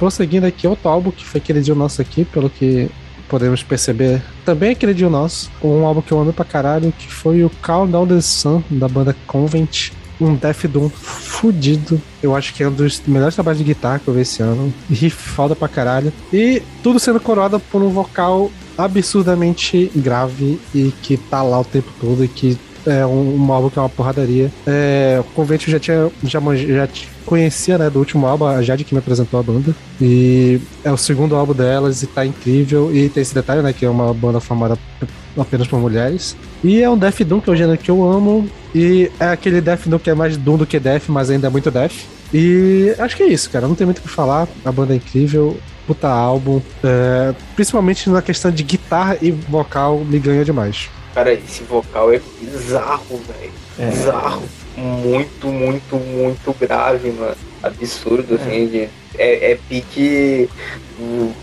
Prosseguindo aqui, outro álbum que foi queridinho nosso aqui, pelo que podemos perceber, também é queridinho nosso. Um álbum que eu amo pra caralho, que foi o Countdown the Sun, da banda Convent. Um Death Doom fudido. Eu acho que é um dos melhores trabalhos de guitarra que eu vi esse ano. Riff foda pra caralho. E tudo sendo coroado por um vocal absurdamente grave e que tá lá o tempo todo e que é um, um álbum que é uma porradaria. É, o Convent eu já tinha já, já conhecia, né, do último álbum, a Jade que me apresentou a banda. E é o segundo álbum delas e tá incrível. E tem esse detalhe, né, que é uma banda formada apenas por mulheres. E é um Death Doom, que é o gênero que eu amo. E é aquele Death Doom que é mais Doom do que Death, mas ainda é muito Death. E acho que é isso, cara. Não tem muito o que falar. A banda é incrível. Puta álbum. É, principalmente na questão de guitarra e vocal, me ganha demais. Cara, esse vocal é bizarro, velho. É. Bizarro. Muito, muito, muito grave, mano. Absurdo, assim. De, é, é pique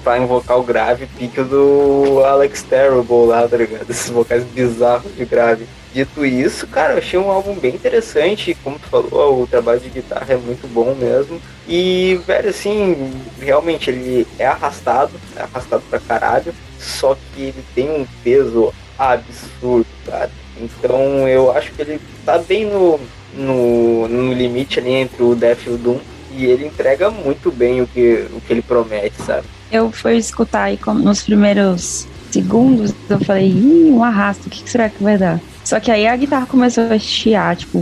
pra um vocal grave, pique do Alex Terrible lá, tá ligado? Esses vocais bizarros de grave. Dito isso, cara, eu achei um álbum bem interessante. Como tu falou, o trabalho de guitarra é muito bom mesmo. E, velho, assim, realmente ele é arrastado, é arrastado pra caralho. Só que ele tem um peso absurdo, cara. Então eu acho que ele tá bem no, no, no limite ali entre o Death e o Doom. E ele entrega muito bem o que, o que ele promete, sabe? Eu fui escutar aí nos primeiros segundos, eu falei, ih, um arrasto, o que, será que vai dar? Só que aí a guitarra começou a chiar, tipo,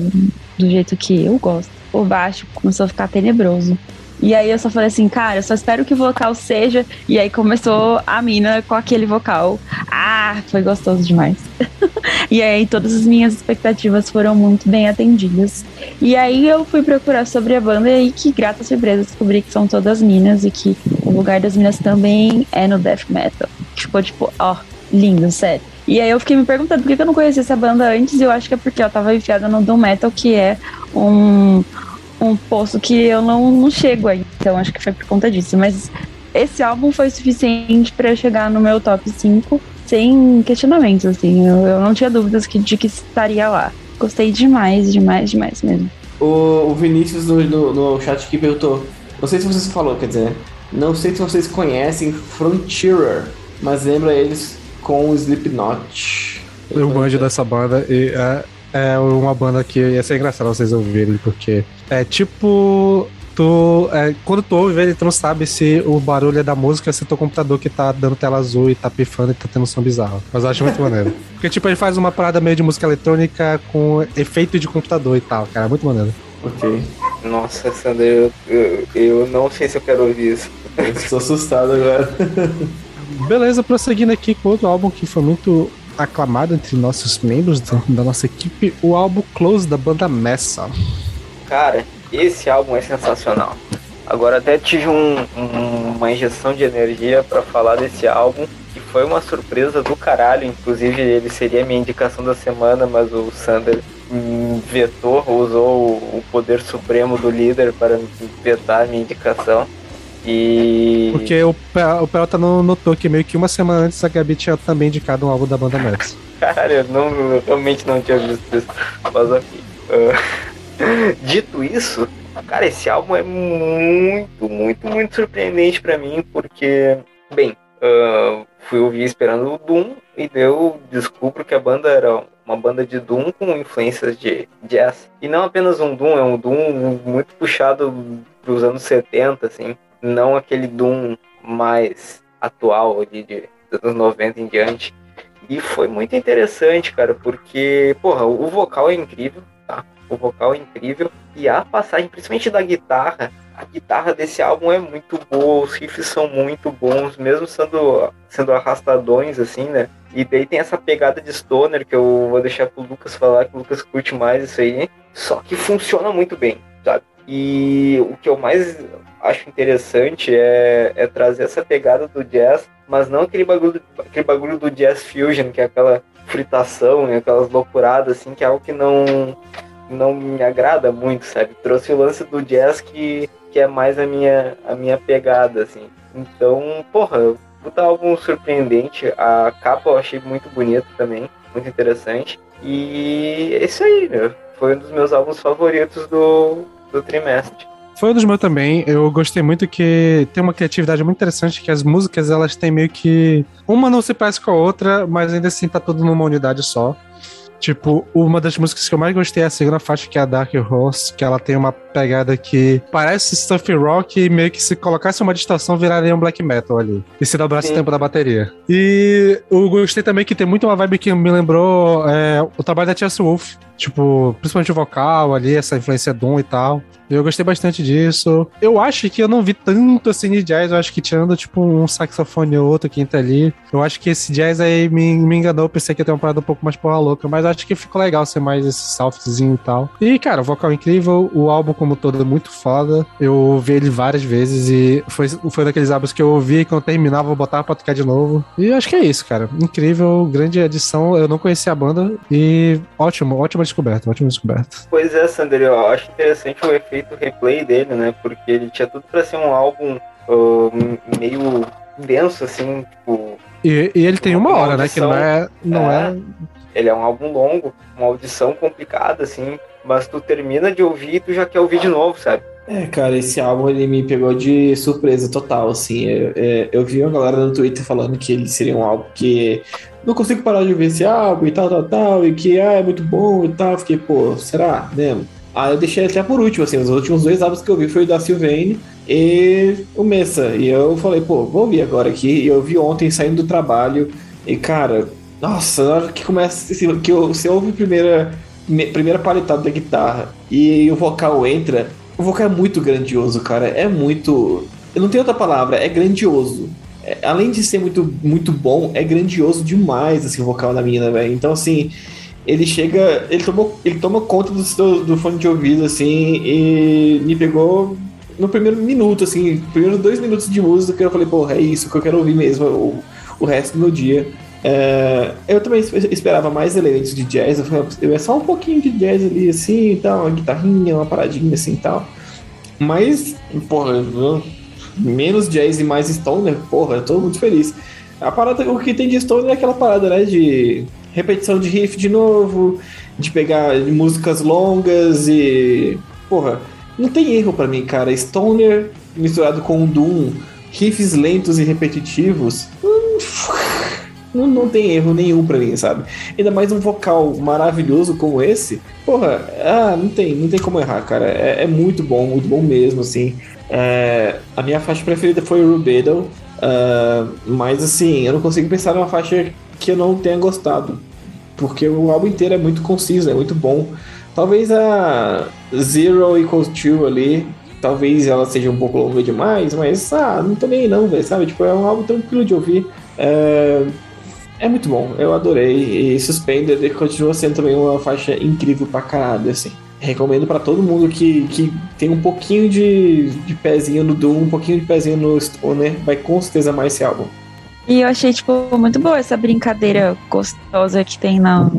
do jeito que eu gosto. O baixo começou a ficar tenebroso. E aí eu só falei assim, cara, só espero que o vocal seja. E aí começou a mina com aquele vocal. Ah, foi gostoso demais. e aí todas as minhas expectativas foram muito bem atendidas. E aí eu fui procurar sobre a banda e que grata surpresa descobri que são todas minas e que o lugar das minas também é no death metal. Ficou tipo, ó, lindo, sério. E aí eu fiquei me perguntando por que eu não conhecia essa banda antes, e eu acho que é porque eu tava enfiada no Doom Metal, que é um, um poço que eu não, não chego aí. Então acho que foi por conta disso. Mas esse álbum foi suficiente para chegar no meu top 5 sem questionamentos, assim. Eu, eu não tinha dúvidas que, de que estaria lá. Gostei demais, demais, demais mesmo. O, o Vinícius no, no, no chat aqui perguntou. Não sei se você falou, quer dizer, não sei se vocês conhecem Frontierer, mas lembra eles com o Slipknot. Eu manjo dessa banda e é, é uma banda que ia ser engraçado vocês ouvirem, porque é tipo. Tu, é, quando tu ouve ele, tu não sabe se o barulho é da música, se é teu computador que tá dando tela azul e tá pifando e tá tendo um som bizarro. Mas eu acho muito maneiro. Porque, tipo, ele faz uma parada meio de música eletrônica com efeito de computador e tal, cara. Muito maneiro. Ok. Nossa, Sander, eu, eu, eu não sei se eu quero ouvir isso. Eu estou assustado agora. Beleza, prosseguindo aqui com outro álbum que foi muito aclamado entre nossos membros da, da nossa equipe, o álbum Close da banda Messa. Cara, esse álbum é sensacional. Agora até tive um, um, uma injeção de energia para falar desse álbum que foi uma surpresa do caralho. Inclusive ele seria minha indicação da semana, mas o Sander vetou, usou o poder supremo do líder para vetar minha indicação. E. Porque o, o Pelota não notou que meio que uma semana antes a Gabi tinha também indicado um álbum da banda Mets. Caralho, eu, não, eu realmente não tinha visto isso. Mas ok. Uh, dito isso, cara, esse álbum é muito, muito, muito surpreendente para mim, porque, bem, uh, fui ouvir esperando o Doom e eu descubro que a banda era uma banda de Doom com influências de jazz. E não apenas um Doom, é um Doom muito puxado pros anos 70, assim, não aquele Doom mais atual de, de dos anos 90 em diante. E foi muito interessante, cara, porque, porra, o vocal é incrível, tá? O vocal é incrível e a passagem, principalmente da guitarra, a guitarra desse álbum é muito boa, os riffs são muito bons, mesmo sendo, sendo arrastadões, assim, né? E daí tem essa pegada de stoner que eu vou deixar pro Lucas falar, que o Lucas curte mais isso aí. Só que funciona muito bem, sabe? E o que eu mais acho interessante é, é trazer essa pegada do jazz, mas não aquele bagulho, aquele bagulho do jazz fusion, que é aquela fritação, né? aquelas loucuradas, assim, que é algo que não, não me agrada muito, sabe? Trouxe o lance do jazz que, que é mais a minha, a minha pegada, assim. Então, porra, puta álbum surpreendente. A capa eu achei muito bonita também, muito interessante. E é isso aí, meu. Foi um dos meus álbuns favoritos do, do trimestre. Foi um dos meus também. Eu gostei muito que tem uma criatividade muito interessante, que as músicas elas têm meio que. Uma não se parece com a outra, mas ainda assim tá tudo numa unidade só. Tipo, uma das músicas que eu mais gostei é a segunda faixa, que é a Dark Horse, que ela tem uma pegada que parece stuff rock e meio que se colocasse uma distorção viraria um black metal ali. E se dobrasse o tempo da bateria. E eu gostei também que tem muito uma vibe que me lembrou é, o trabalho da Chess Wolf. Tipo, principalmente o vocal ali, essa influência Doom e tal. Eu gostei bastante disso. Eu acho que eu não vi tanto assim de jazz. Eu acho que tirando, tipo, um saxofone ou outro que entra ali. Eu acho que esse jazz aí me, me enganou. Eu pensei que ia ter uma parada um pouco mais porra louca. Mas acho que ficou legal ser mais esse softzinho e tal. E, cara, o vocal incrível. O álbum como todo é muito foda. Eu ouvi ele várias vezes e foi, foi daqueles álbuns que eu ouvi e quando terminava eu botava pra tocar de novo. E acho que é isso, cara. Incrível, grande edição. Eu não conhecia a banda e ótimo, ótima descoberta, ótima descoberta. Pois é, Sander, eu acho interessante o efeito replay dele, né? Porque ele tinha tudo pra ser um álbum uh, meio denso, assim, tipo. E, e ele tem uma, uma hora, audição, né? Que não é. Não é... é... Ele é um álbum longo, uma audição complicada, assim, mas tu termina de ouvir e tu já quer ouvir de novo, sabe? É, cara, esse álbum ele me pegou de surpresa total, assim. Eu, é, eu vi uma galera no Twitter falando que ele seria um álbum que não consigo parar de ouvir esse álbum e tal, tal, tal, e que ah, é muito bom e tal. Fiquei, pô, será mesmo? Aí eu deixei até por último, assim, os últimos dois álbuns que eu vi foi o da Sylvain e o Messa. E eu falei, pô, vou ouvir agora aqui. E eu vi ontem saindo do trabalho. E, cara, nossa, na hora que começa. Assim, que eu, você ouve a primeira, primeira paletada da guitarra e o vocal entra o vocal é muito grandioso, cara. É muito. Eu não tenho outra palavra, é grandioso. É, além de ser muito, muito bom, é grandioso demais assim, o vocal da menina, velho. Então, assim, ele chega. Ele, tomou, ele toma conta do, do, do, fone de ouvido, assim, e me pegou no primeiro minuto, assim, primeiros dois minutos de música, eu falei, porra, é isso que eu quero ouvir mesmo o, o resto do meu dia. É, eu também esperava mais elementos de jazz, eu é só um pouquinho de jazz ali, assim, tal, uma guitarrinha, uma paradinha assim tal. Mas, porra, menos jazz e mais stoner, porra, eu tô muito feliz. A parada, o que tem de stoner é aquela parada, né, de repetição de riff de novo, de pegar músicas longas e. Porra, não tem erro para mim, cara. Stoner misturado com Doom, riffs lentos e repetitivos. Não, não tem erro nenhum pra mim, sabe? Ainda mais um vocal maravilhoso como esse. Porra, ah, não tem, não tem como errar, cara. É, é muito bom, muito bom mesmo, assim. É, a minha faixa preferida foi o Rubedo, uh, mas assim, eu não consigo pensar numa faixa que eu não tenha gostado. Porque o álbum inteiro é muito conciso, é muito bom. Talvez a Zero Equals Two ali, talvez ela seja um pouco longa demais, mas ah, não tô nem não, sabe? Tipo, é um álbum tranquilo de ouvir. É, é muito bom, eu adorei. E Suspended continua sendo também uma faixa incrível pra caralho, assim. Recomendo para todo mundo que, que tem um pouquinho de, de pezinho no Doom, um pouquinho de pezinho no Stoner, vai com certeza mais esse álbum. E eu achei, tipo, muito boa essa brincadeira gostosa que tem na,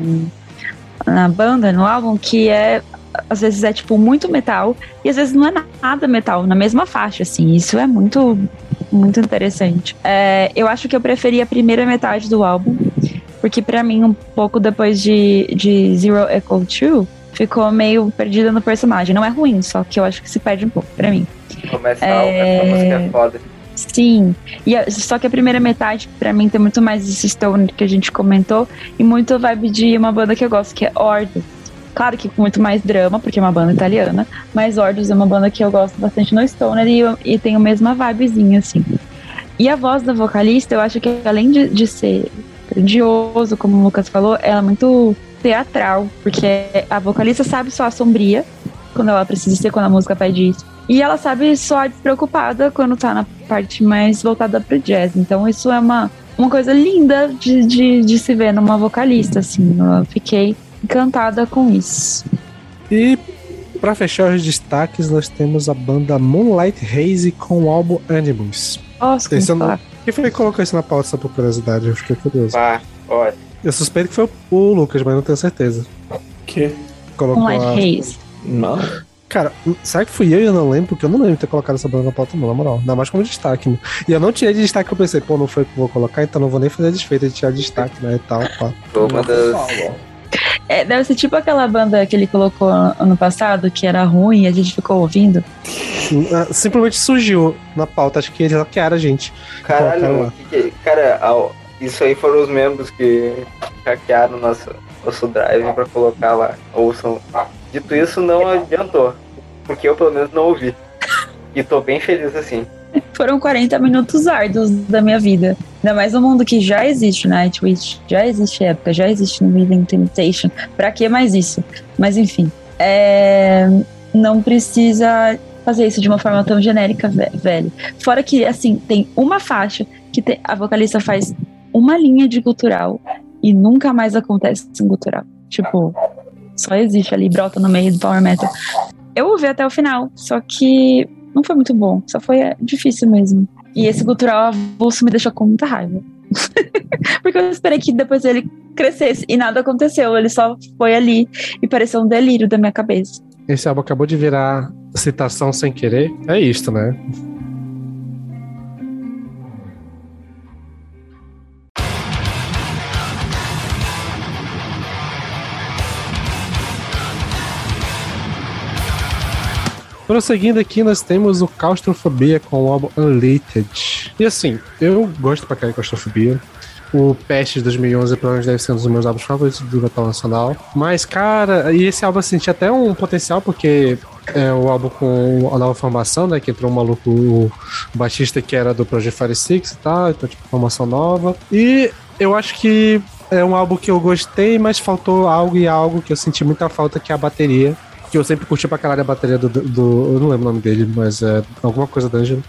na banda, no álbum, que é às vezes é tipo muito metal e às vezes não é nada metal na mesma faixa assim isso é muito muito interessante. É, eu acho que eu preferi a primeira metade do álbum, porque para mim, um pouco depois de, de Zero Echo True, ficou meio perdida no personagem. Não é ruim, só que eu acho que se perde um pouco pra mim. Começa é... a música é foda. Sim, e a, só que a primeira metade, para mim, tem muito mais esse stone que a gente comentou, e muito vibe de uma banda que eu gosto, que é Ordo. Claro que com muito mais drama, porque é uma banda italiana, mas Orders é uma banda que eu gosto bastante no Stoner e, e tem a mesma vibezinha, assim. E a voz da vocalista, eu acho que além de, de ser grandioso, como o Lucas falou, ela é muito teatral, porque a vocalista sabe soar sombria quando ela precisa ser, quando a música pede isso. E ela sabe soar despreocupada quando tá na parte mais voltada pro jazz. Então isso é uma, uma coisa linda de, de, de se ver numa vocalista, assim. Eu fiquei encantada com isso. E para fechar os destaques, nós temos a banda Moonlight Haze com o álbum Animals. Nossa, não- falar. Quem foi que colocou isso na pauta só por curiosidade? Eu fiquei curioso. Pá, olha. Eu suspeito que foi o Lucas, mas não tenho certeza. Que? Colocou a... Moonlight Haze. Não. Cara, será que fui eu e eu não lembro? Porque eu não lembro de ter colocado essa banda na pauta, não, na moral. Ainda mais como destaque, né? E eu não tirei de destaque, eu pensei, pô, não foi o que eu vou colocar, então não vou nem fazer desfeita de tirar de destaque, né? E tal, pá. Uma das. É, deve ser tipo aquela banda que ele colocou ano passado, que era ruim e a gente ficou ouvindo. Ah, Simplesmente surgiu na pauta, acho que eles hackearam a gente. Caralho, lá. que que- cara, ao- isso aí foram os membros que hackearam nosso, nosso drive pra colocar lá. Ouçam. Dito isso, não adiantou. Porque eu pelo menos não ouvi. E tô bem feliz assim. Foram 40 minutos árduos da minha vida. Ainda mais no mundo que já existe Nightwish, já existe época, já existe no Living Temptation. Pra que mais isso? Mas enfim. é, Não precisa fazer isso de uma forma tão genérica, ve- velho. Fora que, assim, tem uma faixa que a vocalista faz uma linha de gutural e nunca mais acontece em gutural. Tipo, só existe ali, brota no meio do power metal. Eu ouvi até o final, só que não foi muito bom, só foi é, difícil mesmo. E esse gutural avulso me deixou com muita raiva. Porque eu esperei que depois ele crescesse e nada aconteceu, ele só foi ali e pareceu um delírio da minha cabeça. Esse álbum acabou de virar citação sem querer. É isto, né? Prosseguindo aqui, nós temos o Claustrofobia com o álbum Unlated. E assim, eu gosto pra caralho de Claustrofobia. O Pest de 2011 provavelmente deve ser um dos meus álbuns favoritos do metal nacional. Mas, cara, e esse álbum assim, tinha até um potencial, porque é o álbum com a nova formação, né? Que entrou um maluco, o baixista que era do Project Fire Six e tal, então, tipo, formação nova. E eu acho que é um álbum que eu gostei, mas faltou algo e algo que eu senti muita falta, que é a bateria. Que eu sempre curti pra caralho a bateria do, do- Eu não lembro o nome dele, mas é alguma coisa Dungeon,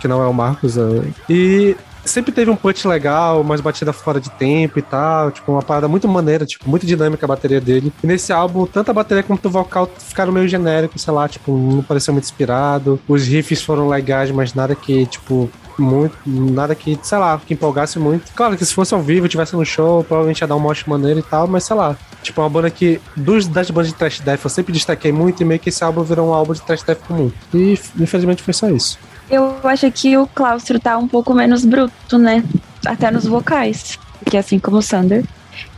que não é o Marcos. é- e sempre teve um punch legal, umas batidas fora de tempo e tal, tipo, uma parada muito maneira, tipo, muito dinâmica a bateria dele. E nesse álbum, tanto a bateria quanto o vocal ficaram meio genéricos, sei lá, tipo, não pareceu muito inspirado. Os riffs foram legais, mas nada que, tipo, muito, nada que, sei lá, que empolgasse muito. Claro que se fosse ao vivo, tivesse no show, provavelmente ia dar um mosh maneiro e tal, mas sei lá. Tipo, uma banda que, dos, das bandas de trash death, eu sempre destaquei muito e meio que esse álbum virou um álbum de trash death comum. E, infelizmente, foi só isso. Eu acho que o Claustro tá um pouco menos bruto, né? Até nos vocais. Porque assim como o Sander,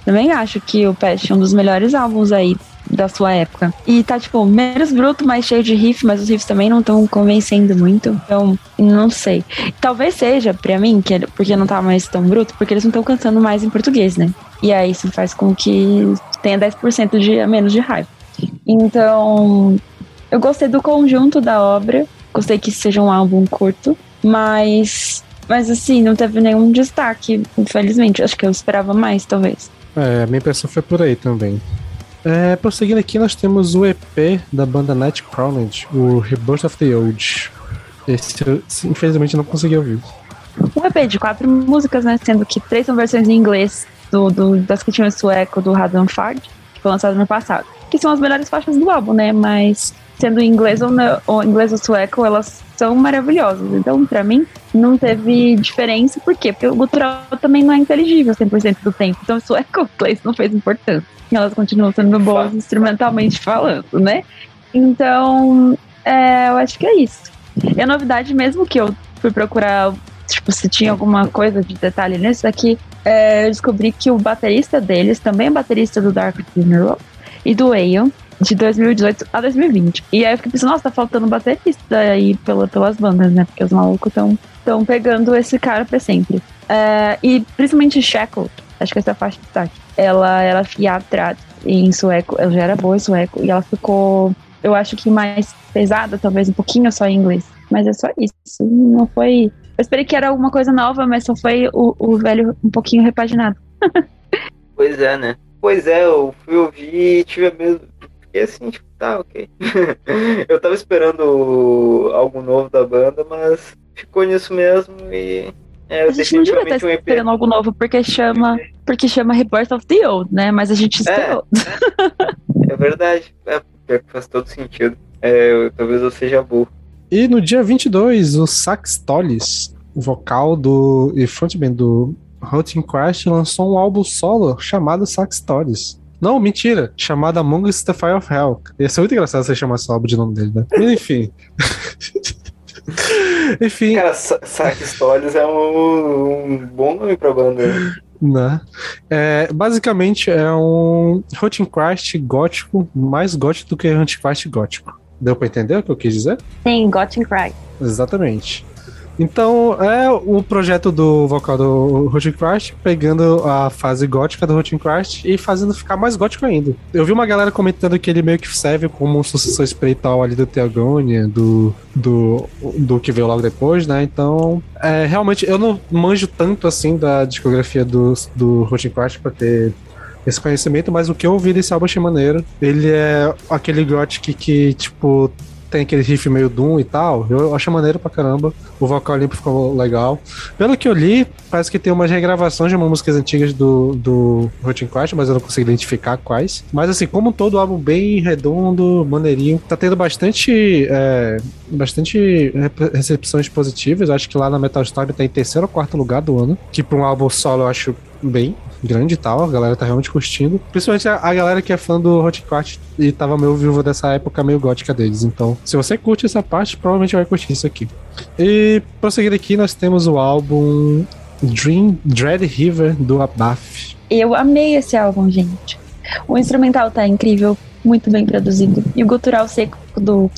também acho que o Pest é um dos melhores álbuns aí da sua época. E tá, tipo, menos bruto, mais cheio de riff, mas os riffs também não estão convencendo muito. Então, não sei. Talvez seja, pra mim, que porque não tá mais tão bruto, porque eles não estão cantando mais em português, né? E aí isso faz com que tenha 10% de, a menos de raiva. Então, eu gostei do conjunto da obra. Gostei que seja um álbum curto, mas, mas assim, não teve nenhum destaque, infelizmente. Acho que eu esperava mais, talvez. É, a minha impressão foi por aí também. É, prosseguindo aqui, nós temos o EP da banda Nightcrawler, o Rebirth of the Old. Esse eu, infelizmente, não consegui ouvir. Um EP de quatro músicas, né? Sendo que três são versões em inglês do, do- das que tinham sueco do Radon Fard, que foi lançado no passado. Que são as melhores faixas do álbum, né? Mas sendo inglês ou, não, ou inglês ou sueco, elas são maravilhosas. Então, pra mim, não teve diferença. Por quê? Porque o gutural também não é inteligível 100% do tempo. Então, sueco ou inglês não fez importância. Elas continuam sendo boas instrumentalmente falando, né? Então, é, eu acho que é isso. E a novidade mesmo que eu fui procurar, tipo, se tinha alguma coisa de detalhe nisso daqui, é, eu descobri que o baterista deles também é baterista do Dark Funeral e do Aeon, de 2018 a 2020. E aí eu fiquei pensando, nossa, tá faltando baterista aí pela, pelas bandas, né? Porque os malucos estão tão pegando esse cara pra sempre. É, e principalmente Shackle, acho que essa faixa de destaque. Ela, é teatral, em sueco. Ela já era boa em sueco. E ela ficou, eu acho que mais pesada, talvez um pouquinho só em inglês. Mas é só isso. Não foi. Eu esperei que era alguma coisa nova, mas só foi o, o velho um pouquinho repaginado. Pois é, né? Pois é, eu fui ouvir e tive medo. Fiquei assim, tipo, tá, ok. eu tava esperando algo novo da banda, mas ficou nisso mesmo e. É, a gente não devia estar um esperando algo novo, porque chama, porque chama Rebirth of the Old, né? Mas a gente esperou. É verdade. É, pior que faz todo sentido. É, eu- talvez eu seja burro. E no dia 22, o Sax Tollis, vocal do e frontman do Hunting Crash, lançou um álbum solo chamado Sax Tollis. Não, mentira, chamado Among Us the Fire of Hell. Ia ser muito engraçado você chamar esse álbum de nome dele, né? Enfim. enfim, Cara, Sa- Saque Stories é um, um bom nome pra banda. né? É, basicamente é um Hunting Crash gótico, mais gótico do que Hunting Crash gótico. Deu pra entender o que eu quis dizer? Sim, Cry. Exatamente. Então, é o projeto do vocal do Routine Crash pegando a fase gótica do Routine Crash e fazendo ficar mais gótico ainda. Eu vi uma galera comentando que ele meio que serve como um sucessor espiritual ali do Theogonia, do, do, do que veio logo depois, né? Então, é, realmente, eu não manjo tanto assim da discografia do, do Routine Crash pra ter esse conhecimento, mas o que eu ouvi desse álbum achei maneiro. Ele é aquele gothic que, tipo, tem aquele riff meio Doom e tal. Eu achei maneiro pra caramba. O vocal limpo ficou legal. Pelo que eu li, parece que tem umas regravações de umas músicas antigas do, do Routine Crash, mas eu não consigo identificar quais. Mas assim, como todo álbum bem redondo, maneirinho, tá tendo bastante, é, bastante recepções positivas. Acho que lá na Metal Storm tá em terceiro ou quarto lugar do ano. Que pra um álbum solo eu acho bem grande e tal, a galera tá realmente curtindo. Principalmente a, a galera que é fã do Hot Crash e tava meio viúva dessa época meio gótica deles. Então, se você curte essa parte, provavelmente vai curtir isso aqui. E prosseguindo aqui, nós temos o álbum Dream Dread River do Abaf. Eu amei esse álbum, gente. O instrumental tá incrível, muito bem produzido. E o gutural seco do,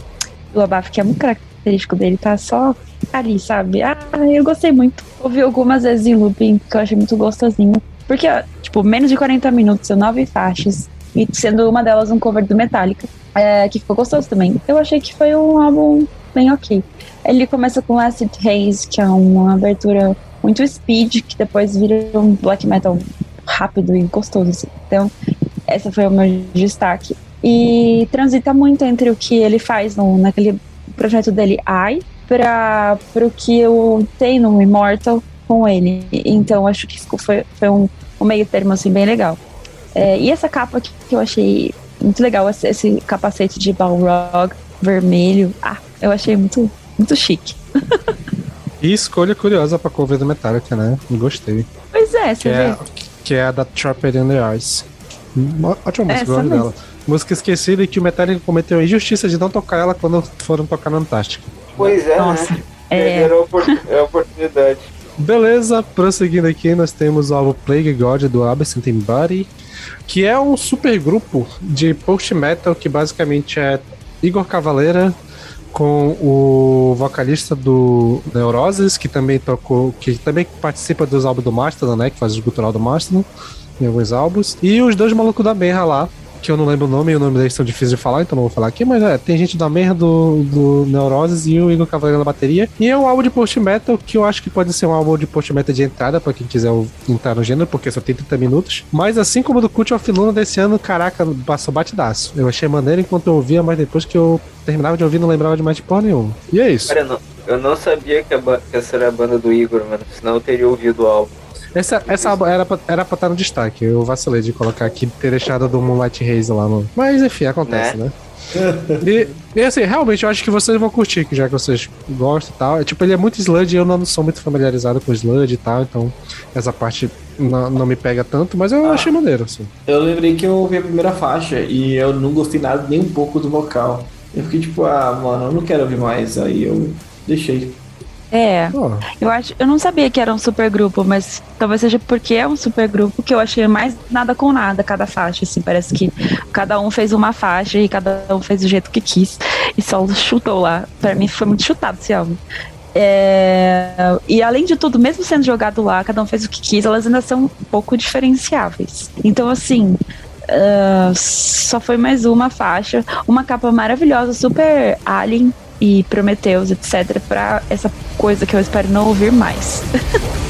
do Abaf, que é muito característico dele, tá só ali, sabe? Ah, eu gostei muito. Ouvi algumas vezes em looping, que eu achei muito gostosinho. Porque, tipo, menos de 40 minutos, são nove faixas. E sendo uma delas um cover do Metallica, é, que ficou gostoso também. Eu achei que foi um álbum bem ok. Ele começa com Acid Haze, que é uma abertura muito speed, que depois vira um black metal rápido e gostoso. Assim. Então, esse foi o meu destaque. E transita muito entre o que ele faz no, naquele projeto dele, I, para o que eu tenho no Immortal com ele. Então, acho que foi, foi um, um meio termo assim, bem legal. É, e essa capa que, que eu achei muito legal, esse, esse capacete de Balrog vermelho. Ah, eu achei muito, muito chique. E escolha curiosa pra cover do Metallica, né? Gostei. Pois é, Que você é, vê. que é a da Trapped in the Eyes. Ó- Ótima música, gosto dela. Música esquecida e que o Metallica cometeu a injustiça de não tocar ela quando foram tocar no Antártico. Pois é, Nossa, né? é, Era a é a oportunidade. Beleza, prosseguindo aqui, nós temos o álbum Plague God do Absent Body, que é um super grupo de post-metal que basicamente é Igor Cavaleira com o vocalista do Neuroses, que também tocou, que também participa dos álbuns do Mastodon, né, que faz o gutural do Mastodon em alguns álbuns, e os dois malucos da Berra lá, que eu não lembro o nome e o nome deles são difíceis de falar, então não vou falar aqui, mas é, tem gente da Merra do, do Neuroses e o Igor Cavaleiro na bateria. E é um álbum de post-metal que eu acho que pode ser um álbum de post-metal de entrada pra quem quiser entrar no gênero, porque só tem 30 minutos. Mas assim como o do Cult of Luna desse ano, caraca, passou batidaço. Eu achei maneiro enquanto eu ouvia, mas depois que eu terminava de ouvir, não lembrava de mais de porra nenhuma. E é isso. Cara, eu não, eu não sabia que, a que essa era a banda do Igor, mano. Senão eu teria ouvido o álbum. Essa, essa era pra, era pra estar no destaque. Eu vacilei de colocar aqui, ter deixado do Moonlight Haze lá no. Mas enfim, acontece, né? E, e assim, realmente eu acho que vocês vão curtir, já que vocês gostam e tal. É, tipo, ele é muito sludge e eu não sou muito familiarizado com sludge e tal, então essa parte não, não me pega tanto, mas eu Ah. achei maneiro, assim. Eu lembrei que eu ouvi a primeira faixa e eu não gostei nada nem um pouco do vocal. Eu fiquei tipo, ah, mano, eu não quero ouvir mais. Aí eu deixei. É. Ó, Eu acho, eu não sabia que era um supergrupo, mas talvez seja porque é um supergrupo que eu achei mais nada com nada cada faixa, assim, parece que cada um fez uma faixa e cada um fez do jeito que quis e só chutou lá. Pra mim foi muito chutado esse álbum. É, e além de tudo, mesmo sendo jogado lá, cada um fez o que quis, elas ainda são um pouco diferenciáveis. Então, assim, ah, só foi mais uma faixa, uma capa maravilhosa, super Alien e Prometheus, etc, pra essa coisa que eu espero não ouvir mais.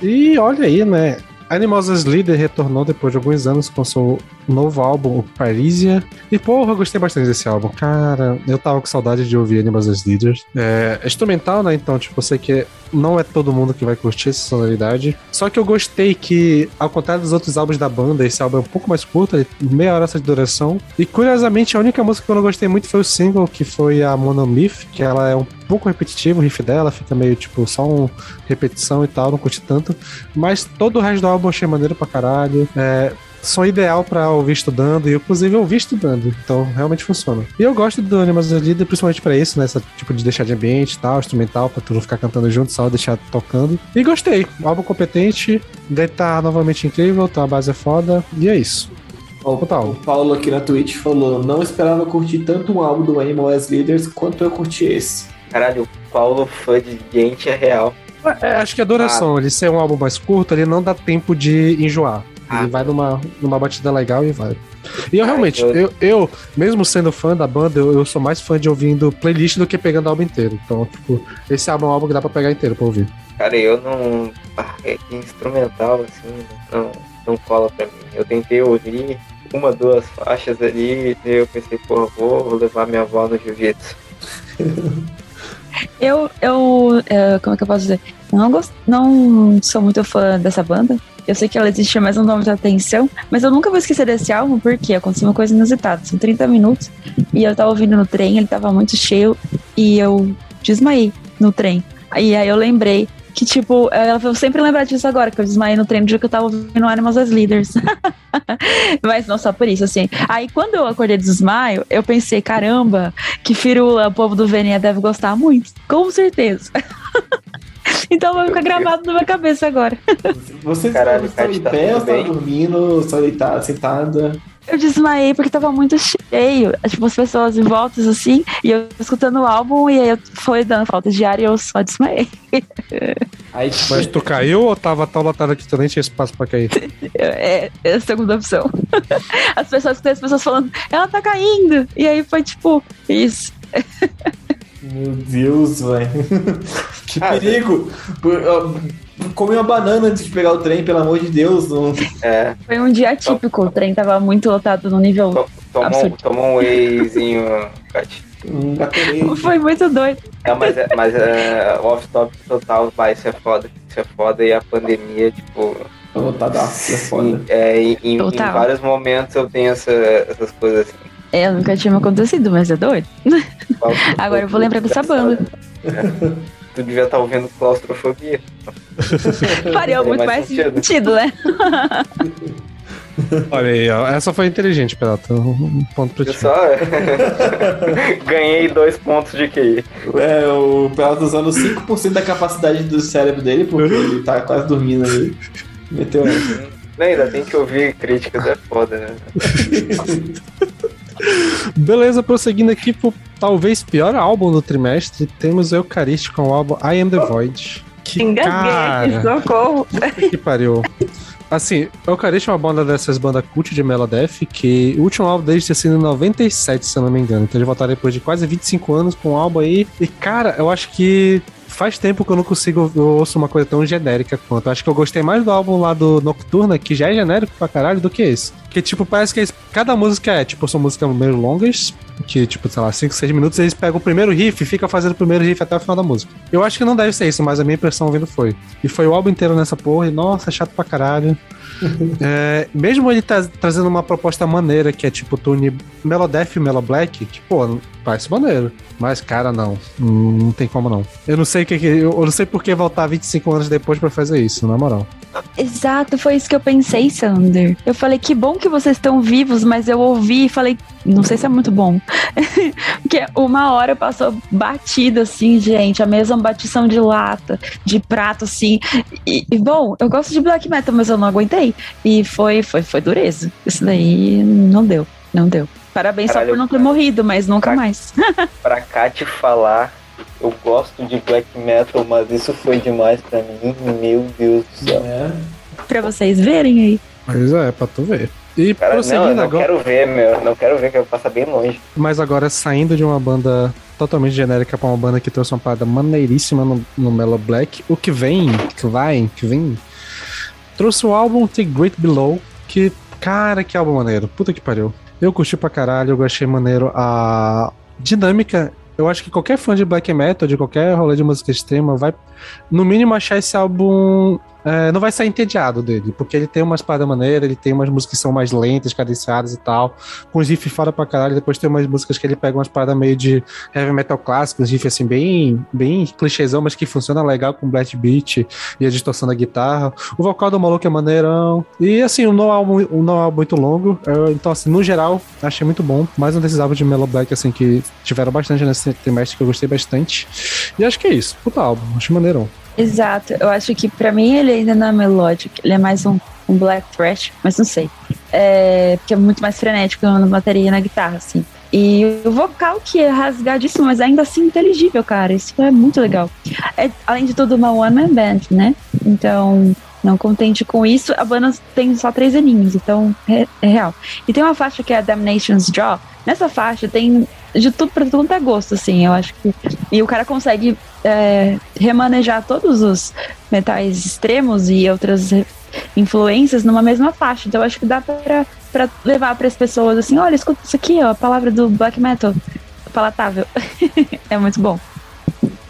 E olha aí, né? Animals as Leader retornou depois de alguns anos com seu novo álbum, o Parisia. E porra, eu gostei bastante desse álbum. Cara, eu tava com saudade de ouvir Animals as Leaders. É, é instrumental, né? Então, tipo, eu sei que não é todo mundo que vai curtir essa sonoridade. Só que eu gostei que, ao contrário dos outros álbuns da banda, esse álbum é um pouco mais curto, ele- meia hora de duração. E curiosamente, a única música que eu não gostei muito foi o single, que foi a Monomyth, que ela é um pouco repetitiva, o riff dela fica meio tipo só um repetição e tal, não curti tanto. Mas todo o resto do álbum achei maneiro pra caralho. É, som ideal pra ouvir estudando, e inclusive eu ouvi estudando, então realmente funciona. E eu gosto do Animals as Leader principalmente pra isso, né? Essa tipo de deixar de ambiente e tal, instrumental, pra tu não ficar cantando junto, só deixar tocando. E gostei, álbum competente, deve tá novamente incrível, tá, a base é foda, e é isso. Total. O Paulo aqui na Twitch falou: não esperava curtir tanto um álbum do Animal as Leaders quanto eu curti esse. Caralho, o Paulo fã de gente é real. É, acho que a duração, ele ser um álbum mais curto, ele não dá tempo de enjoar. Ah. Ele vai numa, numa batida legal e vai. E eu Ah, realmente, eu- eu, eu, mesmo sendo fã da banda, eu, eu sou mais fã de ouvindo playlist do que pegando o álbum inteiro. Então, tipo, esse álbum é um álbum que dá pra pegar inteiro pra ouvir. Cara, eu não. Ah, é que instrumental, assim, não, não cola pra mim. Eu tentei ouvir uma, duas faixas ali, e eu pensei, porra, vou levar minha avó no jiu-jitsu. Eu, eu eh, como é que eu posso dizer? Eu não, gosto, não sou muito fã dessa banda. Eu sei que ela existe, mas não dou muita atenção. Mas eu nunca vou esquecer desse álbum, porque aconteceu uma coisa inusitada. São 30 minutos e eu tava ouvindo no trem, ele tava muito cheio e eu desmaiei no trem. E aí eu lembrei que, tipo, ela eu sempre lembrar disso agora, que eu desmaiei no trem no dia que eu tava ouvindo Animals as Leaders. Mas não só por isso, assim. Aí quando eu acordei do desmaio, eu pensei, caramba, que firula o povo do Venia deve gostar muito. Com certeza. então vai ficar gravado na minha cabeça agora. Você Caralho, está em Kat, tá pé, tudo ou tá bem? dormindo, só deitada, sentada? Eu desmaiei porque tava muito cheio. Tipo, as pessoas em voltas assim, e eu escutando o álbum, e aí eu foi dando falta de ar e eu só desmaiei. Aí, Mas tu caiu ou tava tão lotado que tu nem tinha espaço pra cair? É, é a segunda opção. As pessoas, tem as pessoas falando, ela tá caindo. E aí foi tipo, isso. Meu Deus, velho. que Ah, perigo! Come uma banana antes de pegar o trem, pelo amor de Deus. Não... É, Foi um dia típico. O trem tava muito lotado no nível. to- toma, um, Absurdo. toma um wheyzinho. Um gatorade. Foi muito doido. É, mas é, mas é off-top total, vai, isso é foda. Isso é foda e a pandemia, tipo, Tô lotadaço, é foda. é, em, em- vários momentos eu tenho essa- essas coisas assim. É, nunca tinha me acontecido, mas é doido. Agora eu vou lembrar dessa banda. Tu devia estar ouvindo claustrofobia. Faria muito mais mais sentido. sentido, né? Olha aí, ó. Essa foi inteligente, Pelota. Um ponto pra ti. só ganhei dois pontos de QI. É, o Pelado usando 5% da capacidade do cérebro dele, porque ele tá quase dormindo ali. Meteu essa. Ainda tem que ouvir críticas, é foda, né? Beleza, prosseguindo aqui pro talvez pior álbum do trimestre, temos o Eucarístico com o álbum I Am The Void. Que Engasguei, cara, socorro. que pariu. Assim, o Eucarístico é uma banda dessas bandas cult de Melodeath, que o último álbum deles tinha sido em 97, se eu não me engano. Então eles voltaram depois de quase 25 anos com um álbum aí. E, cara, eu acho que faz tempo que eu não consigo eu ouço uma coisa tão genérica quanto. Acho que eu gostei mais do álbum lá do Nocturna, que já é genérico pra caralho, do que esse. Que, tipo, parece que eles- cada música é, tipo, são músicas meio longas, que, tipo, sei lá, 5, 6 minutos, eles pegam o primeiro riff e ficam fazendo o primeiro riff até o final da música. Eu acho que não deve ser isso, mas a minha impressão ouvindo foi. E foi o álbum inteiro nessa porra, e nossa, chato pra caralho. É, mesmo ele tá trazendo uma proposta maneira, que é tipo tune Melodeath e Melo Black, que, pô, parece maneiro. Mas, cara, não. Não, tem como não. Eu não sei o que, que- eu não sei por que voltar 25 anos depois pra fazer isso, na moral. Exato, foi isso que eu pensei, Sander. Eu falei, que bom que vocês estão vivos, mas eu ouvi e falei, não sei se é muito bom. Porque uma hora passou batida, assim, gente, a mesma batição de lata, de prato, assim. E, e, bom, eu gosto de black metal, mas eu não aguentei. E foi, foi, foi dureza. Isso daí não deu, não deu. Parabéns Caralho, só por não ter morrido, mas nunca pra- mais. Pra cá te falar, eu gosto de black metal, mas isso foi demais pra mim. Meu Deus do céu. É. pra vocês verem aí. Mas é, pra tu ver. E Cara, não, eu prosseguindo não agora. quero ver, meu. Não quero ver, que eu passar bem longe. Mas agora saindo de uma banda totalmente genérica pra uma banda que trouxe uma parada maneiríssima no, no Mellow Black, o que vem, que vai, que vem, trouxe o álbum The Great Below, que, cara, que álbum maneiro, puta que pariu. Eu curti pra caralho, eu achei maneiro a dinâmica. Eu acho que qualquer fã de black metal, de qualquer rolê de música extrema, vai, no mínimo, achar esse álbum. É, não vai sair entediado dele, porque ele tem umas paradas maneiras, ele tem umas músicas que são mais lentas, cadenciadas e tal com os riffs fora pra caralho. Depois tem umas músicas que ele pega umas paradas meio de heavy metal clássico, uns riffs assim, bem, bem clichêzão, mas que funciona legal com blast beat e a distorção da guitarra. O vocal do maluco é maneirão. E assim, o não álbum, o não álbum muito longo. Eu- então, assim, no geral, achei muito bom. Mais um desses álbuns de Mellow Black, assim, que tiveram bastante nesse trimestre, que eu gostei bastante. E acho que é isso. Puta álbum, achei maneirão. Exato. Eu acho que pra mim ele ainda não é melodic, ele é mais um, um black thrash, mas não sei. É, porque é muito mais frenético na bateria e na guitarra, assim. E o vocal que é rasgadíssimo, mas ainda assim inteligível, cara. Isso é muito legal. É, além de tudo, uma one man band, né? Então, não contente com isso, a banda tem só três aninhos, então é, é real. E tem uma faixa que é a Damnation's Jaw. Nessa faixa tem de tudo pra quanto é gosto, assim. Eu acho que. E o cara consegue é, remanejar todos os metais extremos e outras influências numa mesma faixa. Então eu acho que dá pra, pra levar para as pessoas assim: olha, escuta isso aqui, ó, a palavra do black metal. Palatável. é muito bom.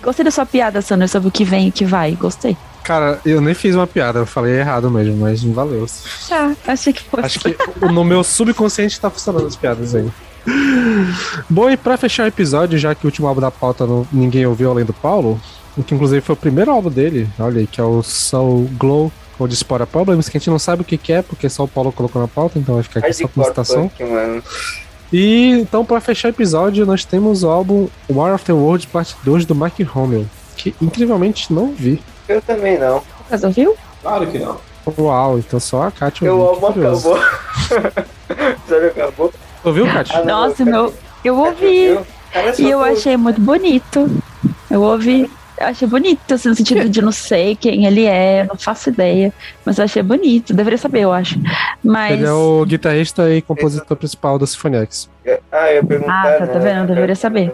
Gostei da sua piada, Sandra, sobre o que vem e o que vai. Gostei. Cara, eu nem fiz uma piada, eu falei errado mesmo, mas valeu. Tá, achei que fosse. Acho que no meu subconsciente tá funcionando as piadas aí. Bom, e pra fechar o episódio, já que o último álbum da pauta não- ninguém ouviu além do Paulo, o que inclusive foi o primeiro álbum dele, olha aí, que é o Soul Glow ou de Spora Problems, que a gente não sabe o que, que é, porque só o Paulo colocou na pauta, então vai ficar aqui só com citação. E então, pra fechar o episódio, nós temos o álbum War of the Worlds Parte 2 do Mark Hamill, que incrivelmente não vi. Eu também não. Mas ouviu? Claro que não. Uau, então só a Kátia Meu álbum curioso. acabou. Acabou? Ouviu, Kátia? Ah, não, Nossa, cara, meu. Eu ouvi. E eu achei muito bonito. Eu ouvi. Eu achei bonito, assim, no sentido de não sei quem ele é, não faço ideia. Mas eu achei bonito. Deveria saber, eu acho. Mas. Ele é o guitarrista e compositor principal da Symphony X. Ah, eu ia perguntar. Ah, tá, tá né? vendo? Eu deveria saber.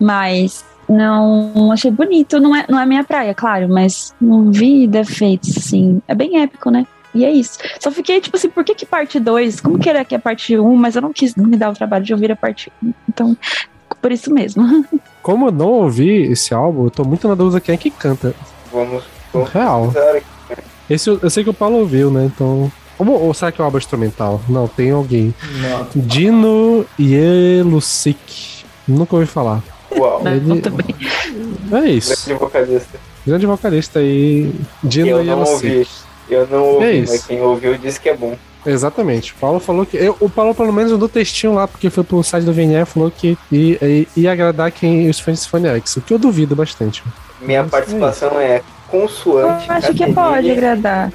Mas não achei bonito. Não é, não é minha praia, claro, mas não vi defeitos, assim. É bem épico, né? E é isso. Só fiquei tipo assim, por que que parte 2? Como que era que é parte 1? Um? Mas eu não quis me dar o trabalho de ouvir a parte 1. Então, por isso mesmo. Como eu não ouvi esse álbum, eu tô muito na dúvida quem é que canta. Vamos. vamos Real. aqui. Esse eu, eu sei que o Paulo ouviu, né? Então. Ou, ou será que é um álbum instrumental? Não, tem alguém. Não. Dino Yelusik. Nunca ouvi falar. Uau. Não, Ele- também. É isso. Grande vocalista. Grande vocalista aí. Dino Eu não ouvi. Yelusik. Eu não ouvi, É mas quem ouviu disse que é bom. Exatamente. O Paulo falou que. eu- o Paulo, pelo menos, mandou textinho lá, porque foi pro site do VNE e falou que ia, ia- ia agradar quem os fãs de Symphony X, o que eu duvido bastante. Minha Mas participação é Eu consoante. acho que pode agradar.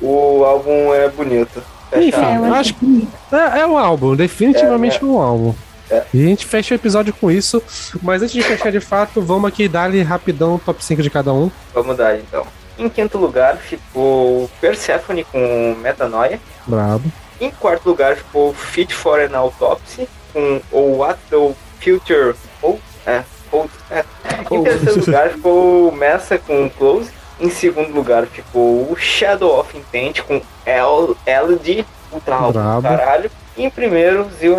O álbum é bonito. Enfim. É, eu eu acho que é, é um álbum, definitivamente É, um álbum. É. E a gente fecha o episódio com isso. Mas antes de fechar de fato, vamos aqui dar-lhe rapidão o top 5 de cada um. Vamos dar então. Em quinto lugar ficou Persephone com Metanoia. Brabo. Em quarto lugar ficou Fit for an Autopsy com o What the Future Holds. É, holds, é. Em terceiro lugar ficou Messa com Close. Em segundo lugar ficou o Shadow of Intent com LD, Ultra Brabo. caralho. E em primeiro, Zil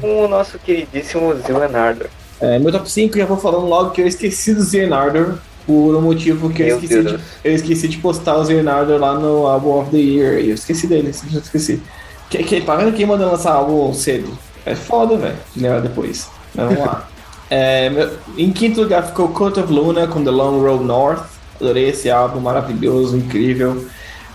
com o nosso queridíssimo Zil and Ardor. É, meu top 5, já vou falando logo que eu esqueci do Xenardor por um motivo que eu esqueci, de, eu esqueci de postar o Xenardor lá no Album of the Year. Eu esqueci dele, eu esqueci. Que, que, tá vendo quem manda lançar álbum cedo? É foda, velho, de lembrar depois. Mas vamos lá. É, meu- em quinto lugar ficou Cult of Luna com The Long Road North. Adorei esse álbum, maravilhoso, incrível.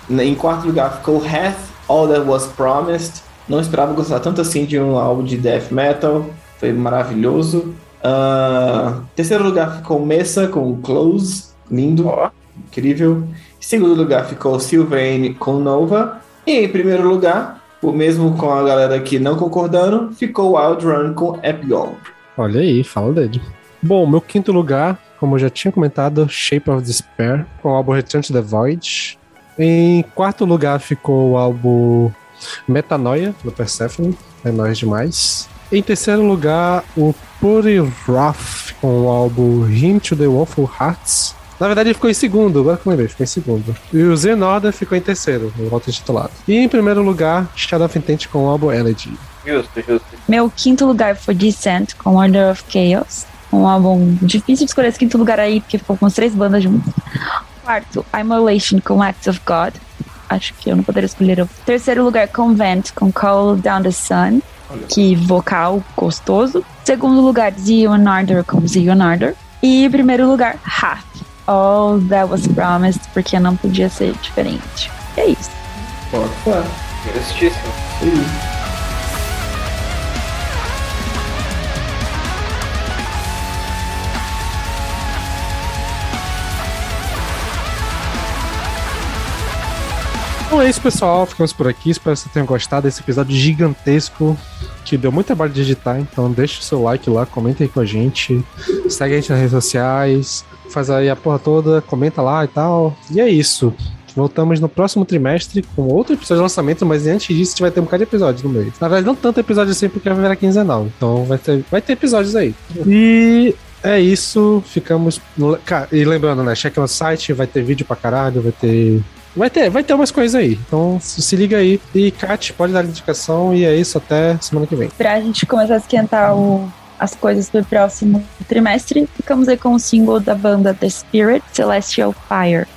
Em quarto lugar ficou Hath All That Was Promised. Não esperava gostar tanto assim de um álbum de death metal. Foi maravilhoso. Uh, terceiro lugar ficou Mesa com Close. Lindo. Ó. Incrível. Em segundo lugar ficou Sylvain com Nova. E em primeiro lugar, o mesmo com a galera aqui não concordando, ficou Wild Run com Epigon. Olha aí, fala dele. Bom, meu quinto lugar, como eu já tinha comentado, Shape of Despair, com o álbum Return to the Void. Em quarto lugar ficou o álbum Metanoia, do Persephone, é nóis demais. Em terceiro lugar, o Puri Wrath, com o álbum Hymn to the Woeful Hearts. Na verdade, ele ficou em segundo, agora que eu lembrei, ficou em segundo. E o Zen Order ficou em terceiro, no volta titulado. E em primeiro lugar, Shadow of Intent com o álbum Elegy. Justo, justo. Meu quinto lugar foi Descent com Order of Chaos. Um álbum difícil de escolher esse quinto lugar aí, porque ficou com as três bandas juntas. Quarto, Immolation com Acts of God. Acho que eu não poderia escolher. outro. Terceiro lugar, Convent com Call Down the Sun. Que vocal gostoso. Segundo lugar, Zion Order com Zion Order. E primeiro lugar, Half. All That Was Promised, porque não podia ser diferente. É isso. Pode falar. Justíssimo. Então é isso, pessoal. Ficamos por aqui. Espero que vocês tenham gostado desse episódio gigantesco que deu muito trabalho de editar. Então deixa o seu like lá, comenta aí com a gente, segue a gente nas redes sociais, faz aí a porra toda, comenta lá e tal. E é isso. Voltamos no próximo trimestre com outro episódio de lançamento, mas antes disso a gente vai ter um bocado de episódios no meio. Na verdade, não tanto episódio assim, porque vai virar quinzenal. Então vai ter, vai ter episódios aí. E é isso. Ficamos. e lembrando, né? Cheque no site, vai ter vídeo pra caralho, vai ter. Vai ter, vai ter umas coisas aí. Então se liga aí. E Kat, pode dar indicação. E é isso, até semana que vem. Pra gente começar a esquentar o- as coisas pro próximo trimestre, ficamos aí com o single da banda The Spirit, Celestial Fire.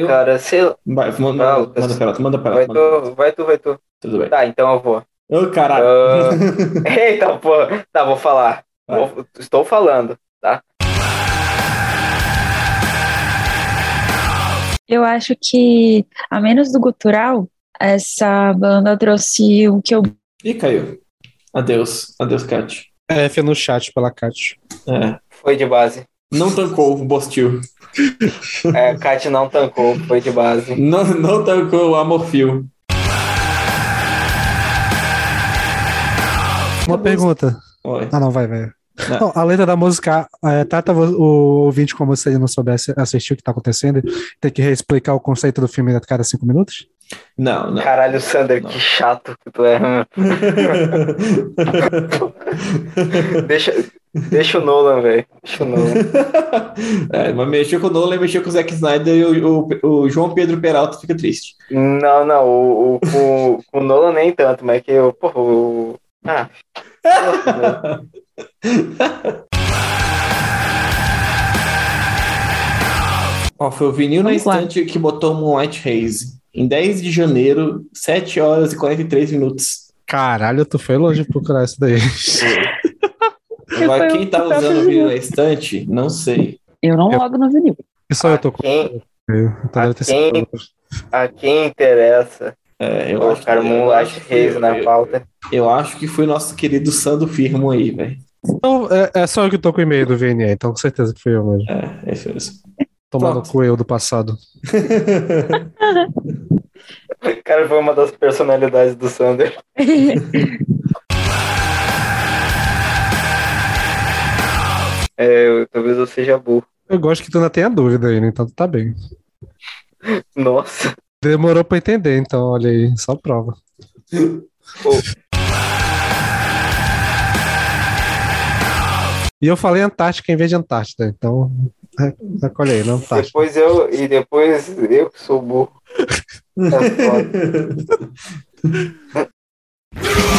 Eu- cara, sei lá. Vai, manda, Vai, manda, Lucas. manda pra ela, manda pra Vai manda. tu, vai tu, vai tu. Tudo bem. Tá, então eu vou. Ô, caralho. Ah, Eita, pô. Tá, vou falar. Vou- estou falando, tá? Eu acho que, a menos do gutural, essa banda trouxe o que eu. Ih, caiu. Adeus. Adeus, Kat. F no chat pela Kat. É. Foi de base. Não tancou o Bostil. É, Kat não tancou, foi de base. Não, não tancou o Amorfil. Uma pergunta. Oi. Ah, não, vai, vai. Não. Não, a letra da música é, trata o ouvinte como se ele não soubesse assistir o que tá acontecendo, tem que reexplicar o conceito do filme a cada cinco minutos? Não, não. Caralho, Sander, Não. que chato que tu é. deixa, deixa o Nolan, velho. Deixa o Nolan. é, mas mexeu com o Nolan, mexeu com o Zack Snyder e o, o- o João Pedro Peralta fica triste. Não, não, o, o, com, com o Nolan nem tanto, mas que eu, porra, o. Ah. Ó, foi o Vinil na lá. Estante que botou Moonlight Haze. Em 10 de janeiro, 7 horas e 43 minutos. Caralho, tu foi longe procurar isso daí. Agora, foi quem o tá usando o vinil. Na Estante, não sei. Eu não Eu- logo no vinil. E só eu tô com. Quem, sido quem- a quem interessa É, eu, o acho, cara eu, acho que foi, Haze na eu, pauta. eu acho que foi nosso querido Sandro Firmo aí, velho. Então, é, é só eu que tô com o e-mail do VNE, então com certeza que fui eu mesmo. É, é isso mesmo. Tomando Pronto. com eu do passado. O cara foi uma das personalidades do Sander. É, eu- talvez eu seja burro. Eu gosto que tu ainda tenha dúvida ainda, então tu tá bem. Nossa. Demorou pra entender, então olha aí, só prova. E eu falei Antártica em vez de Antártida, então é, recolhe aí, na Antártida. Depois eu. E depois eu que sou burro. É foda.